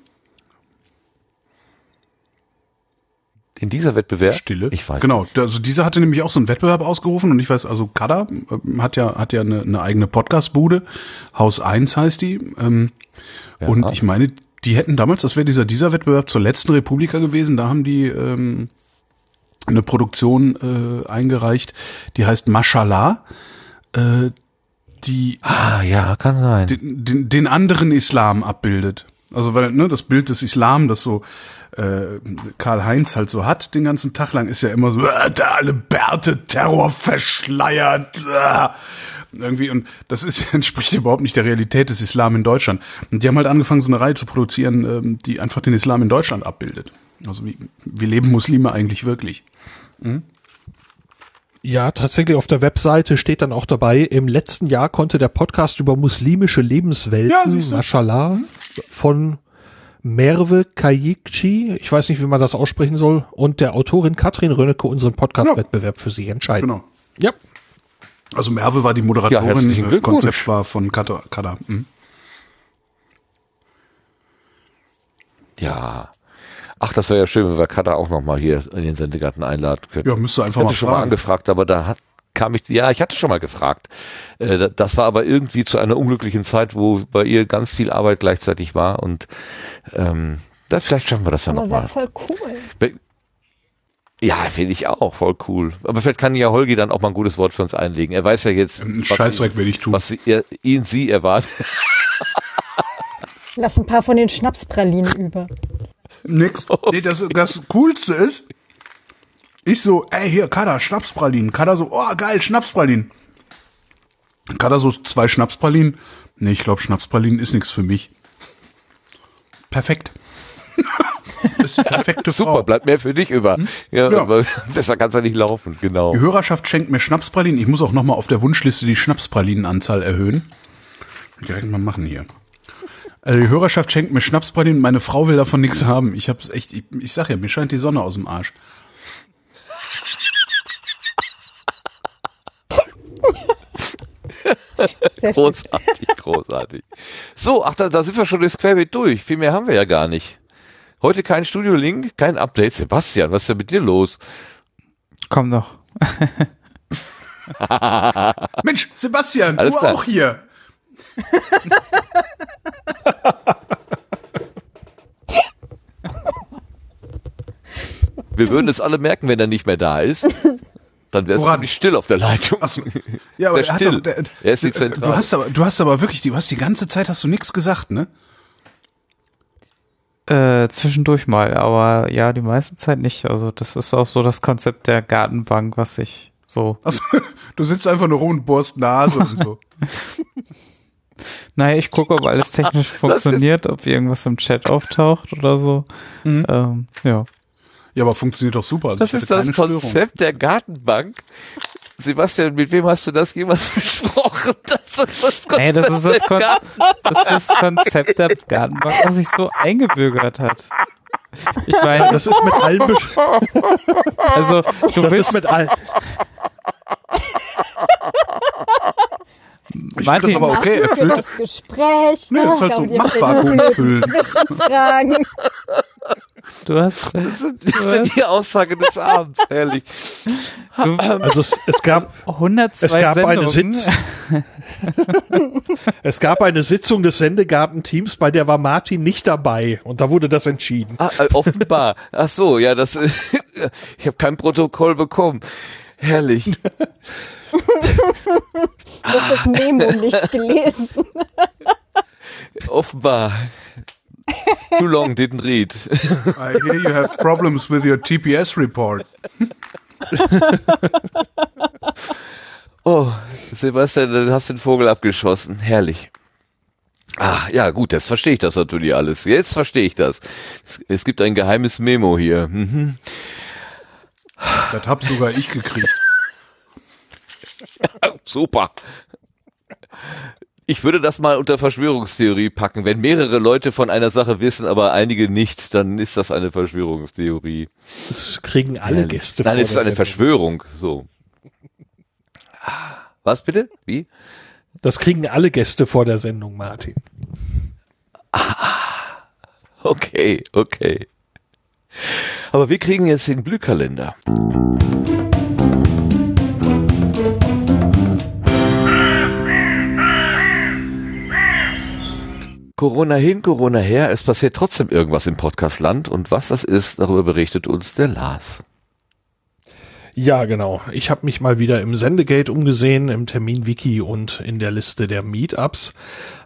In dieser Wettbewerb? Stille. Ich weiß. Genau. Also diese hatte nämlich auch so einen Wettbewerb ausgerufen und ich weiß, also Kada ähm, hat ja hat ja eine, eine eigene Podcastbude, Haus 1 heißt die. Ähm, Ja. Und ich meine, die hätten damals, das wäre dieser dieser Wettbewerb zur letzten Republika gewesen, da haben die ähm, eine Produktion äh, eingereicht, die heißt Mashallah. Äh, die Ah, ja, kann sein. den, den, den anderen Islam abbildet. Also weil ne, das Bild des Islam, das so äh, Karl Heinz halt so hat, den ganzen Tag lang ist ja immer so, äh, der alle Bärte, Terror verschleiert. Äh. Irgendwie, und das ist, entspricht überhaupt nicht der Realität des Islam in Deutschland. Und die haben halt angefangen, so eine Reihe zu produzieren, ähm, die einfach den Islam in Deutschland abbildet. Also wie, wie leben Muslime eigentlich wirklich? Ja, tatsächlich auf der Webseite steht dann auch dabei, im letzten Jahr konnte der Podcast über muslimische Lebenswelten, Ja. Mashallah, von Merve Kayikci, ich weiß nicht, wie man das aussprechen soll, und der Autorin Katrin Rönnecke unseren Podcast-Wettbewerb für sie entscheiden. Genau. Ja. Also Merve war die Ja, Moderatorin, herzlichen äh, Glückwunsch. Konzept war von Kada. Kada. Hm. Ja. Ach, das wäre ja schön, wenn wir Kada auch noch mal hier in den Sendegarten einladen können. Ja, müsste einfach ich mal hatte schon mal angefragt, aber da hat, kam ich, ja, ich hatte schon mal gefragt. Äh, da- Das war aber irgendwie zu einer unglücklichen Zeit, wo bei ihr ganz viel Arbeit gleichzeitig war und ähm, da vielleicht schaffen wir das ja Aber noch wäre mal. voll cool. Ja, finde ich auch, voll cool. Aber vielleicht kann ja Holgi dann auch mal ein gutes Wort für uns einlegen. Er weiß ja jetzt, Einen Scheißdreck will ich tun. was sie, er, ihn sie erwartet. Lass ein paar von den Schnapspralinen über. Nix. Nee, das, das Coolste ist, ich so, ey, hier, Kada, Schnapspralinen. Kada so, oh, geil, Schnapspralinen. Kada so, zwei Schnapspralinen. Nee, ich glaube, Schnapspralinen ist nichts für mich. Perfekt. ist die perfekte Super, Frau. bleibt mehr für dich über. Ja, Ja. aber besser kann's ja nicht laufen, genau. Die Hörerschaft schenkt mir Schnapspralinen. Ich muss auch noch mal auf der Wunschliste die Schnapspralinenanzahl erhöhen. Direkt mal machen hier. Also die Hörerschaft schenkt mir Schnapspralinen. Meine Frau will davon nichts haben. Ich hab's echt, ich, ich sag ja, mir scheint die Sonne aus dem Arsch. Großartig, großartig. So, ach, da, da sind wir schon durchs Querbeet durch. Viel mehr haben wir ja gar nicht. Heute kein Studio-Link, kein Update. Sebastian, was ist denn mit dir los? Komm doch. Mensch, Sebastian, Alles du klar. auch hier. Wir würden es alle merken, wenn er nicht mehr da ist. Dann wäre es Woran? ziemlich still auf der Leitung. Ach so. Ja, aber Der er hat still. doch, der, Er ist die du, Zentrale. hast aber, du hast aber wirklich, du hast die ganze Zeit hast du nichts gesagt, ne? Äh, zwischendurch mal, aber ja, die meiste Zeit nicht. Also das ist auch so das Konzept der Gartenbank, was ich so. Also, du sitzt einfach nur rum und bohrst Nase und so. Naja, ich gucke, ob alles technisch funktioniert, ob irgendwas im Chat auftaucht oder so. Ähm, ja. Ja, aber funktioniert doch super. Also Das ich ist das keine Störung. Konzept der Gartenbank. Sebastian, mit wem hast du das jemals besprochen? Das ist das Konzept Ey, das ist das, der Kon Gartenbank. das ist das Konzept der Gartenbank, was sich so eingebürgert hat. Ich meine, Das ist mit allen, also du das willst ist mit allen, Ich finde das aber okay. Er das Gespräch. Nee, ist halt so Claudia, Machvakuum bitte füllen. Zwischenfragen. du hast Das ist denn die Aussage des Abends, ehrlich. du, also es, es gab 102 Es gab eine Sendungen. Sitz. Es gab eine Sitzung des Sendegartenteams, bei der war Martin nicht dabei und da wurde das entschieden. Ah, äh, offenbar. Ach so, ja, das. ich habe kein Protokoll bekommen. Herrlich. Du hast das Memo nicht gelesen. Offenbar. Too long didn't read. I hear you have problems with your TPS report. Oh, Sebastian, du hast den Vogel abgeschossen. Herrlich. Ah, ja, gut, jetzt verstehe ich das natürlich alles. Jetzt verstehe ich das. Es, es gibt ein geheimes Memo hier. Mhm. Das hab sogar ich gekriegt. Super. Ich würde das mal unter Verschwörungstheorie packen. Wenn mehrere Leute von einer Sache wissen, aber einige nicht, dann ist das eine Verschwörungstheorie. Das kriegen alle Gäste. Dann ist es eine. Verschwörung. So. Ah, Was bitte? Wie? Das kriegen alle Gäste vor der Sendung, Martin. Okay, okay. Aber wir kriegen jetzt den Glühkalender. Corona hin, Corona her, es passiert trotzdem irgendwas im Podcastland und was das ist, darüber berichtet uns der Lars. Ja, genau. Ich habe mich mal wieder im Sendegate umgesehen, im Terminwiki und in der Liste der Meetups.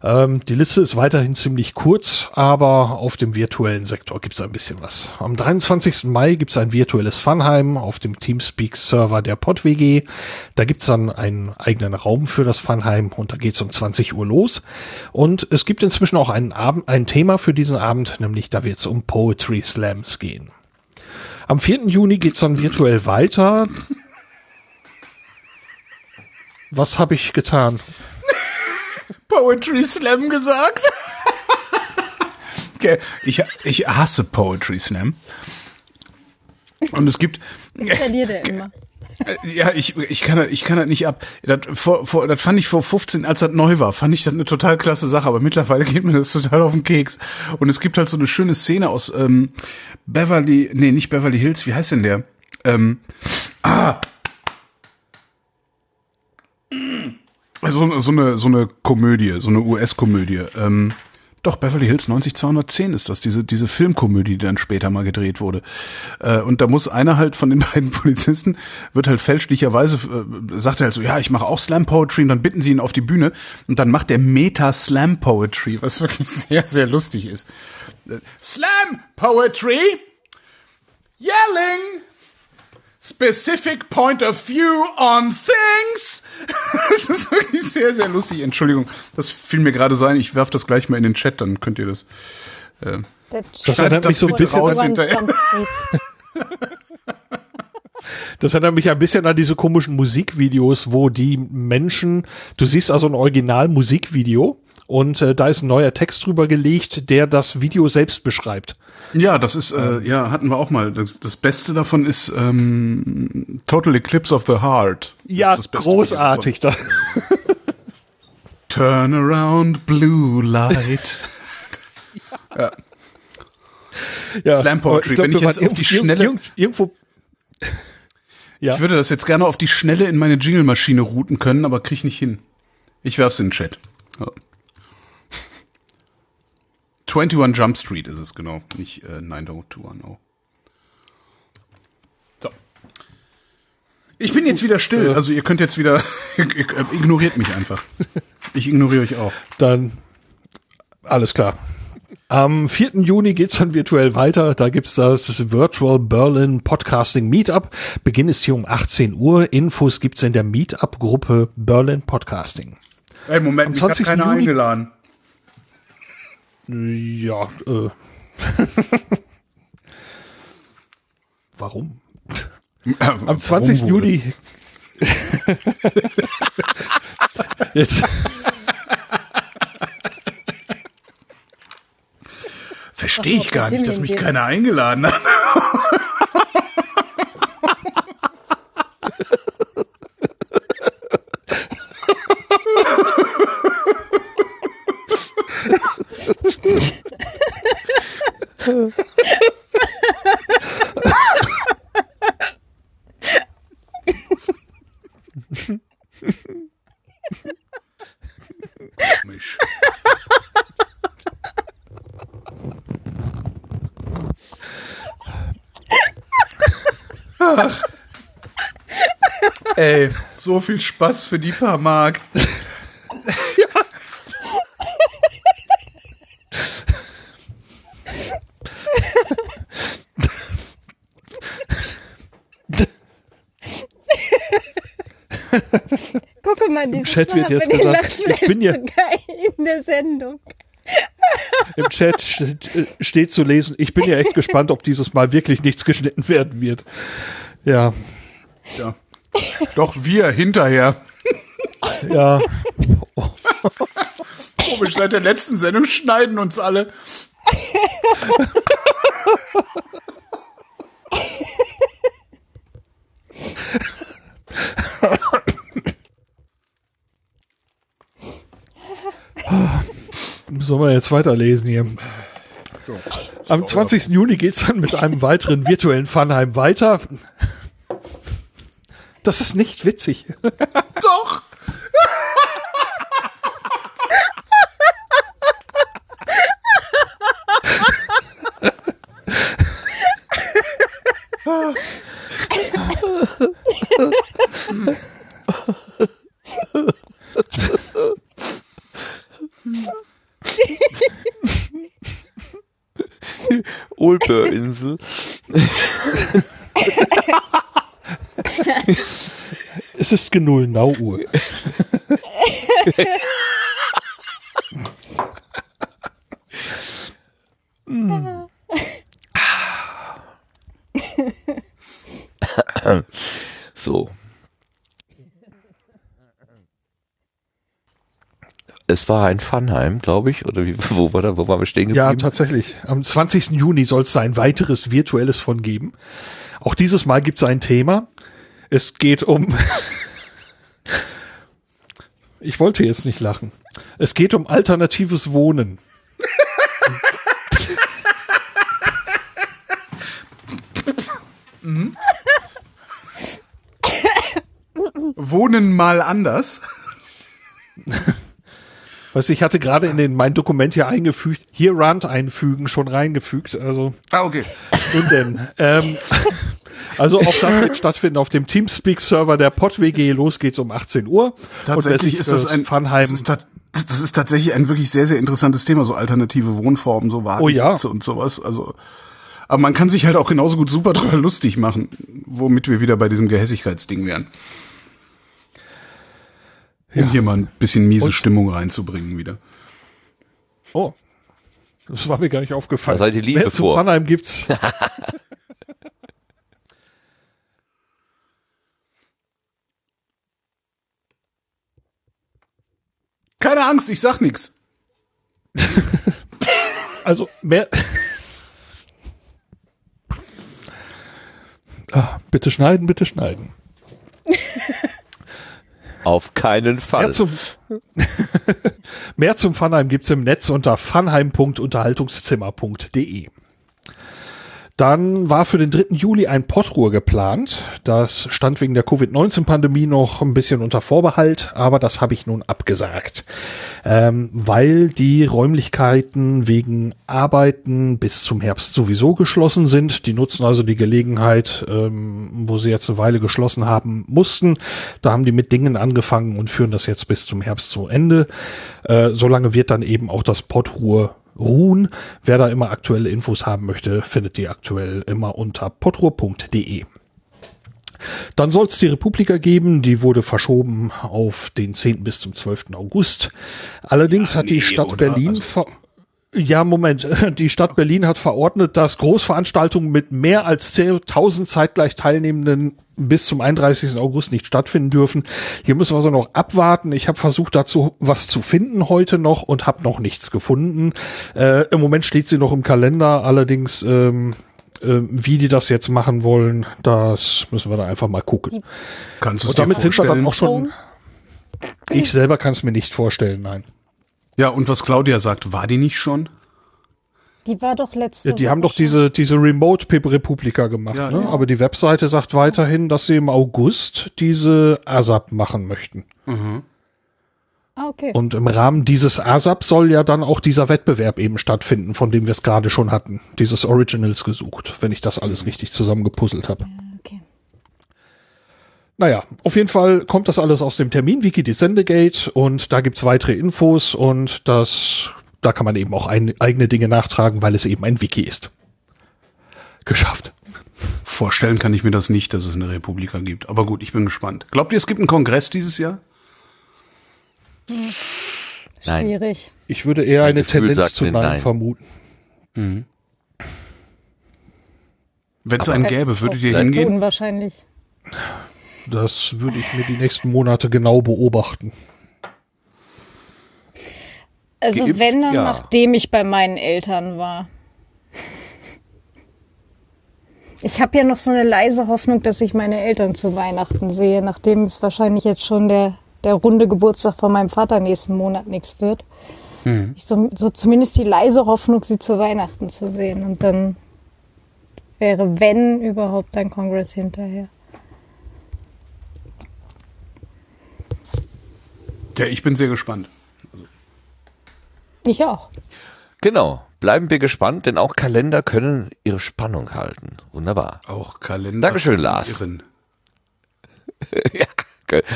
Ähm, die Liste ist weiterhin ziemlich kurz, aber auf dem virtuellen Sektor gibt's ein bisschen was. Am 23. Mai gibt's ein virtuelles Funheim auf dem Teamspeak-Server der PodWG. Da gibt's dann einen eigenen Raum für das Funheim und da geht's um 20 Uhr los. Und es gibt inzwischen auch einen Abend, ein Thema für diesen Abend, nämlich da wird's um Poetry Slams gehen. Am 4. Juni geht's dann virtuell weiter. Was habe ich getan? Poetry Slam gesagt. okay. ich, ich hasse Poetry Slam. Und es gibt. Ich verliere immer. Ja, ich, ich kann das, ich kann das nicht ab. Das, vor, vor, das fand ich vor 15, als das neu war, fand ich das eine total klasse Sache, aber mittlerweile geht mir das total auf den Keks. Und es gibt halt so eine schöne Szene aus ähm, Beverly, nee, nicht Beverly Hills, wie heißt denn der? Ähm, ah. So, so eine so eine Komödie, so eine US-Komödie. Ähm, doch, Beverly Hills 90210 ist das, diese, diese Filmkomödie, die dann später mal gedreht wurde. Äh, und da muss einer halt von den beiden Polizisten, wird halt fälschlicherweise, äh, sagt er halt so, ja, ich mache auch Slam Poetry und dann bitten sie ihn auf die Bühne und dann macht er Meta-Slam Poetry, was wirklich sehr, sehr lustig ist. Äh, Slam Poetry, yelling, specific point of view on things. das ist wirklich sehr, sehr lustig. Entschuldigung, das fiel mir gerade so ein. Ich werf das gleich mal in den Chat, dann könnt ihr das. Äh, das erinnert mich so ein bisschen raus hinterher. Das erinnert mich ein bisschen an diese komischen Musikvideos, wo die Menschen, du siehst also ein Original-Musikvideo und äh, da ist ein neuer Text drüber gelegt, der das Video selbst beschreibt. Ja, das ist, äh, ja, hatten wir auch mal. Das, das Beste davon ist ähm, Total Eclipse of the Heart. Das ja, großartig. Da. Turn around, blue light. ja. ja. Slam Poetry. Wenn ich jetzt auf die Schnelle, Irgendwo. Ja. ich würde das jetzt gerne auf die Schnelle in meine Jingle-Maschine routen können, aber krieg nicht hin. Ich werf's in den Chat. Ja. 21 Jump Street ist es genau, nicht äh, 90210. So. Ich bin jetzt wieder still, also ihr könnt jetzt wieder, ignoriert mich einfach. Ich ignoriere euch auch. Dann alles klar. Am 4. Juni geht's dann virtuell weiter. Da gibt's das Virtual Berlin Podcasting Meetup. Beginn ist hier um 18 Uhr. Infos gibt's in der Meetup-Gruppe Berlin Podcasting. Ey, Moment, Am mich hat 20. keiner Juni- eingeladen. Ja, äh. Warum? Am 20. Warum? Juli. Jetzt. Verstehe ich gar nicht, dass mich keiner eingeladen hat. Komisch. Ach. Ey, so viel Spaß für die paar Mark. Mal, dieses Chat wird jetzt gesagt, ich bin ja- in der Sendung. Im Chat äh, steht zu lesen, ich bin ja echt gespannt, ob dieses Mal wirklich nichts geschnitten werden wird. Ja, Ja. Doch wir hinterher. ja. Komisch, seit der letzten Sendung schneiden uns alle. Sollen wir jetzt weiterlesen hier? Am 20. Juni geht's dann mit einem weiteren virtuellen Funheim weiter. Das ist nicht witzig. Doch. Olperinsel. Es ist genull Nauuhr. So. Es war ein Funheim, glaube ich, oder wie, wo war da, wo waren wir stehen Ja, geblieben? tatsächlich. Am 20. Juni soll es da ein weiteres virtuelles von geben. Auch dieses Mal gibt es ein Thema. Es geht um. ich wollte jetzt nicht lachen. Es geht um alternatives Wohnen. Wohnen mal anders. Weißt du, ich hatte gerade in den, mein Dokument hier eingefügt, hier Rand einfügen, schon reingefügt. Also, Ah, okay. nun denn. Ähm, also auch das wird stattfinden auf dem Teamspeak-Server der PodWG. Los geht's um 18 Uhr. Tatsächlich Und ist das ein, Funheim, das ist, das ist tatsächlich ein wirklich sehr, sehr interessantes Thema, so alternative Wohnformen, so Oh ja. Wagenplätze und sowas. Also, aber man kann sich halt auch genauso gut super drüber lustig machen, womit wir wieder bei diesem Gehässigkeitsding wären. Um hier mal ein bisschen miese Und- Stimmung reinzubringen wieder. Oh. Das war mir gar nicht aufgefallen. Da seid ihr Liebe Mehr zu vor. Funheim gibt's. Keine Angst, ich sag nix. Also mehr. Ah, bitte schneiden, bitte schneiden. Auf keinen Fall. Mehr zum, mehr zum Funheim gibt's im Netz unter funheim.unterhaltungszimmer.de. Dann war für den 3. Juli ein Pottruhe geplant. Das stand wegen der Covid-19-Pandemie noch ein bisschen unter Vorbehalt, aber das habe ich nun abgesagt, ähm, weil die Räumlichkeiten wegen Arbeiten bis zum Herbst sowieso geschlossen sind. Die nutzen also die Gelegenheit, ähm, wo sie jetzt eine Weile geschlossen haben mussten. Da haben die mit Dingen angefangen und führen das jetzt bis zum Herbst zu Ende. Äh, solange wird dann eben auch das Pottruhe ruhen. Wer da immer aktuelle Infos haben möchte, findet die aktuell immer unter potruhe.de. Dann soll es die Republika geben, die wurde verschoben auf den 10. bis zum 12. August. Allerdings hat die nee, Stadt oder? Berlin Also- ja, Moment. Die Stadt Berlin hat verordnet, dass Großveranstaltungen mit mehr als 10.000 zeitgleich Teilnehmenden bis zum 31. August nicht stattfinden dürfen. Hier müssen wir also noch abwarten. Ich habe versucht, dazu was zu finden heute noch und habe noch nichts gefunden. Äh, Im Moment steht sie noch im Kalender. Allerdings, ähm, äh, wie die das jetzt machen wollen, das müssen wir dann einfach mal gucken. Kannst du es damit sind wir dann vorstellen? auch schon. Ich selber kann es mir nicht vorstellen, nein. Ja, und was Claudia sagt, war die nicht schon? Die war doch letzte Ja, die Woche haben doch schon. diese, diese Remote Pip Republika gemacht, Ja, ne? ja. aber die Webseite sagt weiterhin, dass sie im August diese ASAP machen möchten. Ah, okay. Und im Rahmen dieses ASAP soll ja dann auch dieser Wettbewerb eben stattfinden, von dem wir es gerade schon hatten. Dieses Originals gesucht, wenn ich das alles richtig zusammengepuzzelt habe. Naja, auf jeden Fall kommt das alles aus dem Termin-Wiki des Sendegate und da gibt's weitere Infos und das, da kann man eben auch ein, eigene Dinge nachtragen, weil es eben ein Wiki ist. Geschafft. Vorstellen kann ich mir das nicht, dass es eine Republika gibt. Aber gut, ich bin gespannt. Glaubt ihr, es gibt einen Kongress dieses Jahr? Nein. Schwierig. Ich würde eher Mein eine Gefühl Tendenz zu Nein, nein. vermuten. Wenn es einen gäbe, würdet ihr hingehen? Unwahrscheinlich. Das würde ich mir die nächsten Monate genau beobachten. Also Geimpft? wenn dann, Ja. nachdem ich bei meinen Eltern war. Ich habe ja noch so eine leise Hoffnung, dass ich meine Eltern zu Weihnachten sehe, nachdem es wahrscheinlich jetzt schon der, der runde Geburtstag von meinem Vater nächsten Monat nichts wird. Ich so, so zumindest die leise Hoffnung, sie zu Weihnachten zu sehen. Und dann wäre, wenn überhaupt, ein Kongress hinterher. Ja, ich bin sehr gespannt. Ich auch. Genau. Bleiben wir gespannt, denn auch Kalender können ihre Spannung halten. Wunderbar. Auch Kalender. Dankeschön, Lars. Irren. ja,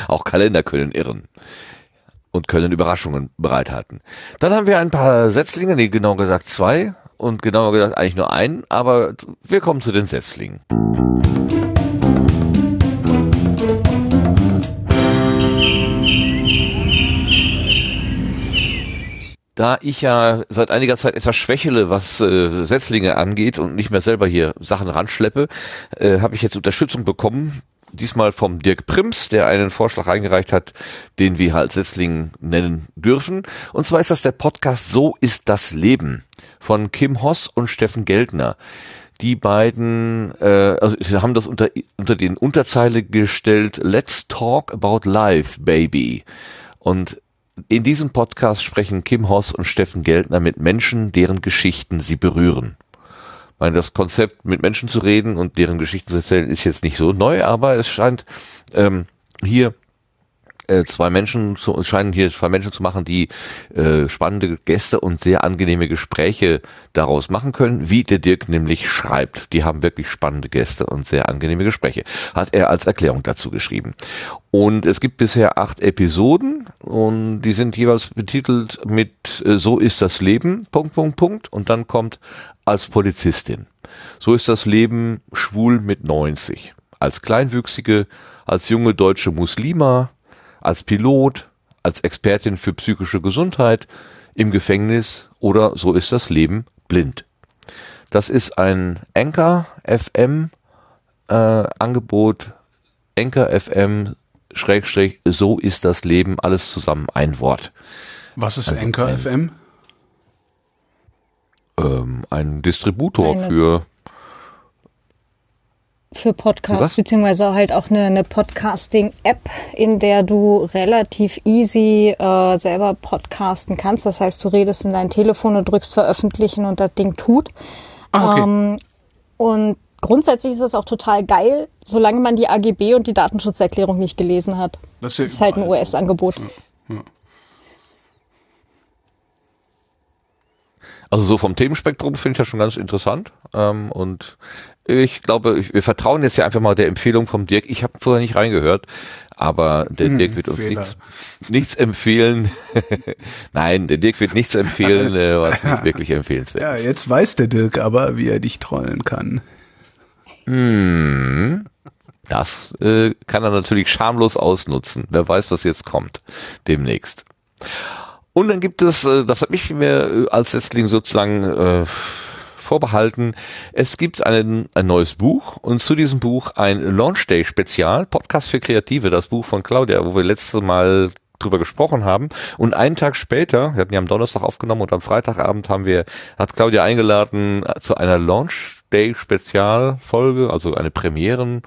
auch Kalender können irren. Und können Überraschungen bereithalten. Dann haben wir ein paar Setzlinge, nee, genau gesagt zwei. Und genauer gesagt eigentlich nur einen, aber wir kommen zu den Setzlingen. Da ich ja seit einiger Zeit etwas schwächele, was äh, Setzlinge angeht und nicht mehr selber hier Sachen ranschleppe, äh, habe ich jetzt Unterstützung bekommen diesmal vom Dirk Prims, der einen Vorschlag eingereicht hat, den wir als Setzling nennen dürfen. Und zwar ist das der Podcast So ist das Leben von Kim Hoss und Steffen Geldner. Die beiden äh, also sie haben das unter, unter den Unterzeile gestellt, Let's Talk About Life, Baby. Und in diesem Podcast sprechen Kim Hoss und Steffen Geldner mit Menschen, deren Geschichten sie berühren. Ich meine, das Konzept, mit Menschen zu reden und deren Geschichten zu erzählen, ist jetzt nicht so neu, aber es scheint ähm, hier äh, zwei Menschen zu, scheinen hier zwei Menschen zu machen, die äh, spannende Gäste und sehr angenehme Gespräche daraus machen können, wie der Dirk nämlich schreibt. Die haben wirklich spannende Gäste und sehr angenehme Gespräche. Hat er als Erklärung dazu geschrieben. Und es gibt bisher acht Episoden und die sind jeweils betitelt mit äh, So ist das Leben, Punkt, Punkt, Punkt. Und dann kommt als Polizistin. So ist das Leben schwul mit 90. Als Kleinwüchsige, als junge deutsche Muslima, als Pilot, als Expertin für psychische Gesundheit, im Gefängnis oder so ist das Leben blind. Das ist ein Anchor FM äh, Angebot, Anchor FM Schrägstrich, so ist das Leben, alles zusammen ein Wort. Was ist also Anchor ein, FM? Ähm, ein Distributor Eine. für für Podcasts, beziehungsweise halt auch eine, eine Podcasting-App, in der du relativ easy äh, selber podcasten kannst. Das heißt, du redest in dein Telefon und drückst veröffentlichen und das Ding tut. Ah, okay. Ähm, und grundsätzlich ist es auch total geil, solange man die AGB und die Datenschutzerklärung nicht gelesen hat. Das ist, das ist halt ein US-Angebot. Ja, ja. Also so vom Themenspektrum finde ich das schon ganz interessant. Ähm, und ich glaube, wir vertrauen jetzt ja einfach mal der Empfehlung vom Dirk. Ich habe vorher nicht reingehört, aber der hm, Dirk wird uns nichts, nichts empfehlen. Nein, der Dirk wird nichts empfehlen, äh, was nicht wirklich empfehlenswert ist. Ja, jetzt weiß der Dirk aber, wie er dich trollen kann. Hm, das äh, kann er natürlich schamlos ausnutzen. Wer weiß, was jetzt kommt demnächst. Und dann gibt es, äh, das habe ich mir äh, als Setzling sozusagen äh, vorbehalten. Es gibt ein, ein neues Buch und zu diesem Buch ein Launch Day Spezial, Podcast für Kreative, das Buch von Claudia, wo wir letztes Mal drüber gesprochen haben. Und einen Tag später, wir hatten ja am Donnerstag aufgenommen und am Freitagabend haben wir, hat Claudia eingeladen zu einer Launch Day Spezialfolge, also eine Premieren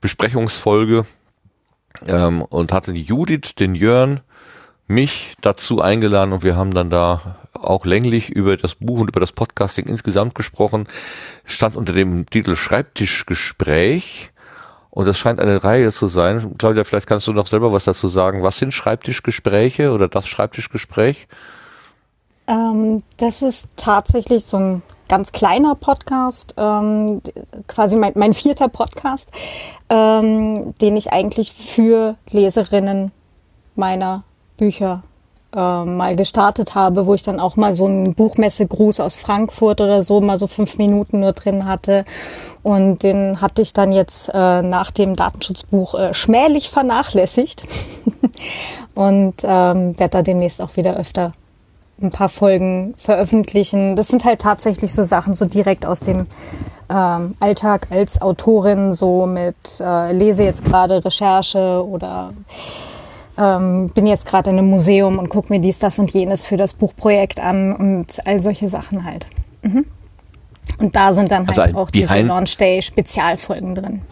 Besprechungsfolge ähm, und hatte Judith, den Jörn, mich dazu eingeladen und wir haben dann da auch länglich über das Buch und über das Podcasting insgesamt gesprochen. Stand unter dem Titel Schreibtischgespräch. Und das scheint eine Reihe zu sein. Claudia, vielleicht kannst du noch selber was dazu sagen. Was sind Schreibtischgespräche oder das Schreibtischgespräch? Ähm, das ist tatsächlich so ein ganz kleiner Podcast, ähm, quasi mein, mein, vierter Podcast, ähm, den ich eigentlich für Leserinnen meiner Bücher äh, mal gestartet habe, wo ich dann auch mal so einen Buchmessegruß aus Frankfurt oder so mal so fünf Minuten nur drin hatte. Und den hatte ich dann jetzt äh, nach dem Datenschutzbuch äh, schmählich vernachlässigt und ähm, werde da demnächst auch wieder öfter ein paar Folgen veröffentlichen. Das sind halt tatsächlich so Sachen so direkt aus dem ähm, Alltag als Autorin, so mit äh, lese jetzt gerade Recherche oder ähm, bin jetzt gerade in einem Museum und gucke mir dies, das und jenes für das Buchprojekt an und all solche Sachen halt. Mhm. Und da sind dann also halt auch diese Launch Day Spezialfolgen drin.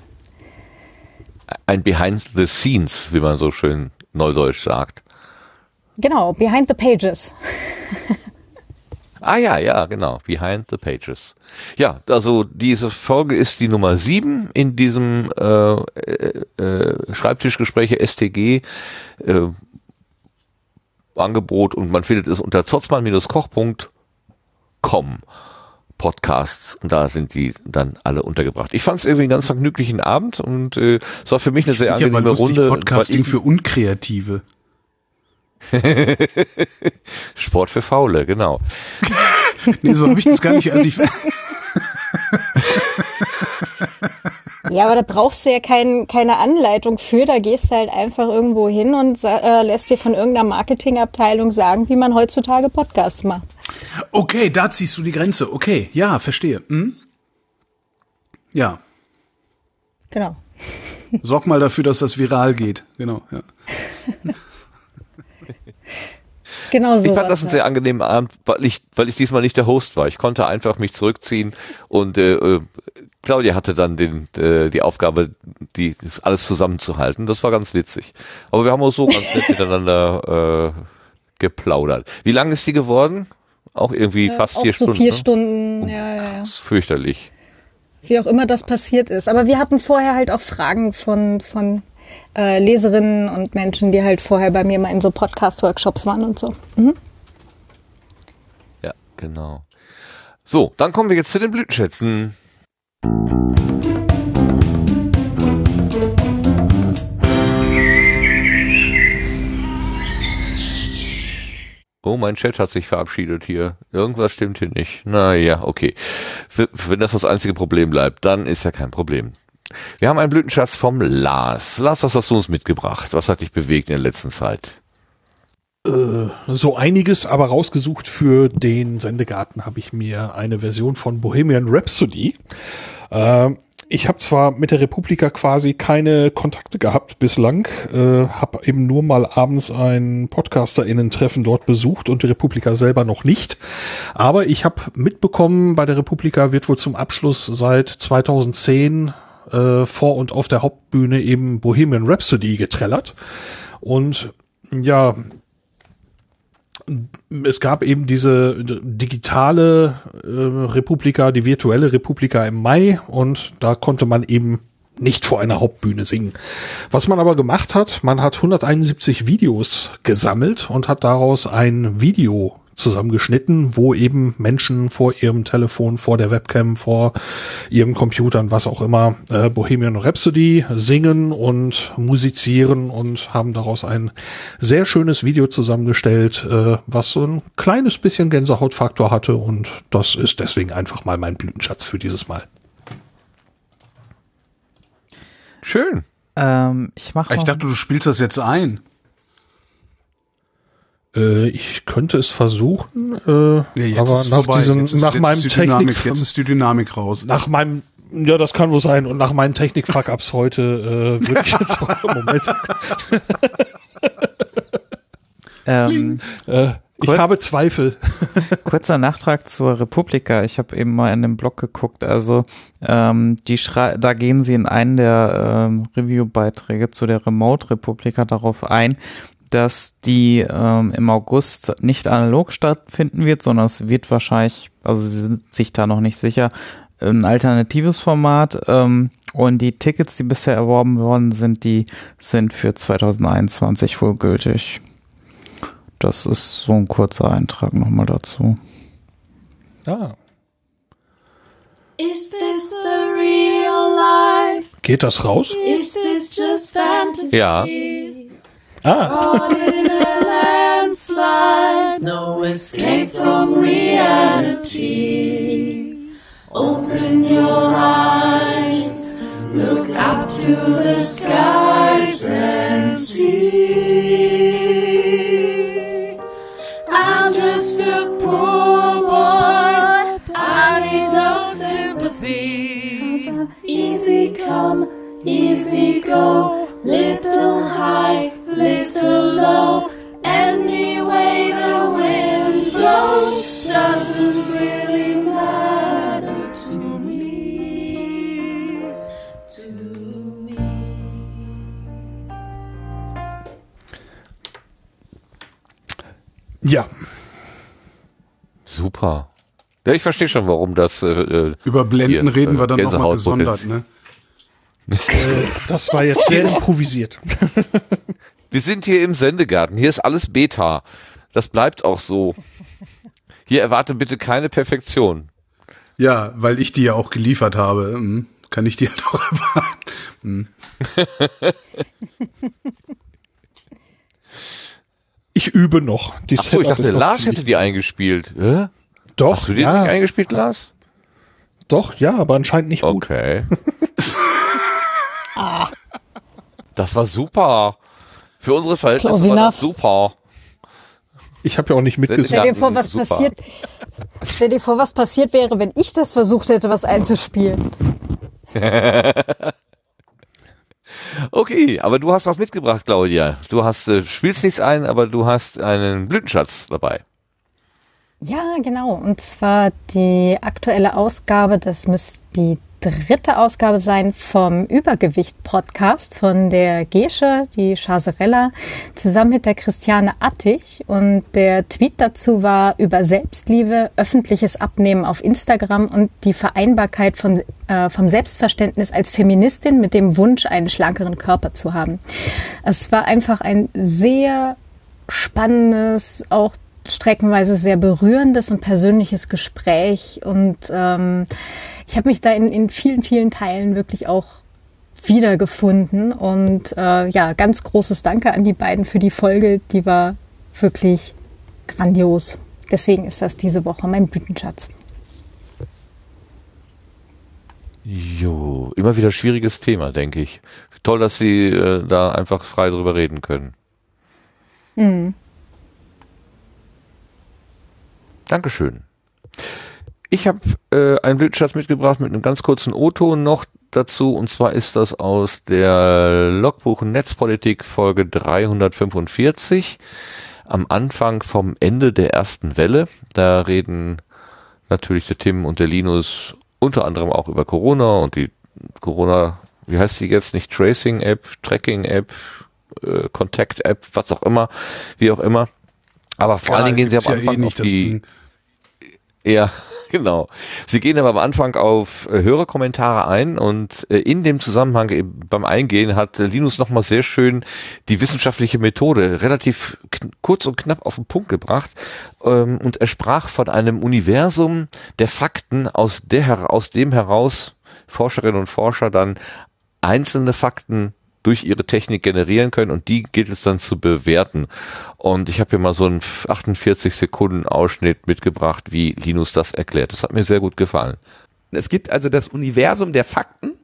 Ein Behind the Scenes, wie man so schön neudeutsch sagt. Genau, Behind the Pages. Ah ja, ja, genau. Behind the Pages. Ja, also diese Folge ist die Nummer sieben in diesem äh, äh, äh Schreibtischgespräche STG äh, Angebot und man findet es unter zotzmann-koch.com. Podcasts und da sind die dann alle untergebracht. Ich fand es irgendwie einen ganz vergnüglichen Abend und äh, es war für mich eine sehr angenehme ja Runde. Podcasting für Unkreative. Sport für Faule, genau. nee, so habe ich das gar nicht. Also ich ja, aber da brauchst du ja kein, keine Anleitung für. Da gehst du halt einfach irgendwo hin und äh, lässt dir von irgendeiner Marketingabteilung sagen, wie man heutzutage Podcasts macht. Okay, da ziehst du die Grenze. Okay, ja, verstehe. Hm? Ja. Genau. Sorg mal dafür, dass das viral geht. Genau, ja. Genau so. Ich fand das einen sehr angenehmen Abend, weil ich, weil ich diesmal nicht der Host war. Ich konnte einfach mich zurückziehen und äh, äh, Claudia hatte dann den, äh, die Aufgabe, die, das alles zusammenzuhalten. Das war ganz witzig. Aber wir haben auch so ganz nett miteinander äh, geplaudert. Wie lang ist die geworden? Auch irgendwie fast auch vier so Stunden. vier ne? Stunden, ja, ja, ja. Das ist fürchterlich. Wie auch immer das passiert ist. Aber wir hatten vorher halt auch Fragen von, von äh, Leserinnen und Menschen, die halt vorher bei mir mal in so Podcast-Workshops waren und so. Mhm. Ja, genau. So, dann kommen wir jetzt zu den Blütenschätzen. Oh, mein Chat hat sich verabschiedet hier. Irgendwas stimmt hier nicht. Naja, okay. Wenn das das einzige Problem bleibt, dann ist ja kein Problem. Wir haben einen Blütenschatz vom Lars. Lars, was hast du uns mitgebracht? Was hat dich bewegt in der letzten Zeit? Äh, so einiges, aber rausgesucht für den Sendegarten habe ich mir eine Version von Bohemian Rhapsody. Äh, ich habe zwar mit der Republika quasi keine Kontakte gehabt bislang, äh, habe eben nur mal abends ein PodcasterInnen-Treffen dort besucht und die Republika selber noch nicht. Aber ich habe mitbekommen, bei der Republika wird wohl zum Abschluss seit 2010 äh, vor und auf der Hauptbühne eben Bohemian Rhapsody getrellert. Und ja, es gab eben diese digitale äh, Republika, die virtuelle Republika im Mai und da konnte man eben nicht vor einer Hauptbühne singen. Was man aber gemacht hat, man hat 171 Videos gesammelt und hat daraus ein Video zusammengeschnitten, wo eben Menschen vor ihrem Telefon, vor der Webcam, vor ihrem Computern, was auch immer, äh, Bohemian Rhapsody singen und musizieren und haben daraus ein sehr schönes Video zusammengestellt, äh, was so ein kleines bisschen Gänsehautfaktor hatte und das ist deswegen einfach mal mein Blütenschatz für dieses Mal. Schön. Ähm, ich mache Ich dachte, du spielst das jetzt ein. Äh, ich könnte es versuchen, äh, jetzt aber ist nach diesem, jetzt ist, nach jetzt meinem ist die Dynamik, Technik, jetzt ist die Dynamik raus. nach meinem, ja, das kann wohl sein. Und nach meinen Technik-Fuck-Ups heute äh, würde ich jetzt Moment. ähm, Äh, ich Kurz- habe Zweifel. Kurzer Nachtrag zur Republika. Ich habe eben mal in dem Blog geguckt. Also ähm, die schrei da gehen sie in einen der ähm, Review-Beiträge zu der Remote-Republika darauf ein, dass die ähm, im August nicht analog stattfinden wird, sondern es wird wahrscheinlich, also sie sind sich da noch nicht sicher, ein alternatives Format. Ähm, und die Tickets, die bisher erworben worden sind, die sind für 2021 wohl gültig. Das ist so ein kurzer Eintrag nochmal dazu. Ah. Is this the real life? Geht das raus? Is this just fantasy? Ja. Ah, landslide, no escape from reality. Open your eyes, look up to the skies and see. I'm just a poor boy, I need no sympathy. Easy come, easy go, little high, little low. Any way the wind blows doesn't really matter to me. To me. ja. Super. Ja, ich verstehe schon, warum das. Äh, äh, Über Blenden Hier, reden äh, wir dann nochmal gesondert, ne? Das war jetzt sehr improvisiert. wir sind hier im Sendegarten. Hier ist alles Beta. Das bleibt auch so. Hier erwarte bitte keine Perfektion. Ja, weil ich die ja auch geliefert habe, hm, kann ich die halt auch erwarten. Ich übe noch. Die Achso, ich dachte, Lars hätte die eingespielt. Hä? Doch, Hast du die ja, nicht eingespielt, Lars? doch, ja, aber anscheinend nicht gut. Okay. Das war super. Für unsere Verhältnisse Close war das super. Ich habe ja auch nicht mitgesungen. Stell dir vor, was super. passiert. Stell dir vor, was passiert wäre, wenn ich das versucht hätte, was einzuspielen. Okay, aber du hast was mitgebracht, Claudia. Du hast, äh, spielst nichts ein, aber du hast einen Blütenschatz dabei. Ja, genau. Und zwar die aktuelle Ausgabe, das müsste die dritte Ausgabe sein vom Übergewicht-Podcast von der Gesche, die Chaserella, zusammen mit der Christiane Attich. Und der Tweet dazu war über Selbstliebe, öffentliches Abnehmen auf Instagram und die Vereinbarkeit von, äh, vom Selbstverständnis als Feministin mit dem Wunsch, einen schlankeren Körper zu haben. Es war einfach ein sehr spannendes, auch streckenweise sehr berührendes und persönliches Gespräch und ähm, ich habe mich da in, in vielen, vielen Teilen wirklich auch wiedergefunden und äh, ja, ganz großes Danke an die beiden für die Folge, die war wirklich grandios. Deswegen ist das diese Woche mein Blütenschatz. Jo, immer wieder schwieriges Thema, denke ich. Toll, dass Sie äh, da einfach frei drüber reden können. Mhm. Dankeschön. Ich habe äh, einen Blütenschatz mitgebracht mit einem ganz kurzen O-Ton noch dazu. Und zwar ist das aus der Logbuch Netzpolitik Folge 345 am Anfang vom Ende der ersten Welle. Da reden natürlich der Tim und der Linus unter anderem auch über Corona und die Corona, wie heißt sie jetzt, nicht Tracing App, Tracking App, äh, Contact App, was auch immer, wie auch immer. Aber vor Ja, allen Dingen gehen sie am ja eh Anfang nicht auf die. Ja, genau. Sie gehen aber am Anfang auf äh, Hörerkommentare ein und äh, in dem Zusammenhang eben beim Eingehen hat äh, Linus nochmal sehr schön die wissenschaftliche Methode relativ kurz und knapp auf den Punkt gebracht ähm, und er sprach von einem Universum der Fakten, aus, der, aus dem heraus Forscherinnen und Forscher dann einzelne Fakten durch ihre Technik generieren können und die gilt es dann zu bewerten. Und ich habe hier mal so einen 48 Sekunden Ausschnitt mitgebracht, wie Linus das erklärt. Das hat mir sehr gut gefallen. Es gibt also das Universum der Fakten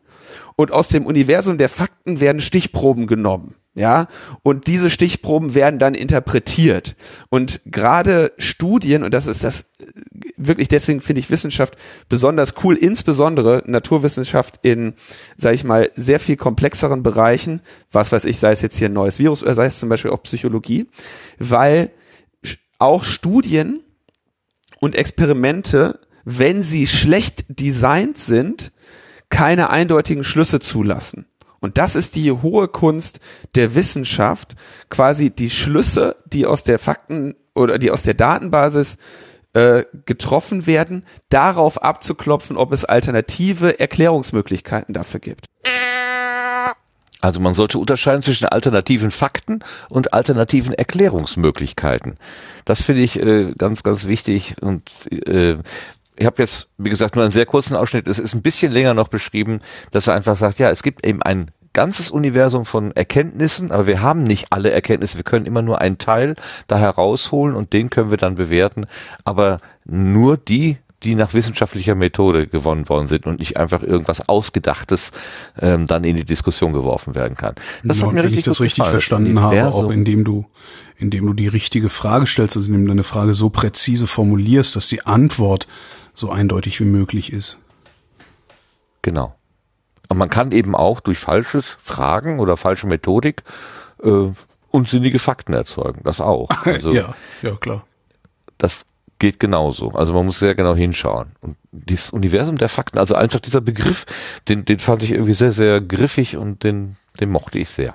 und aus dem Universum der Fakten werden Stichproben genommen. Ja, und diese Stichproben werden dann interpretiert. Und gerade Studien, und das ist das wirklich, deswegen finde ich Wissenschaft besonders cool, insbesondere Naturwissenschaft in, sage ich mal, sehr viel komplexeren Bereichen, was weiß ich, sei es jetzt hier ein neues Virus oder sei es zum Beispiel auch Psychologie, weil auch Studien und Experimente, wenn sie schlecht designt sind, keine eindeutigen Schlüsse zulassen. Und das ist die hohe Kunst der Wissenschaft, quasi die Schlüsse, die aus der Fakten oder die aus der Datenbasis äh, getroffen werden, darauf abzuklopfen, ob es alternative Erklärungsmöglichkeiten dafür gibt. Also man sollte unterscheiden zwischen alternativen Fakten und alternativen Erklärungsmöglichkeiten. Das finde ich äh, ganz, ganz wichtig. Und äh, ich habe jetzt, wie gesagt, nur einen sehr kurzen Ausschnitt. Es ist ein bisschen länger noch beschrieben, dass er einfach sagt, ja, es gibt eben ein ganzes Universum von Erkenntnissen, aber wir haben nicht alle Erkenntnisse. Wir können immer nur einen Teil da herausholen und den können wir dann bewerten. Aber nur die, die nach wissenschaftlicher Methode gewonnen worden sind und nicht einfach irgendwas Ausgedachtes ähm, dann in die Diskussion geworfen werden kann. Das Ja, hat mir wenn richtig ich das richtig gefallen. verstanden habe, auch indem du, indem du die richtige Frage stellst, also indem du deine Frage so präzise formulierst, dass die Antwort so eindeutig wie möglich ist. Genau. Und man kann eben auch durch falsches Fragen oder falsche Methodik äh, unsinnige Fakten erzeugen. Das auch. Also ja, ja, klar. das geht genauso. Also man muss sehr genau hinschauen. Und dieses Universum der Fakten, also einfach dieser Begriff, den, den fand ich irgendwie sehr, sehr griffig und den, den mochte ich sehr.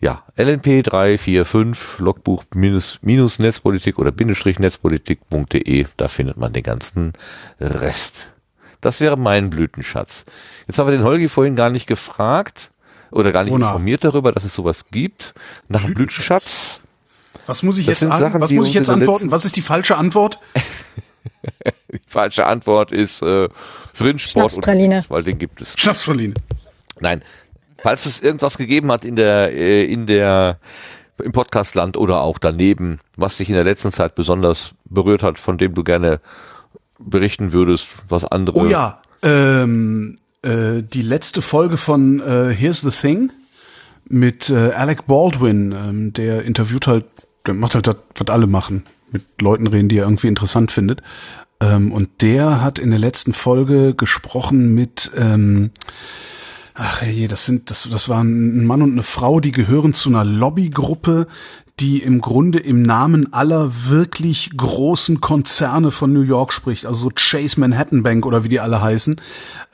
Ja, LNP 345, Logbuch minus, minus Netzpolitik oder Bindestrich Netzpolitik.de, da findet man den ganzen Rest. Das wäre mein Blütenschatz. Jetzt haben wir den Holgi vorhin gar nicht gefragt oder gar nicht Wonach? informiert darüber, dass es sowas gibt. Nach dem Blütenschatz. Was muss ich Das jetzt, an, Sachen, was muss ich jetzt antworten? Was ist die falsche Antwort? Die falsche Antwort ist äh, Frinsport Schnapspraline. und weil den gibt es. Schnapspraline. Nein, falls es irgendwas gegeben hat in der äh, in der im Podcastland oder auch daneben, was dich in der letzten Zeit besonders berührt hat, von dem du gerne berichten würdest, was andere. Oh ja, ähm, äh, die letzte Folge von äh, Here's the Thing mit äh, Alec Baldwin, ähm, der interviewt halt, der macht halt das, was alle machen, mit Leuten reden, die er irgendwie interessant findet. Ähm, und der hat in der letzten Folge gesprochen mit, ähm, ach je, das sind, das, das waren ein Mann und eine Frau, die gehören zu einer Lobbygruppe, die im Grunde im Namen aller wirklich großen Konzerne von New York spricht, also so Chase Manhattan Bank oder wie die alle heißen.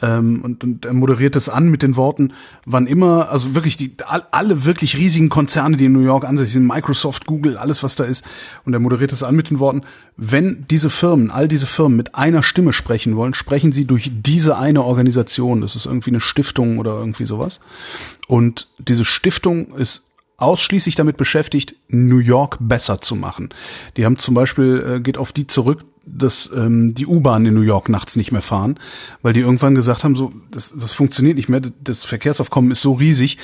Ähm, und, und er moderiert es an mit den Worten, wann immer, also wirklich die all, alle wirklich riesigen Konzerne, die in New York ansässig sind, Microsoft, Google, alles was da ist, und er moderiert es an mit den Worten, wenn diese Firmen, all diese Firmen mit einer Stimme sprechen wollen, sprechen sie durch diese eine Organisation. Das ist irgendwie eine Stiftung oder irgendwie sowas. Und diese Stiftung ist ausschließlich damit beschäftigt, New York besser zu machen. Die haben zum Beispiel, äh, geht auf die zurück, dass ähm, die U-Bahn in New York nachts nicht mehr fahren, weil die irgendwann gesagt haben, so das, das funktioniert nicht mehr, das Verkehrsaufkommen ist so riesig,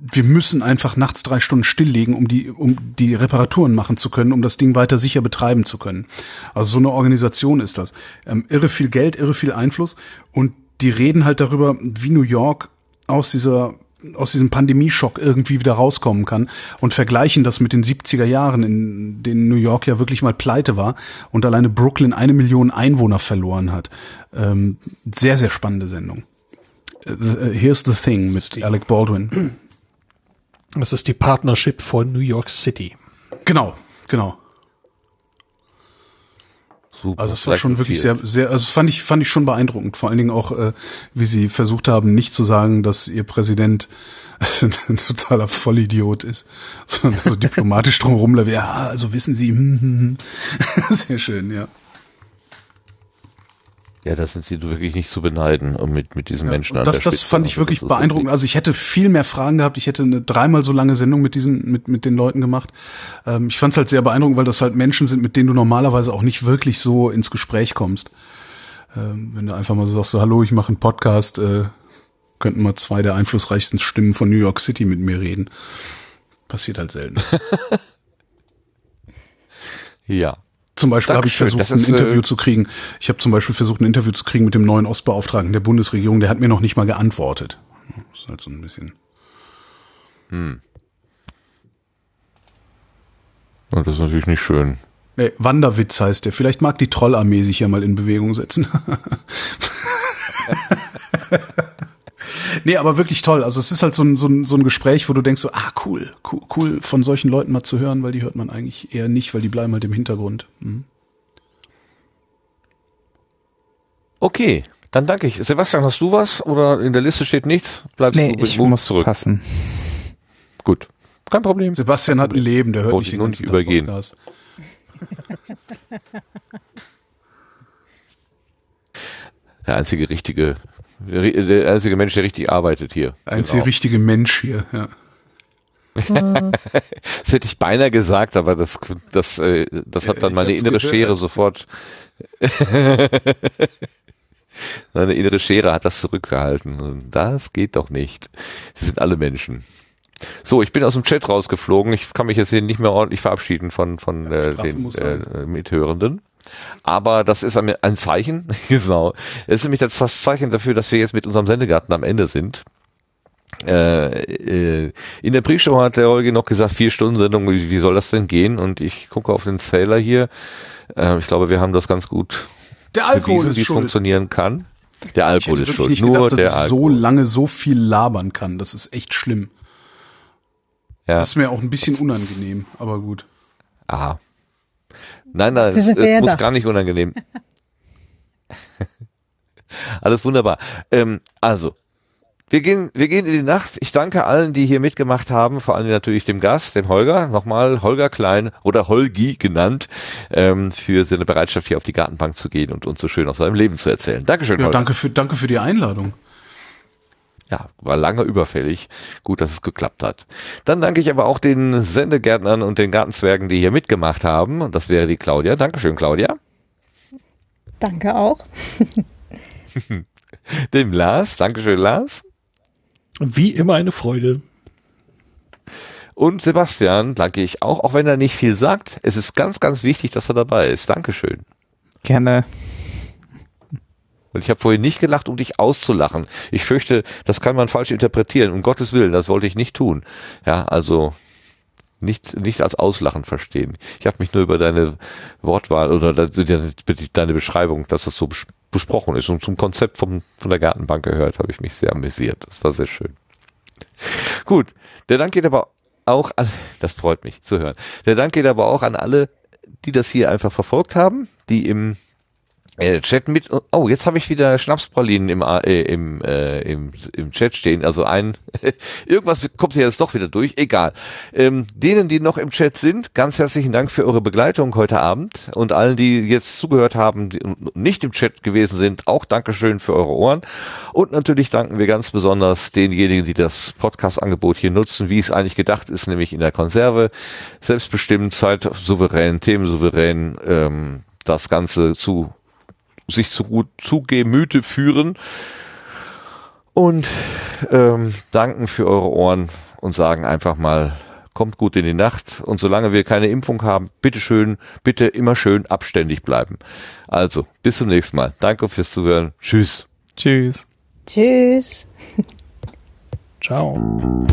wir müssen einfach nachts drei Stunden stilllegen, um die, um die Reparaturen machen zu können, um das Ding weiter sicher betreiben zu können. Also so eine Organisation ist das. Ähm, irre viel Geld, irre viel Einfluss und die reden halt darüber, wie New York aus dieser aus diesem Pandemieschock irgendwie wieder rauskommen kann und vergleichen das mit den 70er Jahren, in denen New York ja wirklich mal pleite war und alleine Brooklyn eine Million Einwohner verloren hat. Ähm, sehr, sehr spannende Sendung. Uh, Here's the Thing mit Alec Baldwin. Das ist die Partnership von New York City. Genau, genau. Super. Also es war schon wirklich sehr, sehr, also fand ich, fand ich schon beeindruckend. Vor allen Dingen auch, äh, wie sie versucht haben, nicht zu sagen, dass ihr Präsident ein totaler Vollidiot ist, sondern so diplomatisch drumherum, ja, also wissen Sie, hm, hm, hm. sehr schön, ja. Ja, das sind sie wirklich nicht zu beneiden, um mit, mit diesen Menschen Ja, an das, der das Spitze. fand ich Also wirklich ist beeindruckend. Also ich hätte viel mehr Fragen gehabt. Ich hätte eine dreimal so lange Sendung mit diesen, mit, mit den Leuten gemacht. Ähm, ich fand es halt sehr beeindruckend, weil das halt Menschen sind, mit denen du normalerweise auch nicht wirklich so ins Gespräch kommst. Ähm, wenn du einfach mal so sagst, so, hallo, ich mache einen Podcast, äh, könnten mal zwei der einflussreichsten Stimmen von New York City mit mir reden. Passiert halt selten. Ja. Zum Beispiel habe ich versucht, ist, ein Interview äh, zu kriegen. Ich habe zum Beispiel versucht, ein Interview zu kriegen mit dem neuen Ostbeauftragten der Bundesregierung. Der hat mir noch nicht mal geantwortet. Das ist halt so ein bisschen. Und das ist natürlich nicht schön. Nee, Wanderwitz heißt der. Vielleicht mag die Trollarmee sich ja mal in Bewegung setzen. nee, aber wirklich toll. Also es ist halt so ein, so ein, so ein Gespräch, wo du denkst so, ah, cool, cool, cool, von solchen Leuten mal zu hören, weil die hört man eigentlich eher nicht, weil die bleiben halt im Hintergrund. Mhm. Okay, dann danke ich. Sebastian, hast du was? Oder in der Liste steht nichts? Bleibst Nee, du ich muss zurück? passen. Gut. Kein Problem. Sebastian hat ein Leben, der hört Wollte nicht ich den ganzen übergehen. Podcast. Der einzige richtige, der, einzige Mensch, der richtig arbeitet hier. Einzige Genau. richtige Mensch hier, ja. Das hätte ich beinahe gesagt, aber das, das, äh, das hat dann ich meine innere gehört. Schere sofort. meine innere Schere hat das zurückgehalten. Das geht doch nicht. Wir sind alle Menschen. So, ich bin aus dem Chat rausgeflogen. Ich kann mich jetzt hier nicht mehr ordentlich verabschieden von, von äh, Strafe den sein. äh, Mithörenden. Aber das ist ein Zeichen, genau. Es ist nämlich das Zeichen dafür, dass wir jetzt mit unserem Sendegarten am Ende sind. Äh, äh, in der Pre-Show hat der Holger noch gesagt, vier Stunden Sendung, wie, wie soll das denn gehen? Und ich gucke auf den Zähler hier. Äh, ich glaube, wir haben das ganz gut Der Alkohol bewiesen, wie es funktionieren kann. Der Alkohol ist schuld. nicht Nur gedacht, dass der ich Alkohol. so lange so viel labern kann. Das ist echt schlimm. ja. Das ist mir auch ein bisschen unangenehm, aber gut. Aha. Nein, nein, es, es muss gar nicht unangenehm. Alles wunderbar. Ähm, also, wir gehen, wir gehen in die Nacht. Ich danke allen, die hier mitgemacht haben, vor allem natürlich dem Gast, dem Holger, nochmal Holger Klein oder Holgi genannt, ähm, für seine Bereitschaft hier auf die Gartenbank zu gehen und uns so schön aus seinem Leben zu erzählen. Dankeschön, Ja, Holger. danke für, danke für die Einladung. Ja, war lange überfällig. Gut, dass es geklappt hat. Dann danke ich aber auch den Sendegärtnern und den Gartenzwergen, die hier mitgemacht haben. Und das wäre die Claudia. Dankeschön, Claudia. Danke auch. Dem Lars. Dankeschön, Lars. Wie immer eine Freude. Und Sebastian danke ich auch, auch wenn er nicht viel sagt. Es ist ganz, ganz wichtig, dass er dabei ist. Dankeschön. Gerne. Und ich habe vorhin nicht gelacht, um dich auszulachen. Ich fürchte, das kann man falsch interpretieren. Um Gottes Willen, das wollte ich nicht tun. Ja, also nicht, nicht als Auslachen verstehen. Ich habe mich nur über deine Wortwahl oder deine, Beschreibung, dass das so besprochen ist und zum Konzept vom, von der Gartenbank gehört, habe ich mich sehr amüsiert. Das war sehr schön. Gut, der Dank geht aber auch an, das freut mich zu hören. Der Dank geht aber auch an alle, die das hier einfach verfolgt haben, die im äh, Chat mit. Oh, jetzt habe ich wieder Schnapspralinen im, äh, im, äh, im, im Chat stehen. Also ein irgendwas kommt hier jetzt doch wieder durch. Egal. Ähm, denen, die noch im Chat sind, ganz herzlichen Dank für eure Begleitung heute Abend und allen, die jetzt zugehört haben, die nicht im Chat gewesen sind, auch Dankeschön für eure Ohren. Und natürlich danken wir ganz besonders denjenigen, die das Podcast-Angebot hier nutzen, wie es eigentlich gedacht ist, nämlich in der Konserve, selbstbestimmt, zeitsouverän, themensouverän, ähm, das Ganze zu sich zu gut zu Gemüte führen und ähm, danken für eure Ohren und sagen einfach mal, kommt gut in die Nacht und solange wir keine Impfung haben, bitte schön, bitte immer schön abständig bleiben. Also, bis zum nächsten Mal. Danke fürs Zuhören. Tschüss. Tschüss. Tschüss. Ciao.